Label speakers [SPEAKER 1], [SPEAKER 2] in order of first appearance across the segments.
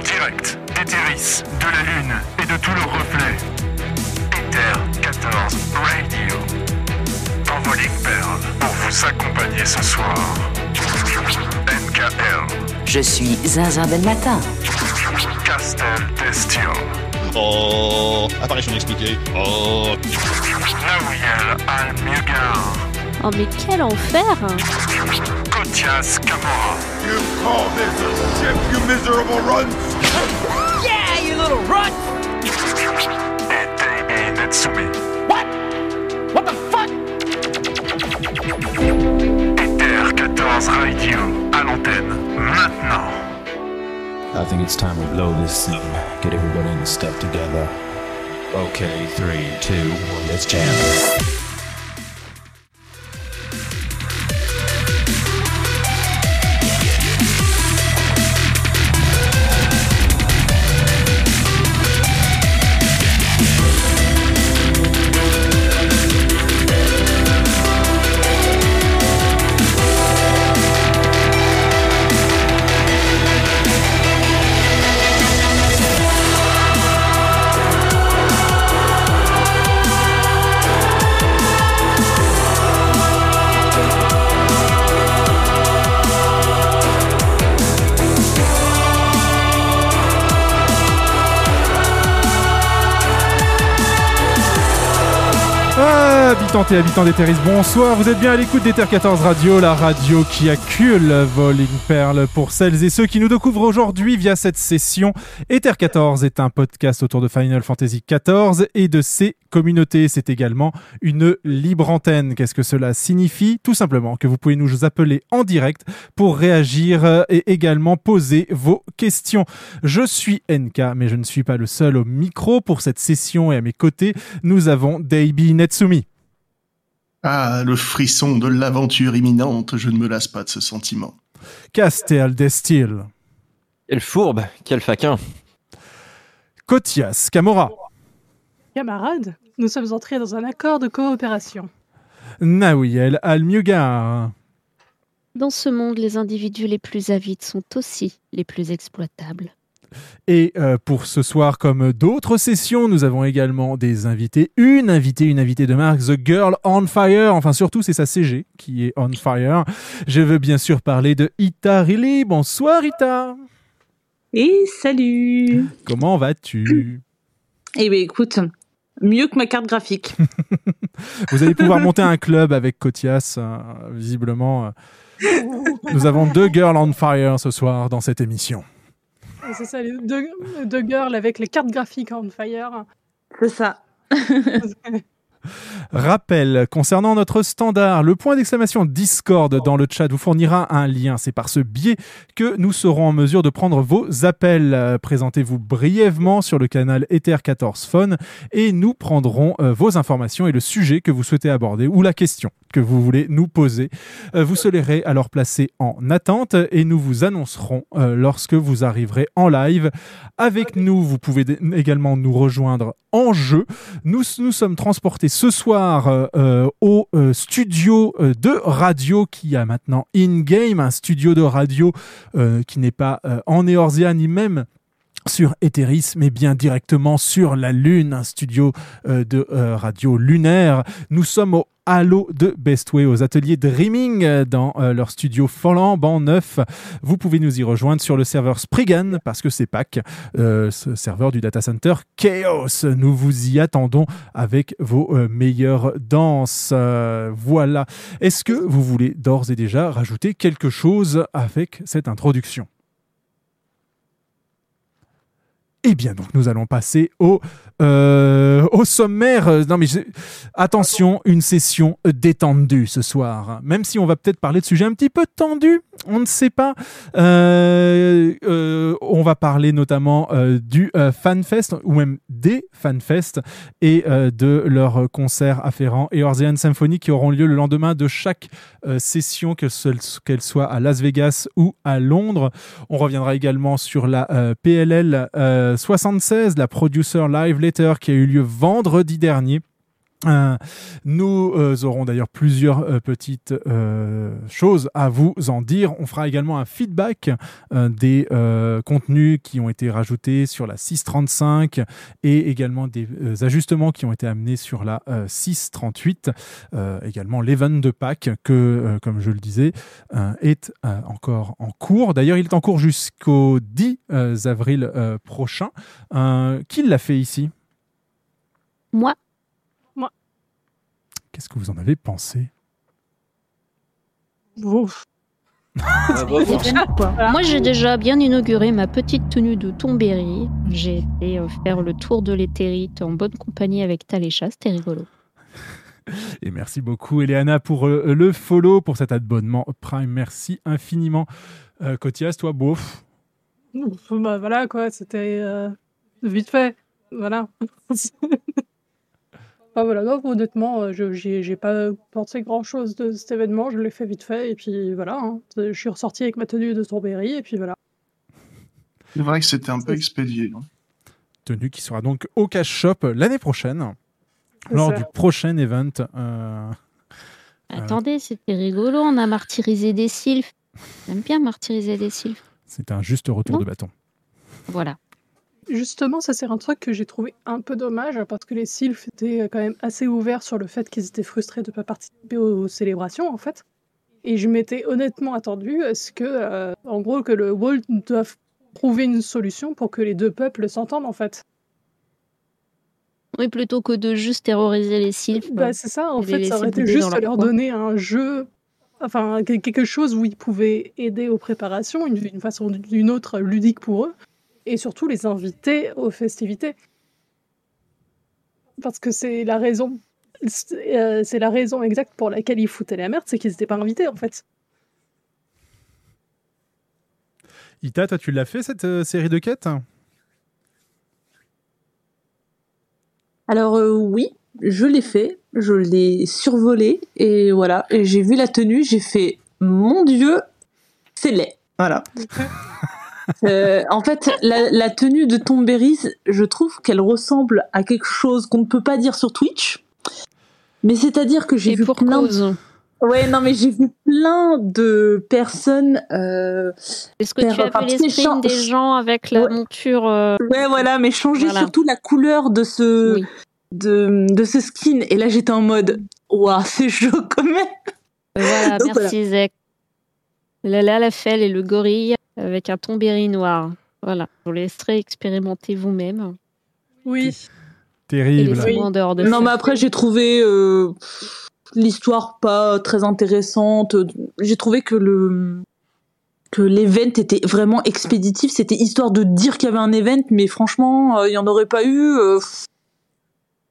[SPEAKER 1] En direct d'Etheris, de la Lune et de tous leurs reflets. Ether 14 Radio. Envoling Pearl pour vous accompagner ce soir. NKL.
[SPEAKER 2] Je suis Zinzin Ben Matin.
[SPEAKER 1] Castel Destio.
[SPEAKER 3] Oh, apparition expliquée. Oh,
[SPEAKER 1] Nawiel Al-Mugar.
[SPEAKER 4] Oh mais quel enfer hein.
[SPEAKER 1] Kotias Kamora.
[SPEAKER 5] You call this a ship, you miserable runts!
[SPEAKER 1] Davey Netsumi. Ether 14 Radio à l'antenne maintenant.
[SPEAKER 6] I think it's time we blow this scene. Get everybody in the stuff together. Okay, three, two, one, let's jam.
[SPEAKER 7] Et habitants bonsoir. Vous êtes bien à l'écoute d'Ether 14 Radio, la radio qui accule Voling Perle. Pour celles et ceux qui nous découvrent aujourd'hui via cette session, Ether 14 est un podcast autour de Final Fantasy XIV et de ses communautés. C'est également une libre antenne. Qu'est-ce que cela signifie? Tout simplement que vous pouvez nous appeler en direct pour réagir euh, et également poser vos questions. Je suis NK, mais je ne suis pas le seul au micro pour cette session et à mes côtés, nous avons Daibi Netsumi.
[SPEAKER 8] Ah, le frisson de l'aventure imminente, je ne me lasse pas de ce sentiment.
[SPEAKER 7] Castel Destil,
[SPEAKER 9] Quel fourbe, quel faquin.
[SPEAKER 7] Kotias Kamora,
[SPEAKER 10] Camarades, nous sommes entrés dans un accord de coopération.
[SPEAKER 7] Nawiel Almugar,
[SPEAKER 4] Dans ce monde, les individus les plus avides sont aussi les plus exploitables.
[SPEAKER 7] Et euh, pour ce soir, comme d'autres sessions, nous avons également des invités. Une invitée, une invitée de marque, The Girl on Fire. Enfin, surtout, c'est sa CG qui est on fire. Je veux bien sûr parler de Ita Riley. Bonsoir, Ita.
[SPEAKER 11] Et salut
[SPEAKER 7] Comment vas-tu?
[SPEAKER 11] Eh bien écoute, mieux que ma carte graphique.
[SPEAKER 7] Vous allez pouvoir monter un club avec Kotias, euh, visiblement. Nous avons deux Girls on Fire ce soir dans cette émission.
[SPEAKER 10] C'est ça, les deux, deux girls avec les cartes graphiques on fire.
[SPEAKER 11] C'est ça.
[SPEAKER 7] Rappel concernant notre standard, le point d'exclamation Discord dans le chat vous fournira un lien. C'est par ce biais que nous serons en mesure de prendre vos appels. Présentez-vous brièvement sur le canal Ether 14 Phone et nous prendrons euh, vos informations et le sujet que vous souhaitez aborder ou la question que vous voulez nous poser. Euh, vous serez alors placé en attente et nous vous annoncerons euh, lorsque vous arriverez en live. Avec nous, vous pouvez également nous rejoindre en jeu. Nous nous sommes transportés ce soir euh, au euh, studio de radio qui a maintenant in-game, un studio de radio euh, qui n'est pas en Eorzea ni même sur Etheris, mais bien directement sur la Lune, un studio euh, de euh, radio lunaire. Nous sommes au Halo de Bestway, aux ateliers Dreaming, euh, dans leur studio flambant neuf. Vous pouvez nous y rejoindre sur le serveur Spriggan, parce que c'est Pâques, ce serveur du data center Chaos. Nous vous y attendons avec vos meilleures danses. Voilà. Est-ce que vous voulez d'ores et déjà rajouter quelque chose avec cette introduction? Eh bien, donc nous allons passer au, euh, au sommaire. Non, mais attention, une session détendue ce soir. Même si on va peut-être parler de sujets un petit peu tendus, on ne sait pas. Euh, euh, on va parler notamment euh, du FanFest, ou même des FanFest, et de leurs concerts afférents et Eorzean Symphony qui auront lieu le lendemain de chaque session, qu'elle soit à Las Vegas ou à Londres. On reviendra également sur la PLL euh, 76, la Producer Live Letter qui a eu lieu vendredi dernier Euh, nous euh, aurons d'ailleurs plusieurs euh, petites choses à vous en dire. On fera également un feedback des contenus qui ont été rajoutés sur la 635 et également des ajustements qui ont été amenés sur la euh, 638. Euh, également l'event de Pâques que, comme je le disais, est encore en cours. D'ailleurs, il est en cours jusqu'au 10 euh, avril prochain. Qui l'a fait ici?
[SPEAKER 4] Moi,
[SPEAKER 7] Qu'est-ce que vous en avez pensé?
[SPEAKER 10] Ouf.
[SPEAKER 9] Ah, bah,
[SPEAKER 4] moi j'ai déjà bien inauguré ma petite tenue de Tombéry. J'ai été euh, faire le tour de l'éthérite en bonne compagnie avec Talécha, c'était rigolo.
[SPEAKER 7] Et merci beaucoup, Eleana, pour euh, le follow, pour cet abonnement Prime. Merci infiniment. Euh, Cotias, toi, bof.
[SPEAKER 10] Bah, voilà quoi, c'était euh, vite fait. Voilà. Ah, voilà, donc, honnêtement, euh, je j'ai pas pensé grand chose de cet événement, je l'ai fait vite fait, et puis voilà. hein. Je suis ressorti avec ma tenue de Tourberry, et puis voilà.
[SPEAKER 8] C'est vrai que c'était un peu expédié. hein.
[SPEAKER 7] Tenue qui sera donc au Cash Shop l'année prochaine, lors
[SPEAKER 10] ça.
[SPEAKER 7] du prochain event. euh,
[SPEAKER 4] Attendez, c'était rigolo, on a martyrisé des sylphes. J'aime bien martyriser des sylphes.
[SPEAKER 7] C'est un juste retour
[SPEAKER 4] Non.
[SPEAKER 7] de bâton.
[SPEAKER 4] Voilà.
[SPEAKER 10] Justement, ça c'est un truc que j'ai trouvé un peu dommage parce que les sylphes étaient quand même assez ouverts sur le fait qu'ils étaient frustrés de ne pas participer aux, célébrations en fait. Et je m'étais honnêtement attendu à ce que, euh, en gros, que le World doive trouver une solution pour que les deux peuples s'entendent en fait.
[SPEAKER 4] Oui, plutôt que de juste terroriser les sylphes.
[SPEAKER 10] Bah, c'est ça, en fait, ça aurait été juste
[SPEAKER 4] leur
[SPEAKER 10] leur donner un jeu, enfin que- quelque chose où ils pouvaient aider aux préparations, une, une façon ou d'une autre ludique pour eux, et surtout les inviter aux festivités. Parce que c'est la raison, c'est euh, c'est la raison exacte pour laquelle ils foutaient la merde, c'est qu'ils n'étaient pas invités en fait.
[SPEAKER 7] Ita, toi, tu l'as fait cette euh, série de quêtes?
[SPEAKER 11] Alors euh, oui, je l'ai fait, je l'ai survolé et voilà, et j'ai vu la tenue, j'ai fait mon dieu, c'est laid. Voilà. Euh, en fait, la, la tenue de Tom Berry, je trouve qu'elle ressemble à quelque chose qu'on ne peut pas dire sur Twitch. Mais c'est-à-dire que j'ai vu
[SPEAKER 4] pour
[SPEAKER 11] plein de...
[SPEAKER 4] cause.
[SPEAKER 11] Ouais, non, mais j'ai vu plein de personnes. Euh...
[SPEAKER 4] Est-ce que
[SPEAKER 11] faire-
[SPEAKER 4] tu as
[SPEAKER 11] enfin,
[SPEAKER 4] vu les des gens avec la
[SPEAKER 11] Ouais.
[SPEAKER 4] monture euh,
[SPEAKER 11] Ouais, voilà, mais changer
[SPEAKER 4] Voilà.
[SPEAKER 11] surtout la couleur de ce
[SPEAKER 4] Oui.
[SPEAKER 11] de, de ce skin. Et là, j'étais en mode, waouh, c'est chaud quand même.
[SPEAKER 4] Voilà,
[SPEAKER 11] Donc,
[SPEAKER 4] merci Zek. Là, là, la felle et le gorille avec un tombéry noir. Voilà, je vous laisserai expérimenter vous-même.
[SPEAKER 10] Oui,
[SPEAKER 7] Terrible.
[SPEAKER 4] laissez-moi en dehors de
[SPEAKER 11] Non,
[SPEAKER 4] ça.
[SPEAKER 11] mais après, j'ai trouvé euh, l'histoire pas très intéressante. J'ai trouvé que le que l'event était vraiment expéditif. C'était histoire de dire qu'il y avait un event, mais franchement, euh, il y en aurait pas eu. euh,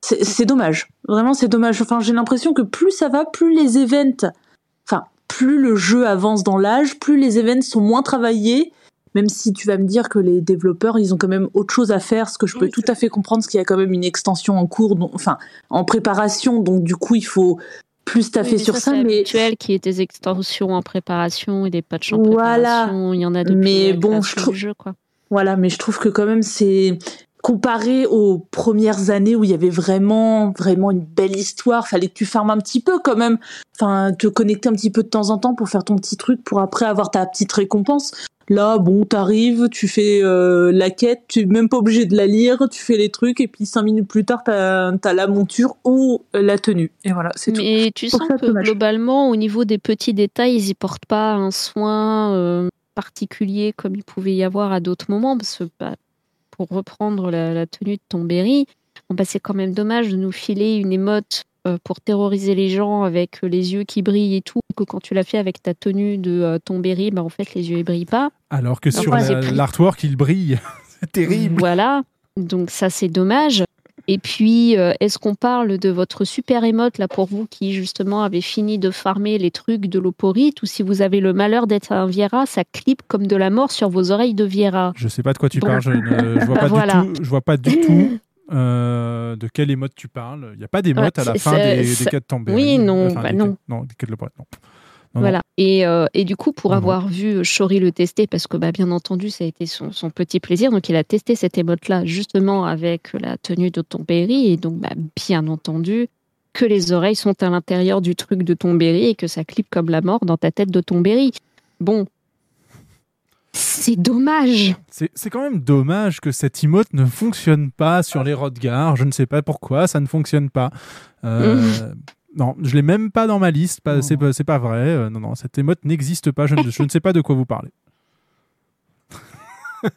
[SPEAKER 11] c'est c'est dommage. Vraiment, c'est dommage. Enfin, j'ai l'impression que plus ça va, plus les events, enfin, plus le jeu avance dans l'âge, plus les events sont moins travaillés. Même si tu vas me dire que les développeurs, ils ont quand même autre chose à faire, ce que je peux
[SPEAKER 10] Oui,
[SPEAKER 11] tout à fait comprendre, parce qu'il y a quand même une extension en cours, donc- enfin, en préparation, donc du coup, il faut plus taffer
[SPEAKER 4] Oui,
[SPEAKER 11] sur
[SPEAKER 4] ça,
[SPEAKER 11] mais
[SPEAKER 4] habituel y ait des extensions en préparation et des patchs en
[SPEAKER 11] Voilà.
[SPEAKER 4] préparation. Il y en a depuis
[SPEAKER 11] Mais bon, je trouve-
[SPEAKER 4] jeu, quoi.
[SPEAKER 11] Voilà, mais je trouve que quand même c'est comparé aux premières années où il y avait vraiment vraiment une belle histoire, fallait que tu farmes un petit peu quand même, enfin te connecter un petit peu de temps en temps pour faire ton petit truc pour après avoir ta petite récompense. Là, bon, t'arrives, tu fais euh, la quête, tu es même pas obligé de la lire, tu fais les trucs et puis cinq minutes plus tard t'as as la monture ou la tenue. Et voilà, c'est tout.
[SPEAKER 4] Mais tu sens que
[SPEAKER 11] dommage.
[SPEAKER 4] globalement, au niveau des petits détails, ils y portent pas un soin euh, particulier comme il pouvait y avoir à d'autres moments. Parce que, bah, pour reprendre la, la tenue de Tombéry, bon, bah, c'est quand même dommage de nous filer une émote euh, pour terroriser les gens avec euh, les yeux qui brillent et tout, que quand tu l'as fait avec ta tenue de euh, Tombéry, bah, en fait, les yeux ils brillent pas.
[SPEAKER 7] Alors que sur la-
[SPEAKER 4] pris.
[SPEAKER 7] l'artwork, il brille. C'est terrible.
[SPEAKER 4] Voilà, donc ça c'est dommage. Et puis, euh, est-ce qu'on parle de votre super émote là pour vous qui justement avez fini de farmer les trucs de l'oporite ou si vous avez le malheur d'être un Viera, ça clip comme de la mort sur vos oreilles de Viera.
[SPEAKER 7] Je sais pas de quoi tu
[SPEAKER 4] Bon.
[SPEAKER 7] parles. Je, ne- je vois
[SPEAKER 4] Bah
[SPEAKER 7] pas
[SPEAKER 4] voilà.
[SPEAKER 7] du tout. Je vois pas du tout. euh, de quelle émote tu parles Il n'y a pas d'émote
[SPEAKER 4] Ouais,
[SPEAKER 7] à la fin des, des
[SPEAKER 4] c'est-
[SPEAKER 7] quêtes Tambéry.
[SPEAKER 4] Oui, non,
[SPEAKER 7] Enfin,
[SPEAKER 4] bah non.
[SPEAKER 7] non, des quêtes de Leporello, non. Non, non.
[SPEAKER 4] Voilà. Et, euh, et du coup, pour
[SPEAKER 7] Non,
[SPEAKER 4] avoir vu Shori le tester, parce que bah, bien entendu, ça a été son, son petit plaisir, donc il a testé cette émote-là justement avec la tenue de Tombéry. Et donc, bah, bien entendu, que les oreilles sont à l'intérieur du truc de ton berry et que ça clip comme la mort dans ta tête de ton berry. Bon, c'est dommage.
[SPEAKER 7] C'est c'est quand même dommage que cette emote ne fonctionne pas sur les Rodgars. Je ne sais pas pourquoi ça ne fonctionne pas. Euh, Non, je l'ai même pas dans ma liste. Pas, c'est, pas, c'est pas vrai. Euh, non, non, cette emote n'existe pas. Je ne, je ne sais pas de quoi vous parlez.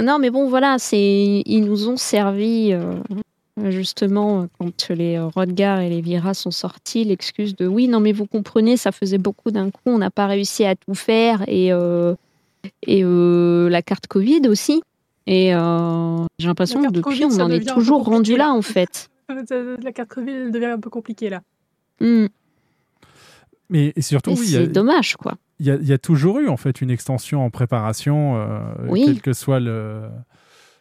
[SPEAKER 4] Non, mais bon, voilà, c'est ils nous ont servi euh, justement quand les Rodgars et les Vira sont sortis l'excuse de oui, non, mais vous comprenez, ça faisait beaucoup d'un coup, on n'a pas réussi à tout faire et euh, et euh, la carte Covid aussi. Et euh, j'ai l'impression que depuis,
[SPEAKER 10] Covid,
[SPEAKER 4] on en est toujours rendu là. en fait.
[SPEAKER 10] La carte Covid elle devient un peu compliquée là.
[SPEAKER 4] Hmm.
[SPEAKER 7] Mais et surtout,
[SPEAKER 4] Et
[SPEAKER 7] oui,
[SPEAKER 4] c'est dommage, quoi.
[SPEAKER 7] il y, a, il y a toujours eu en fait une extension en préparation, euh,
[SPEAKER 4] Oui.
[SPEAKER 7] quel que soit le.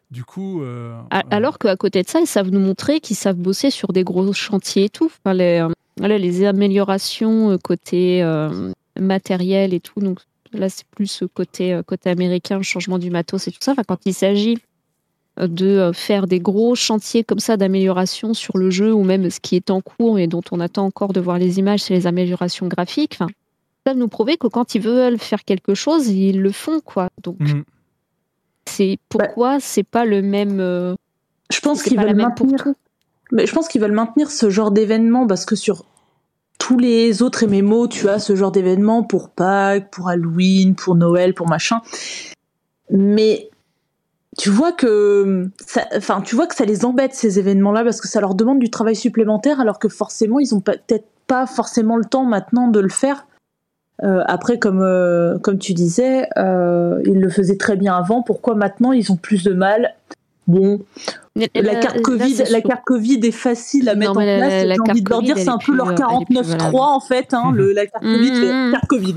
[SPEAKER 7] Du coup, euh,
[SPEAKER 4] A- Alors qu'à côté de ça, ils savent nous montrer qu'ils savent bosser sur des gros chantiers et tout. Enfin, les, euh, voilà, les améliorations euh, côté euh, matériel et tout. Donc là, c'est plus euh, côté, euh, côté américain, le changement du matos et tout ça. Enfin, quand il s'agit euh, de euh, faire des gros chantiers comme ça d'amélioration sur le jeu ou même ce qui est en cours et dont on attend encore de voir les images, c'est les améliorations graphiques. Enfin, savent nous prouver que quand ils veulent faire quelque chose, ils le font, quoi. Donc,
[SPEAKER 7] Mhm.
[SPEAKER 4] c'est pourquoi c'est pas le même. euh,
[SPEAKER 11] Je pense qu'ils veulent maintenir. Mais je pense qu'ils veulent maintenir ce genre d'événement parce que sur tous les autres MMO, tu as ce genre d'événement pour Pâques, pour Halloween, pour Noël, pour machin. Mais tu vois que ça, enfin, tu vois que ça les embête ces événements-là parce que ça leur demande du travail supplémentaire alors que forcément ils ont peut-être pas forcément le temps maintenant de le faire. Euh, après, comme euh, comme tu disais, euh, ils le faisaient très bien avant. Pourquoi maintenant ils ont plus de mal? Bon, la
[SPEAKER 4] Là-
[SPEAKER 11] carte
[SPEAKER 4] là,
[SPEAKER 11] Covid, la carte Covid est facile à
[SPEAKER 4] Non,
[SPEAKER 11] mettre en
[SPEAKER 4] la-
[SPEAKER 11] place.
[SPEAKER 4] la- la
[SPEAKER 11] J'ai envie de leur dire, c'est
[SPEAKER 4] est
[SPEAKER 11] un peu leur
[SPEAKER 4] euh, elle est plus
[SPEAKER 11] 49.3
[SPEAKER 4] valable.
[SPEAKER 11] en fait. Hein, le, la carte Covid, c'est
[SPEAKER 4] Mhm.
[SPEAKER 11] carte Covid.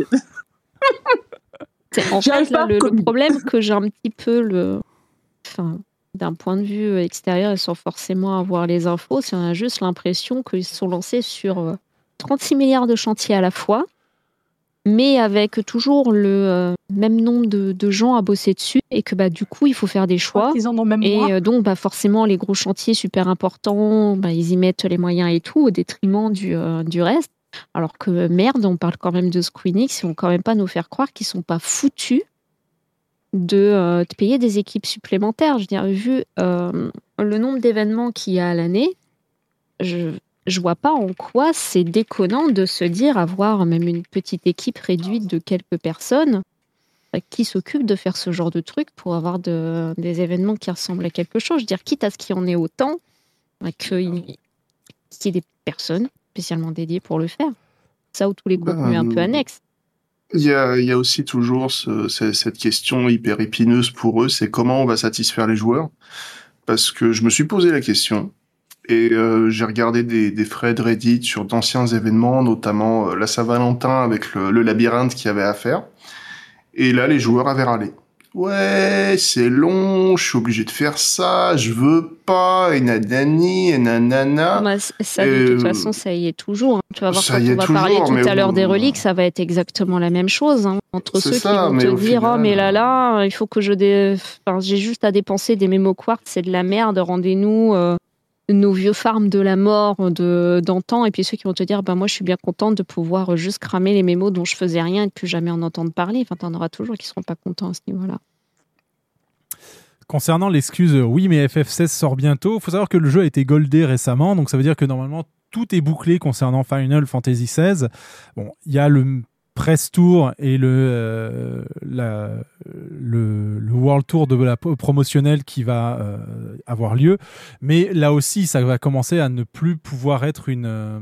[SPEAKER 4] En fait, là, le, le problème que j'ai un petit peu, le, enfin, d'un point de vue extérieur et sans forcément avoir les infos, c'est on a juste l'impression qu'ils se sont lancés sur euh, 36 milliards de chantiers à la fois, mais avec toujours le euh, même nombre de, de gens à bosser dessus et que bah, du coup, il faut faire des choix.
[SPEAKER 10] Ils en ont même
[SPEAKER 4] Et euh, donc, bah, forcément, les gros chantiers super importants, bah, ils y mettent les moyens et tout au détriment du, euh, du reste. Alors que merde, on parle quand même de Squeenix, ils vont quand même pas nous faire croire qu'ils sont pas foutus de, euh, de payer des équipes supplémentaires. Je veux dire, vu euh, le nombre d'événements qu'il y a à l'année, je je vois pas en quoi c'est déconnant de se dire avoir même une petite équipe réduite de quelques personnes euh, qui s'occupent de faire ce genre de truc pour avoir de- des événements qui ressemblent à quelque chose. Je veux dire, quitte à ce qu'il y en ait autant, bah, qu'il y qu'il y ait des personnes spécialement dédiées pour le faire. Ça ou tous les contenus un peu annexes.
[SPEAKER 8] Il y a, il aussi toujours ce- ce- cette question hyper épineuse pour eux, c'est comment on va satisfaire les joueurs. Parce que je me suis posé la question et euh, j'ai regardé des, des threads Reddit sur d'anciens événements, notamment euh, la Saint-Valentin avec le, le labyrinthe qu'il y avait à faire. Et là, les joueurs avaient râlé. Ouais, c'est long, je suis obligé de faire ça, je veux pas, et nanani, et nanana.
[SPEAKER 4] Bah, c- ça, de toute
[SPEAKER 8] Euh,
[SPEAKER 4] façon, ça y est toujours. hein. Tu vas voir quand on va
[SPEAKER 8] toujours,
[SPEAKER 4] parler tout à l'heure
[SPEAKER 8] bon,
[SPEAKER 4] des reliques, ça va être exactement la même chose. hein. Entre ceux
[SPEAKER 8] ça,
[SPEAKER 4] qui vont te dire Oh, mais là
[SPEAKER 8] final,
[SPEAKER 4] là, il faut que je. Dé... Enfin, j'ai juste à dépenser des mémo quartz, c'est de la merde, rendez-nous euh, nos vieux farms de la mort de d'antan. Et puis ceux qui vont te dire bah, Moi, je suis bien contente de pouvoir juste cramer les mémos dont je faisais rien et de plus jamais en entendre parler. Enfin, t'en auras toujours qui seront pas contents à ce niveau-là.
[SPEAKER 7] Concernant l'excuse euh, oui mais FF16 sort bientôt, il faut savoir que le jeu a été goldé récemment, donc ça veut dire que normalement tout est bouclé concernant Final Fantasy XVI. Bon, il y a le press tour et le, euh, la- le, le world tour de la promotionnelle qui va euh, avoir lieu, mais là aussi ça va commencer à ne plus pouvoir être une, euh,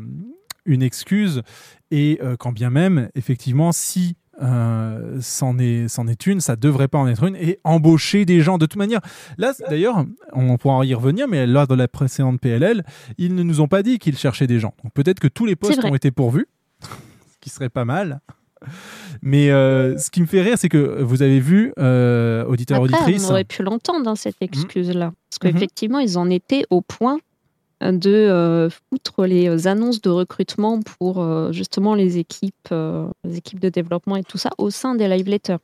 [SPEAKER 7] une excuse et euh, quand bien même effectivement si euh, c'en est, est une, ça devrait pas en être une, et embaucher des gens de toute manière. Là, d'ailleurs, on pourra y revenir, mais lors de la précédente PLL, ils ne nous ont pas dit qu'ils cherchaient des gens. Donc peut-être que tous les postes ont été pourvus, ce qui serait pas mal. Mais euh, ce qui me fait rire, c'est que vous avez vu, euh, auditeur
[SPEAKER 4] Après,
[SPEAKER 7] auditrice,
[SPEAKER 4] on aurait pu l'entendre, hein, cette excuse-là. Parce
[SPEAKER 7] Mhm.
[SPEAKER 4] qu'effectivement, ils en étaient au point de euh, foutre les annonces de recrutement pour euh, justement les équipes, euh, les équipes de développement et tout ça au sein des live letters.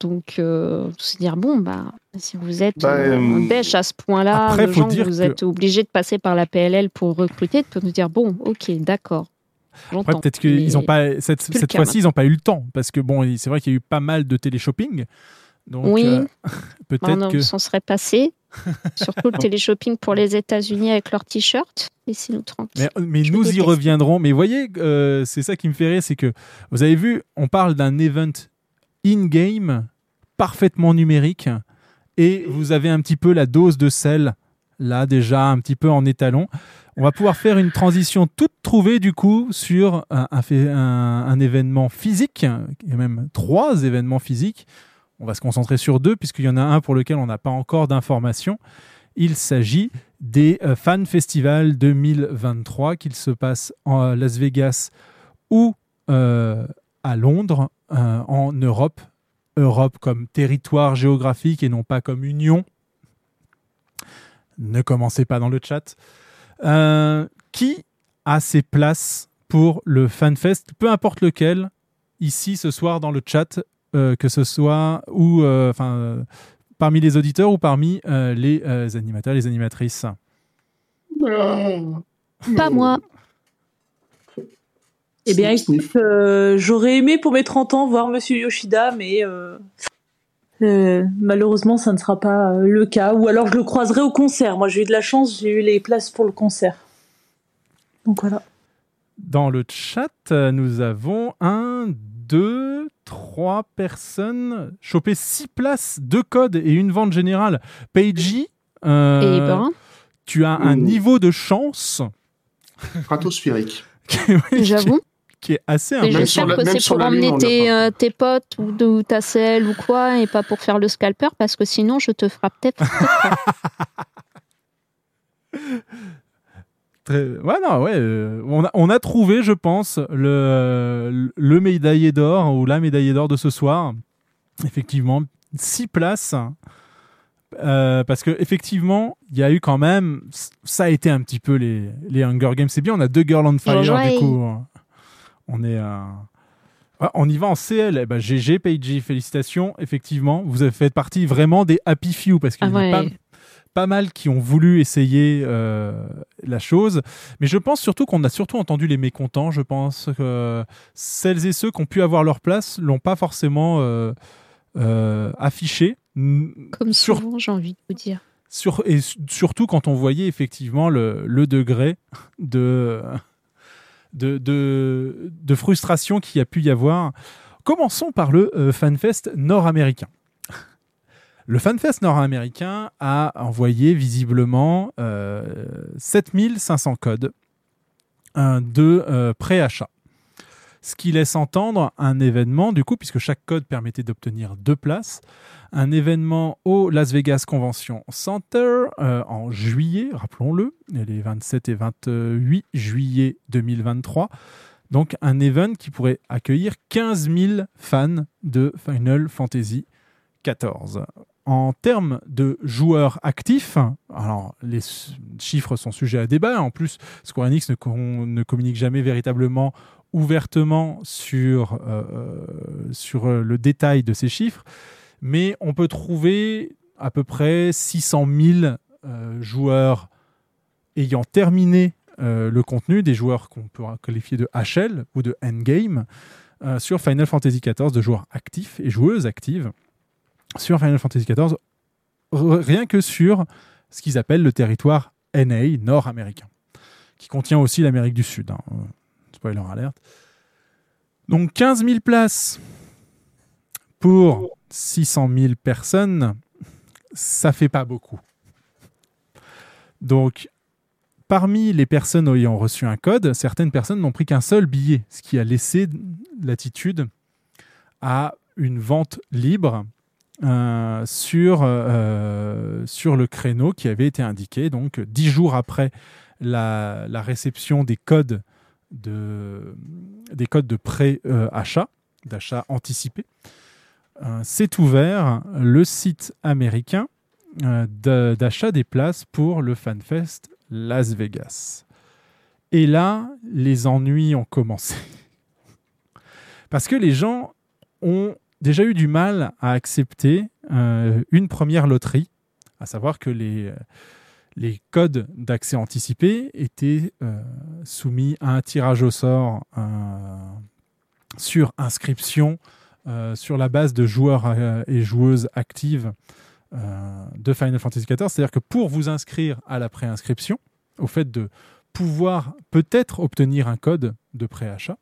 [SPEAKER 4] Donc, euh, se dire, bon, bah, si vous êtes
[SPEAKER 8] Bah,
[SPEAKER 4] euh,
[SPEAKER 8] euh,
[SPEAKER 4] à ce point-là, vous
[SPEAKER 7] que-
[SPEAKER 4] êtes obligé de passer par la PLL pour recruter, de nous dire, bon, ok, d'accord.
[SPEAKER 7] Après, peut-être qu'ils
[SPEAKER 4] Mais
[SPEAKER 7] ont pas cette, cette fois-ci, ils n'ont pas eu le temps parce que bon, c'est vrai qu'il y a eu pas mal de téléshopping. Donc
[SPEAKER 4] Oui.
[SPEAKER 7] euh,
[SPEAKER 4] On
[SPEAKER 7] peut-être que
[SPEAKER 4] s'en serait passé. Surtout le téléshopping pour les États-Unis avec leurs t-shirts. Tranquilles.
[SPEAKER 7] Mais, mais
[SPEAKER 4] Je
[SPEAKER 7] nous y reviendrons. Mais voyez, euh, c'est ça qui me fait rire, c'est que vous avez vu, on parle d'un event in-game parfaitement numérique et vous avez un petit peu la dose de sel là déjà un petit peu en étalon. On va pouvoir faire une transition toute trouvée du coup sur un, événement physique, et même trois événements physiques. On va se concentrer sur deux puisqu'il y en a un pour lequel on n'a pas encore d'informations. Il s'agit des euh, Fan Festival 2023 qu'il se passe en Las Vegas ou euh, à Londres euh, en Europe. Europe comme territoire géographique et non pas comme union. Ne commencez pas dans le chat. Euh, qui a ses places pour le FanFest, peu importe lequel, ici ce soir dans le chat, euh, que ce soit ou euh, enfin euh, parmi les auditeurs ou parmi euh, les euh, animateurs, les animatrices.
[SPEAKER 4] Pas moi.
[SPEAKER 11] Eh bien, écoute, euh, j'aurais aimé pour mes 30 ans voir Monsieur Yoshida, mais euh, euh, malheureusement, ça ne sera pas euh, le cas. Ou alors, je le croiserai au concert. Moi, j'ai eu de la chance, j'ai eu les places pour le concert. Donc voilà.
[SPEAKER 7] Dans le chat, euh, nous avons un, deux, trois personnes chopé six places, deux codes et une vente générale. Paige, euh,
[SPEAKER 4] Et ben,
[SPEAKER 7] tu as un niveau de chance
[SPEAKER 8] Stratosphérique.
[SPEAKER 4] j'avoue.
[SPEAKER 7] Qui est assez impressionnant.
[SPEAKER 4] j'espère
[SPEAKER 8] la-
[SPEAKER 4] que c'est pour
[SPEAKER 8] Lune,
[SPEAKER 4] emmener tes, euh, tes potes ou, de- ou ta selle ou quoi et pas pour faire le scalper parce que sinon je te frappe peut-être.
[SPEAKER 7] Très- Ouais, non, ouais. euh, on, a, on a trouvé, je pense, le, le médaillé d'or ou la médaillée d'or de ce soir. Effectivement, six places. Euh, parce que effectivement, il y a eu quand même, ça a été un petit peu les, les Hunger Games. C'est bien, on a deux Girls on Fire du coup. On est, euh, ouais, on y va en CL. Eh ben, GG, Paige, félicitations. Effectivement, vous avez fait partie vraiment des happy few parce qu'il
[SPEAKER 4] Ah
[SPEAKER 7] y en a
[SPEAKER 4] ouais.
[SPEAKER 7] pas, pas mal qui ont voulu essayer euh, la chose. Mais je pense surtout qu'on a surtout entendu les mécontents. Je pense que celles et ceux qui ont pu avoir leur place l'ont pas forcément euh, euh, affiché.
[SPEAKER 4] Comme
[SPEAKER 7] Sur-
[SPEAKER 4] souvent, j'ai envie de vous dire.
[SPEAKER 7] sur, et surtout quand on voyait effectivement le, le degré de, de, frustration qu'il a pu y avoir. Commençons par le euh, FanFest nord-américain. Le FanFest nord-américain a envoyé visiblement euh, 7500 codes de euh, préachat. Ce qui laisse entendre un événement, du coup, puisque chaque code permettait d'obtenir deux places, un événement au Las Vegas Convention Center euh, en juillet, rappelons-le, les 27 et 28 juillet 2023. Donc un event qui pourrait accueillir 15 000 fans de Final Fantasy XIV. En termes de joueurs actifs, alors les chiffres sont sujets à débat. En plus, Square Enix ne communique jamais véritablement ouvertement sur, euh, euh, sur euh, le détail de ces chiffres, mais on peut trouver à peu près 600 000 euh, joueurs ayant terminé le contenu, des joueurs qu'on peut qualifier de HL ou de endgame, sur Final Fantasy XIV, de joueurs actifs et joueuses actives sur Final Fantasy XIV, rien que sur ce qu'ils appellent le territoire NA, nord-américain, qui contient aussi l'Amérique du Sud. hein. Spoiler alerte. Donc 15 000 places pour 600 000 personnes, ça fait pas beaucoup. Donc, parmi les personnes ayant reçu un code, certaines personnes n'ont pris qu'un seul billet, ce qui a laissé latitude à une vente libre euh, sur, euh, sur le créneau qui avait été indiqué, donc dix jours après la réception des codes de, des codes de pré-achat, d'achat anticipé. Euh, C'est ouvert le site américain euh, d'achat des places pour le FanFest Las Vegas. Et là, les ennuis ont commencé. Parce que les gens ont déjà eu du mal à accepter euh, une première loterie, à savoir que les, les codes d'accès anticipé étaient euh, soumis à un tirage au sort euh, sur inscription euh, sur la base de joueurs et joueuses actives de Final Fantasy XIV. C'est-à-dire que pour vous inscrire à la préinscription, au fait de pouvoir peut-être obtenir un code de préachat,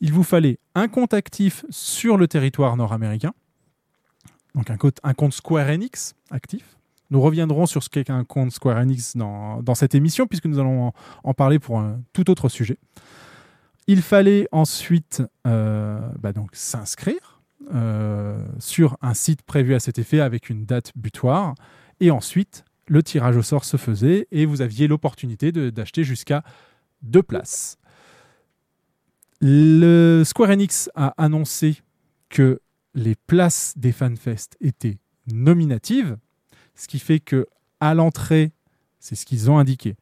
[SPEAKER 7] il vous fallait un compte actif sur le territoire nord-américain, donc un compte Square Enix actif. Nous reviendrons sur ce qu'est un compte Square Enix dans, cette émission, puisque nous allons en, parler pour un tout autre sujet. Il fallait ensuite euh, bah s'inscrire euh, sur un site prévu à cet effet avec une date butoir. Et ensuite, le tirage au sort se faisait et vous aviez l'opportunité d'acheter jusqu'à deux places. Le Square Enix a annoncé que les places des FanFest étaient nominatives, ce qui fait que à l'entrée, c'est ce qu'ils ont indiqué,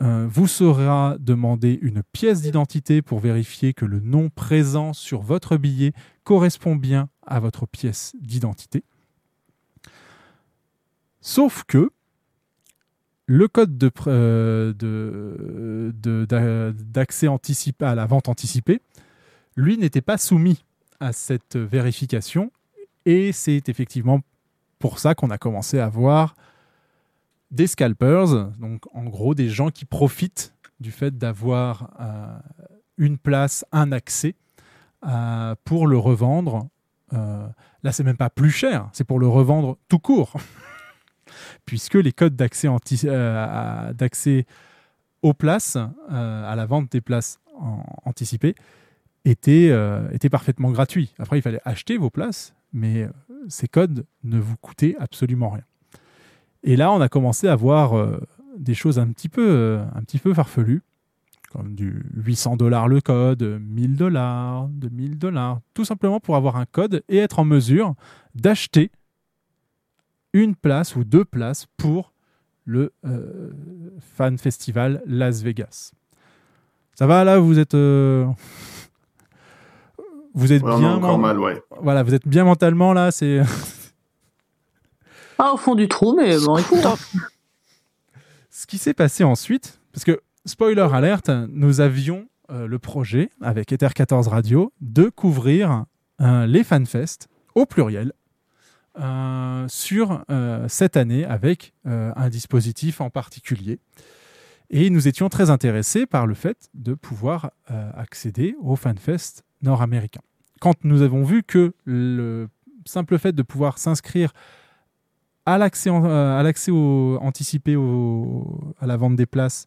[SPEAKER 7] euh, vous sera demandé une pièce d'identité pour vérifier que le nom présent sur votre billet correspond bien à votre pièce d'identité. Sauf que le code euh, d'accès anticipé à la vente anticipée, lui n'était pas soumis à cette vérification et c'est effectivement pour ça qu'on a commencé à voir des scalpers, donc en gros des gens qui profitent du fait d'avoir euh, une place, un accès euh, pour le revendre. Euh, là, c'est même pas plus cher, c'est pour le revendre tout court, puisque les codes d'accès euh, aux places, à la vente des places anticipées, étaient, étaient parfaitement gratuits. Après, il fallait acheter vos places, mais ces codes ne vous coûtaient absolument rien. Et là, on a commencé à voir euh, des choses un petit peu, euh, un petit peu farfelues, comme du 800 dollars le code, 1000 dollars, 2000 dollars, tout simplement pour avoir un code et être en mesure d'acheter une place ou deux places pour le euh, Fan Festival Las Vegas. Ça va là, vous êtes, vous êtes
[SPEAKER 8] Ouais,
[SPEAKER 7] bien,
[SPEAKER 8] encore
[SPEAKER 7] men-
[SPEAKER 8] mal, ouais.
[SPEAKER 7] voilà, vous êtes bien mentalement là, c'est.
[SPEAKER 11] Pas au fond du trou, mais bon, écoute. hein.
[SPEAKER 7] Ce qui s'est passé ensuite, parce que, spoiler alerte, nous avions euh, le projet, avec Ether 14 Radio, de couvrir euh, les FanFest, au pluriel, euh, sur euh, cette année avec euh, un dispositif en particulier. Et nous étions très intéressés par le fait de pouvoir euh, accéder au FanFest nord-américain. Quand nous avons vu que le simple fait de pouvoir s'inscrire à l'accès euh, anticipé à la vente des places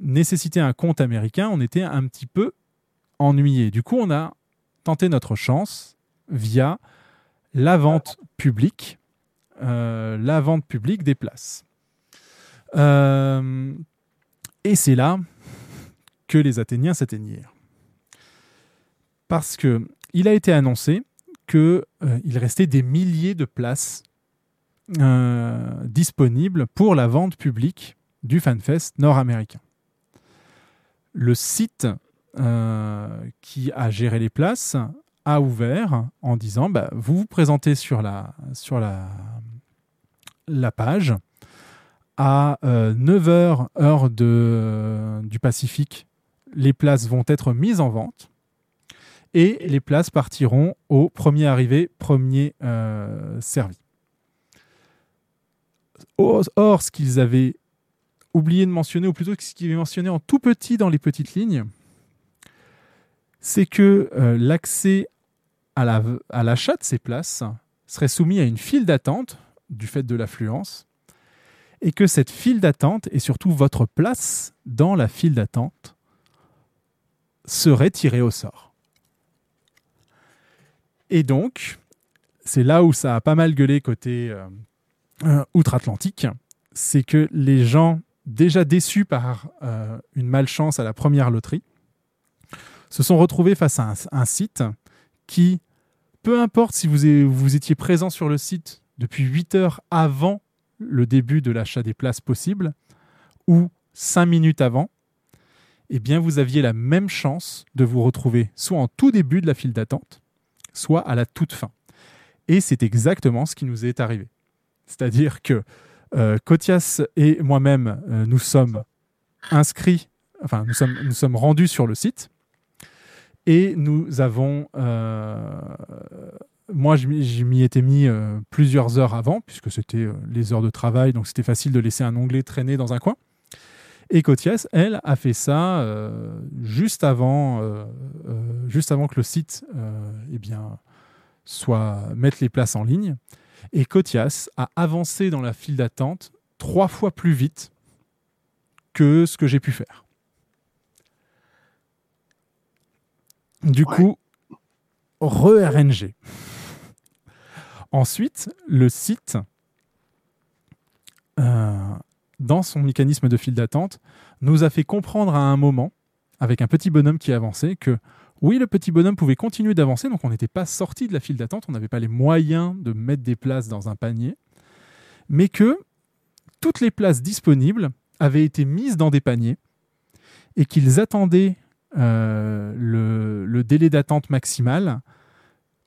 [SPEAKER 7] nécessitait un compte américain, on était un petit peu ennuyé. Du coup, on a tenté notre chance via la vente publique, euh, la vente publique des places. Euh, et c'est là que les Athéniens s'éteignirent. Parce que il a été annoncé qu'il restait des milliers de places euh, disponible pour la vente publique du FanFest nord-américain. Le site euh, qui a géré les places a ouvert en disant bah, vous vous présentez sur la, page à 9h heure du Pacifique. Les places vont être mises en vente et les places partiront au premier arrivé, premier euh, servi. Or, ce qu'ils avaient oublié de mentionner, ou plutôt ce qu'ils avaient mentionné en tout petit dans les petites lignes, c'est que euh, l'accès à la- à l'achat de ces places serait soumis à une file d'attente du fait de l'affluence, et que cette file d'attente, et surtout votre place dans la file d'attente, serait tirée au sort. Et donc, c'est là où ça a pas mal gueulé côté euh, euh, outre-Atlantique, c'est que les gens déjà déçus par euh, une malchance à la première loterie se sont retrouvés face à un, site qui, peu importe si vous étiez présent sur le site depuis 8 heures avant le début de l'achat des places possibles ou 5 minutes avant, eh bien vous aviez la même chance de vous retrouver soit en tout début de la file d'attente, soit à la toute fin. Et c'est exactement ce qui nous est arrivé. C'est-à-dire que euh, Kotias et moi-même, euh, nous sommes inscrits, enfin, nous sommes, rendus sur le site et nous avons. euh, moi, je m'y étais mis euh, plusieurs heures avant, puisque c'était les heures de travail, donc c'était facile de laisser un onglet traîner dans un coin. Et Kotias, elle, a fait ça euh, juste, avant, euh, euh, juste avant que le site eh bien, soit mette les places en ligne. Et Kotias a avancé dans la file d'attente trois fois plus vite que ce que j'ai pu faire. Du coup, re-RNG. Ensuite, le site, euh, dans son mécanisme de file d'attente, nous a fait comprendre à un moment, avec un petit bonhomme qui avançait, que oui, le petit bonhomme pouvait continuer d'avancer, donc on n'était pas sorti de la file d'attente, on n'avait pas les moyens de mettre des places dans un panier, mais que toutes les places disponibles avaient été mises dans des paniers et qu'ils attendaient euh, le, délai d'attente maximal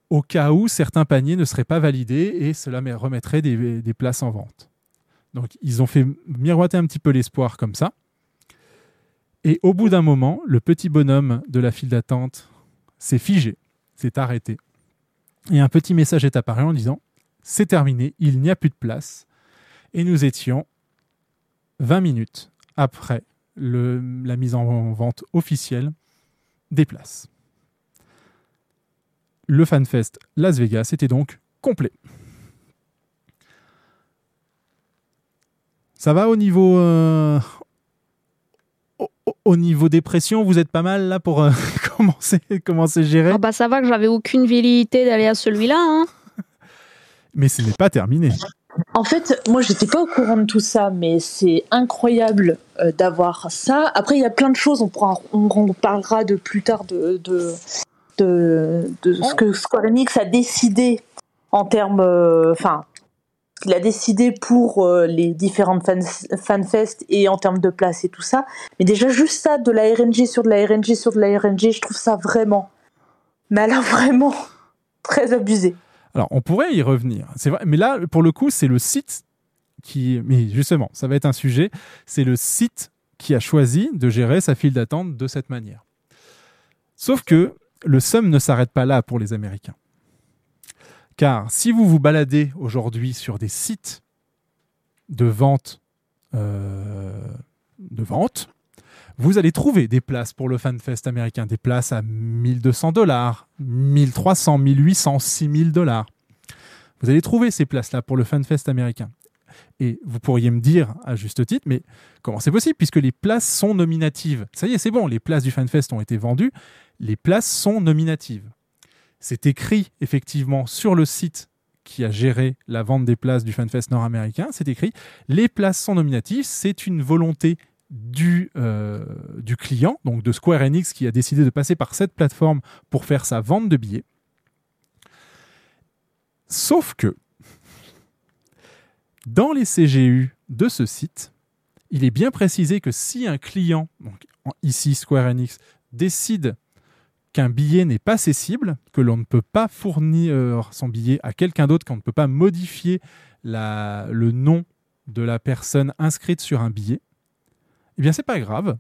[SPEAKER 7] au cas où certains paniers ne seraient pas validés et cela me- remettrait des places en vente. Donc ils ont fait miroiter un petit peu l'espoir comme ça. Et au bout d'un moment, le petit bonhomme de la file d'attente s'est figé, s'est arrêté. Et un petit message est apparu en disant C'est terminé, il n'y a plus de place. Et nous étions 20 minutes après la mise en vente officielle des places. Le FanFest Las Vegas était donc complet. Ça va au niveau euh, au, au- au niveau dépression, vous êtes pas mal là pour euh, commencer commencer à gérer,
[SPEAKER 4] Ah bah ça va que j'avais aucune velléité d'aller à celui-là. Hein.
[SPEAKER 7] mais ce n'est pas terminé.
[SPEAKER 11] En fait, moi, j'étais pas au courant de tout ça, mais c'est incroyable euh, d'avoir ça. Après, il y a plein de choses. On pourra, on, on parlera de plus tard de de, de, de ce que Square Enix a décidé en termes, euh, enfin, il a décidé pour euh, les différentes fan, fanfests et en termes de place et tout ça. Mais déjà, juste ça, de la RNG sur de la RNG sur de la RNG, je trouve ça vraiment, mais alors vraiment très abusé.
[SPEAKER 7] Alors, on pourrait y revenir. C'est vrai, mais là, pour le coup, c'est le site qui. Mais justement, ça va être un sujet. C'est le site qui a choisi de gérer sa file d'attente de cette manière. Sauf que le somme ne s'arrête pas là pour les Américains. Car si vous vous baladez aujourd'hui sur des sites de vente, euh, de vente, vous allez trouver des places pour le FanFest américain, des places à 1200 dollars, 1300, 1800, 6000 dollars. Vous allez trouver ces places-là pour le FanFest américain. Et vous pourriez me dire, à juste titre, mais comment c'est possible puisque les places sont nominatives? Ça y est, c'est bon, les places du FanFest ont été vendues, les places sont nominatives. C'est écrit effectivement sur le site qui a géré la vente des places du FanFest nord-américain, c'est écrit les places sont nominatives, c'est une volonté du, euh, du client, donc de Square Enix qui a décidé de passer par cette plateforme pour faire sa vente de billets. Sauf que dans les CGU de ce site, il est bien précisé que si un client, donc ici Square Enix, décide qu'un billet n'est pas cessible, que l'on ne peut pas fournir son billet à quelqu'un d'autre, qu'on ne peut pas modifier le nom de la personne inscrite sur un billet, eh bien c'est pas grave.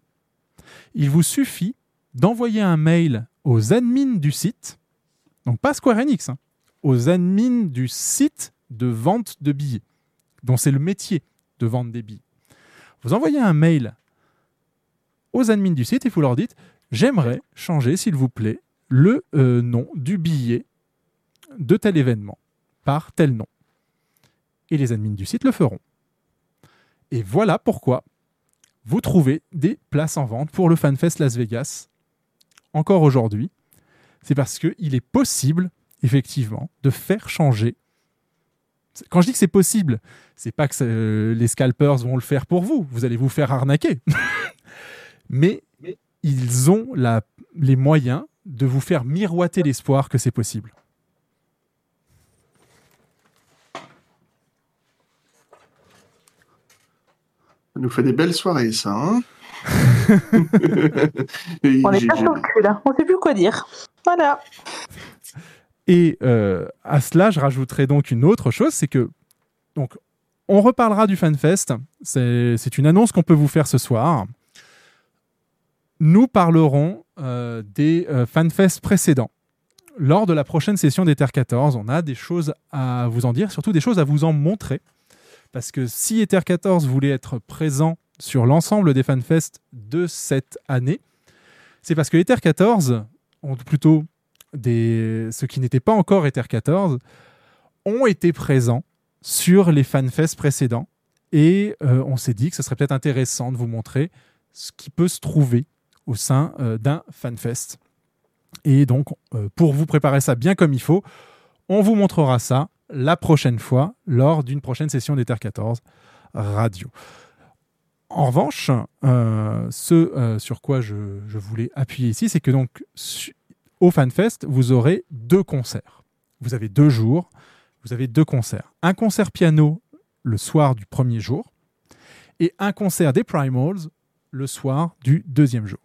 [SPEAKER 7] Il vous suffit d'envoyer un mail aux admins du site, donc pas Square Enix, hein, aux admins du site de vente de billets, dont c'est le métier de vendre des billets. Vous envoyez un mail aux admins du site et vous leur dites J'aimerais changer, s'il vous plaît, le euh, nom du billet de tel événement par tel nom. Et les admins du site le feront. Et voilà pourquoi vous trouvez des places en vente pour le FanFest Las Vegas encore aujourd'hui. C'est parce qu'il est possible, effectivement, de faire changer. Quand je dis que c'est possible, c'est pas que euh, les scalpers vont le faire pour vous. Vous allez vous faire arnaquer. Mais ils ont la- les moyens de vous faire miroiter l'espoir que c'est possible.
[SPEAKER 8] Ça nous fait des belles soirées, ça. Hein Et
[SPEAKER 11] On est
[SPEAKER 8] j'ai-
[SPEAKER 11] pas sur le cul là, on sait plus quoi dire. Voilà.
[SPEAKER 7] Et euh, à cela, je rajouterai donc une autre chose, c'est que donc on reparlera du FanFest. C'est c'est une annonce qu'on peut vous faire ce soir. Nous parlerons euh, des euh, FanFest précédents. Lors de la prochaine session d'Ether 14, on a des choses à vous en dire, surtout des choses à vous en montrer. Parce que si Ether 14 voulait être présent sur l'ensemble des FanFest de cette année, c'est parce que Ether 14, ou plutôt des, ceux qui n'étaient pas encore Ether 14, ont été présents sur les FanFest précédents. Et euh, on s'est dit que ce serait peut-être intéressant de vous montrer ce qui peut se trouver au sein euh, d'un FanFest. Et donc, euh, pour vous préparer ça bien comme il faut, on vous montrera ça la prochaine fois lors d'une prochaine session d'Ether 14 radio. En revanche, euh, ce sur quoi je, voulais appuyer ici, c'est que donc au FanFest, vous aurez deux concerts. Vous avez deux jours, vous avez deux concerts. Un concert piano le soir du premier jour et un concert des Primals le soir du deuxième jour.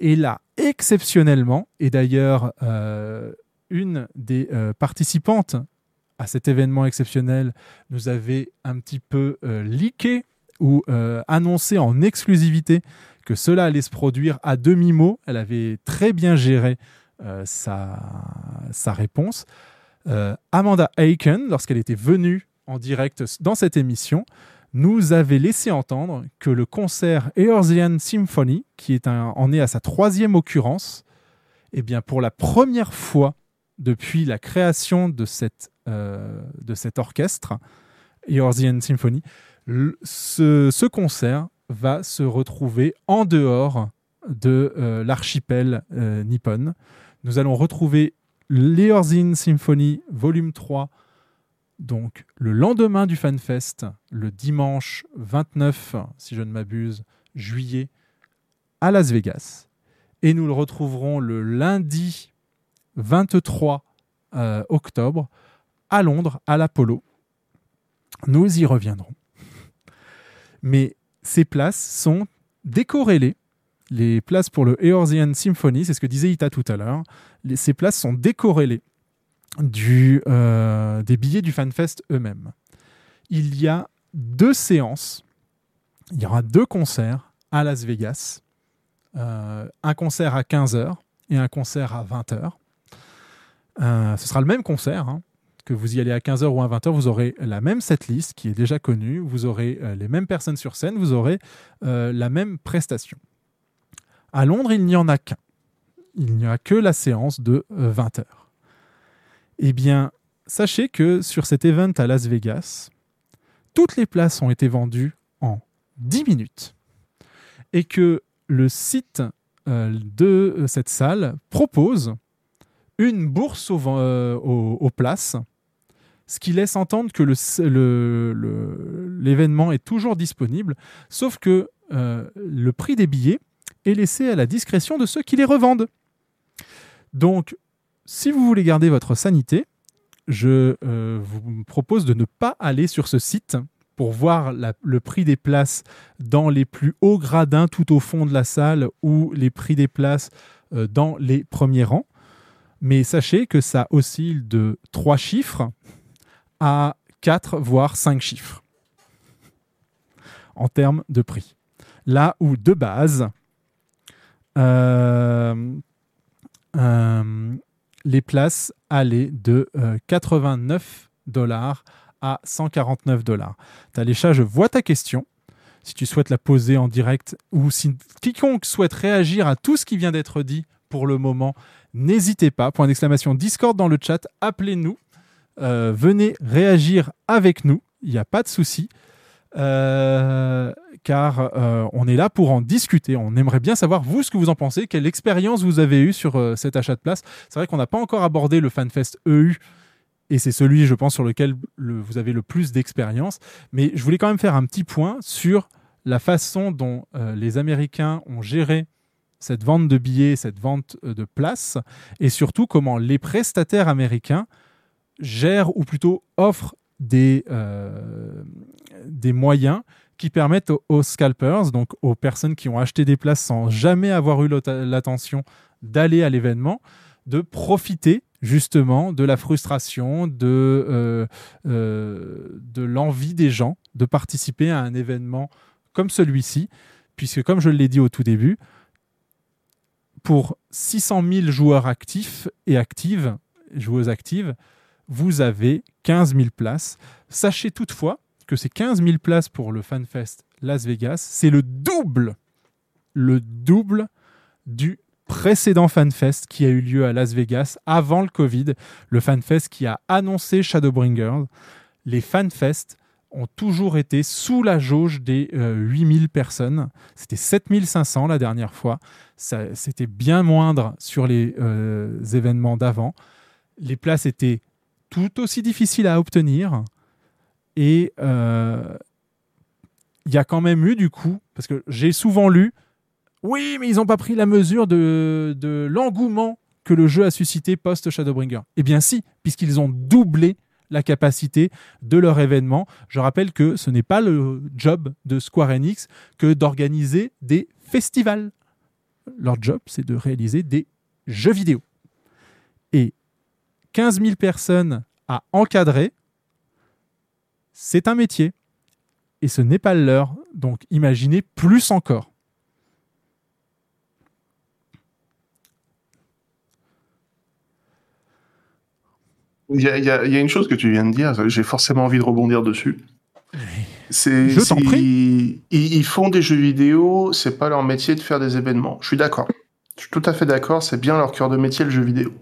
[SPEAKER 7] Et là, exceptionnellement, et d'ailleurs, euh, une des euh, participantes à cet événement exceptionnel nous avait un petit peu euh, leaké ou annoncé en exclusivité que cela allait se produire à demi-mot. Elle avait très bien géré sa, réponse. Amanda Aiken, lorsqu'elle était venue en direct dans cette émission, nous avait laissé entendre que le concert Eorzean Symphony, qui en est à sa troisième occurrence, eh bien pour la première fois depuis la création de, euh, cet orchestre, Eorzean Symphony, ce concert va se retrouver en dehors de euh, l'archipel euh, nippon. Nous allons retrouver l'Eorzean Symphony volume 3 donc le lendemain du FanFest, le dimanche 29, si je ne m'abuse, juillet, à Las Vegas. Et nous le retrouverons le lundi 23 euh, octobre à Londres, à l'Apollo. Nous y reviendrons. Mais ces places sont décorrélées. Les places pour le Eorzean Symphony, c'est ce que disait Ita tout à l'heure, ces places sont décorrélées euh, des billets du FanFest eux-mêmes. Il y a deux séances, il y aura deux concerts à Las Vegas, Euh, un concert à 15h et un concert à 20h. Euh, ce sera le même concert, hein. que vous y allez à 15h ou à 20h, vous aurez la même setlist qui est déjà connue, vous aurez les mêmes personnes sur scène, vous aurez la même prestation. À Londres, il n'y en a qu'un. Il n'y a que la séance de 20h. Eh bien, sachez que sur cet event à Las Vegas, toutes les places ont été vendues en 10 minutes et que le site euh, de euh, cette salle propose une bourse euh, aux- places, ce qui laisse entendre que l'événement est toujours disponible, sauf que le prix des billets est laissé à la discrétion de ceux qui les revendent. Donc, si vous voulez garder votre sanité, je euh, vous propose de ne pas aller sur ce site pour voir le prix des places dans les plus hauts gradins tout au fond de la salle ou les prix des places euh, dans les premiers rangs. Mais sachez que ça oscille de 3 chiffres à 4 voire 5 chiffres en termes de prix. Là où de base, euh, les places allaient de euh, 89 dollars à 149 dollars. Talécha, je vois ta question. Si tu souhaites la poser en direct ou si quiconque souhaite réagir à tout ce qui vient d'être dit pour le moment, n'hésitez pas. Point d'exclamation Discord dans le chat. Appelez-nous. Euh, venez réagir avec nous. Il n'y a pas de souci. Euh, car euh, on est là pour en discuter. On aimerait bien savoir, vous, ce que vous en pensez, quelle expérience vous avez eue sur euh, cet achat de place. C'est vrai qu'on n'a pas encore abordé le FanFest EU, et c'est celui, je pense, sur lequel le- vous avez le plus d'expérience. Mais je voulais quand même faire un petit point sur la façon dont euh, les Américains ont géré cette vente de billets, cette vente de places, et surtout comment les prestataires américains gèrent, ou plutôt offrent des, des moyens qui permettent aux, scalpers, donc aux personnes qui ont acheté des places sans jamais avoir eu l'attention d'aller à l'événement, de profiter justement de la frustration, de, euh, euh, de l'envie des gens de participer à un événement comme celui-ci, puisque comme je l'ai dit au tout début, pour 600 000 joueurs actifs et actives, joueuses actives, vous avez 15 000 places. Sachez toutefois que ces 15 000 places pour le FanFest Las Vegas, c'est le double, le double du précédent FanFest qui a eu lieu à Las Vegas avant le Covid, le FanFest qui a annoncé Shadowbringers. Les FanFest ont toujours été sous la jauge des 8000 personnes. C'était 7500 la dernière fois. C'était bien moindre sur les euh, événements d'avant. Les places étaient tout aussi difficiles à obtenir. Et euh, il y a quand même eu du coup, parce que j'ai souvent lu, oui, mais ils n'ont pas pris la mesure de, de l'engouement que le jeu a suscité post-Shadowbringer. Eh bien si, puisqu'ils ont doublé la capacité de leur événement. Je rappelle que ce n'est pas le job de Square Enix que d'organiser des festivals. Leur job, c'est de réaliser des jeux vidéo. Et 15 000 personnes à encadrer, c'est un métier. Et ce n'est pas le leur. Donc imaginez plus encore.
[SPEAKER 8] Il y, a, il y une chose que tu viens de dire, j'ai forcément envie de rebondir dessus. C'est,
[SPEAKER 7] Je t'en prie.
[SPEAKER 8] Ils, ils font des jeux vidéo, c'est pas leur métier de faire des événements. Je suis d'accord. Je suis tout à fait d'accord, c'est bien leur cœur de métier le jeu vidéo.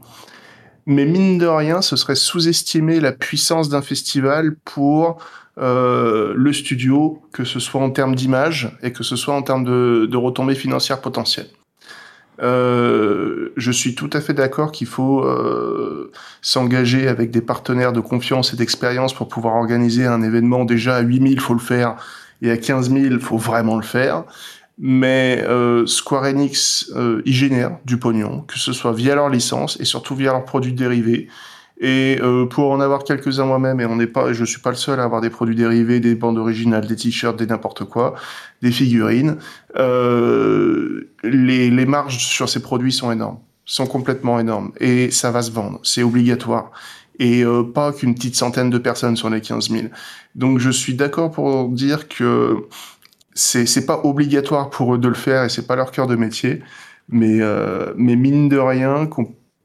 [SPEAKER 8] Mais mine de rien, ce serait sous-estimer la puissance d'un festival pour euh, le studio, que ce soit en termes d'image et que ce soit en termes de, de retombées financières potentielles. Euh, je suis tout à fait d'accord qu'il faut euh, s'engager avec des partenaires de confiance et d'expérience pour pouvoir organiser un événement. Déjà à 8000, il faut le faire, et à 15 000, il faut vraiment le faire. Mais euh, Square Enix, euh, ils génèrent du pognon, que ce soit via leur licence et surtout via leurs produits dérivés. Et euh, pour en avoir quelques-uns moi-même, et on n'est pas, je suis pas le seul à avoir des produits dérivés, des bandes originales, des t-shirts, des n'importe quoi, des figurines. Euh, les, les marges sur ces produits sont énormes, sont complètement énormes, et ça va se vendre, c'est obligatoire. Et euh, pas qu'une petite centaine de personnes sur les 15 000. Donc je suis d'accord pour dire que c'est c'est pas obligatoire pour eux de le faire et c'est pas leur cœur de métier, mais euh, mais mine de rien,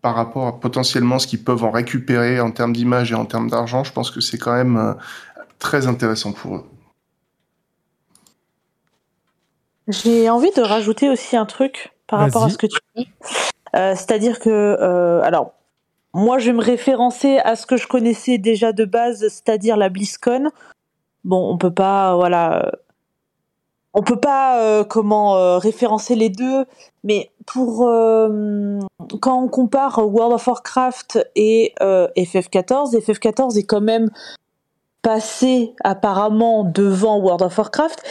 [SPEAKER 8] par rapport à potentiellement ce qu'ils peuvent en récupérer en termes d'image et en termes d'argent, je pense que c'est quand même euh, très intéressant pour eux.
[SPEAKER 11] J'ai envie de rajouter aussi un truc par rapport à ce que tu dis. Euh, C'est-à-dire que, euh, alors, moi, je vais me référencer à ce que je connaissais déjà de base, c'est-à-dire la BlizzCon. Bon, on peut pas, voilà, euh, on peut pas euh, comment euh, référencer les deux, mais pour euh, quand on compare World of Warcraft et euh, FF14, FF14 est quand même passé apparemment devant World of Warcraft.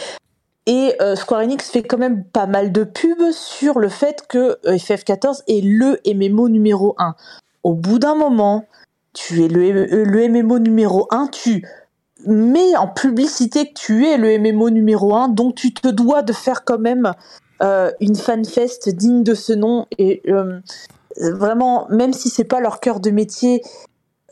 [SPEAKER 11] Et Square Enix fait quand même pas mal de pubs sur le fait que euh, FF14 est le MMO numéro 1. Au bout d'un moment, tu es le, le MMO numéro 1, tu mets en publicité que tu es le MMO numéro 1, donc tu te dois de faire quand même euh, une fanfest digne de ce nom. Et euh, vraiment, même si c'est pas leur cœur de métier,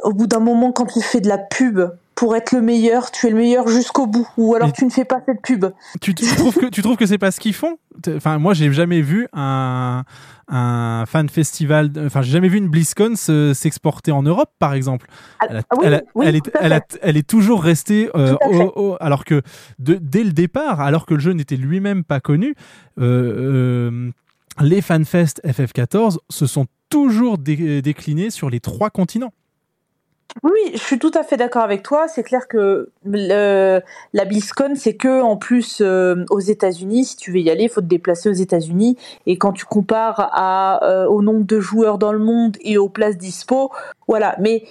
[SPEAKER 11] au bout d'un moment, quand tu fais de la pub pour être le meilleur, tu es le meilleur jusqu'au bout. Ou alors tu ne fais pas cette pub.
[SPEAKER 7] Tu, tu trouves que tu trouves que c'est pas ce qu'ils font? Enfin, moi, j'ai jamais vu un un fan festival. Enfin, j'ai jamais vu une BlizzCon se- s'exporter en Europe, par exemple. Elle, a-
[SPEAKER 11] Ah oui,
[SPEAKER 7] elle a-
[SPEAKER 11] oui,
[SPEAKER 7] elle est,
[SPEAKER 11] tout à
[SPEAKER 7] elle, a-
[SPEAKER 11] fait.
[SPEAKER 7] elle est toujours restée euh, au- au- alors que de- dès le départ, alors que le jeu n'était lui-même pas connu, euh, euh, les fanfests FF14 se sont toujours dé- déclinés sur les trois continents.
[SPEAKER 11] Oui, je suis tout à fait d'accord avec toi. C'est clair que la BlizzCon, c'est que en plus euh, aux États-Unis, si tu veux y aller, il faut te déplacer aux États-Unis. Et quand tu compares euh, au nombre de joueurs dans le monde et aux places dispo, voilà. Mais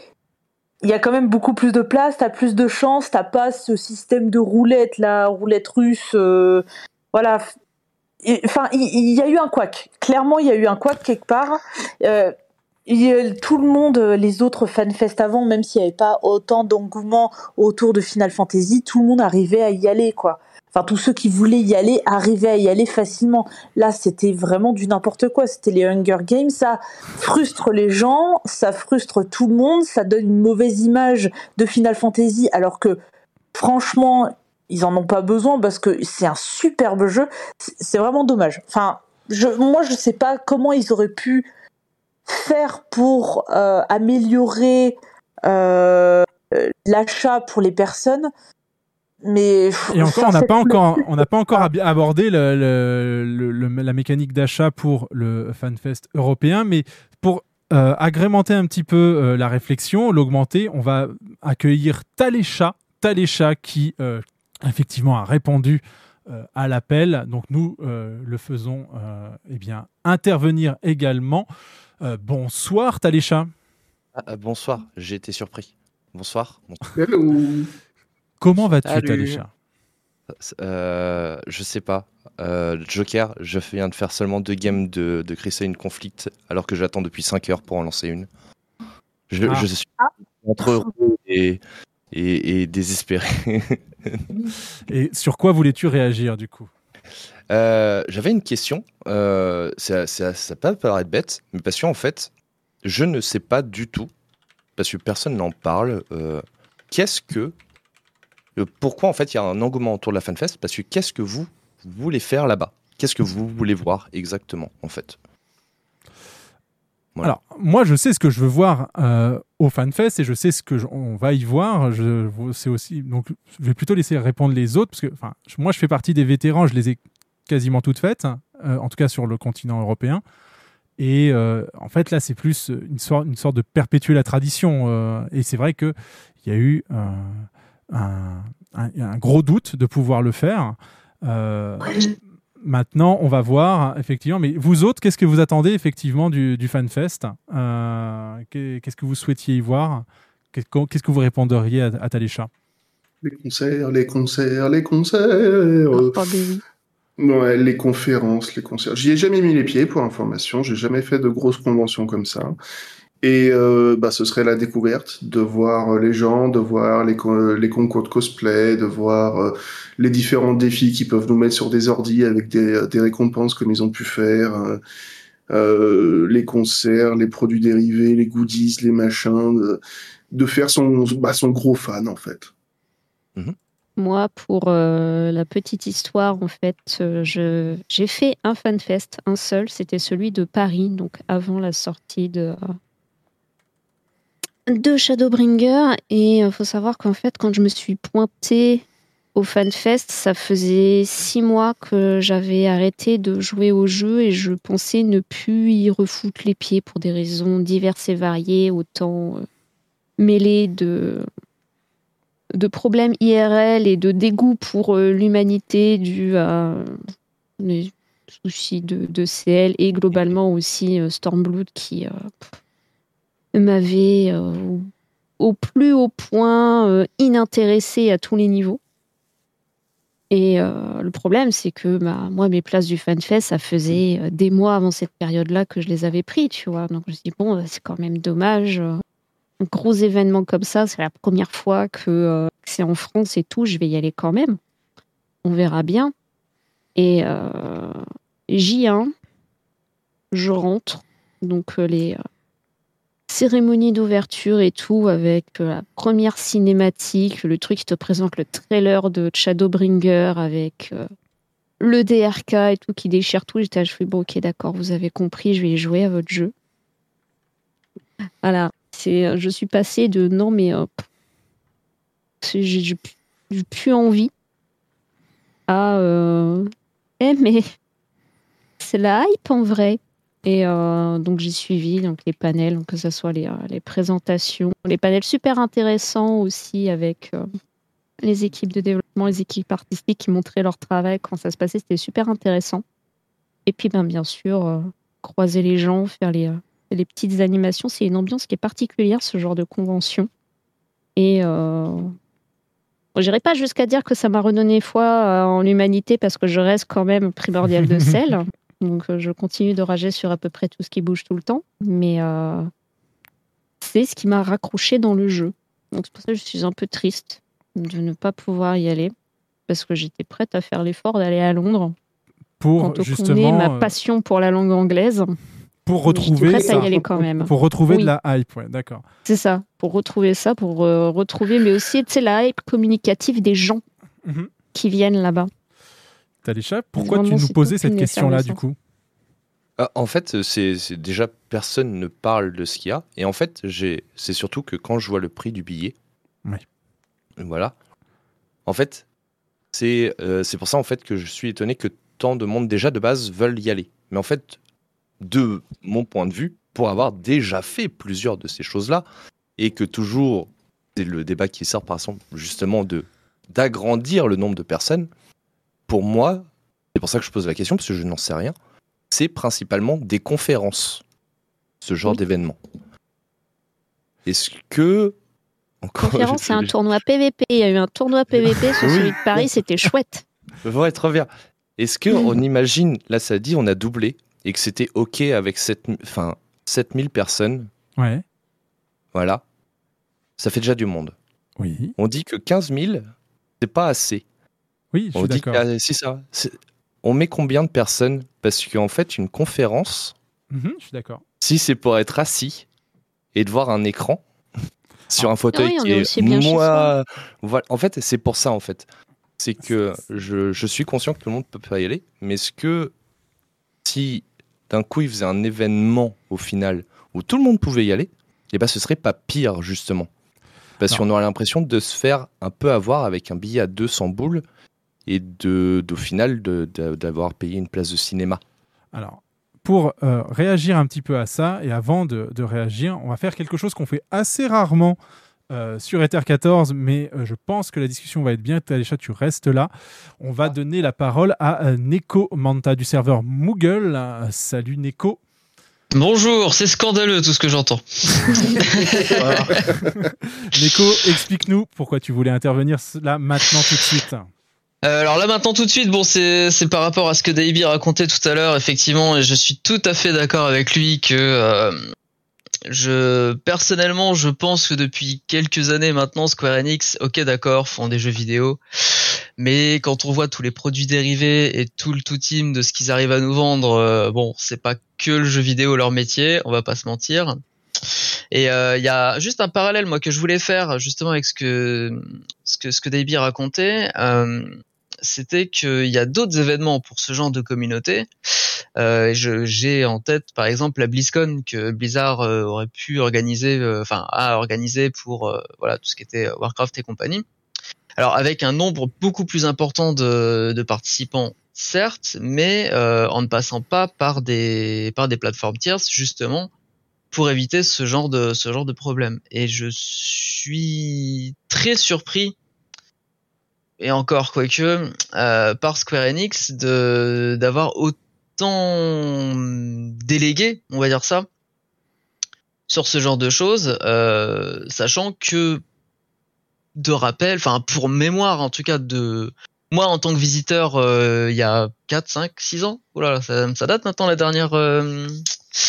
[SPEAKER 11] il y a quand même beaucoup plus de place, t'as plus de chance, t'as pas ce système de roulette, la roulette russe, euh, voilà. Enfin, il il y, a eu un couac. Clairement, il y a eu un couac quelque part. Tout le monde, euh, les autres fanfests avant, même s'il n'y avait pas autant d'engouement autour de Final Fantasy, tout le monde arrivait à y aller, quoi. enfin tous ceux qui voulaient y aller arrivaient à y aller facilement. Là, c'était vraiment du n'importe quoi. C'était les Hunger Games, ça frustre les gens, ça frustre tout le monde, ça donne une mauvaise image de Final Fantasy, alors que franchement, ils en ont pas besoin parce que c'est un superbe jeu. C'est c'est vraiment dommage. Enfin, je, moi, je sais pas comment ils auraient pu faire pour euh, améliorer euh, l'achat pour les personnes. Mais
[SPEAKER 7] Et encore, on n'a pas encore, on n'a pas encore ab- abordé le- le- le- le- la mécanique d'achat pour le FanFest européen, mais pour euh, agrémenter un petit peu la réflexion, l'augmenter, on va accueillir Talécha, Talécha qui effectivement a répondu à l'appel. Donc nous euh, le faisons euh, eh bien intervenir également. Euh, bonsoir Talécha.
[SPEAKER 12] Ah, euh, bonsoir, j'ai été surpris. Bonsoir. Bon-
[SPEAKER 7] Comment vas-tu. Talécha
[SPEAKER 12] Euh, je sais pas. Euh, Joker, je viens de faire seulement deux games de, de Crystalline Conflict alors que j'attends depuis 5 heures pour en lancer une. Je,
[SPEAKER 7] Ah.
[SPEAKER 12] je suis entre heureux et, et, et désespéré.
[SPEAKER 7] Et sur quoi voulais-tu réagir du coup?
[SPEAKER 12] Euh, J'avais une question. Euh, ça, ça, ça peut paraître bête, mais parce qu'en fait, je ne sais pas du tout, parce que personne n'en parle. euh, qu'est-ce que. pourquoi en fait il y a un engouement autour de la FanFest Parce que qu'est-ce que vous voulez faire là-bas? Qu'est-ce que vous voulez voir exactement en fait?
[SPEAKER 7] Alors, moi, je sais ce que je veux voir euh, au FanFest et je sais ce que je- on va y voir. Je aussi. Donc, je vais plutôt laisser répondre les autres parce que, moi, je fais partie des vétérans. Je les ai quasiment toutes faites, euh, en tout cas sur le continent européen. Et euh, en fait, là, c'est plus une sorte, une sorte de perpétuer la tradition. euh, et c'est vrai qu'il y a eu euh, un, un- un gros doute de pouvoir le faire. Euh, Maintenant, on va voir, effectivement. Mais vous autres, qu'est-ce que vous attendez, effectivement, du, du FanFest Euh, qu'est- Qu'est-ce que vous souhaitiez y voir? Qu'est- Qu'est-ce que vous répondriez à, à Talécha
[SPEAKER 8] Les concerts, les concerts, les concerts.
[SPEAKER 4] Oh,
[SPEAKER 8] Ouais, les conférences, les concerts. J'y ai jamais mis les pieds pour information. J'ai jamais fait de grosses conventions comme ça. Et euh, bah, ce serait la découverte de voir euh, les gens, de voir les, co- les concours de cosplay, de voir euh, les différents défis qu'ils peuvent nous mettre sur des ordis avec des, récompenses comme ils ont pu faire, euh, euh, les concerts, les produits dérivés, les goodies, les machins, de, faire son, bah, son gros fan en fait.
[SPEAKER 4] Moi, pour euh, la petite histoire, en fait, euh, j'ai fait un fanfest, un seul, c'était celui de Paris, donc avant la sortie de, de Shadowbringer. Et il faut savoir qu'en fait, quand je me suis pointée au fanfest, ça faisait six mois que j'avais arrêté de jouer au jeu et je pensais ne plus y refoutre les pieds pour des raisons diverses et variées, autant euh, mêlées de de problèmes IRL et de dégoût pour euh, l'humanité dû à euh, les soucis de, CL et globalement aussi euh, Stormblood qui euh, m'avait euh, au- plus haut point euh, inintéressé à tous les niveaux. Et euh, le problème, c'est que bah, moi, mes places du FanFest, ça faisait euh, des mois avant cette période-là que je les avais pris, tu vois. Donc je me dit, bon, bah, c'est quand même dommage. Gros événement comme ça, c'est la première fois que, euh, c'est en France et tout, je vais y aller quand même. On verra bien. Et euh, J1, je rentre. Donc euh, les euh, cérémonies d'ouverture et tout, avec la première cinématique, le truc qui te présente le trailer de Shadowbringer avec le DRK et tout qui déchire tout. J'étais je fais bon, ok, d'accord, vous avez compris, je vais jouer à votre jeu. Voilà, c'est, euh, je suis passée de non, mais euh, j'ai plus- envie à euh, eh, mais c'est la hype en vrai. Et euh, donc j'ai suivi donc, les panels, que ce soit les, euh, les présentations, les panels super intéressants aussi avec les équipes de développement, les équipes artistiques qui montraient leur travail, quand ça se passait, c'était super intéressant. Et puis ben, bien sûr, croiser les gens, faire les, les petites animations, c'est une ambiance qui est particulière, ce genre de convention. Et euh, j'irai pas jusqu'à dire que ça m'a redonné foi euh, en l'humanité parce que je reste quand même primordial de sel. Donc euh, je continue de rager sur à peu près tout ce qui bouge tout le temps. Mais euh, c'est ce qui m'a raccroché dans le jeu. Donc c'est pour ça que je suis un peu triste de ne pas pouvoir y aller. parce que j'étais prête à faire l'effort d'aller à Londres.
[SPEAKER 7] Pour
[SPEAKER 4] Quand
[SPEAKER 7] justement.
[SPEAKER 4] ma passion pour la langue anglaise.
[SPEAKER 7] Pour retrouver. ça.
[SPEAKER 4] y aller quand même.
[SPEAKER 7] Pour retrouver
[SPEAKER 4] Oui.
[SPEAKER 7] de la hype, ouais, d'accord.
[SPEAKER 4] C'est ça, pour retrouver ça, pour euh, retrouver, mais aussi, tu sais, la hype communicative des gens
[SPEAKER 7] Mhm.
[SPEAKER 4] qui viennent là-bas.
[SPEAKER 7] Talisha, pourquoi tu nous posais cette question-là, du coup
[SPEAKER 12] Ah, en fait, c'est c'est déjà personne ne parle de ce qu'il y a. Et en fait, j'ai- c'est surtout que quand je vois le prix du billet,
[SPEAKER 7] Oui.
[SPEAKER 12] voilà. En fait, c'est euh, c'est pour ça en fait que je suis étonné que tant de monde déjà de base veulent y aller. Mais en fait, de mon point de vue, pour avoir déjà fait plusieurs de ces choses-là, et que toujours c'est le débat qui sort par exemple justement de d'agrandir le nombre de personnes. Pour moi, c'est pour ça que je pose la question parce que je n'en sais rien c'est principalement des conférences, ce genre d'événement. Est-ce que. Encore,
[SPEAKER 4] Conférence, c'est un tournoi PVP. Il y a eu un tournoi PVP sur celui de Paris, c'était chouette.
[SPEAKER 12] Ouais, trop bien. Est-ce que on imagine, là ça dit, on a doublé et que c'était OK avec 7000 enfin, 7000 personnes,
[SPEAKER 7] Ouais.
[SPEAKER 12] voilà, ça fait déjà du monde.
[SPEAKER 7] Oui.
[SPEAKER 12] On dit que 15 000, c'est pas assez.
[SPEAKER 7] Oui, je
[SPEAKER 12] On
[SPEAKER 7] suis
[SPEAKER 12] dit
[SPEAKER 7] d'accord.
[SPEAKER 12] que ah, c'est ça. C'est- On met combien de personnes? Parce qu'en fait, une conférence,
[SPEAKER 7] Mhm, je suis d'accord.
[SPEAKER 12] si c'est pour être assis et de voir un écran sur un fauteuil
[SPEAKER 4] Ah oui, on
[SPEAKER 12] qui
[SPEAKER 4] est
[SPEAKER 12] moi voilà en fait c'est pour ça en fait c'est que je, je suis conscient que tout le monde peut pas y aller mais est-ce que si d'un coup il faisait un événement au final où tout le monde pouvait y aller. Et ben ce serait pas pire justement. Parce qu'on aurait l'impression de se faire un peu avoir avec un billet à 200 boules et de final de- de- d'avoir payé une place de cinéma.
[SPEAKER 7] Alors, pour euh, réagir un petit peu à ça, et avant de, de réagir, on va faire quelque chose qu'on fait assez rarement euh, sur Ether 14, mais euh, je pense que la discussion va être bien. Tu restes là. On va donner la parole à euh, Neko Manta du serveur Moogle. Salut Neko.
[SPEAKER 13] Bonjour, c'est scandaleux tout ce que j'entends.
[SPEAKER 7] Neko, explique-nous pourquoi tu voulais intervenir là maintenant tout de suite.
[SPEAKER 13] Euh, alors là maintenant tout de suite, bon c'est par rapport à ce que Daibi racontait tout à l'heure, effectivement, et je suis tout à fait d'accord avec lui que euh, je personnellement je pense que depuis quelques années maintenant Square Enix, ok d'accord, font des jeux vidéo, mais quand on voit tous les produits dérivés et tout le tout team de ce qu'ils arrivent à nous vendre, euh, bon c'est pas que le jeu vidéo leur métier, on va pas se mentir. Et euh, il y a juste un parallèle moi que je voulais faire justement avec ce que ce que ce que Davey racontait, euh, c'était qu'il y a d'autres événements pour ce genre de communauté. Euh, J'ai en tête par exemple la BlizzCon que Blizzard euh, aurait pu organiser, euh, enfin a organisé pour euh, voilà tout ce qui était Warcraft et compagnie. Alors avec un nombre beaucoup plus important de, de participants, certes, mais en ne passant pas par des par des plateformes tierces justement pour éviter ce genre de ce genre de problème. Et je suis très surpris et encore quoique euh, par Square Enix de d'avoir autant délégué, on va dire ça, sur ce genre de choses, euh, sachant que de rappel, enfin pour mémoire en tout cas de moi en tant que visiteur euh, il y a 4, 5, 6 ans, oh là là, ça, ça date maintenant la dernière euh,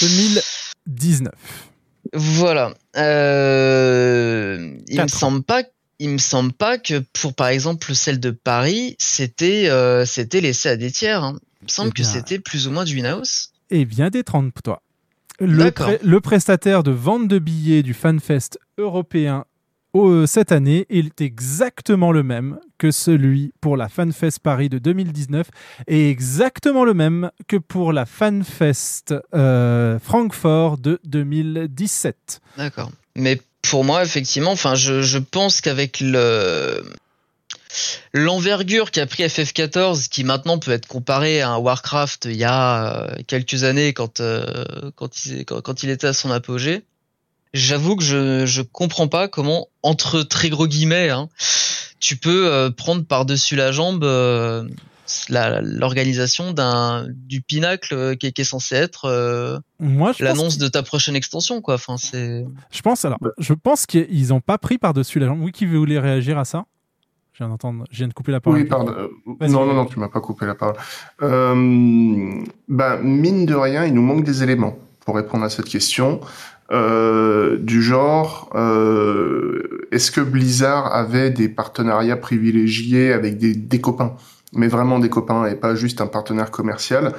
[SPEAKER 7] 2019.
[SPEAKER 13] voilà. Euh, il me semble pas, il me semble pas que pour par exemple celle de Paris, c'était euh, c'était laissé à des tiers. hein. Il me semble
[SPEAKER 7] Eh
[SPEAKER 13] que c'était plus ou moins du in-house.
[SPEAKER 7] Eh bien, détrompe-toi. Le,
[SPEAKER 13] D'accord.
[SPEAKER 7] pré- le prestataire de vente de billets du FanFest européen au- cette année est exactement le même que celui pour la FanFest Paris de 2019 et exactement le même que pour la FanFest euh, Francfort de 2017.
[SPEAKER 13] D'accord. Mais pour moi, effectivement, enfin, je, pense qu'avec le l'envergure qu'a pris FF14, qui maintenant peut être comparé à un Warcraft il y a euh, quelques années quand euh, quand il quand, il était à son apogée, j'avoue que je je comprends pas comment entre très gros guillemets, hein, tu peux euh, prendre par dessus la jambe. L'organisation d'un du pinacle euh, qui, est- qui est censé être euh, l'annonce de ta prochaine extension quoi enfin c'est
[SPEAKER 7] Je pense alors, je pense qu'ils n'ont pas pris par-dessus la jambe. Oui, qui voulait réagir à ça? Je viens d'entendre, je viens de couper la parole.
[SPEAKER 8] Oui, pardon.
[SPEAKER 7] Vas-y.
[SPEAKER 8] Non, non, non, tu m'as pas coupé la parole. Euh, ben, mine de rien, il nous manque des éléments pour répondre à cette question. euh, du genre, euh, est-ce que Blizzard avait des partenariats privilégiés avec des, des copains, mais vraiment des copains et pas juste un partenaire commercial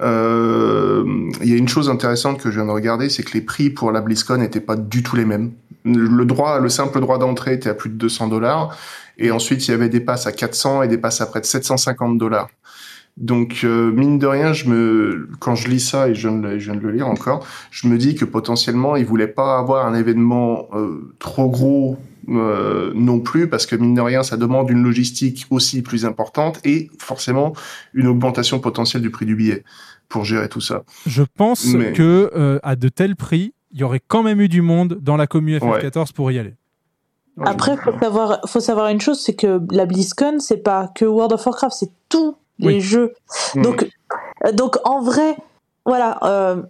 [SPEAKER 8] euh, Il y a une chose intéressante que je viens de regarder, c'est que les prix pour la BlizzCon n'étaient pas du tout les mêmes. Le droit, le simple droit d'entrée était à plus de 200 dollars, et ensuite il y avait des passes à 400 et des passes à près de 750 dollars. Donc euh, mine de rien, je me, quand je lis ça et je viens, de, le- je viens de le lire encore, je me dis que potentiellement ils voulaient pas avoir un événement euh, trop gros euh, non plus parce que mine de rien, ça demande une logistique aussi plus importante et forcément une augmentation potentielle du prix du billet pour gérer tout ça.
[SPEAKER 7] Je pense
[SPEAKER 8] Mais-
[SPEAKER 7] que euh, à de tels prix, il y aurait quand même eu du monde dans la commu FF14 pour y aller.
[SPEAKER 11] Après, faut savoir, faut savoir une chose, c'est que la BlizzCon, c'est pas que World of Warcraft, c'est les jeux. Donc, euh, donc en vrai, voilà, euh,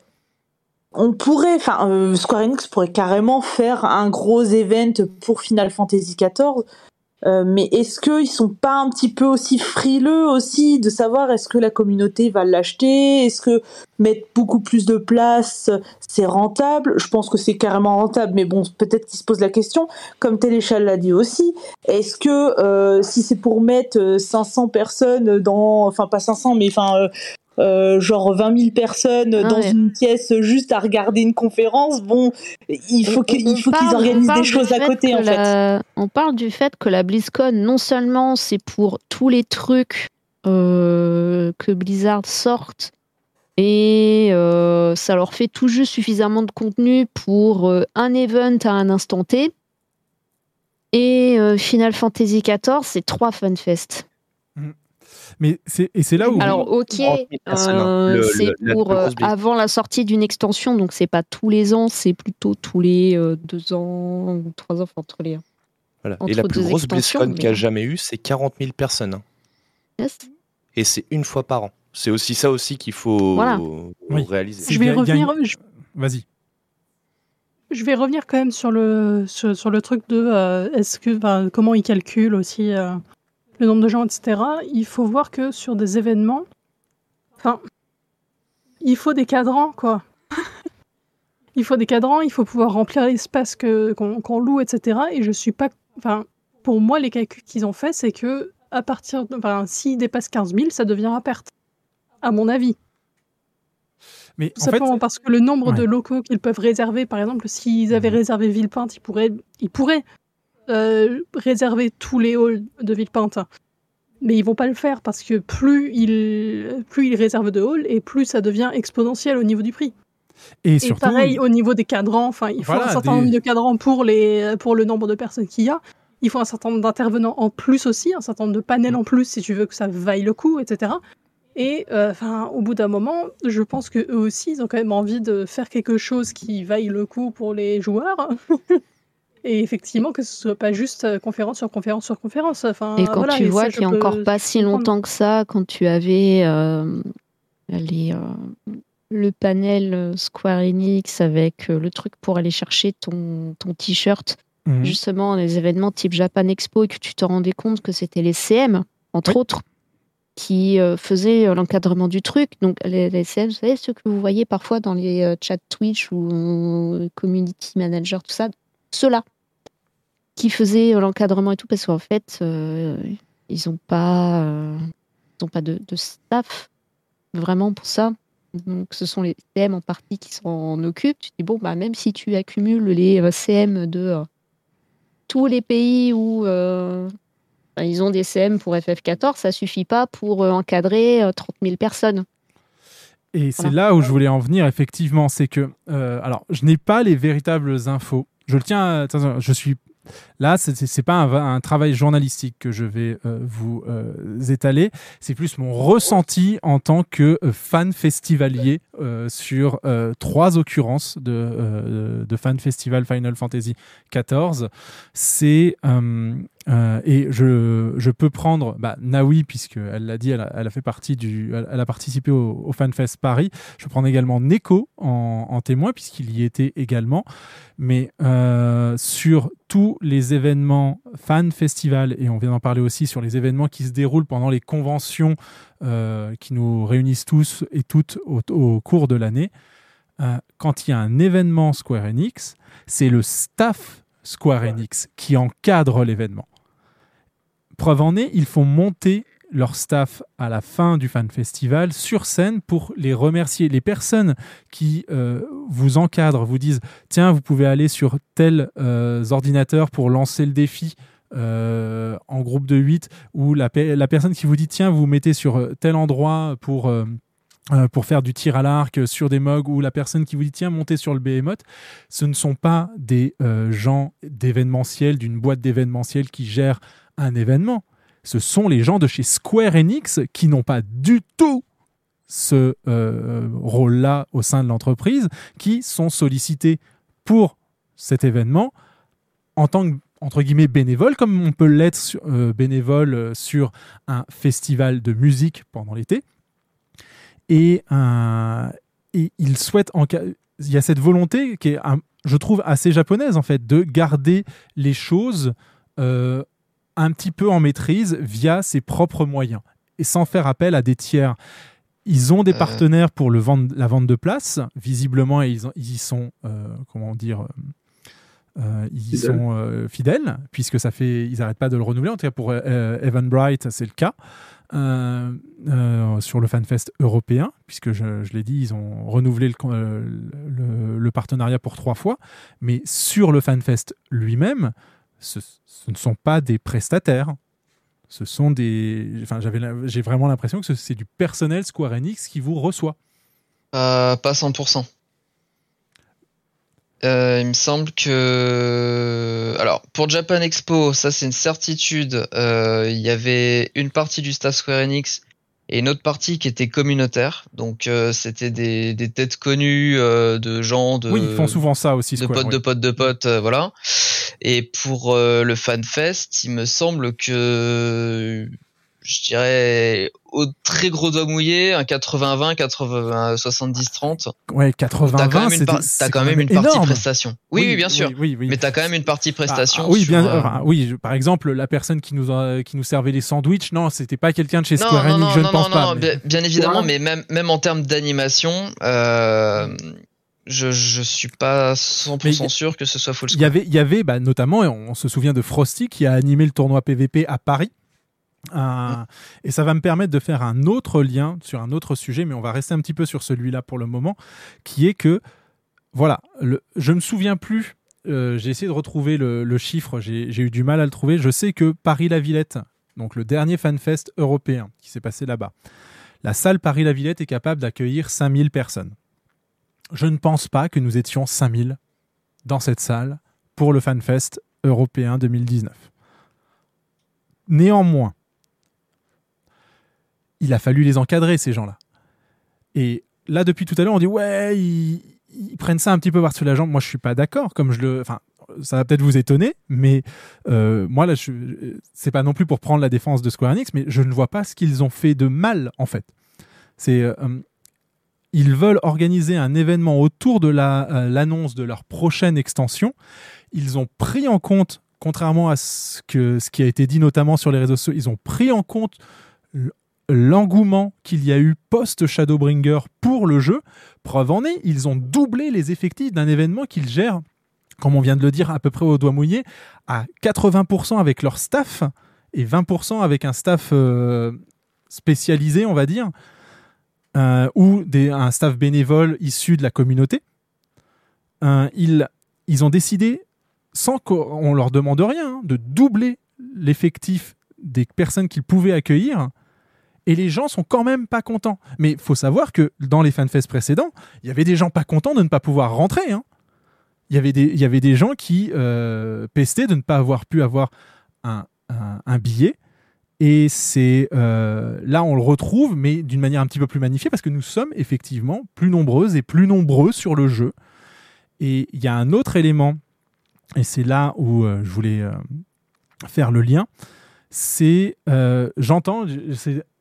[SPEAKER 11] on pourrait, enfin, euh, Square Enix pourrait carrément faire un gros event pour Final Fantasy XIV. Euh, mais est-ce qu'ils sont pas un petit peu aussi frileux aussi de savoir est-ce que la communauté va l'acheter Est-ce que mettre beaucoup plus de place c'est rentable? Je pense que c'est carrément rentable, mais bon, peut-être qu'ils se posent la question. Comme Téléchal l'a dit aussi, est-ce que euh, si c'est pour mettre euh, 500 personnes dans, enfin pas 500, mais enfin euh, genre 20 000 personnes
[SPEAKER 4] Ah
[SPEAKER 11] dans
[SPEAKER 4] ouais.
[SPEAKER 11] une pièce juste à regarder une conférence, bon, il faut qu'ils
[SPEAKER 4] on
[SPEAKER 11] organisent des choses à côté en fait.
[SPEAKER 4] la- On parle du fait que la BlizzCon, non seulement c'est pour tous les trucs euh, que Blizzard sorte, et euh, ça leur fait tout juste suffisamment de contenu pour euh, un event à un instant T. Et euh, Final Fantasy XIV, c'est trois FunFest.
[SPEAKER 7] Mais c'est et c'est là où
[SPEAKER 4] Alors ok,
[SPEAKER 12] 30 000 personnes, hein.
[SPEAKER 4] euh,
[SPEAKER 12] Le-
[SPEAKER 4] c'est
[SPEAKER 12] le-
[SPEAKER 4] pour euh, avant la sortie d'une extension, donc c'est pas tous les ans, c'est plutôt tous les euh, deux ans ou trois ans, enfin, entre les.
[SPEAKER 12] Voilà.
[SPEAKER 4] Entre
[SPEAKER 12] Et la plus grosse BlizzCon qu'il y a
[SPEAKER 4] mais-
[SPEAKER 12] jamais eu, c'est 40 000 personnes. hein.
[SPEAKER 4] Yes.
[SPEAKER 12] Et c'est une fois par an. C'est aussi ça aussi qu'il faut
[SPEAKER 4] Voilà.
[SPEAKER 7] Oui.
[SPEAKER 12] réaliser.
[SPEAKER 10] Je vais revenir. je-
[SPEAKER 7] Vas-y.
[SPEAKER 10] Je vais revenir quand même sur le sur, sur le truc de euh, est-ce que comment ils calculent aussi euh, le nombre de gens etc. Il faut voir que sur des événements, enfin, il faut des cadrans quoi. il faut des cadrans, il faut pouvoir remplir l'espace que qu'on loue etc. Et je suis pas, enfin, pour moi les calculs qu'ils ont fait c'est que à partir de, enfin, s'ils dépassent 15 000, ça devient à perte, à mon avis.
[SPEAKER 7] Mais
[SPEAKER 10] Tout
[SPEAKER 7] en fait,
[SPEAKER 10] simplement parce que le nombre de locaux qu'ils peuvent réserver, par exemple, s'ils avaient réservé Villepinte, ils pourraient, ils pourraient euh, réserver tous les halls de Villepinte. Mais ils vont pas le faire parce que plus ils, plus ils réservent de halls et plus ça devient exponentiel au niveau du prix.
[SPEAKER 7] et
[SPEAKER 10] Et,
[SPEAKER 7] surtout,
[SPEAKER 10] pareil au niveau des cadrans, enfin, il faut
[SPEAKER 7] Voilà,
[SPEAKER 10] un certain
[SPEAKER 7] des-
[SPEAKER 10] nombre de cadrans pour, les, pour le nombre de personnes qu'il y a. Il faut un certain nombre d'intervenants en plus aussi, un certain nombre de panels en plus si tu veux que ça vaille le coup, etc. Et euh, enfin, au bout d'un moment, je pense que eux aussi, ils ont quand même envie de faire quelque chose qui vaille le coup pour les joueurs. Et effectivement, que ce soit pas juste euh, conférence sur conférence sur conférence. Enfin,
[SPEAKER 4] Et quand
[SPEAKER 10] voilà,
[SPEAKER 4] tu
[SPEAKER 10] et
[SPEAKER 4] vois qu'il y a encore pas si longtemps que ça, quand tu avais euh, les, euh, le panel Square Enix avec euh, le truc pour aller chercher ton, ton t-shirt,
[SPEAKER 7] Mhm.
[SPEAKER 4] justement les événements type Japan Expo, et que tu te rendais compte que c'était les CM, entre autres, qui euh, faisaient euh, l'encadrement du truc. Donc les, les CM, vous savez, ceux que vous voyez parfois dans les euh, chats Twitch ou euh, Community Manager, tout ça, ceux-là qui faisaient euh, l'encadrement et tout, parce qu'en fait, euh, ils n'ont pas, euh, ils ont pas de, de staff vraiment pour ça. Donc, ce sont les CM en partie qui s'en occupent. Tu te dis, bon, bah, même si tu accumules les euh, CM de euh, tous les pays où euh, enfin, ils ont des CM pour FF14, ça suffit pas pour euh, encadrer euh, 30 000 personnes.
[SPEAKER 7] Et c'est là où je voulais en venir, effectivement. C'est que, euh, alors, je n'ai pas les véritables infos. Je le tiens, attention, je suis. Là, c'est c'est pas un, travail journalistique que je vais euh, vous euh, étaler. C'est plus mon ressenti en tant que euh, fan festivalier euh, sur euh, trois occurrences de, euh, de fan festival Final Fantasy XIV. C'est euh, et je, je peux prendre bah, Nawi puisqu'elle l'a dit, elle a, elle a fait partie du, elle, elle a participé au, au FanFest Paris. Je prendre également Neko en, en témoin puisqu'il y était également. Mais euh, sur tous les événements fan festival et on vient d'en parler aussi sur les événements qui se déroulent pendant les conventions euh, qui nous réunissent tous et toutes au, au cours de l'année. quand il y a un événement Square Enix, c'est le staff Square Enix qui encadre l'événement. Preuve en est, ils font monter leur staff à la fin du fan festival sur scène pour les remercier. Les personnes qui euh, vous encadrent vous disent tiens, vous pouvez aller sur tel euh, ordinateur pour lancer le défi. euh, en groupe de 8 ou la, la personne qui vous dit tiens vous vous mettez sur euh, tel endroit pour pour faire du tir à l'arc sur des mugs ou la personne qui vous dit tiens montez sur le behemoth ce ne sont pas des gens d'événementiel d'une boîte d'événementiel qui gèrent un événement ce sont les gens de chez Square Enix qui n'ont pas du tout ce euh, rôle-là au sein de l'entreprise, qui sont sollicités pour cet événement en tant que entre guillemets bénévole, comme on peut l'être euh, bénévole euh, sur un festival de musique pendant l'été. Et, ils souhaitent enca- il y a cette volonté qui est, je trouve, assez japonaise en fait, de garder les choses un petit peu en maîtrise via ses propres moyens et sans faire appel à des tiers. Ils ont des
[SPEAKER 13] Euh.
[SPEAKER 7] partenaires pour le vendre, la vente de places, visiblement, et ils, en- ils y sont, euh, comment dire, euh, ils
[SPEAKER 8] Fidèles.
[SPEAKER 7] sont euh, fidèles, puisque ça fait, ils n'arrêtent pas de le renouveler. En tout cas, pour Evan Bright, c'est le cas. Sur le FanFest européen, puisque je, je l'ai dit, ils ont renouvelé le, con- le- le partenariat pour trois fois. Mais sur le FanFest lui-même, ce, ne sont pas des prestataires. Ce sont des. Enfin, j'avais, j'ai vraiment l'impression que ce- c'est du personnel Square Enix qui vous reçoit.
[SPEAKER 13] Euh, pas 100%. Euh, il me semble que... Alors, pour Japan Expo, ça c'est une certitude. Euh, il y avait une partie du staff Square Enix et une autre partie qui était communautaire. Donc, euh, c'était des, des têtes connues euh, de gens, de,
[SPEAKER 7] oui, ils font souvent ça aussi.
[SPEAKER 13] de
[SPEAKER 7] Square,
[SPEAKER 13] potes,
[SPEAKER 7] oui.
[SPEAKER 13] de potes, de potes, euh, voilà. Et pour euh, le FanFest, il me semble que je dirais au très gros doigt mouillé, un 80-20, 80, 70-30.
[SPEAKER 7] Ouais,
[SPEAKER 13] T'as
[SPEAKER 7] 80
[SPEAKER 13] quand même une, par-
[SPEAKER 7] c'est-
[SPEAKER 13] t'as
[SPEAKER 7] c'est
[SPEAKER 13] quand même une partie
[SPEAKER 7] énorme.
[SPEAKER 13] prestation. Oui, oui, bien sûr.
[SPEAKER 7] Oui, oui, oui.
[SPEAKER 13] Mais t'as quand même une partie prestation.
[SPEAKER 7] Ah, oui,
[SPEAKER 13] sur,
[SPEAKER 7] bien,
[SPEAKER 13] euh,
[SPEAKER 7] enfin, oui, par exemple, la personne qui nous, a- qui nous servait les sandwichs, non, c'était pas quelqu'un de chez Square Enix,
[SPEAKER 13] non,
[SPEAKER 7] je ne
[SPEAKER 13] non,
[SPEAKER 7] pense
[SPEAKER 13] non,
[SPEAKER 7] pas.
[SPEAKER 13] non,
[SPEAKER 7] mais-
[SPEAKER 13] bien, évidemment,
[SPEAKER 8] Ouais.
[SPEAKER 13] mais même, même en termes d'animation, euh, je, je suis pas 100%
[SPEAKER 7] Mais y-
[SPEAKER 13] sûr que ce soit full
[SPEAKER 7] Il y avait, il y avait bah, notamment, et on, on se souvient de Frosty qui a animé le tournoi PVP à Paris. Euh, et ça va me permettre de faire un autre lien sur un autre sujet, mais on va rester un petit peu sur celui-là pour le moment, qui est que, voilà, le, je me souviens plus, euh, j'ai essayé de retrouver le, le chiffre, j'ai eu du mal à le trouver. Je sais que Paris-La Villette, donc le dernier FanFest européen qui s'est passé là-bas, la salle Paris-La Villette est capable d'accueillir 5000 personnes. Je ne pense pas que nous étions 5000 dans cette salle pour le FanFest européen 2019. Néanmoins, il a fallu les encadrer, ces gens-là. Et là, depuis tout à l'heure, on dit ouais, ils, prennent ça un petit peu par-dessus la jambe. Moi, je suis pas d'accord. Comme je le, enfin, ça va peut-être vous étonner, mais euh, moi là, je... c'est pas non plus pour prendre la défense de Square Enix, mais je ne vois pas ce qu'ils ont fait de mal en fait. C'est euh, ils veulent organiser un événement autour de la, euh, l'annonce de leur prochaine extension. Ils ont pris en compte, contrairement à ce, que, ce qui a été dit notamment sur les réseaux sociaux, ils ont pris en compte l'engouement qu'il y a eu post-Shadowbringer pour le jeu. Preuve en est, ils ont doublé les effectifs d'un événement qu'ils gèrent, comme on vient de le dire, à peu près au doigt mouillé, à 80% avec leur staff et 20% avec un staff euh, spécialisé, on va dire euh, ou des, un staff bénévole issu de la communauté. Euh, ils, ont décidé, sans qu'on leur demande rien, hein, de doubler l'effectif des personnes qu'ils pouvaient accueillir. Et les gens sont quand même pas contents. Mais faut savoir que dans les fanfests précédents, il y avait des gens pas contents de ne pas pouvoir rentrer. hein. Il, y avait des, il y avait des gens qui euh, pestaient de ne pas avoir pu avoir un, billet. Et c'est euh, là, on le retrouve, mais d'une manière un petit peu plus magnifiée, parce que nous sommes effectivement plus nombreuses et plus nombreux sur le jeu. Et il y a un autre élément, et c'est là où euh, je voulais faire le lien, c'est, j'entends,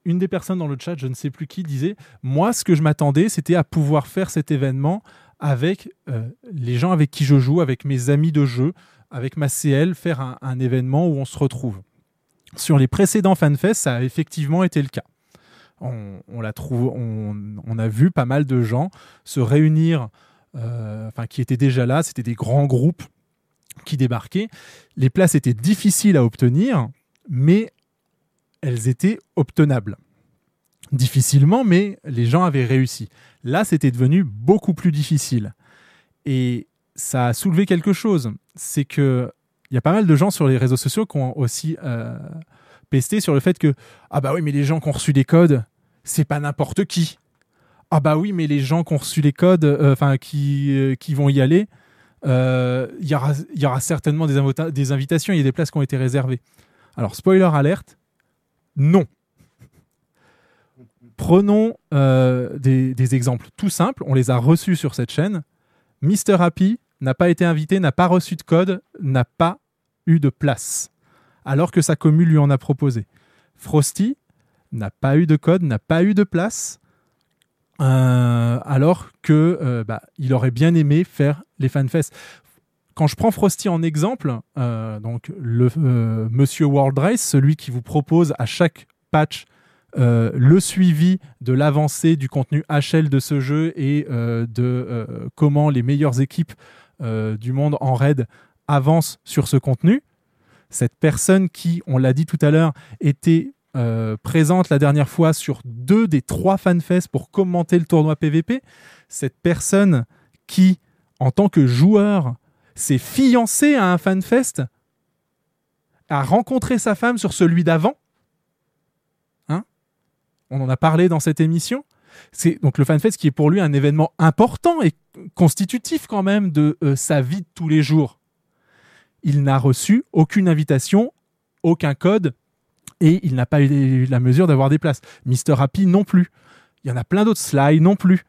[SPEAKER 7] une des personnes dans le chat, je ne sais plus qui, disait, moi, ce que je m'attendais, c'était à pouvoir faire cet événement avec euh, les gens avec qui je joue, avec mes amis de jeu, avec ma CL, faire un, événement où on se retrouve. Sur les précédents FanFest, ça a effectivement été le cas. On a vu pas mal de gens se réunir euh, enfin qui étaient déjà là. C'était des grands groupes qui débarquaient. Les places étaient difficiles à obtenir, mais elles étaient obtenables. Difficilement, mais les gens avaient réussi. Là, c'était devenu beaucoup plus difficile. Et ça a soulevé quelque chose. C'est que il y a pas mal de gens sur les réseaux sociaux qui ont aussi euh, pesté sur le fait que ah bah oui, mais les gens qui ont reçu des codes, c'est pas n'importe qui. Ah bah oui, mais les gens qui ont reçu les codes, euh, enfin qui, euh, qui vont y aller, il y, aura, certainement des, des invitations, il y a des places qui ont été réservées. Alors, spoiler alerte, non. Prenons euh, des, exemples tout simples, on les a reçus sur cette chaîne. Mr. Happy n'a pas été invité, n'a pas reçu de code, n'a pas eu de place, alors que sa commune lui en a proposé. Frosty n'a pas eu de code, n'a pas eu de place, euh, alors que euh, bah, aurait bien aimé faire les fanfests. Quand je prends Frosty en exemple, euh, donc le euh, Monsieur World Race, celui qui vous propose à chaque patch euh, le suivi de l'avancée du contenu HL de ce jeu et de comment les meilleures équipes du monde en raid avancent sur ce contenu. Cette personne qui, on l'a dit tout à l'heure, était présente la dernière fois sur deux des trois fanfests pour commenter le tournoi PVP. Cette personne qui, en tant que joueur, s'est fiancée à un fanfest, a rencontré sa femme sur celui d'avant. Hein? On en a parlé dans cette émission. C'est donc le fanfest qui est pour lui un événement important et constitutif quand même de euh, sa vie de tous les jours. Il n'a reçu aucune invitation, aucun code et il n'a pas eu la mesure d'avoir des places. Mister Happy non plus. Il y en a plein d'autres. Sly non plus.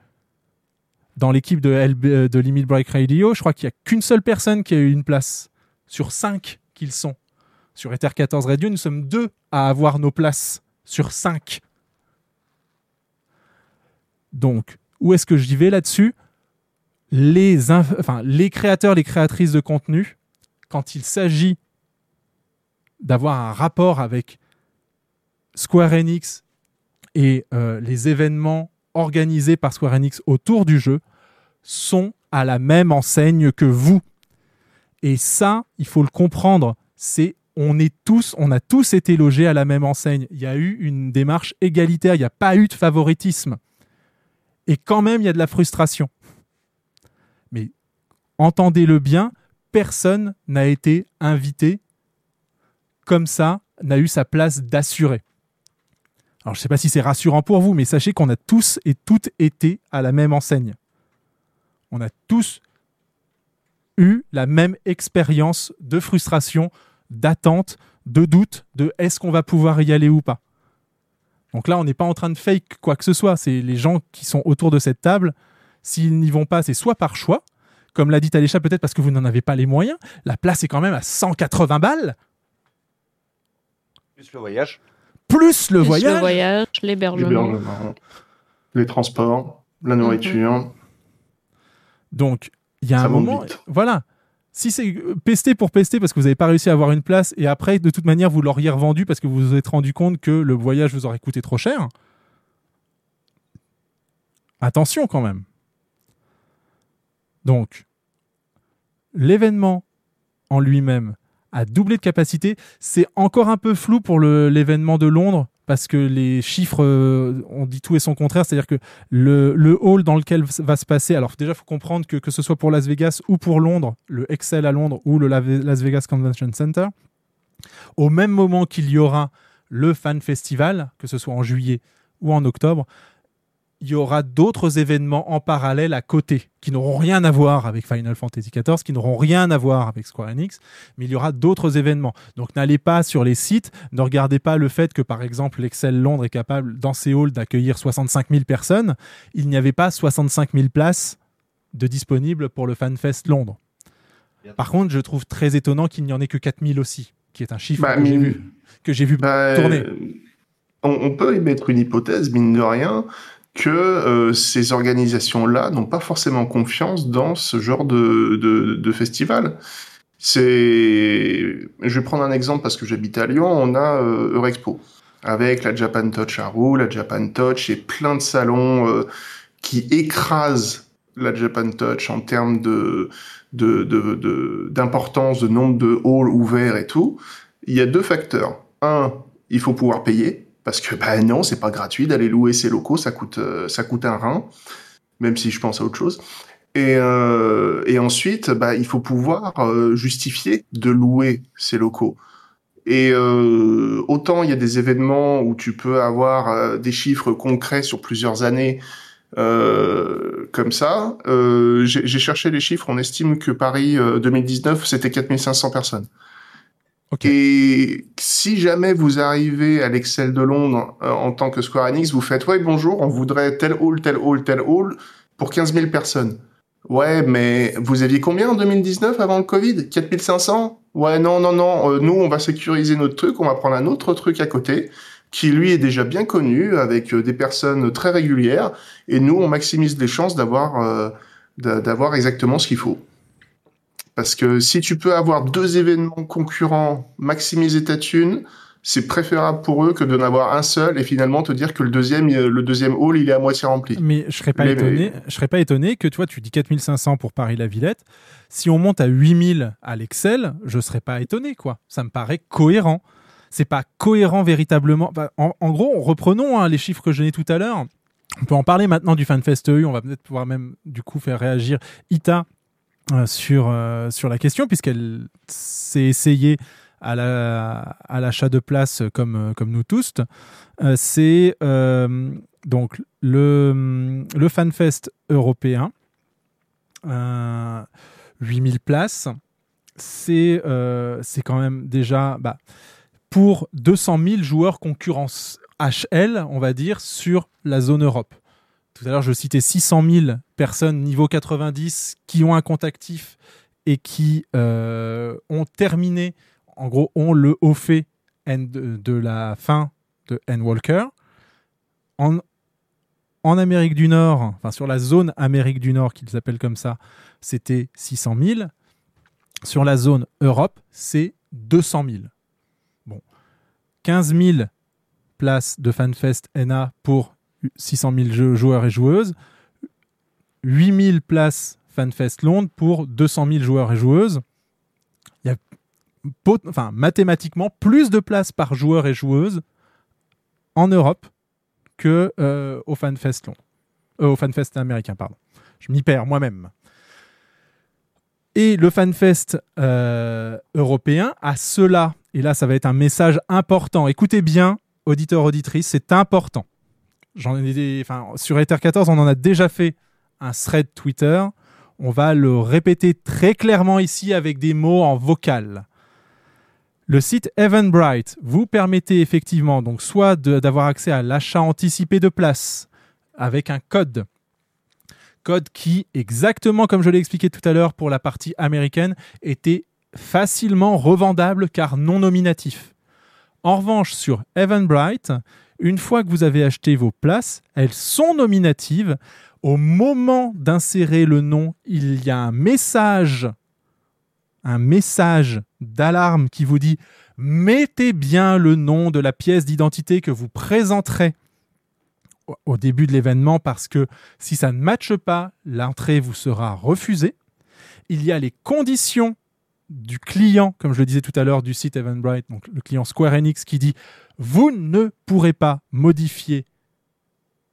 [SPEAKER 7] Dans l'équipe de, LB de Limit Break Radio, je crois qu'il n'y a qu'une seule personne qui a eu une place sur cinq qu'ils sont. Sur Ether 14 Radio, nous sommes deux à avoir nos places sur cinq. Donc, où est-ce que j'y vais là-dessus? Les créateurs, les créatrices de contenu, quand il s'agit d'avoir un rapport avec Square Enix et euh, les événements organisés par Square Enix autour du jeu sont à la même enseigne que vous. Et ça, il faut le comprendre, c'est on est tous, on a tous été logés à la même enseigne. Il y a eu une démarche égalitaire, il n'y a pas eu de favoritisme. Et quand même, il y a de la frustration. Mais entendez-le bien, personne n'a été invité comme ça, n'a eu sa place d'assuré. Alors, je ne sais pas si c'est rassurant pour vous, mais sachez qu'on a tous et toutes été à la même enseigne. On a tous eu la même expérience de frustration, d'attente, de doute, de est-ce qu'on va pouvoir y aller ou pas. Donc là, on n'est pas en train de fake quoi que ce soit. C'est les gens qui sont autour de cette table. S'ils n'y vont pas, c'est soit par choix, comme l'a dit Alécha, peut-être parce que vous n'en avez pas les moyens. La place est quand même à 180 balles,
[SPEAKER 12] Plus le voyage.
[SPEAKER 7] Plus le
[SPEAKER 4] Plus
[SPEAKER 7] voyage.
[SPEAKER 4] le voyage, l'hébergement.
[SPEAKER 8] Les transports, la nourriture.
[SPEAKER 7] Donc, il y a
[SPEAKER 8] Ça
[SPEAKER 7] un moment.
[SPEAKER 8] vite.
[SPEAKER 7] Voilà. Si c'est euh, pester pour pester parce que vous n'avez pas réussi à avoir une place et après, de toute manière, vous l'auriez revendu parce que vous vous êtes rendu compte que le voyage vous aurait coûté trop cher. Attention quand même. Donc, l'événement en lui-même a doublé de capacité. C'est encore un peu flou pour l'événement de Londres parce que les chiffres, euh, on dit tout et son contraire. C'est-à-dire que le, le hall dans lequel va se passer, alors déjà, il faut comprendre que que ce soit pour Las Vegas ou pour Londres, le Excel à Londres ou le La- Las Vegas Convention Center, au même moment qu'il y aura le Fan Festival, que ce soit en juillet ou en octobre, il y aura d'autres événements en parallèle à côté qui n'auront rien à voir avec Final Fantasy XIV, qui n'auront rien à voir avec Square Enix, mais il y aura d'autres événements. Donc n'allez pas sur les sites, ne regardez pas le fait que par exemple l'Excel Londres est capable dans ces halls d'accueillir 65 000 personnes. Il n'y avait pas 65 000 places de disponibles pour le FanFest Londres. Par contre, je trouve très étonnant qu'il n'y en ait que 4 000 aussi, qui est un chiffre
[SPEAKER 8] Bah,
[SPEAKER 7] que j'ai vu, que j'ai vu
[SPEAKER 8] Bah,
[SPEAKER 7] tourner.
[SPEAKER 8] euh, on, on peut émettre une hypothèse, mine de rien, que euh, ces organisations-là n'ont pas forcément confiance dans ce genre de, de, de festival. C'est, je vais prendre un exemple parce que j'habite à Lyon, on a euh, Eurexpo avec la Japan Touch à Roux, la Japan Touch et plein de salons euh, qui écrasent la Japan Touch en termes de de- de- de- d'importance, de, nombre de halls ouverts et tout, il y a deux facteurs. Un, il faut pouvoir payer parce que bah non, c'est pas gratuit d'aller louer ces locaux, ça coûte euh, ça coûte un rein, même si je pense à autre chose. Et, euh, ensuite, bah, il faut pouvoir euh, justifier de louer ces locaux. Et autant il y a des événements où tu peux avoir des chiffres concrets sur plusieurs années comme ça. J'ai cherché les chiffres, on estime que Paris euh, 2019, c'était 4500 personnes. Et si jamais vous arrivez à l'Excel de Londres euh, en tant que Square Enix, vous faites ouais bonjour, on voudrait tel hall, tel hall, tel hall pour 15 000 personnes. Ouais, mais vous aviez combien en 2019 avant le Covid? 4500 Ouais, non, non, non. euh, nous, on va sécuriser notre truc. On va prendre un autre truc à côté qui, lui, est déjà bien connu avec euh, des personnes très régulières. Et nous, on maximise les chances d'avoir euh, d'a- d'avoir exactement ce qu'il faut. Parce que si tu peux avoir deux événements concurrents, maximiser ta thune, c'est préférable pour eux que de n'avoir un seul et finalement te dire que le deuxième, le deuxième hall, il est à moitié rempli.
[SPEAKER 7] Mais je serais pas étonné. Je serais pas étonné que toi tu dis 4500 pour Paris-la-Villette. Si on monte à 8000 à l'Excel, je serais pas étonné quoi. Ça me paraît cohérent. C'est pas cohérent véritablement. Bah, en, en gros, reprenons hein, les chiffres que je donnais tout à l'heure. On peut en parler maintenant du FanFest EU. On va peut-être pouvoir même du coup faire réagir Ita sur, euh, sur la question puisqu'elle s'est essayée à la- à l'achat de places comme, euh, comme nous tous. Euh, c'est euh, donc le, FanFest européen. Euh, 8000 places. C'est euh, c'est quand même déjà bah, pour 200 000 joueurs concurrence HL, on va dire, sur la zone Europe. Tout à l'heure, je citais 600 000 personnes niveau 90 qui ont un compte actif et qui euh, ont terminé, en gros, ont le haut fait N- de, la fin de N-Walker. En, en Amérique du Nord, enfin sur la zone Amérique du Nord, qu'ils appellent comme ça, c'était 600 000. Sur la zone Europe, c'est 200 000. Bon, 15 000 places de FanFest NA pour 600 000 jeux- joueurs et joueuses, 8 000 places FanFest Londres pour 200 000 joueurs et joueuses. Il y a enfin, mathématiquement plus de places par joueur et joueuse en Europe que euh, au FanFest Londres. Euh, au FanFest américain, pardon. Je m'y perds moi-même. Et le FanFest euh, européen a cela, et là ça va être un message important. Écoutez bien, auditeurs, auditrices, c'est important. Sur Ether 14, on en a déjà fait un thread Twitter. On va le répéter très clairement ici avec des mots en vocal. Le site Eventbrite vous permettez effectivement donc soit d'avoir accès à l'achat anticipé de places avec un code code qui, exactement comme je l'ai expliqué tout à l'heure pour la partie américaine, était facilement revendable car non nominatif. En revanche, sur Eventbrite, une fois que vous avez acheté vos places, elles sont nominatives. Au moment d'insérer le nom, il y a un message, un message d'alarme qui vous dit mettez bien le nom de la pièce d'identité que vous présenterez au- début de l'événement parce que si ça ne matche pas, l'entrée vous sera refusée. Il y a les conditions du client, comme je le disais tout à l'heure, du site Eventbrite, donc le client Square Enix qui dit vous ne pourrez pas modifier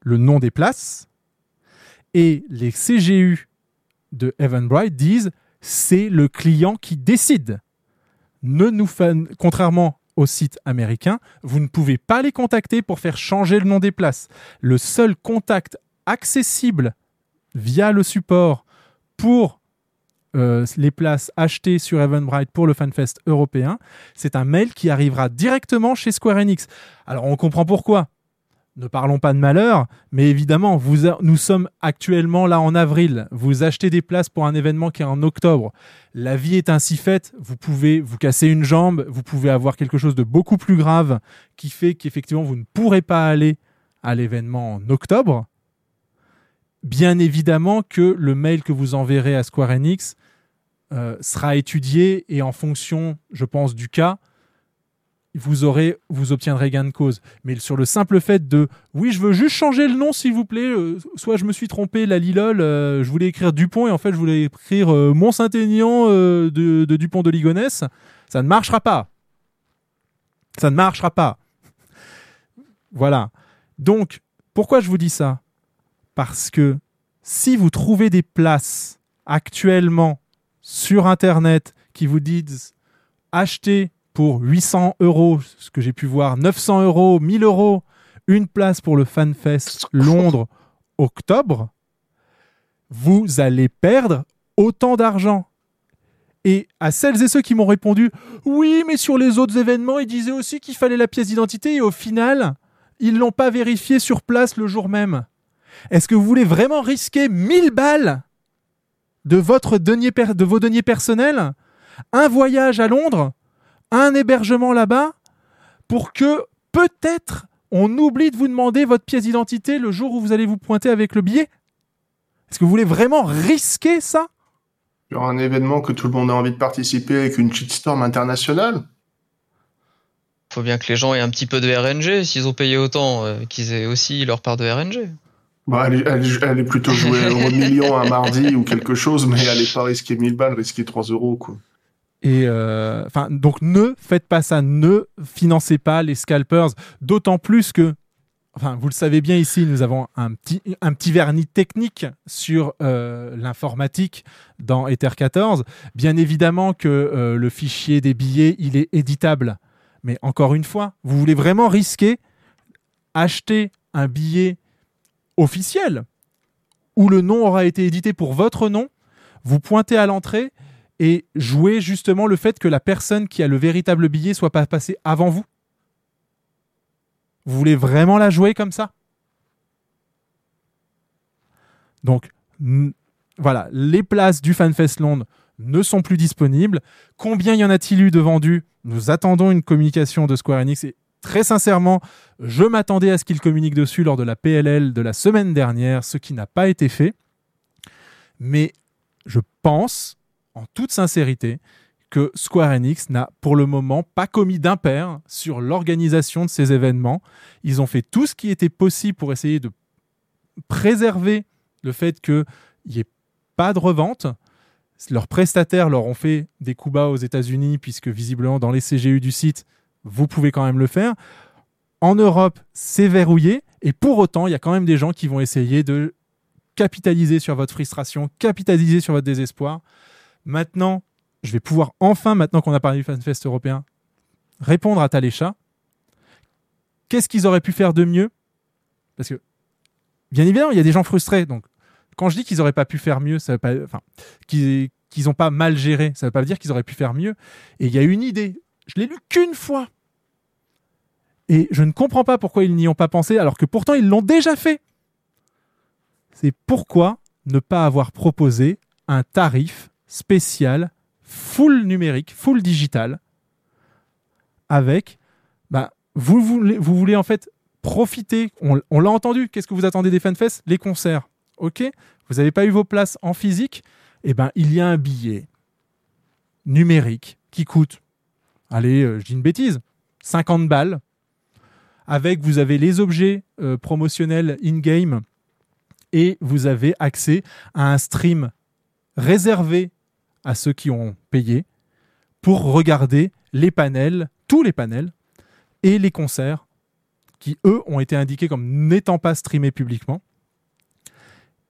[SPEAKER 7] le nom des places. Et les CGU de Eventbrite disent c'est le client qui décide. Ne nous Contrairement au site américain, vous ne pouvez pas les contacter pour faire changer le nom des places. Le seul contact accessible via le support pour euh, les places achetées sur Eventbrite pour le FanFest européen, c'est un mail qui arrivera directement chez Square Enix. Alors on comprend pourquoi. Ne parlons pas de malheur, mais évidemment, nous sommes actuellement là en avril. Vous achetez des places pour un événement qui est en octobre. La vie est ainsi faite. Vous pouvez vous casser une jambe, vous pouvez avoir quelque chose de beaucoup plus grave qui fait qu'effectivement vous ne pourrez pas aller à l'événement en octobre. Bien évidemment que le mail que vous enverrez à Square Enix euh, sera étudié et en fonction, je pense, du cas, vous aurez, vous obtiendrez gain de cause. Mais sur le simple fait de, oui, je veux juste changer le nom, s'il vous plaît. euh, soit je me suis trompé, la Lilol, euh, je voulais écrire Dupont et en fait je voulais écrire Mont-Saint-Aignan euh, de, de Dupont de Ligonnès. Ça ne marchera pas. Ça ne marchera pas. Voilà. Donc, pourquoi je vous dis ça? Parce que si vous trouvez des places actuellement sur Internet qui vous disent acheter pour 800 euros, ce que j'ai pu voir, 900 euros, 1000 euros, une place pour le FanFest Londres octobre, vous allez perdre autant d'argent. Et à celles et ceux qui m'ont répondu oui, mais sur les autres événements, ils disaient aussi qu'il fallait la pièce d'identité et au final, ils l'ont pas vérifié sur place le jour même. Est-ce que vous voulez vraiment risquer 1000 balles de, votre denier per- de vos deniers personnels, un voyage à Londres, un hébergement là-bas, pour que peut-être on oublie de vous demander votre pièce d'identité le jour où vous allez vous pointer avec le billet? Est-ce que vous voulez vraiment risquer ça?
[SPEAKER 8] Sur un événement que tout le monde a envie de participer avec une shitstorm internationale?
[SPEAKER 13] Faut bien que les gens aient un petit peu de RNG. S'ils ont payé autant, euh, qu'ils aient aussi leur part de RNG.
[SPEAKER 8] Elle, est- elle est- elle est plutôt jouée au million un mardi ou quelque chose, mais elle n'est pas risquer 1000 balles, risquer 3 euros. Quoi.
[SPEAKER 7] Et euh, enfin, donc ne faites pas ça, ne financez pas les scalpers, d'autant plus que, enfin, vous le savez bien ici, nous avons un petit, un petit vernis technique sur euh, l'informatique dans Ether 14. Bien évidemment que euh, le fichier des billets, il est éditable, mais encore une fois, vous voulez vraiment risquer acheter un billet officiel où le nom aura été édité pour votre nom, vous pointez à l'entrée et jouer justement le fait que la personne qui a le véritable billet soit pas passée avant vous. Vous voulez vraiment la jouer comme ça? Donc, voilà, les places du FanFest Londres ne sont plus disponibles. Combien y en a-t-il eu de vendus? Nous attendons une communication de Square Enix et très sincèrement, je m'attendais à ce qu'ils communiquent dessus lors de la PLL de la semaine dernière, ce qui n'a pas été fait. Mais je pense, en toute sincérité, que Square Enix n'a pour le moment pas commis d'impair sur l'organisation de ces événements. Ils ont fait tout ce qui était possible pour essayer de préserver le fait qu'il n'y ait pas de revente. Leurs prestataires leur ont fait des coups bas aux États-Unis, puisque visiblement dans les CGU du site, vous pouvez quand même le faire. En Europe, c'est verrouillé, et pour autant, il y a quand même des gens qui vont essayer de capitaliser sur votre frustration, capitaliser sur votre désespoir. Maintenant, je vais pouvoir enfin, maintenant qu'on a parlé du FanFest européen, répondre à Talécha. Qu'est-ce qu'ils auraient pu faire de mieux? Parce que, bien évidemment, il y a des gens frustrés. Donc, quand je dis qu'ils n'auraient pas pu faire mieux, ça veut pas, enfin, qu'ils n'ont pas mal géré, ça ne veut pas dire qu'ils auraient pu faire mieux. Et il y a une idée, je l'ai lu qu'une fois. Et je ne comprends pas pourquoi ils n'y ont pas pensé, alors que pourtant ils l'ont déjà fait. C'est pourquoi ne pas avoir proposé un tarif spécial, full numérique, full digital, avec, bah, vous voulez, en fait profiter, on, l'a entendu, qu'est-ce que vous attendez des FanFest Les concerts, ok? Vous n'avez pas eu vos places en physique? Eh ben, il y a un billet numérique qui coûte, allez, euh, je dis une bêtise, 50 balles, avec, vous avez les objets euh, promotionnels in-game, et vous avez accès à un stream réservé à ceux qui ont payé pour regarder les panels, tous les panels et les concerts qui, eux, ont été indiqués comme n'étant pas streamés publiquement.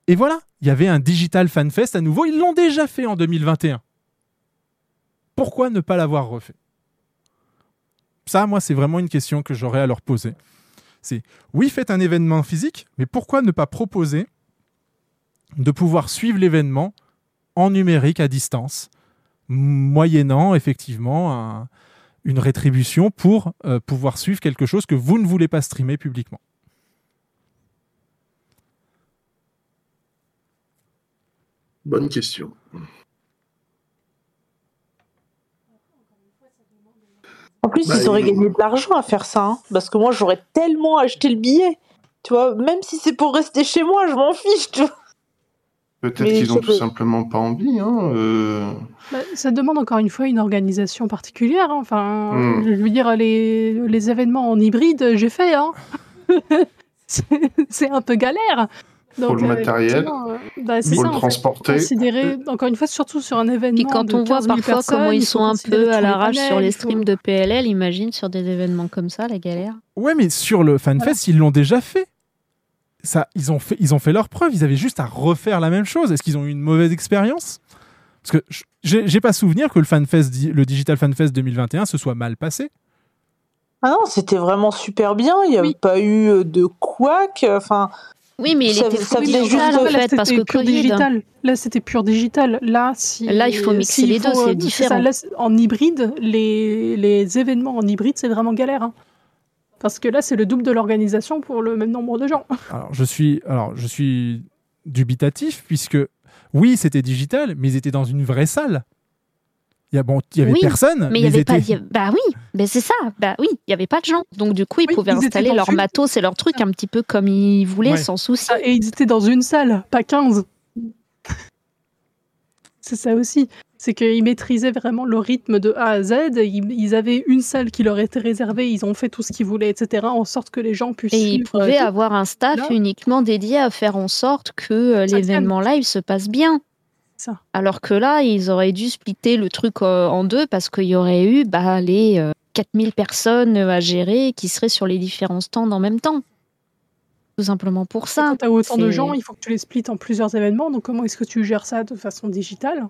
[SPEAKER 7] Et voilà, il y avait un Digital Fan Fest à nouveau. Ils l'ont déjà fait en 2021. Pourquoi ne pas l'avoir refait? Ça, moi, c'est vraiment une question que j'aurais à leur poser. C'est oui, faites un événement physique, mais pourquoi ne pas proposer de pouvoir suivre l'événement en numérique à distance, moyennant effectivement un- une rétribution pour euh, pouvoir suivre quelque chose que vous ne voulez pas streamer publiquement?
[SPEAKER 8] Bonne question.
[SPEAKER 11] En plus,
[SPEAKER 8] Bah,
[SPEAKER 11] ils auraient
[SPEAKER 8] il-
[SPEAKER 11] gagné de l'argent à faire ça. hein, parce que moi, j'aurais tellement acheté le billet. Tu vois, même si c'est pour rester chez moi, je m'en fiche. Tu vois.
[SPEAKER 8] Peut-être qu'ils ont tout simplement pas envie. Hein, euh.
[SPEAKER 10] Bah, ça demande encore une fois une organisation particulière. hein. Enfin,
[SPEAKER 8] Hmm.
[SPEAKER 10] je veux dire, les, les événements en hybride, j'ai fait. Hein. c'est un peu galère.
[SPEAKER 8] Faut le matériel,
[SPEAKER 10] euh, bah, c'est
[SPEAKER 8] faut
[SPEAKER 10] ça,
[SPEAKER 8] le transporter.
[SPEAKER 10] Considérer, encore une fois, surtout sur un événement.
[SPEAKER 4] Puis quand
[SPEAKER 10] de
[SPEAKER 4] on voit
[SPEAKER 10] 15 000
[SPEAKER 4] parfois comment ils sont un peu à l'arrache sur les
[SPEAKER 10] faut-
[SPEAKER 4] streams de PLL, imagine sur des événements comme ça, la galère.
[SPEAKER 7] Ouais, mais sur le FanFest, ils l'ont déjà fait. Ça, ils, ont fait. ils ont fait leur preuve. Ils avaient juste à refaire la même chose. Est-ce qu'ils ont eu une mauvaise expérience? Parce que je- j'ai pas souvenir que le, FanFest, le Digital FanFest 2021 se soit mal passé.
[SPEAKER 11] Ah non, c'était vraiment super bien. Il n'y a pas eu de couac. Enfin.
[SPEAKER 4] Oui, mais il
[SPEAKER 11] ça,
[SPEAKER 4] était
[SPEAKER 11] ça
[SPEAKER 4] digital,
[SPEAKER 11] juste
[SPEAKER 4] en
[SPEAKER 10] Là,
[SPEAKER 4] fait, parce que
[SPEAKER 10] pur
[SPEAKER 4] Covid.
[SPEAKER 10] digital. Là, c'était pur digital. Là, si,
[SPEAKER 4] Là, il faut mixer les deux, c'est
[SPEAKER 10] euh,
[SPEAKER 4] différent.
[SPEAKER 10] ça. Là, en hybride, les, les événements en hybride, c'est vraiment galère. hein. Parce que là, c'est le double de l'organisation pour le même nombre de gens.
[SPEAKER 7] Alors, je suis, alors, je suis dubitatif puisque oui, c'était digital, mais ils étaient dans une vraie salle. Il y a bon, il y avait
[SPEAKER 4] Oui,
[SPEAKER 7] personne,
[SPEAKER 4] Mais il y
[SPEAKER 7] ils
[SPEAKER 4] avait pas. y a- Bah oui, ben c'est ça. Bah oui, il y avait pas de gens. Donc du coup, ils pouvaient
[SPEAKER 10] ils
[SPEAKER 4] installer leur
[SPEAKER 10] une-
[SPEAKER 4] matos et leur truc un petit peu comme ils voulaient,
[SPEAKER 10] Ouais.
[SPEAKER 4] sans souci.
[SPEAKER 10] Ah, et ils étaient dans une salle, pas 15. C'est ça aussi. C'est qu'ils maîtrisaient vraiment le rythme de A à Z. Ils, ils avaient une salle qui leur était réservée. Ils ont fait tout ce qu'ils voulaient, etc. En sorte que les gens puissent.
[SPEAKER 4] Et ils
[SPEAKER 10] suivre, euh,
[SPEAKER 4] pouvaient
[SPEAKER 10] tout.
[SPEAKER 4] avoir un staff
[SPEAKER 10] Là-
[SPEAKER 4] uniquement dédié à faire en sorte que euh, l'événement live se passe bien.
[SPEAKER 10] Ça.
[SPEAKER 4] Alors que là, ils auraient dû splitter le truc euh, en deux parce qu'il y aurait eu bah, les euh, 4000 personnes à gérer qui seraient sur les différents stands en même temps. Tout simplement pour ça.
[SPEAKER 10] Quand tu as autant de gens, il faut que tu les splits en plusieurs événements. Donc, comment est-ce que tu gères ça de façon digitale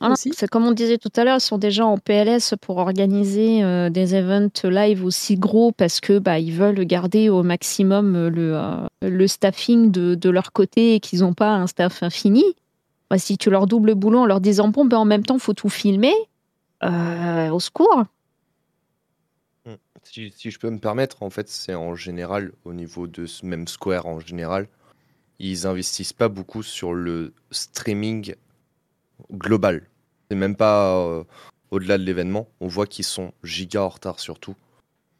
[SPEAKER 4] Voilà, c'est comme on disait tout à l'heure, ils sont déjà en PLS pour organiser euh, des events live aussi gros parce que bah, ils veulent garder au maximum euh, le, euh, le staffing de, de leur côté et qu'ils n'ont pas un staff infini. Bah, si tu leur doubles le boulot en leur disant bon, ben, en même temps, faut tout filmer, euh, au secours.
[SPEAKER 12] Si, si je peux me permettre, en fait, c'est en général, au niveau de ce même Square en général, ils investissent pas beaucoup sur le streaming global. C'est même pas euh, au-delà de l'événement. On voit qu'ils sont giga en retard surtout.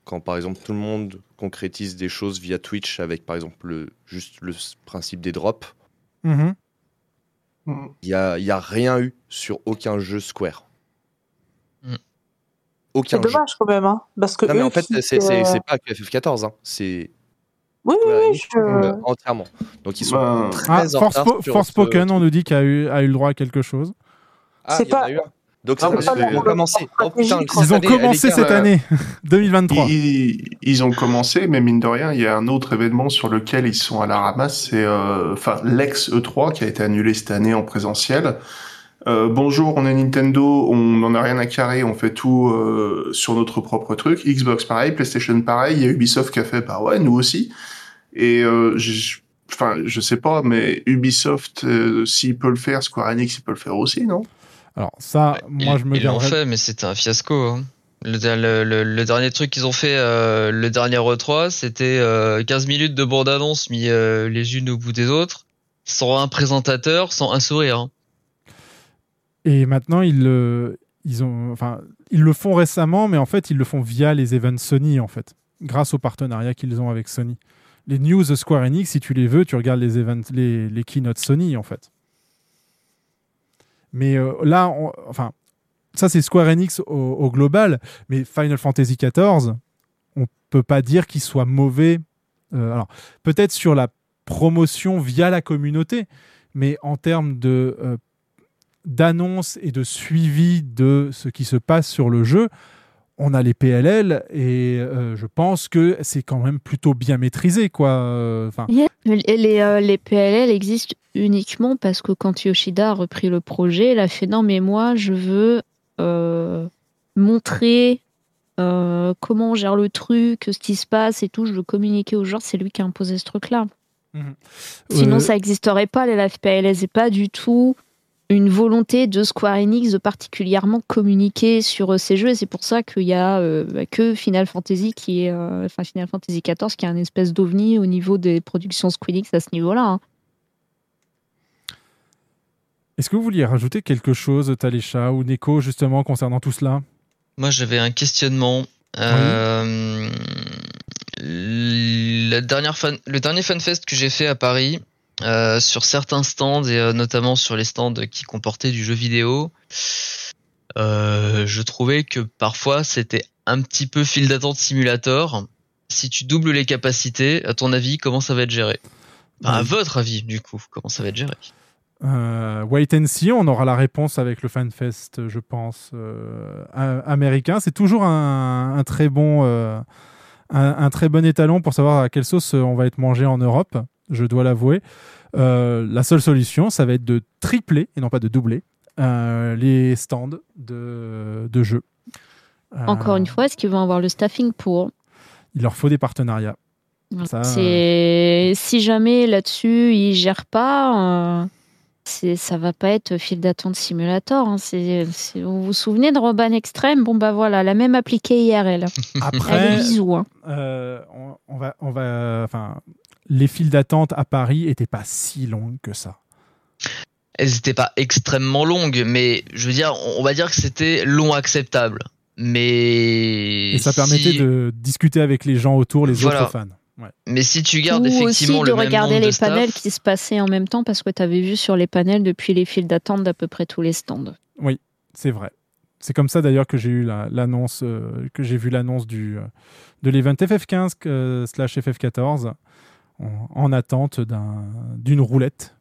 [SPEAKER 12] Quand par exemple tout le monde concrétise des choses via Twitch avec par exemple le, juste le principe des drops,
[SPEAKER 7] Mhm.
[SPEAKER 12] il y a, il y a rien eu sur aucun jeu Square. Aucun
[SPEAKER 11] C'est
[SPEAKER 12] jeu.
[SPEAKER 11] dommage quand même, hein, parce que
[SPEAKER 12] Non, mais en fait, c'est c'est-
[SPEAKER 11] euh,
[SPEAKER 12] c'est pas que FF14, hein. c'est
[SPEAKER 11] Oui, oui, oui,
[SPEAKER 12] Enix,
[SPEAKER 11] je-
[SPEAKER 12] euh, entièrement. Donc ils sont
[SPEAKER 8] Ben,
[SPEAKER 12] très
[SPEAKER 7] Ah,
[SPEAKER 12] en
[SPEAKER 7] Force,
[SPEAKER 12] retard
[SPEAKER 7] Po-
[SPEAKER 12] sur
[SPEAKER 7] Forspoken,
[SPEAKER 12] ce-
[SPEAKER 7] on nous dit qu'il a eu, a eu le droit à quelque chose.
[SPEAKER 12] Ah,
[SPEAKER 11] C'est
[SPEAKER 12] il y en a
[SPEAKER 11] pas-
[SPEAKER 12] eu un. Donc
[SPEAKER 8] Ah,
[SPEAKER 12] ça
[SPEAKER 8] c'est-
[SPEAKER 12] qu'ils ont commencé. Oh putain,
[SPEAKER 7] Ils ont commencé cette
[SPEAKER 12] euh,
[SPEAKER 7] année, 2023.
[SPEAKER 8] Ils, ils ont commencé, mais mine de rien, il y a un autre événement sur lequel ils sont à la ramasse, c'est euh, enfin l'ex E3 qui a été annulé cette année en présentiel. Euh, bonjour, on est Nintendo, on n'en a rien à carrer, on fait tout euh, sur notre propre truc. Xbox pareil, PlayStation pareil, il y a Ubisoft qui a fait, bah ouais, nous aussi. Et euh, enfin, je sais pas, mais Ubisoft, euh, s'il peut le faire, Square Enix, il peut le faire aussi, non?
[SPEAKER 7] Alors ça, moi je me
[SPEAKER 13] Ils l'ont fait, mais c'était un fiasco. hein. Le, le- le- le dernier truc qu'ils ont fait, euh, le dernier E3, c'était euh, 15 minutes de bande-annonce mis euh, les unes au bout des autres, sans un présentateur, sans un sourire. hein.
[SPEAKER 7] Et maintenant, ils le, ils ont, enfin, ils le font récemment, mais en fait, ils le font via les events Sony, en fait, grâce au partenariat qu'ils ont avec Sony. Les news de Square Enix, si tu les veux, tu regardes les events, les, les keynotes Sony, en fait. Mais euh, là, on- enfin, ça c'est Square Enix au, global, mais Final Fantasy XIV, on peut pas dire qu'il soit mauvais. Euh, alors, peut-être sur la promotion via la communauté, mais en termes de euh, d'annonce et de suivi de ce qui se passe sur le jeu, on a les PLL et euh, je pense que c'est quand même plutôt bien maîtrisé, quoi. Enfin,
[SPEAKER 4] Yeah. Les, les, euh, les PLL existent uniquement parce que quand Yoshida a repris le projet, il a fait non, mais moi, je veux euh, montrer comment on gère le truc, ce qui se passe et tout. Je veux communiquer aux gens. C'est lui qui a imposé ce truc-là. Sinon,
[SPEAKER 7] Euh,
[SPEAKER 4] ça n'existerait pas, les live PLS. C'est pas du tout une volonté de Square Enix de particulièrement communiquer sur euh, ces jeux. Et c'est pour ça qu'il y a euh, bah, que Final Fantasy qui est, euh, enfin Final Fantasy XIV qui est un espèce d'ovni au niveau des productions Square Enix à ce niveau-là. hein.
[SPEAKER 7] Est-ce que vous vouliez rajouter quelque chose, Talécha ou Neko, justement, concernant tout cela?
[SPEAKER 13] Moi, j'avais un questionnement. Euh, la dernière fan, le dernier FanFest que j'ai fait à Paris, euh, sur certains stands et euh, notamment sur les stands qui comportaient du jeu vidéo, euh, je trouvais que parfois c'était un petit peu fil d'attente simulator. Si tu doubles les capacités, à ton avis, comment ça va être géré? Enfin, À votre avis, du coup, comment ça va être géré?
[SPEAKER 7] Euh, wait and see, on aura la réponse avec le FanFest, je pense, euh, américain. C'est toujours un, un très bon, euh, un, un très bon étalon pour savoir à quelle sauce on va être mangé en Europe. Je dois l'avouer. Euh, la seule solution, ça va être de tripler et non pas de doubler euh, les stands de, de jeux. Euh,
[SPEAKER 4] Encore une fois, est-ce qu'ils vont avoir le staffing pour?
[SPEAKER 7] Il leur faut des partenariats. Ça,
[SPEAKER 4] si jamais là-dessus ils gèrent pas, ça va pas être fil d'attente simulator. hein. Vous vous souvenez de Roban Extreme Bon bah voilà, la même appliquée IRL.
[SPEAKER 7] Après,
[SPEAKER 4] Allez, bisous. hein.
[SPEAKER 7] euh, on, on va, on va, enfin, les files d'attente à Paris étaient pas si longues que ça.
[SPEAKER 13] Elles n'étaient pas extrêmement longues, mais je veux dire, on va dire que c'était long acceptable. Mais
[SPEAKER 7] Et ça permettait
[SPEAKER 13] si-
[SPEAKER 7] de discuter avec les gens autour, les
[SPEAKER 13] Voilà.
[SPEAKER 7] autres fans. Ouais.
[SPEAKER 13] Mais si tu gardes
[SPEAKER 4] Ou aussi
[SPEAKER 13] effectivement
[SPEAKER 4] de
[SPEAKER 13] le même
[SPEAKER 4] regarder les
[SPEAKER 13] de staff,
[SPEAKER 4] panels qui se passaient en même temps parce que tu avais vu sur les panels depuis les files d'attente d'à peu près tous les stands.
[SPEAKER 7] Oui, c'est vrai. C'est comme ça d'ailleurs que j'ai eu la- l'annonce, euh, que j'ai vu l'annonce du euh, de l'event FF15 euh, slash FF14 en, en attente d'un- d'une roulette.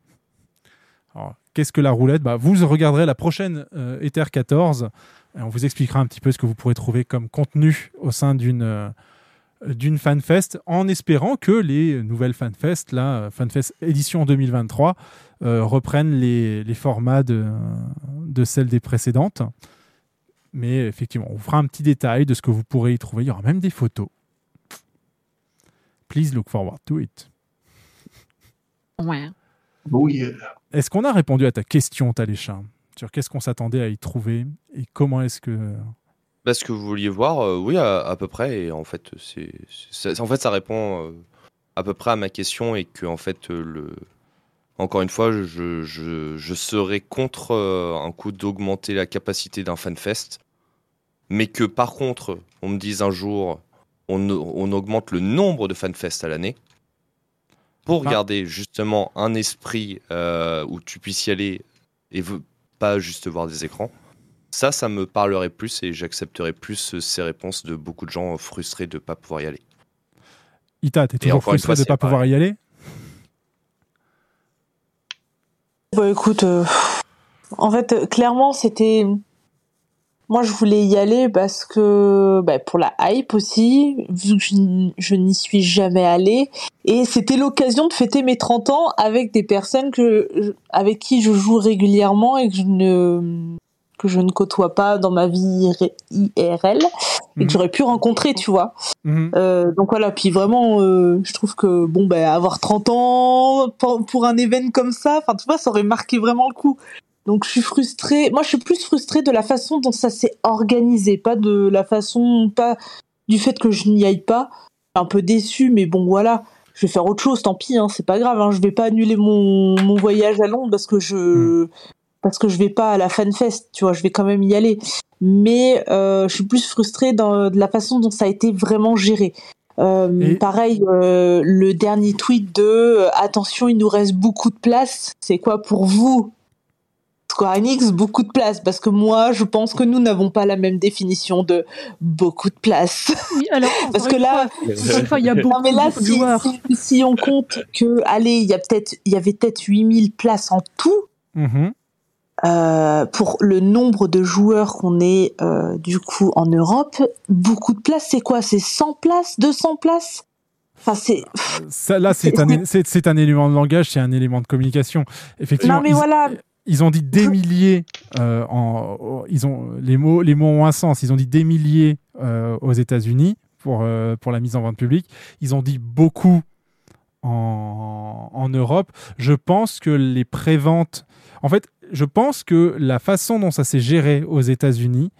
[SPEAKER 7] Qu'est-ce que la roulette? Bah, Vous regarderez la prochaine euh, Ether 14 et on vous expliquera un petit peu ce que vous pourrez trouver comme contenu au sein d'une euh, fanfest en espérant que les nouvelles fanfest, euh, fanfest édition 2023, euh, reprennent les, les formats de, de celles des précédentes. Mais effectivement, on vous fera un petit détail de ce que vous pourrez y trouver. Il y aura même des photos. Please look forward to it.
[SPEAKER 4] Ouais.
[SPEAKER 8] Oh yeah.
[SPEAKER 7] Est-ce qu'on a répondu à ta question, Taléchin Sur qu'est-ce qu'on s'attendait à y trouver et comment est-ce que.
[SPEAKER 12] Bah, ce que vous vouliez voir, euh, oui, à, à peu près. Et en fait, c'est, en fait, ça répond euh, à peu près à ma question et que en fait, euh, le, encore une fois, je, je, je serais contre euh, un coup d'augmenter la capacité d'un fanfest, mais que par contre, on me dise un jour, on, on augmente le nombre de fanfests à l'année pour garder justement un esprit euh, où tu puisses y aller et pas juste voir des écrans. Ça, ça me parlerait plus et j'accepterais plus ces réponses de beaucoup de gens frustrés de ne pas pouvoir y aller.
[SPEAKER 7] Ita, t'es toujours frustré
[SPEAKER 12] fois,
[SPEAKER 7] de ne pas pouvoir y aller?
[SPEAKER 11] Bah écoute, euh, en fait, euh, clairement, c'était. Moi, je voulais y aller parce que, bah, pour la hype aussi, vu que je, n'y suis jamais allée. Et c'était l'occasion de fêter mes 30 ans avec des personnes que, avec qui je joue régulièrement et que je ne, que je ne côtoie pas dans ma vie IR- IRL et
[SPEAKER 7] Mhm.
[SPEAKER 11] que j'aurais pu rencontrer, tu vois.
[SPEAKER 7] Mhm.
[SPEAKER 11] Euh, donc voilà, puis vraiment, euh, je trouve que bon, ben avoir 30 ans pour un événement comme ça, enfin tu vois, ça aurait marqué vraiment le coup. Donc je suis frustrée. Moi, je suis plus frustrée de la façon dont ça s'est organisé, pas de la façon, pas du fait que je n'y aille pas. Un peu déçue, mais bon voilà, je vais faire autre chose. Tant pis, hein, c'est pas grave. Hein, je vais pas annuler mon, mon voyage à Londres parce que je parce que je vais pas à la FanFest, tu vois, je vais quand même y aller. Mais euh, je suis plus frustrée dans, de la façon dont ça a été vraiment géré. Euh, Pareil, euh, le dernier tweet de attention, il nous reste beaucoup de place. C'est quoi pour vous? Square Enix, beaucoup de place, parce que moi, je pense que nous n'avons pas la même définition de beaucoup de place.
[SPEAKER 10] Oui, alors,
[SPEAKER 11] parce que là,
[SPEAKER 10] fois, il y a
[SPEAKER 11] Non,
[SPEAKER 10] beaucoup,
[SPEAKER 11] mais là,
[SPEAKER 10] beaucoup de
[SPEAKER 11] si,
[SPEAKER 10] joueurs.
[SPEAKER 11] si- si on compte que, allez, il y a peut-être, il y avait peut-être 8000 places en tout.
[SPEAKER 7] Mhm.
[SPEAKER 11] Euh, pour le nombre de joueurs qu'on est euh, du coup en Europe, beaucoup de places, c'est quoi? C'est 100 places? 200 places? Enfin, c'est.
[SPEAKER 7] Ça, là, c'est un, élément de langage, c'est un élément de communication. Effectivement,
[SPEAKER 11] Non, mais
[SPEAKER 7] ils,
[SPEAKER 11] voilà.
[SPEAKER 7] Ils ont dit des milliers. euh, en, ils ont les mots, les mots ont un sens. Ils ont dit des milliers euh, aux États-Unis pour euh, pour la mise en vente publique. Ils ont dit beaucoup en, en Europe. Je pense que les préventes. En fait, je pense que la façon dont ça s'est géré aux États-Unis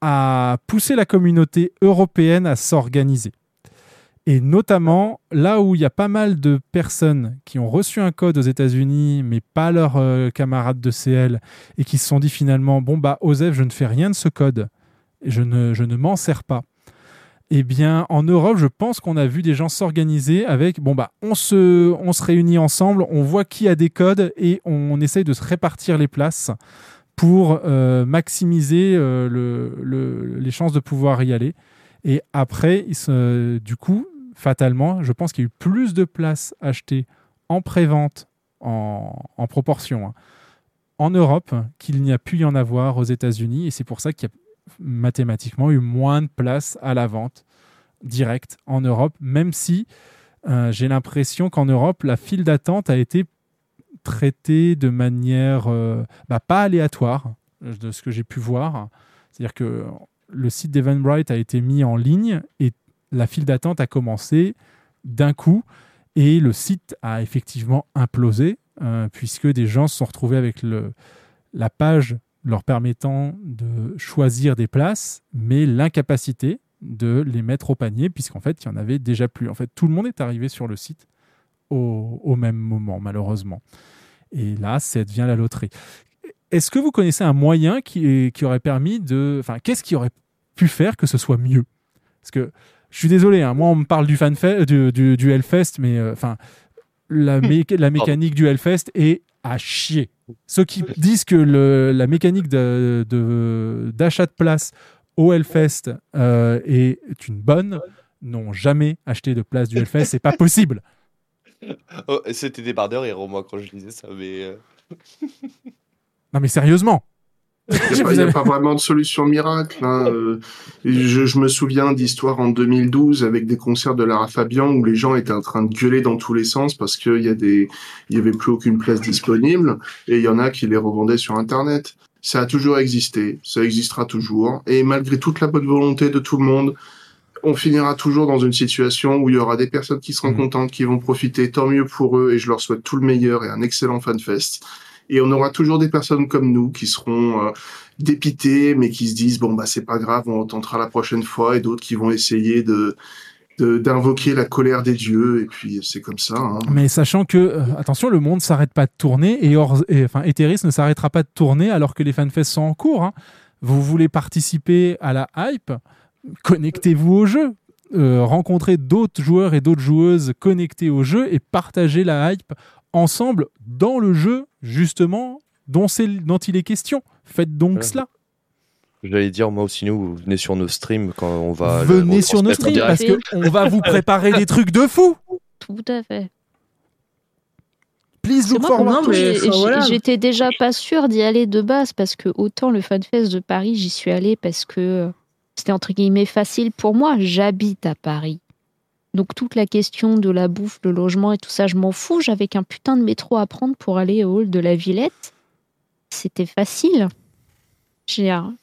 [SPEAKER 7] a poussé la communauté européenne à s'organiser. Et notamment, là où il y a pas mal de personnes qui ont reçu un code aux États-Unis, mais pas leurs euh, camarades de CL, et qui se sont dit finalement, bon, bah, Osef, je ne fais rien de ce code, je ne, je ne m'en sers pas. Eh bien, en Europe, je pense qu'on a vu des gens s'organiser avec bon bah on se on se réunit ensemble, on voit qui a des codes et on, essaye de se répartir les places pour euh, maximiser euh, le, le- les chances de pouvoir y aller. Et après, du coup, fatalement, je pense qu'il y a eu plus de places achetées en pré-vente en, proportion hein, en Europe qu'il n'y a pu y en avoir aux États-Unis. Et c'est pour ça qu'il y a mathématiquement eu moins de places à la vente directe en Europe, même si euh, j'ai l'impression qu'en Europe, la file d'attente a été traitée de manière euh, bah, pas aléatoire, de ce que j'ai pu voir. C'est-à-dire que le site d'Eventbrite a été mis en ligne et la file d'attente a commencé d'un coup et le site a effectivement implosé euh, puisque des gens se sont retrouvés avec la page leur permettant de choisir des places, mais l'incapacité de les mettre au panier, puisqu'en fait, il y en avait déjà plus. En fait, tout le monde est arrivé sur le site au, au même moment, malheureusement. Et là, ça devient la loterie. Est-ce que vous connaissez un moyen qui, qui aurait permis de... Enfin, qu'est-ce qui aurait pu faire que ce soit mieux? Parce que, je suis désolé, hein, moi, on me parle du, fanfe- du, du, du Hellfest, mais euh, enfin, la, mé- la mécanique du Hellfest est à chier. Ceux qui disent que le- la mécanique de- de- d'achat de, place au Hellfest euh, est une bonne n'ont jamais acheté de place du Hellfest. C'est pas possible.
[SPEAKER 12] Oh, C'était débardeur et moi quand je lisais ça, mais. euh,
[SPEAKER 7] Non mais sérieusement.
[SPEAKER 8] Il n'y a, pas- a vraiment de solution miracle. hein. Euh, Je, je me souviens d'histoires en 2012 avec des concerts de Lara Fabian où les gens étaient en train de gueuler dans tous les sens parce qu'il y a des, il y avait plus aucune place disponible et il y en a qui les revendaient sur Internet. Ça a toujours existé, ça existera toujours et malgré toute la bonne volonté de tout le monde, on finira toujours dans une situation où il y aura des personnes qui seront contentes, qui vont profiter, tant mieux pour eux et je leur souhaite tout le meilleur et un excellent fanfest. Et on aura toujours des personnes comme nous qui seront euh, dépitées, mais qui se disent bon bah c'est pas grave, on tentera la prochaine fois, et d'autres qui vont essayer de d'invoquer la colère des dieux, et puis c'est comme ça. Hein.
[SPEAKER 7] Mais sachant que, euh, attention, le monde s'arrête pas de tourner et, Or- et, enfin, Etheris ne s'arrêtera pas de tourner alors que les fanfests sont en cours. hein. Vous voulez participer à la hype? Connectez-vous au jeu. Euh, rencontrez d'autres joueurs et d'autres joueuses connectés au jeu et partagez la hype ensemble dans le jeu, justement, dont, c'est- dont il est question. Faites donc
[SPEAKER 12] Ouais.
[SPEAKER 7] cela.
[SPEAKER 12] J'allais dire, moi aussi, nous, vous venez sur nos streams quand on va. le
[SPEAKER 7] Venez sur nos streams parce qu'on va vous préparer des trucs de fou.
[SPEAKER 4] Tout à fait.
[SPEAKER 7] Please look forward
[SPEAKER 4] j'étais déjà pas sûre d'y aller de base parce que autant le FanFest de Paris, j'y suis allée parce que c'était entre guillemets facile pour moi. J'habite à Paris. Donc toute la question de la bouffe, le logement et tout ça, je m'en fous. J'avais qu'un putain de métro à prendre pour aller au hall de la Villette. C'était facile. J'ai un-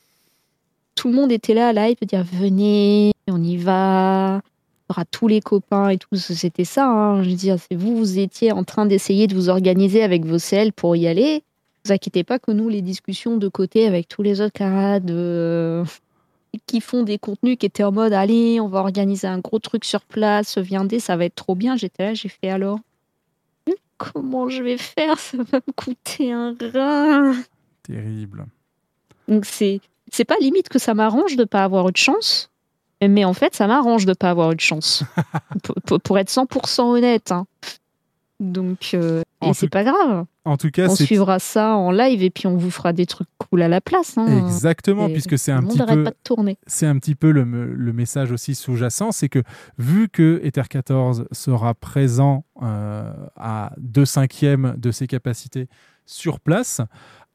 [SPEAKER 4] Tout le monde était là à hype, dire venez, on y va, il y aura tous les copains et tout. C'était ça. hein. Je veux dire, vous, vous étiez en train d'essayer de vous organiser avec vos CL pour y aller. vous inquiétez pas que nous, les discussions de côté avec tous les autres camarades euh, qui font des contenus qui étaient en mode allez, on va organiser un gros truc sur place, viendez, ça va être trop bien. J'étais là, j'ai fait alors. Comment je vais faire? Ça va me coûter un rein.
[SPEAKER 7] Terrible.
[SPEAKER 4] Donc c'est c'est pas limite que ça m'arrange de pas avoir eu de chance, mais en fait ça m'arrange de pas avoir eu de chance. pour, pour- pour être 100% honnête. hein. Donc euh, et c'est pas grave.
[SPEAKER 7] En tout cas,
[SPEAKER 4] on suivra ça en live et puis on vous fera des trucs cool à la place. hein.
[SPEAKER 7] Exactement,
[SPEAKER 4] Et
[SPEAKER 7] puisque c'est un petit peu,
[SPEAKER 4] pas de tourner.
[SPEAKER 7] c'est un petit peu le, me- le message aussi sous-jacent, c'est que vu que Ether 14 sera présent euh, à 2 cinquièmes de ses capacités sur place,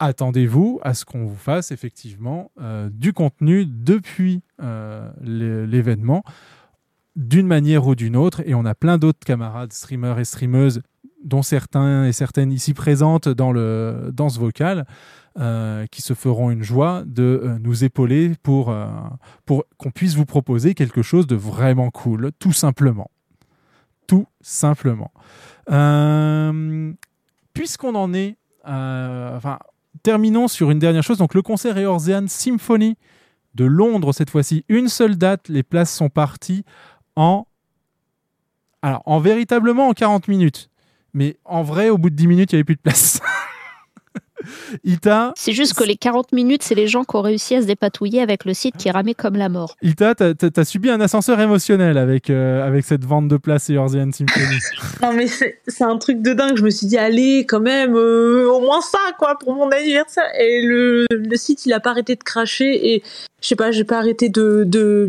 [SPEAKER 7] attendez-vous à ce qu'on vous fasse effectivement euh, du contenu depuis euh, l'é- l'événement d'une manière ou d'une autre. Et on a plein d'autres camarades streamers et streameuses, dont certains et certaines ici présentes dans, le, dans ce vocal, euh, qui se feront une joie de euh, nous épauler pour, euh, pour qu'on puisse vous proposer quelque chose de vraiment cool, tout simplement. Tout simplement. Puisqu'on en est, enfin, terminons sur une dernière chose. Donc, le concert Eorzean Symphony de Londres cette fois-ci, une seule date. Les places sont parties en, alors, en véritablement en 40 minutes. Mais en vrai, au bout de 10 minutes, il n'y avait plus de place. Ita,
[SPEAKER 4] C'est juste que les 40 minutes, c'est les gens qui ont réussi à se dépatouiller avec le site qui ramait comme la mort.
[SPEAKER 7] Ita, t'as as, subi un ascenseur émotionnel avec, euh, avec cette vente de place et Eorzean Symphony.
[SPEAKER 11] Non mais c'est c'est un truc de dingue. Je me suis dit allez quand même euh, au moins ça quoi pour mon anniversaire. Et le, le site il a pas arrêté de cracher et je sais pas j'ai pas arrêté de de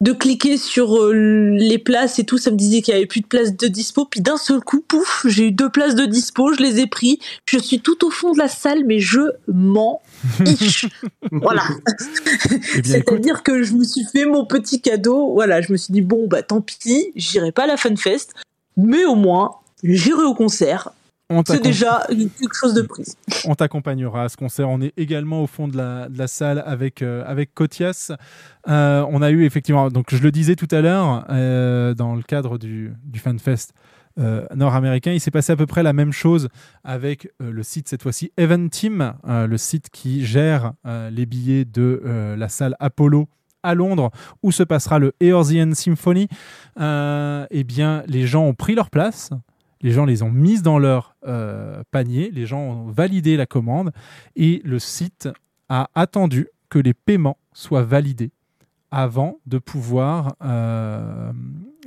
[SPEAKER 11] de cliquer sur euh, les places et tout. Ça me disait qu'il y avait plus de places de dispo. Puis d'un seul coup pouf j'ai eu deux places de dispo. Je les ai pris. Je suis tout au fond de la salle mais je m'en fiche. voilà.
[SPEAKER 7] Eh
[SPEAKER 11] C'est-à-dire que je me suis fait mon petit cadeau. Voilà, je me suis dit bon bah tant pis, j'irai pas à la FunFest, mais au moins j'irai au concert.
[SPEAKER 7] On
[SPEAKER 11] C'est déjà quelque chose de prise.
[SPEAKER 7] on t'accompagnera à ce concert. On est également au fond de la, de la salle avec, euh, avec Kotias. Euh, on a eu effectivement, donc je le disais tout à l'heure, euh, dans le cadre du, du FanFest euh, nord-américain, il s'est passé à peu près la même chose avec euh, le site, cette fois-ci Eventim, euh, le site qui gère les billets de la salle Apollo à Londres, où se passera le Eorzean Symphony. Eh bien, les gens ont pris leur place. Les gens les ont mises dans leur euh, panier, les gens ont validé la commande et le site a attendu que les paiements soient validés avant de pouvoir, euh,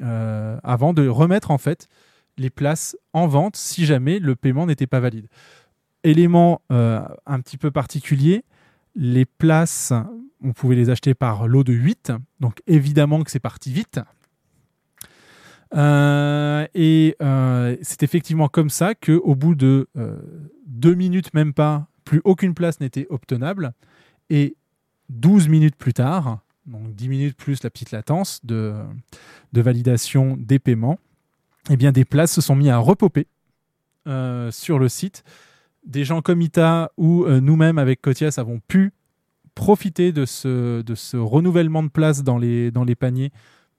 [SPEAKER 7] euh, avant de remettre en fait les places en vente si jamais le paiement n'était pas valide. Élément un petit peu particulier, les places, on pouvait les acheter par lot de 8, donc évidemment que c'est parti vite. Euh, et euh, c'est effectivement comme ça que au bout de euh, deux minutes, même pas, plus aucune place n'était obtenable. Et 12 minutes plus tard, donc 10 minutes plus la petite latence de, validation des paiements, eh bien des places se sont mis à repoper sur le site. Des gens comme Ita ou nous-mêmes avec Kotias avons pu profiter de ce, de ce renouvellement de places dans les, dans les paniers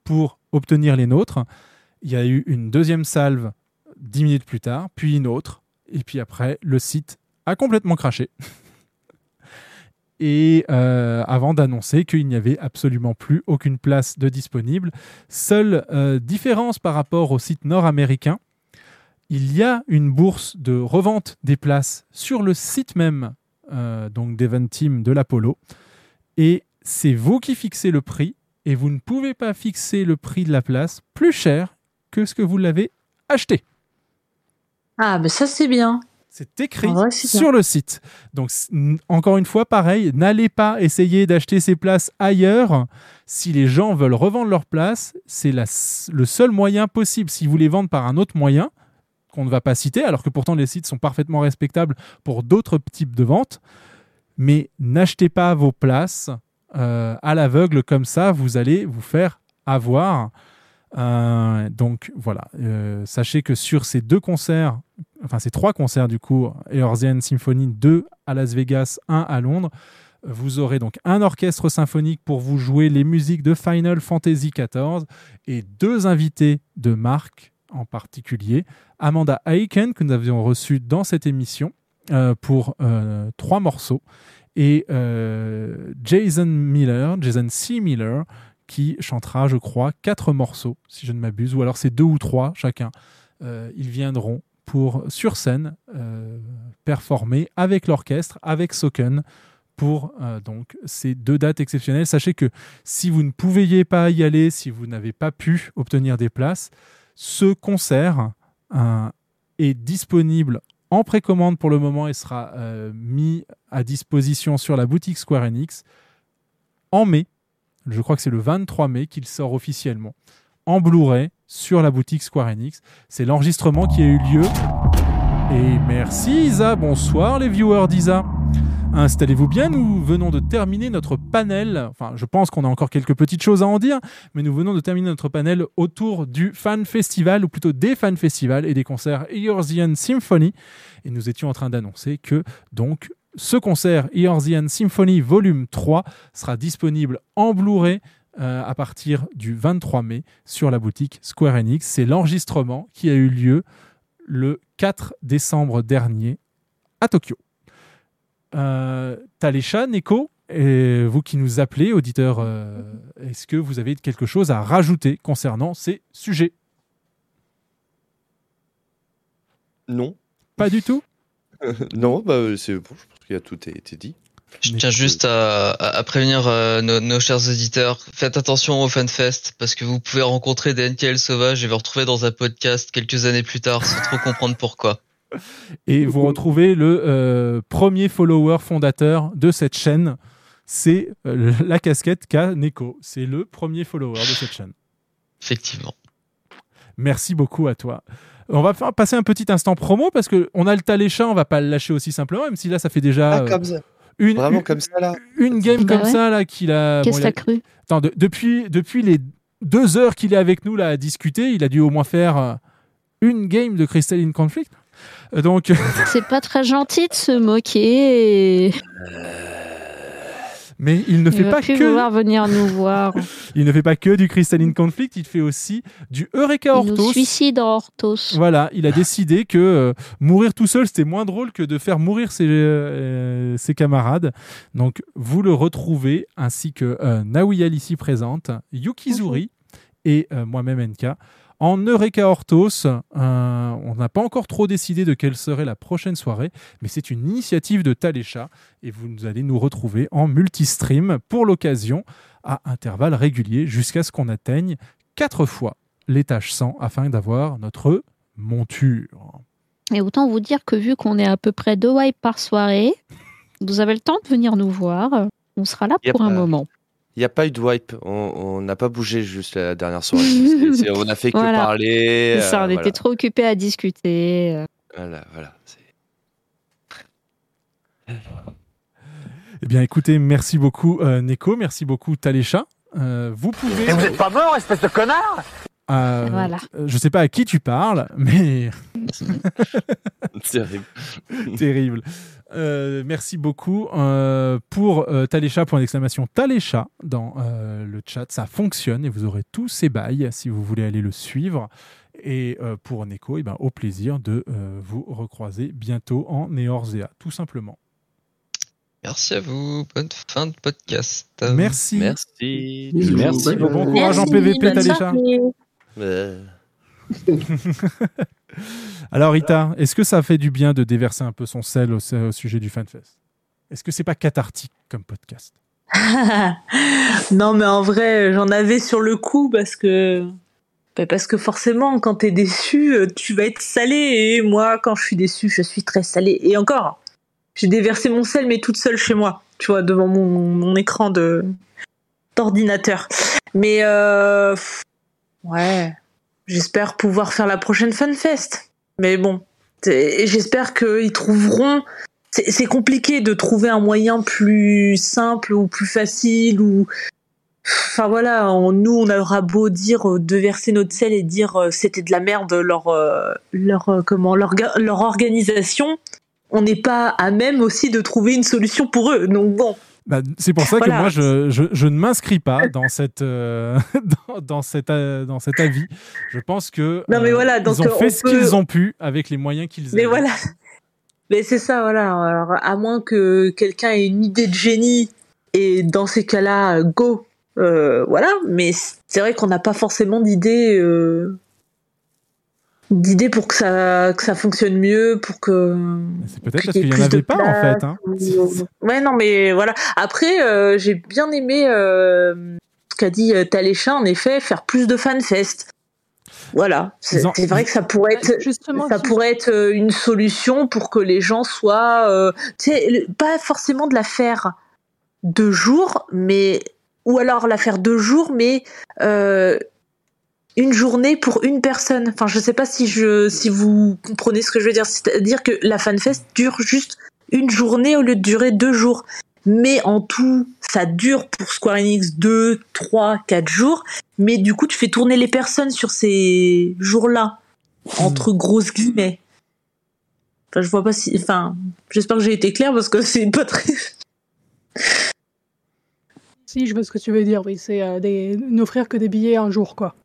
[SPEAKER 7] pour obtenir les nôtres. Il y a eu une deuxième salve dix minutes plus tard, puis une autre, et puis après, le site a complètement craché. Et euh, avant d'annoncer qu'il n'y avait absolument plus aucune place de disponible. Seule euh, différence par rapport au site nord-américain, il y a une bourse de revente des places sur le site même euh, donc de l'Apollo. Et c'est vous qui fixez le prix et vous ne pouvez pas fixer le prix de la place plus cher que ce que vous l'avez acheté.
[SPEAKER 11] Ah, mais ça c'est bien.
[SPEAKER 7] C'est écrit
[SPEAKER 11] vrai, bien.
[SPEAKER 7] sur le site. Donc, encore une fois, pareil, n'allez pas essayer d'acheter ces places ailleurs. Si les gens veulent revendre leurs places, c'est le seul moyen possible. Si vous les vendent par un autre moyen, qu'on ne va pas citer, alors que pourtant les sites sont parfaitement respectables pour d'autres types de ventes, mais n'achetez pas vos places euh, à l'aveugle comme ça, vous allez vous faire avoir. Euh, donc voilà, Euh, sachez que sur ces deux concerts, enfin ces trois concerts du coup, Eorzean Symphony 2 à Las Vegas, 1 à Londres, vous aurez donc un orchestre symphonique pour vous jouer les musiques de Final Fantasy XIV et deux invités de marque en particulier, Amanda Aiken que nous avions reçue dans cette émission euh, pour trois morceaux et Jason Miller, Jason C. Miller, qui chantera, je crois, quatre morceaux, si je ne m'abuse, ou alors c'est deux ou trois chacun. Euh, ils viendront pour, sur scène, euh, performer avec l'orchestre, avec Soken, pour euh, donc ces deux dates exceptionnelles. Sachez que si vous ne pouviez pas y aller, si vous n'avez pas pu obtenir des places, ce concert est disponible en précommande pour le moment et sera mis à disposition sur la boutique Square Enix en mai. Je crois que c'est le 23 mai qu'il sort officiellement en Blu-ray sur la boutique Square Enix. C'est l'enregistrement qui a eu lieu. Et merci Isa, bonsoir les viewers d'Isa. Installez-vous bien, nous venons de terminer notre panel. Enfin, je pense qu'on a encore quelques petites choses à en dire, mais nous venons de terminer notre panel autour du Fan Festival, ou plutôt des Fan Festivals et des concerts Eorzean Symphony. Et nous étions en train d'annoncer que, donc, ce concert Eorzean Symphony Volume 3 sera disponible en Blu-ray euh, à partir du 23 mai sur la boutique Square Enix. C'est l'enregistrement qui a eu lieu le 4 décembre dernier à Tokyo. Euh, Neko, et vous qui nous appelez, auditeurs, euh, est-ce que vous avez quelque chose à rajouter concernant ces sujets?
[SPEAKER 12] Non.
[SPEAKER 7] Pas du tout?
[SPEAKER 12] non, bah, c'est bon, je pense qu'il y a tout été dit.
[SPEAKER 13] Je tiens juste à, à- à prévenir euh, nos, nos chers auditeurs, faites attention au FanFest parce que vous pouvez rencontrer des NKL sauvages et vous retrouver dans un podcast quelques années plus tard sans trop comprendre pourquoi.
[SPEAKER 7] Et vous retrouvez le euh, premier follower fondateur de cette chaîne. C'est euh, la casquette qu'a Neko. C'est le premier follower de cette chaîne.
[SPEAKER 13] Effectivement.
[SPEAKER 7] Merci beaucoup à toi. On va faire passer un petit instant promo parce que on a le Talécha, on va pas le lâcher aussi simplement, même si là ça fait déjà
[SPEAKER 12] Ah,
[SPEAKER 7] euh,
[SPEAKER 12] comme ça.
[SPEAKER 7] une,
[SPEAKER 12] Vraiment
[SPEAKER 7] une-
[SPEAKER 12] comme ça, là.
[SPEAKER 7] une game
[SPEAKER 4] Bah
[SPEAKER 7] comme
[SPEAKER 4] ouais.
[SPEAKER 7] ça là qu'il a.
[SPEAKER 4] Qu'est-ce que
[SPEAKER 7] il a-
[SPEAKER 4] t'as cru?
[SPEAKER 7] Attends, de- depuis, depuis les deux heures qu'il est avec nous là à discuter, il a dû au moins faire euh, une game de Crystalline Conflict. Euh, Donc,
[SPEAKER 4] C'est pas très gentil de se moquer. Et...
[SPEAKER 7] mais il ne
[SPEAKER 4] Il
[SPEAKER 7] fait pas que
[SPEAKER 4] vouloir venir nous voir.
[SPEAKER 7] il ne fait pas que du Crystalline Conflict, il fait aussi du Eureka Orthos.
[SPEAKER 4] suicide en Hortos.
[SPEAKER 7] Voilà, il a décidé que euh, mourir tout seul, c'était moins drôle que de faire mourir ses, euh, ses camarades. Donc, vous le retrouvez, ainsi que euh, ici présente, Yukizuri et euh, moi-même NK. En Eureka Hortos, euh, on n'a pas encore trop décidé de quelle serait la prochaine soirée, mais c'est une initiative de Talécha et vous allez nous retrouver en multistream pour l'occasion à intervalles réguliers jusqu'à ce qu'on atteigne quatre fois l'étage 100 afin d'avoir notre monture.
[SPEAKER 4] Et autant vous dire que vu qu'on est à peu près deux wipes par soirée, vous avez le temps de venir nous voir. On sera là pour un moment.
[SPEAKER 12] Il n'y a pas eu de wipe. On- n'a pas bougé juste la dernière soirée. On a fait que
[SPEAKER 4] Voilà.
[SPEAKER 12] parler.
[SPEAKER 4] C'est ça, on
[SPEAKER 12] euh,
[SPEAKER 4] était
[SPEAKER 12] voilà.
[SPEAKER 4] trop occupés à discuter. euh.
[SPEAKER 12] Voilà, voilà.
[SPEAKER 7] Eh bien, écoutez, merci beaucoup euh, Neko, merci beaucoup Talécha. Euh, vous pouvez.
[SPEAKER 14] Et vous êtes pas mort, espèce de connard?
[SPEAKER 7] Euh,
[SPEAKER 4] Voilà.
[SPEAKER 7] euh, Je sais pas à qui tu parles, mais
[SPEAKER 12] Terrible.
[SPEAKER 7] terrible. Euh, merci beaucoup euh, pour euh, Talécha, point d'exclamation Talécha dans euh, le chat. Ça fonctionne et vous aurez tous ces bails si vous voulez aller le suivre. Et euh, pour Neko, eh ben, au plaisir de euh, vous recroiser bientôt en Néorzea, tout simplement.
[SPEAKER 13] Merci à vous. Bonne fin de podcast.
[SPEAKER 7] Merci.
[SPEAKER 12] Merci.
[SPEAKER 7] Merci. Bon courage en PVP, Talécha. Alors Rita, est-ce que ça fait du bien de déverser un peu son sel au, sujet du FanFest? Est-ce que c'est pas cathartique comme podcast?
[SPEAKER 11] Non, mais en vrai, j'en avais sur le coup parce que. bah, parce que forcément, quand t'es déçu, euh, tu vas être salé. Et moi, quand je suis déçu, je suis très salé. Et encore, j'ai déversé mon sel, mais toute seule chez moi, tu vois, devant mon, écran de d'ordinateur. Mais euh, ouais, j'espère pouvoir faire la prochaine FanFest. Mais bon, j'espère qu'ils trouveront c'est compliqué de trouver un moyen plus simple ou plus facile ou enfin voilà nous on aura beau dire euh, de verser notre sel et dire euh, c'était de la merde leur euh, leur comment leur, leur organisation on n'est pas à même aussi de trouver une solution pour eux donc bon
[SPEAKER 7] Bah, c'est pour ça que moi, je, je, je ne m'inscris pas dans, cette, euh, dans, dans, cet, euh, dans cet avis. Je pense que
[SPEAKER 11] Non, mais
[SPEAKER 7] euh,
[SPEAKER 11] voilà, donc,
[SPEAKER 7] ils ont fait
[SPEAKER 11] on
[SPEAKER 7] ce
[SPEAKER 11] peut-
[SPEAKER 7] qu'ils ont pu avec les moyens qu'ils avaient.
[SPEAKER 11] mais voilà. Mais c'est ça voilà. Alors à moins que quelqu'un ait une idée de génie et dans ces cas-là go. Euh, voilà. Mais c'est vrai qu'on n'a pas forcément d'idée euh, d'idée pour que ça que ça fonctionne mieux pour que
[SPEAKER 7] C'est peut-être parce
[SPEAKER 11] qu'il
[SPEAKER 7] n'y en avait pas en fait. hein.
[SPEAKER 11] ou- ouais non mais voilà après euh, j'ai bien aimé euh, ce qu'a dit euh, Talécha en effet faire plus de fanfest voilà c'est
[SPEAKER 7] en-
[SPEAKER 11] vrai que ça pourrait être
[SPEAKER 10] Justement,
[SPEAKER 11] ça pourrait être euh, une solution pour que les gens soient euh, tu sais pas forcément de la faire deux jours mais ou alors la faire deux jours mais euh, une journée pour une personne. Enfin je sais pas si je si vous comprenez ce que je veux dire. C'est-à-dire que la fanfest dure juste une journée au lieu de durer deux jours. Mais en tout ça dure pour Square Enix deux trois quatre jours. Mais du coup tu fais tourner les personnes sur ces jours-là. Entre grosses guillemets. Enfin je vois pas si enfin j'espère que j'ai été claire parce que c'est pas très
[SPEAKER 10] Si, je vois ce que tu veux dire, oui. C'est euh, des... n'offrir que des billets un jour, quoi.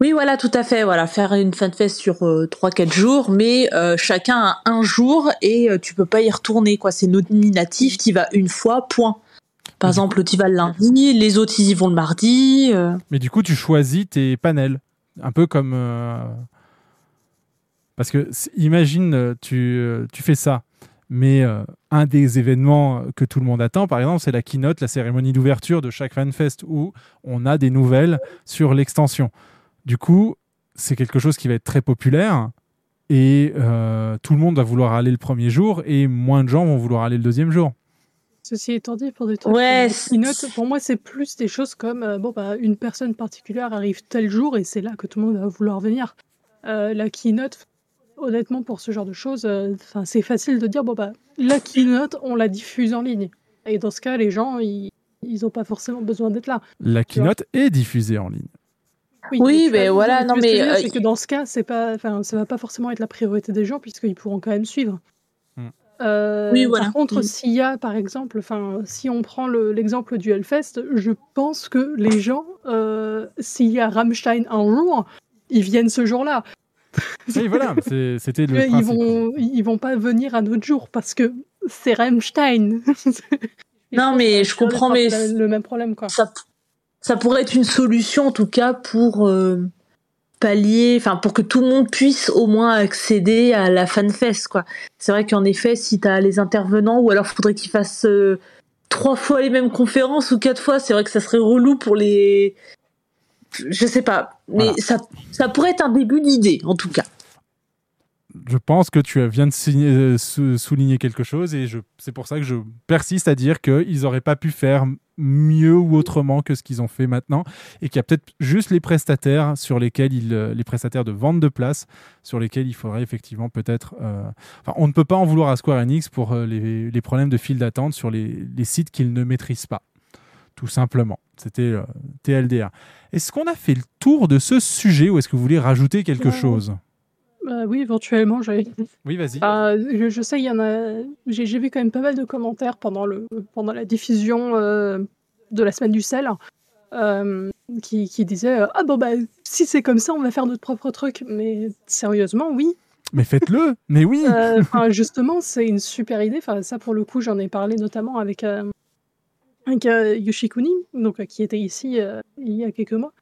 [SPEAKER 11] Oui, voilà, tout à fait. Voilà, faire une fanfest sur euh, 3-4 jours, mais euh, chacun a un jour et euh, tu peux pas y retourner. quoi. C'est nominatif, tu vas une fois, point. Par exemple, tu vas le lundi, les autres ils y vont le mardi. euh.
[SPEAKER 7] Mais du coup, tu choisis tes panels. Un peu comme. euh, Parce que imagine, euh, tu, euh, tu fais ça, mais euh, un des événements que tout le monde attend, par exemple, c'est la keynote, la cérémonie d'ouverture de chaque FanFest où on a des nouvelles sur l'extension. Du coup, c'est quelque chose qui va être très populaire et euh, tout le monde va vouloir aller le premier jour et moins de gens vont vouloir aller le deuxième jour.
[SPEAKER 10] Ceci étant dit, pour des trucs
[SPEAKER 11] Ouais,
[SPEAKER 10] keynote, pour moi, c'est plus des choses comme euh, bon, bah, une personne particulière arrive tel jour et c'est là que tout le monde va vouloir venir. Euh, la keynote, honnêtement, pour ce genre de choses, euh, c'est facile de dire bon, bah, la keynote, on la diffuse en ligne. Et dans ce cas, les gens, ils n'ont pas forcément besoin d'être là.
[SPEAKER 7] La keynote est diffusée en ligne.
[SPEAKER 11] Oui, mais
[SPEAKER 10] vois,
[SPEAKER 11] voilà, non, mais, euh,
[SPEAKER 10] c'est que dans ce cas, c'est pas, enfin, ça va pas forcément être la priorité des gens puisqu'ils pourront quand même suivre.
[SPEAKER 7] Hmm.
[SPEAKER 10] Euh,
[SPEAKER 11] Oui,
[SPEAKER 10] Par contre,
[SPEAKER 11] Mm.
[SPEAKER 10] s'il y a, par exemple, enfin, si on prend le- l'exemple du Hellfest, je pense que les gens, euh, s'il y a Rammstein un jour, ils viennent ce jour-là.
[SPEAKER 7] Oui, voilà, c'est- c'était le
[SPEAKER 10] ils
[SPEAKER 7] principe.
[SPEAKER 10] vont, ils vont pas venir un autre jour parce que c'est Rammstein.
[SPEAKER 11] Non, mais je comprends, mais
[SPEAKER 10] le, le même problème, quoi.
[SPEAKER 11] ça, ça pourrait être une solution en tout cas pour euh, pallier, enfin pour que tout le monde puisse au moins accéder à la fanfest quoi. C'est vrai qu'en effet, si t'as les intervenants ou alors faudrait qu'ils fassent euh, trois fois les mêmes conférences ou quatre fois, c'est vrai que ça serait relou pour les. Je sais pas, mais
[SPEAKER 7] Voilà.
[SPEAKER 11] ça, ça pourrait être un début d'idée en tout cas.
[SPEAKER 7] Je pense que tu viens de signer- euh, sou- souligner quelque chose et c'est pour ça que je persiste à dire qu'ils n'auraient pas pu faire mieux ou autrement que ce qu'ils ont fait maintenant et qu'il y a peut-être juste les prestataires sur lesquels euh, les prestataires de vente de place sur lesquels il faudrait effectivement peut-être. euh, Enfin, on ne peut pas en vouloir à Square Enix pour euh, les, les problèmes de file d'attente sur les, les sites qu'ils ne maîtrisent pas. Tout simplement. C'était TLDR. Est-ce qu'on a fait le tour de ce sujet ou est-ce que vous voulez rajouter quelque chose?
[SPEAKER 10] Euh, oui, éventuellement, j'avais.
[SPEAKER 7] Oui, vas-y.
[SPEAKER 10] Ah, je, je sais, il y en a. J'ai vu quand même pas mal de commentaires pendant, le, pendant la diffusion euh, de la semaine du sel euh, qui, qui disaient Ah bon, bah, si c'est comme ça, on va faire notre propre truc. Mais sérieusement, oui.
[SPEAKER 7] Mais faites-le Mais oui
[SPEAKER 10] enfin, justement, c'est une super idée. Enfin, ça, pour le coup, j'en ai parlé notamment avec, avec Yoshikuni, donc, qui était ici il y a quelques mois.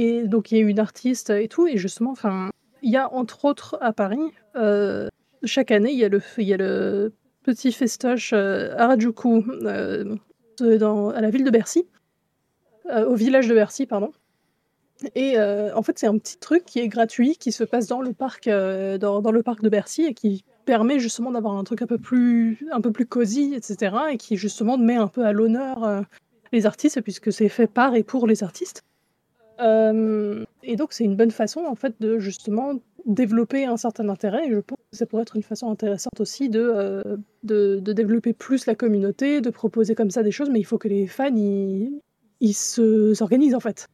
[SPEAKER 10] Et donc, il y a une artiste et tout. Et justement, enfin, il y a entre autres à Paris, euh, chaque année, il y a le, petit festoche euh, Harajuku euh, à la ville de Bercy, euh, au village de Bercy, pardon. Et en fait, c'est un petit truc qui est gratuit, qui se passe dans le parc, dans, le parc de Bercy et qui permet justement d'avoir un truc un peu plus, un peu plus cosy, etc. Et qui justement met un peu à l'honneur les artistes, puisque c'est fait par et pour les artistes. Euh, et donc, c'est une bonne façon en fait de justement développer un certain intérêt. Et je pense que ça pourrait être une façon intéressante aussi de, euh, de, de développer plus la communauté, de proposer comme ça des choses. Mais il faut que les fans ils, ils se s'organisent en fait.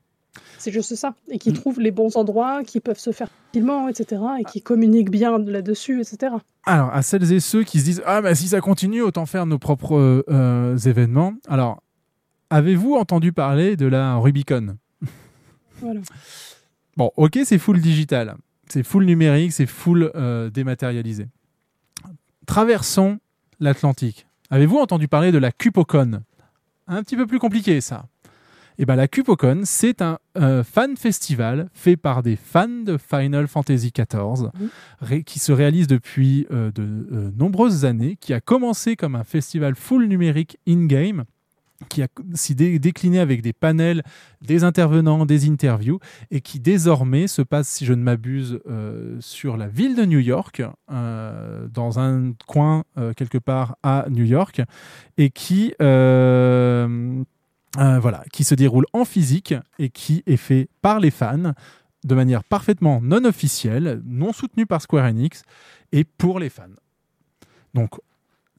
[SPEAKER 10] C'est juste ça. Et qui trouvent les bons endroits, qui peuvent se faire facilement, etc. Et qui communiquent bien là-dessus, etc.
[SPEAKER 7] Alors, à celles et ceux qui se disent Ah, bah si ça continue, autant faire nos propres euh, événements. Alors, avez-vous entendu parler de la Rubicon?
[SPEAKER 10] Voilà.
[SPEAKER 7] Bon, ok, c'est full digital, c'est full numérique, c'est full euh, dématérialisé. Traversons l'Atlantique. Avez-vous entendu parler de la Cupocon? Un petit peu plus compliqué, ça. Et ben, la Cupocon, c'est un euh, fan festival fait par des fans de Final Fantasy XIV qui se réalise depuis euh, de euh, nombreuses années, qui a commencé comme un festival full numérique in-game, qui a s'y dé- décliné avec des panels, des intervenants, des interviews, et qui désormais se passe, si je ne m'abuse, euh, sur la ville de New York, euh, dans un coin euh, quelque part à New York, et qui... voilà, qui se déroule en physique et qui est fait par les fans de manière parfaitement non officielle, non soutenue par Square Enix et pour les fans. Donc,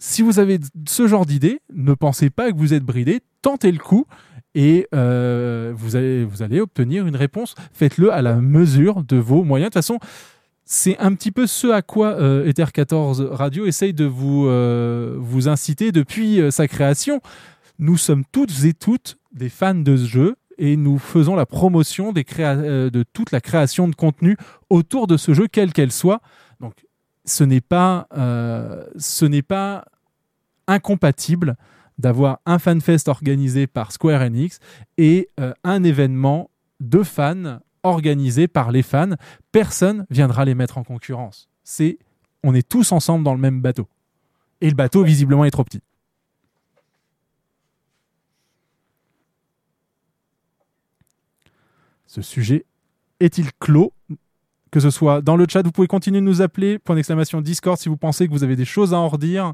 [SPEAKER 7] si vous avez ce genre d'idée, ne pensez pas que vous êtes bridé, tentez le coup et euh, vous, allez, obtenir une réponse. Faites-le à la mesure de vos moyens. De toute façon, c'est un petit peu ce à quoi euh, Ether 14 Radio essaye de vous, euh, vous inciter depuis sa création. Nous sommes toutes et toutes des fans de ce jeu et nous faisons la promotion de toute la création de contenu autour de ce jeu, quelle qu'elle soit. Donc, ce n'est pas, ce n'est pas incompatible d'avoir un fanfest organisé par Square Enix et euh, un événement de fans organisés par les fans. Personne viendra les mettre en concurrence. C'est, on est tous ensemble dans le même bateau. Et le bateau, visiblement, est trop petit. Ce sujet est-il clos? Que ce soit dans le chat, vous pouvez continuer de nous appeler. Point d'exclamation Discord si vous pensez que vous avez des choses à en redire.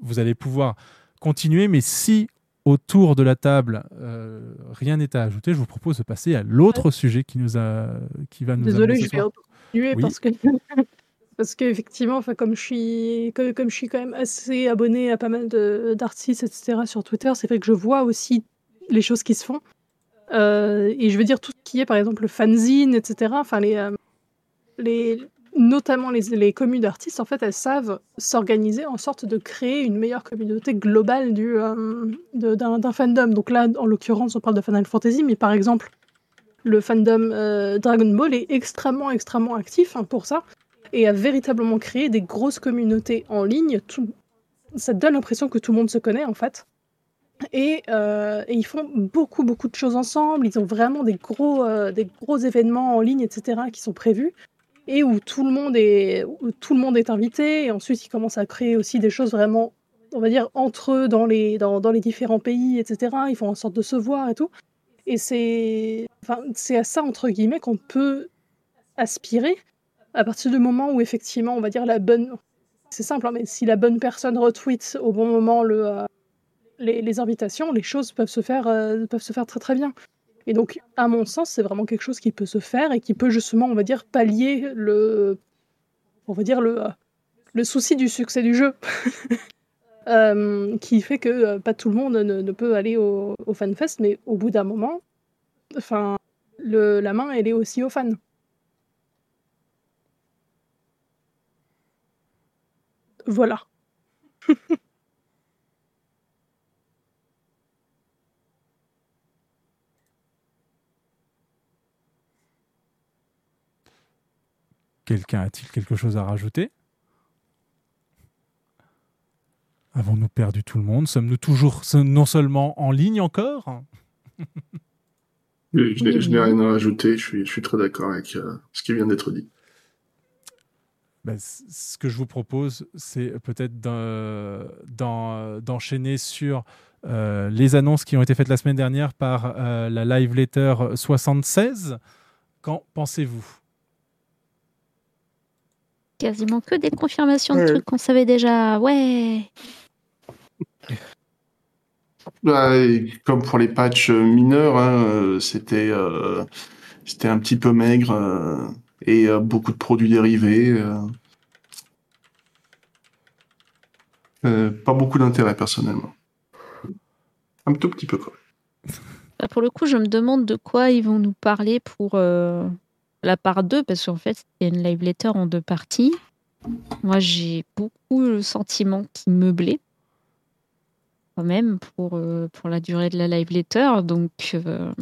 [SPEAKER 7] Vous allez pouvoir continuer. Mais si autour de la table euh, rien n'est à ajouter, je vous propose de passer à l'autre sujet qui nous a, qui va nous.
[SPEAKER 10] Désolé, je vais continuer
[SPEAKER 7] Oui.
[SPEAKER 10] parce que parce qu'effectivement, enfin comme je suis comme, comme je suis quand même assez abonné à pas mal d'artistes etc sur Twitter, c'est vrai que je vois aussi les choses qui se font. Euh, et je veux dire tout ce qui est par exemple le fanzine etc. Enfin les euh, les notamment les, les communes d'artistes en fait elles savent s'organiser en sorte de créer une meilleure communauté globale du euh, d'un fandom. Donc là en l'occurrence on parle de Final Fantasy, mais par exemple le fandom euh, Dragon Ball est extrêmement, extrêmement actif hein, pour ça et a véritablement créé des grosses communautés en ligne. Tout... Ça donne l'impression que tout le monde se connaît en fait. Et, euh, et ils font beaucoup, beaucoup de choses ensemble. Ils ont vraiment des gros, des gros événements en ligne, etc., qui sont prévus et où tout le monde est, tout le monde est invité. Et ensuite, ils commencent à créer aussi des choses vraiment, on va dire, entre eux dans les, dans, dans les différents pays, etc. Ils font en sorte de se voir et tout. Et c'est enfin, c'est à ça, entre guillemets, qu'on peut aspirer à partir du moment où, effectivement, on va dire la bonne. C'est simple, hein, mais si la bonne personne retweet au bon moment le, euh, les, les invitations, les choses peuvent se, faire, euh, peuvent se faire très très bien. Et donc, à mon sens, c'est vraiment quelque chose qui peut se faire et qui peut justement, on va dire, pallier le. On va dire le, le souci du succès du jeu. Euh, qui fait que euh, pas tout le monde ne, peut aller au, FanFest, mais au bout d'un moment, la main, elle est aussi aux fans. Voilà.
[SPEAKER 7] Quelqu'un a-t-il quelque chose à rajouter? Avons-nous perdu tout le monde? Sommes-nous toujours non seulement en ligne encore?
[SPEAKER 8] Je n'ai je n'ai rien à rajouter, je suis, je suis très d'accord avec euh, ce qui vient d'être dit.
[SPEAKER 7] Ben, ce que je vous propose, c'est peut-être d'en- d'en- d'enchaîner sur euh, les annonces qui ont été faites la semaine dernière par euh, la live letter 76. Qu'en pensez-vous?
[SPEAKER 4] Quasiment que des confirmations de
[SPEAKER 8] Ouais.
[SPEAKER 4] trucs qu'on savait déjà. Ouais.
[SPEAKER 8] Bah, comme pour les patchs euh, mineurs, hein, euh, c'était euh, c'était un petit peu maigre euh, et euh, beaucoup de produits dérivés. pas beaucoup d'intérêt personnellement. Un tout petit peu quoi.
[SPEAKER 4] Bah, pour le coup, je me demande de quoi ils vont nous parler pour la part 2, parce qu'en fait, c'est une live letter en deux parties. Moi, j'ai beaucoup le sentiment qui meublait, quand même, pour, euh, pour la durée de la live letter. Donc, euh,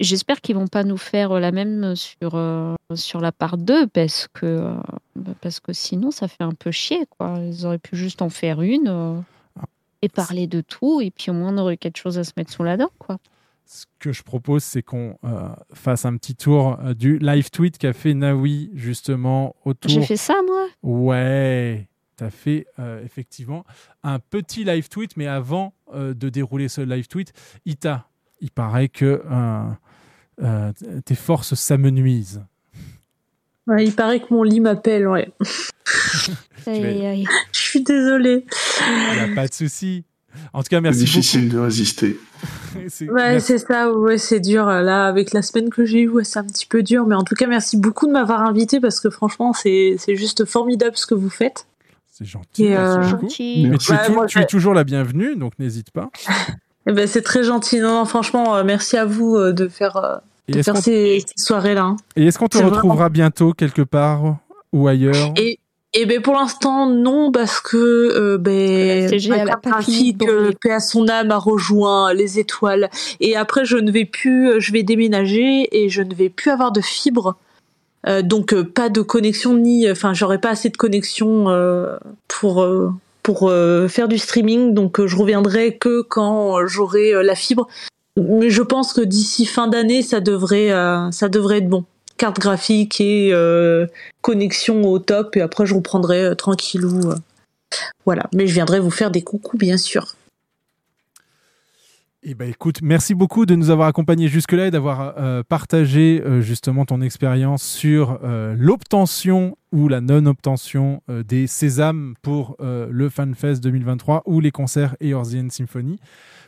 [SPEAKER 4] j'espère qu'ils vont pas nous faire la même sur, euh, sur la part 2, parce que, parce que sinon, ça fait un peu chier. Quoi. Ils auraient pu juste en faire une. et parler de tout, et puis au moins on aurait quelque chose à se mettre sous la dent, quoi.
[SPEAKER 7] Ce que je propose, c'est qu'on euh, fasse un petit tour euh, du live tweet qu'a fait Nawi justement autour.
[SPEAKER 4] J'ai fait ça, moi?
[SPEAKER 7] Ouais, tu as fait euh, effectivement un petit live tweet, mais avant euh, de dérouler ce live tweet, Ita, il paraît que euh, euh, tes forces s'amenuisent.
[SPEAKER 11] Ouais, il paraît que mon lit m'appelle, ouais.
[SPEAKER 4] Aïe, aïe, aïe.
[SPEAKER 11] Je suis désolée.
[SPEAKER 7] Il n'y a pas de souci. En tout cas, merci
[SPEAKER 8] C'est difficile
[SPEAKER 7] beaucoup.
[SPEAKER 8] de résister.
[SPEAKER 7] C'est-
[SPEAKER 11] Ouais,
[SPEAKER 7] merci.
[SPEAKER 11] c'est ça, ouais, c'est dur. Là, avec la semaine que j'ai eue, ouais, c'est un petit peu dur. Mais en tout cas, merci beaucoup de m'avoir invité parce que franchement, c'est c'est juste formidable ce que vous faites.
[SPEAKER 7] C'est gentil.
[SPEAKER 11] Et,
[SPEAKER 7] merci
[SPEAKER 11] euh.
[SPEAKER 4] Gentil.
[SPEAKER 7] Mais tu, es
[SPEAKER 11] Ouais,
[SPEAKER 7] tou-
[SPEAKER 11] moi,
[SPEAKER 7] tu es toujours la bienvenue, donc n'hésite pas.
[SPEAKER 11] Eh ben, c'est très gentil. Non, non, franchement, euh, merci à vous euh, de faire, euh, de faire ces, ces soirées-là. hein.
[SPEAKER 7] Et est-ce qu'on te retrouvera bientôt quelque part ou ailleurs
[SPEAKER 11] Et, et ben pour l'instant non parce que euh, ben graphique, euh, paix à son âme a rejoint les étoiles. Et après je ne vais plus euh, je vais déménager et je ne vais plus avoir de fibre Euh, donc euh, pas de connexion ni enfin j'aurai pas assez de connexion pour pour faire du streaming. Donc je reviendrai que quand j'aurai la fibre. Mais je pense que d'ici fin d'année, ça devrait, ça devrait être bon. Carte graphique et euh, connexion au top, et après je reprendrai euh, tranquillou. euh. Voilà, mais je viendrai vous faire des coucous, bien sûr.
[SPEAKER 7] Eh ben écoute, merci beaucoup de nous avoir accompagnés jusque-là et d'avoir partagé justement ton expérience sur l'obtention ou la non-obtention des sésames pour le FanFest 2023 ou les concerts Eorzean Symphony.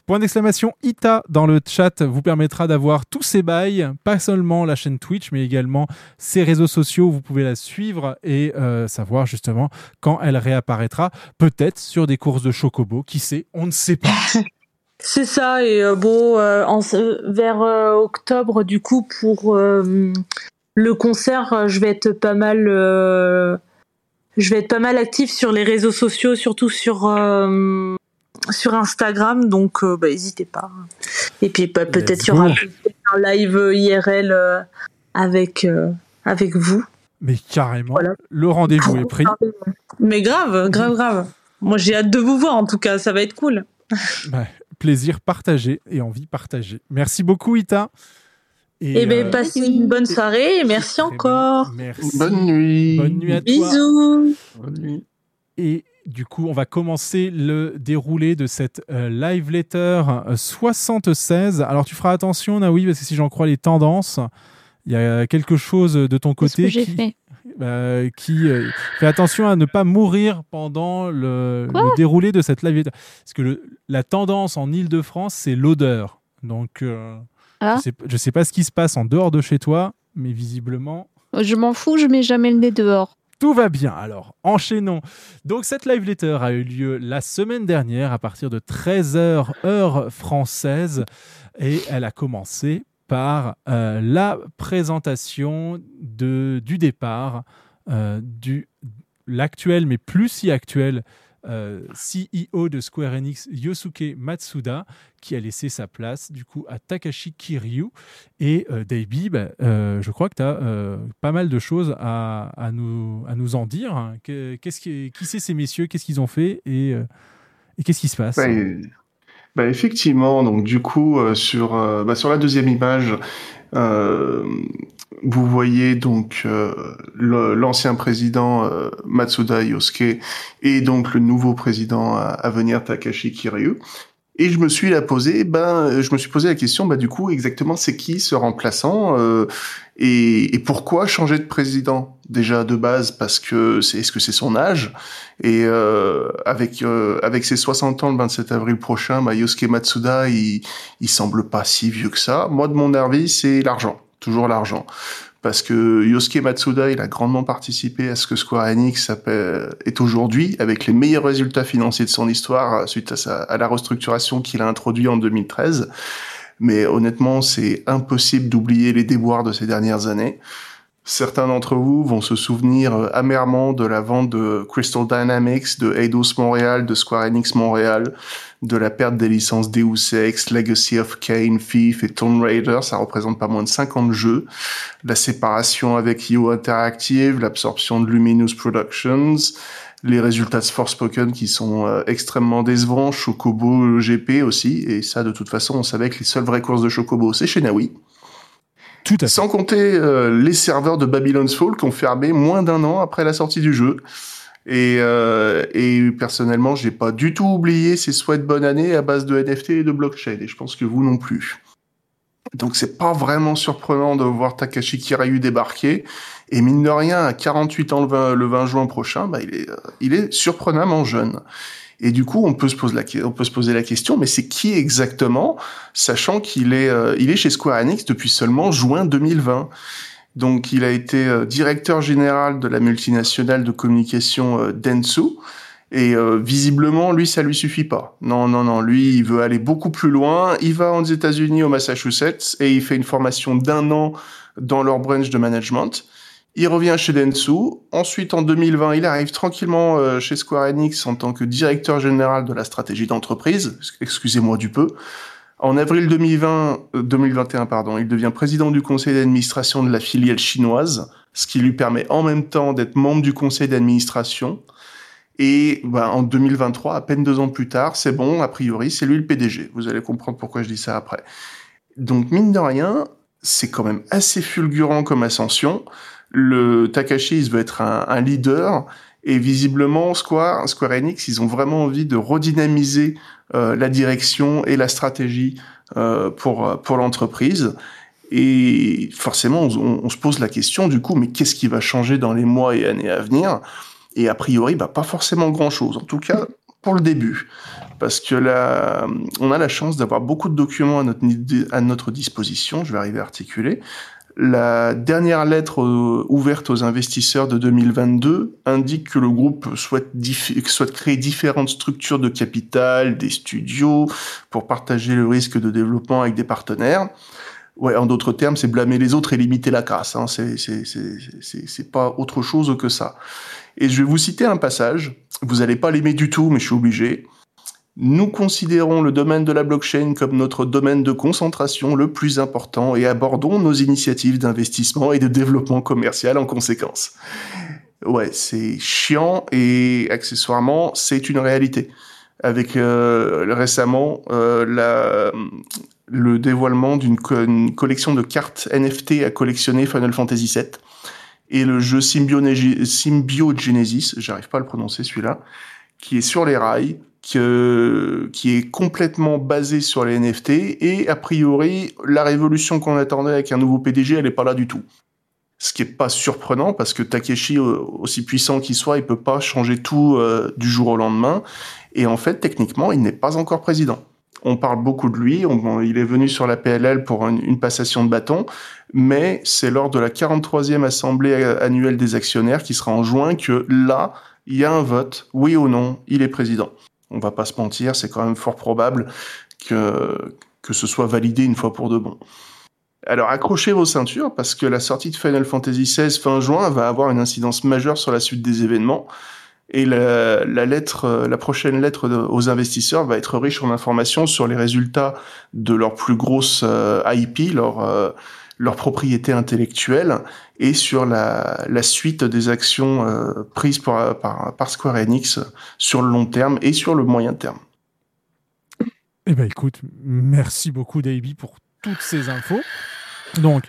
[SPEAKER 7] Point d'exclamation ITA dans le chat vous permettra d'avoir tous ces bails, pas seulement la chaîne Twitch, mais également ses réseaux sociaux. Vous pouvez la suivre et euh, savoir justement quand elle réapparaîtra. Peut-être sur des courses de chocobo, qui sait, on ne sait pas.
[SPEAKER 11] C'est ça, et euh, bon, euh, en, vers euh, octobre, du coup, pour euh, le concert, euh, je vais être pas mal, euh, je vais être pas mal active sur les réseaux sociaux, surtout sur euh, sur Instagram, donc euh, bah, n'hésitez pas. Et puis bah, peut-être
[SPEAKER 7] Let's
[SPEAKER 11] il y aura
[SPEAKER 7] go.
[SPEAKER 11] un live IRL euh, avec euh, avec vous.
[SPEAKER 7] Mais carrément, le rendez-vous est pris.
[SPEAKER 11] Mais grave, grave, grave. Moi, j'ai hâte de vous voir. En tout cas, ça va être cool.
[SPEAKER 7] Bah, plaisir partagé et envie partagée. Merci beaucoup, Ita.
[SPEAKER 11] Et, ben,
[SPEAKER 7] euh,
[SPEAKER 11] passez une bonne soirée et merci encore.
[SPEAKER 7] Merci.
[SPEAKER 8] Bonne nuit.
[SPEAKER 7] Bonne nuit à toi.
[SPEAKER 11] Bisous.
[SPEAKER 7] Et du coup, on va commencer le déroulé de cette euh, live letter euh, 76. Alors, tu feras attention, Naoui, parce que si j'en crois les tendances, il y a quelque chose de ton côté
[SPEAKER 4] que
[SPEAKER 7] qui,
[SPEAKER 4] fait?
[SPEAKER 7] euh, qui euh, fait attention à ne pas mourir pendant le, déroulé de cette live letter. Parce que le- la tendance en Ile-de-France, c'est l'odeur. Donc, euh,
[SPEAKER 4] Ah.
[SPEAKER 7] je sais, je sais pas ce qui se passe en dehors de chez toi, mais visiblement,
[SPEAKER 4] Je m'en fous, je mets jamais le nez dehors.
[SPEAKER 7] Tout va bien. Alors, enchaînons. Donc, cette live letter a eu lieu la semaine dernière à partir de 13h heure française et elle a commencé par euh, la présentation de, du départ euh, du l'actuel, mais plus si actuel, CEO de Square Enix, Yosuke Matsuda, qui a laissé sa place du coup à Takashi Kiryu. Et euh, Davey, bah, euh, je crois que tu as pas mal de choses à, nous, à nous en dire. hein. Que- Qu'est-ce qui, qui ces messieurs? Qu'est-ce qu'ils ont fait? Et, euh, et qu'est-ce qui se passe?
[SPEAKER 8] Bah, bah, effectivement, donc du coup euh, sur euh, sur la deuxième image, euh, vous voyez donc euh, l'ancien président euh, Matsuda Yosuke et donc le nouveau président à, à venir Takashi Kiryu. Et je me suis la posé, ben je me suis posé la question, bah du coup exactement c'est qui ce remplaçant euh, et, et pourquoi changer de président déjà de base parce que c'est est-ce que c'est son âge? Et euh, avec euh, avec ses 60 ans le 27 avril prochain, bah, Yosuke Matsuda il il semble pas si vieux que ça. Moi de mon avis c'est l'argent, toujours l'argent. Parce que Yosuke Matsuda, il a grandement participé à ce que Square Enix est aujourd'hui, avec les meilleurs résultats financiers de son histoire, euh, suite à, à la restructuration qu'il a introduit en 2013. Mais honnêtement, c'est impossible d'oublier les déboires de ces dernières années. Certains d'entre vous vont se souvenir euh, amèrement de la vente de Crystal Dynamics, de Eidos Montréal, de Square Enix Montréal, de la perte des licences Deus Ex, Legacy of Kain, Thief et Tomb Raider, ça représente pas moins de 50 jeux. La séparation avec IO Interactive, l'absorption de Luminous Productions, les résultats de Forspoken qui sont euh, extrêmement décevants, Chocobo GP aussi, et ça de toute façon on savait que les seules vraies courses de Chocobo c'est chez Naui.
[SPEAKER 7] Tout à
[SPEAKER 8] Sans compter euh, les serveurs de Babylon's Fall qui ont fermé moins d'un an après la sortie du jeu. Et, euh, et personnellement, j'ai pas du tout oublié ces souhaits de bonne année à base de NFT et de blockchain. Et je pense que vous non plus. Donc c'est pas vraiment surprenant de voir Takashi Kiryu débarquer. Et mine de rien, à 48 ans le 20, le 20 juin prochain, bah, il, est, euh, il est surprenamment jeune. Et du coup, on peut se poser la, question, mais c'est qui exactement, sachant qu'il est, euh, il est chez Square Enix depuis seulement juin 2020. Donc, il a été euh, directeur général de la multinationale de communication euh, Dentsu. Et euh, visiblement, lui, ça lui suffit pas. Non, non, non. Lui, il veut aller beaucoup plus loin. Il va aux États-Unis, au Massachusetts, et il fait une formation d'un an dans leur branch de management. Il revient chez Dentsu. Ensuite, en 2020, il arrive tranquillement euh, chez Square Enix en tant que directeur général de la stratégie d'entreprise. Excusez-moi du peu. En avril 2020, euh, 2021, pardon, il devient président du conseil d'administration de la filiale chinoise, ce qui lui permet en même temps d'être membre du conseil d'administration. Et bah, en 2023, à peine deux ans plus tard, c'est bon, a priori, c'est lui le PDG. Vous allez comprendre pourquoi je dis ça après. Donc, mine de rien, c'est quand même assez fulgurant comme ascension. Le Takashi, il veut être un, un leader. Et visiblement, Square, Square Enix, ils ont vraiment envie de redynamiser euh, la direction et la stratégie euh, pour, pour l'entreprise. Et forcément, on, on, se pose la question du coup, mais qu'est-ce qui va changer dans les mois et années à venir? Et a priori, bah, pas forcément grand-chose. En tout cas, pour le début. Parce que là, on a la chance d'avoir beaucoup de documents à notre, à notre disposition. Je vais arriver à articuler. La dernière lettre euh, ouverte aux investisseurs de 2022 indique que le groupe souhaite, créer différentes structures de capital, des studios, pour partager le risque de développement avec des partenaires. Ouais, en d'autres termes, c'est blâmer les autres et limiter la casse. Hein. C'est pas autre chose que ça. Et je vais vous citer un passage. Vous n'allez pas l'aimer du tout, mais je suis obligé. Nous considérons le domaine de la blockchain comme notre domaine de concentration le plus important et abordons nos initiatives d'investissement et de développement commercial en conséquence. Ouais, c'est chiant et accessoirement, c'est une réalité. Avec euh, récemment euh, le dévoilement d'une co collection de cartes NFT à collectionner Final Fantasy VII et le jeu Symbiogenesis, j'arrive pas à le prononcer celui-là, qui est sur les rails, que, qui est complètement basé sur les NFT et a priori la révolution qu'on attendait avec un nouveau PDG elle est pas là du tout. Ce qui est pas surprenant parce que Takeshi aussi puissant qu'il soit il peut pas changer tout euh, du jour au lendemain et en fait techniquement il n'est pas encore président. On parle beaucoup de lui, il est venu sur la PLL pour une, une passation de bâton, mais c'est lors de la 43e assemblée annuelle des actionnaires qui sera en juin que là, il y a un vote, oui ou non, il est président on va pas se mentir, c'est quand même fort probable que, que ce soit validé une fois pour de bon. Alors accrochez vos ceintures parce que la sortie de Final Fantasy XVI fin juin va avoir une incidence majeure sur la suite des événements et la, lettre, la prochaine lettre aux investisseurs va être riche en informations sur les résultats de leur plus grosse euh, IP, leur euh, leur propriété intellectuelle et sur la, suite des actions euh, prises par, Square Enix sur le long terme et sur le moyen terme.
[SPEAKER 7] Eh ben écoute, merci beaucoup Davey pour toutes ces infos. Donc,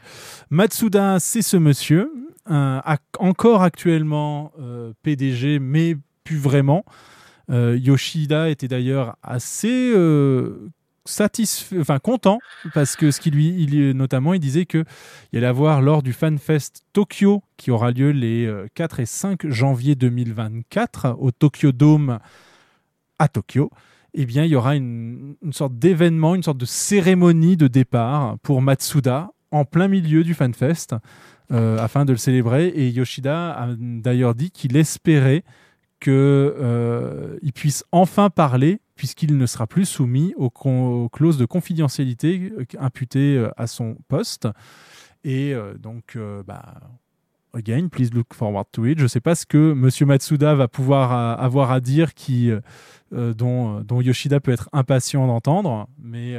[SPEAKER 7] Matsuda, c'est ce monsieur, euh, encore actuellement euh, PDG, mais plus vraiment. Euh, Yoshida était d'ailleurs assez satisfait, content, parce que ce qui lui, il, notamment, il disait que il allait avoir lors du FanFest Tokyo, qui aura lieu les 4 euh, et 5 janvier 2024 au Tokyo Dome à Tokyo, eh bien, il y aura une, une sorte d'événement, une sorte de cérémonie de départ pour Matsuda en plein milieu du FanFest, euh, afin de le célébrer. Et Yoshida a d'ailleurs dit qu'il espérait qu'il euh, puisse enfin parler puisqu'il ne sera plus soumis aux, clauses de confidentialité euh, imputées euh, à son poste. Et euh, donc, bah, again, please look forward to it. Je ne sais pas ce que M. Matsuda va pouvoir avoir à dire qui, dont, Yoshida peut être impatient d'entendre, mais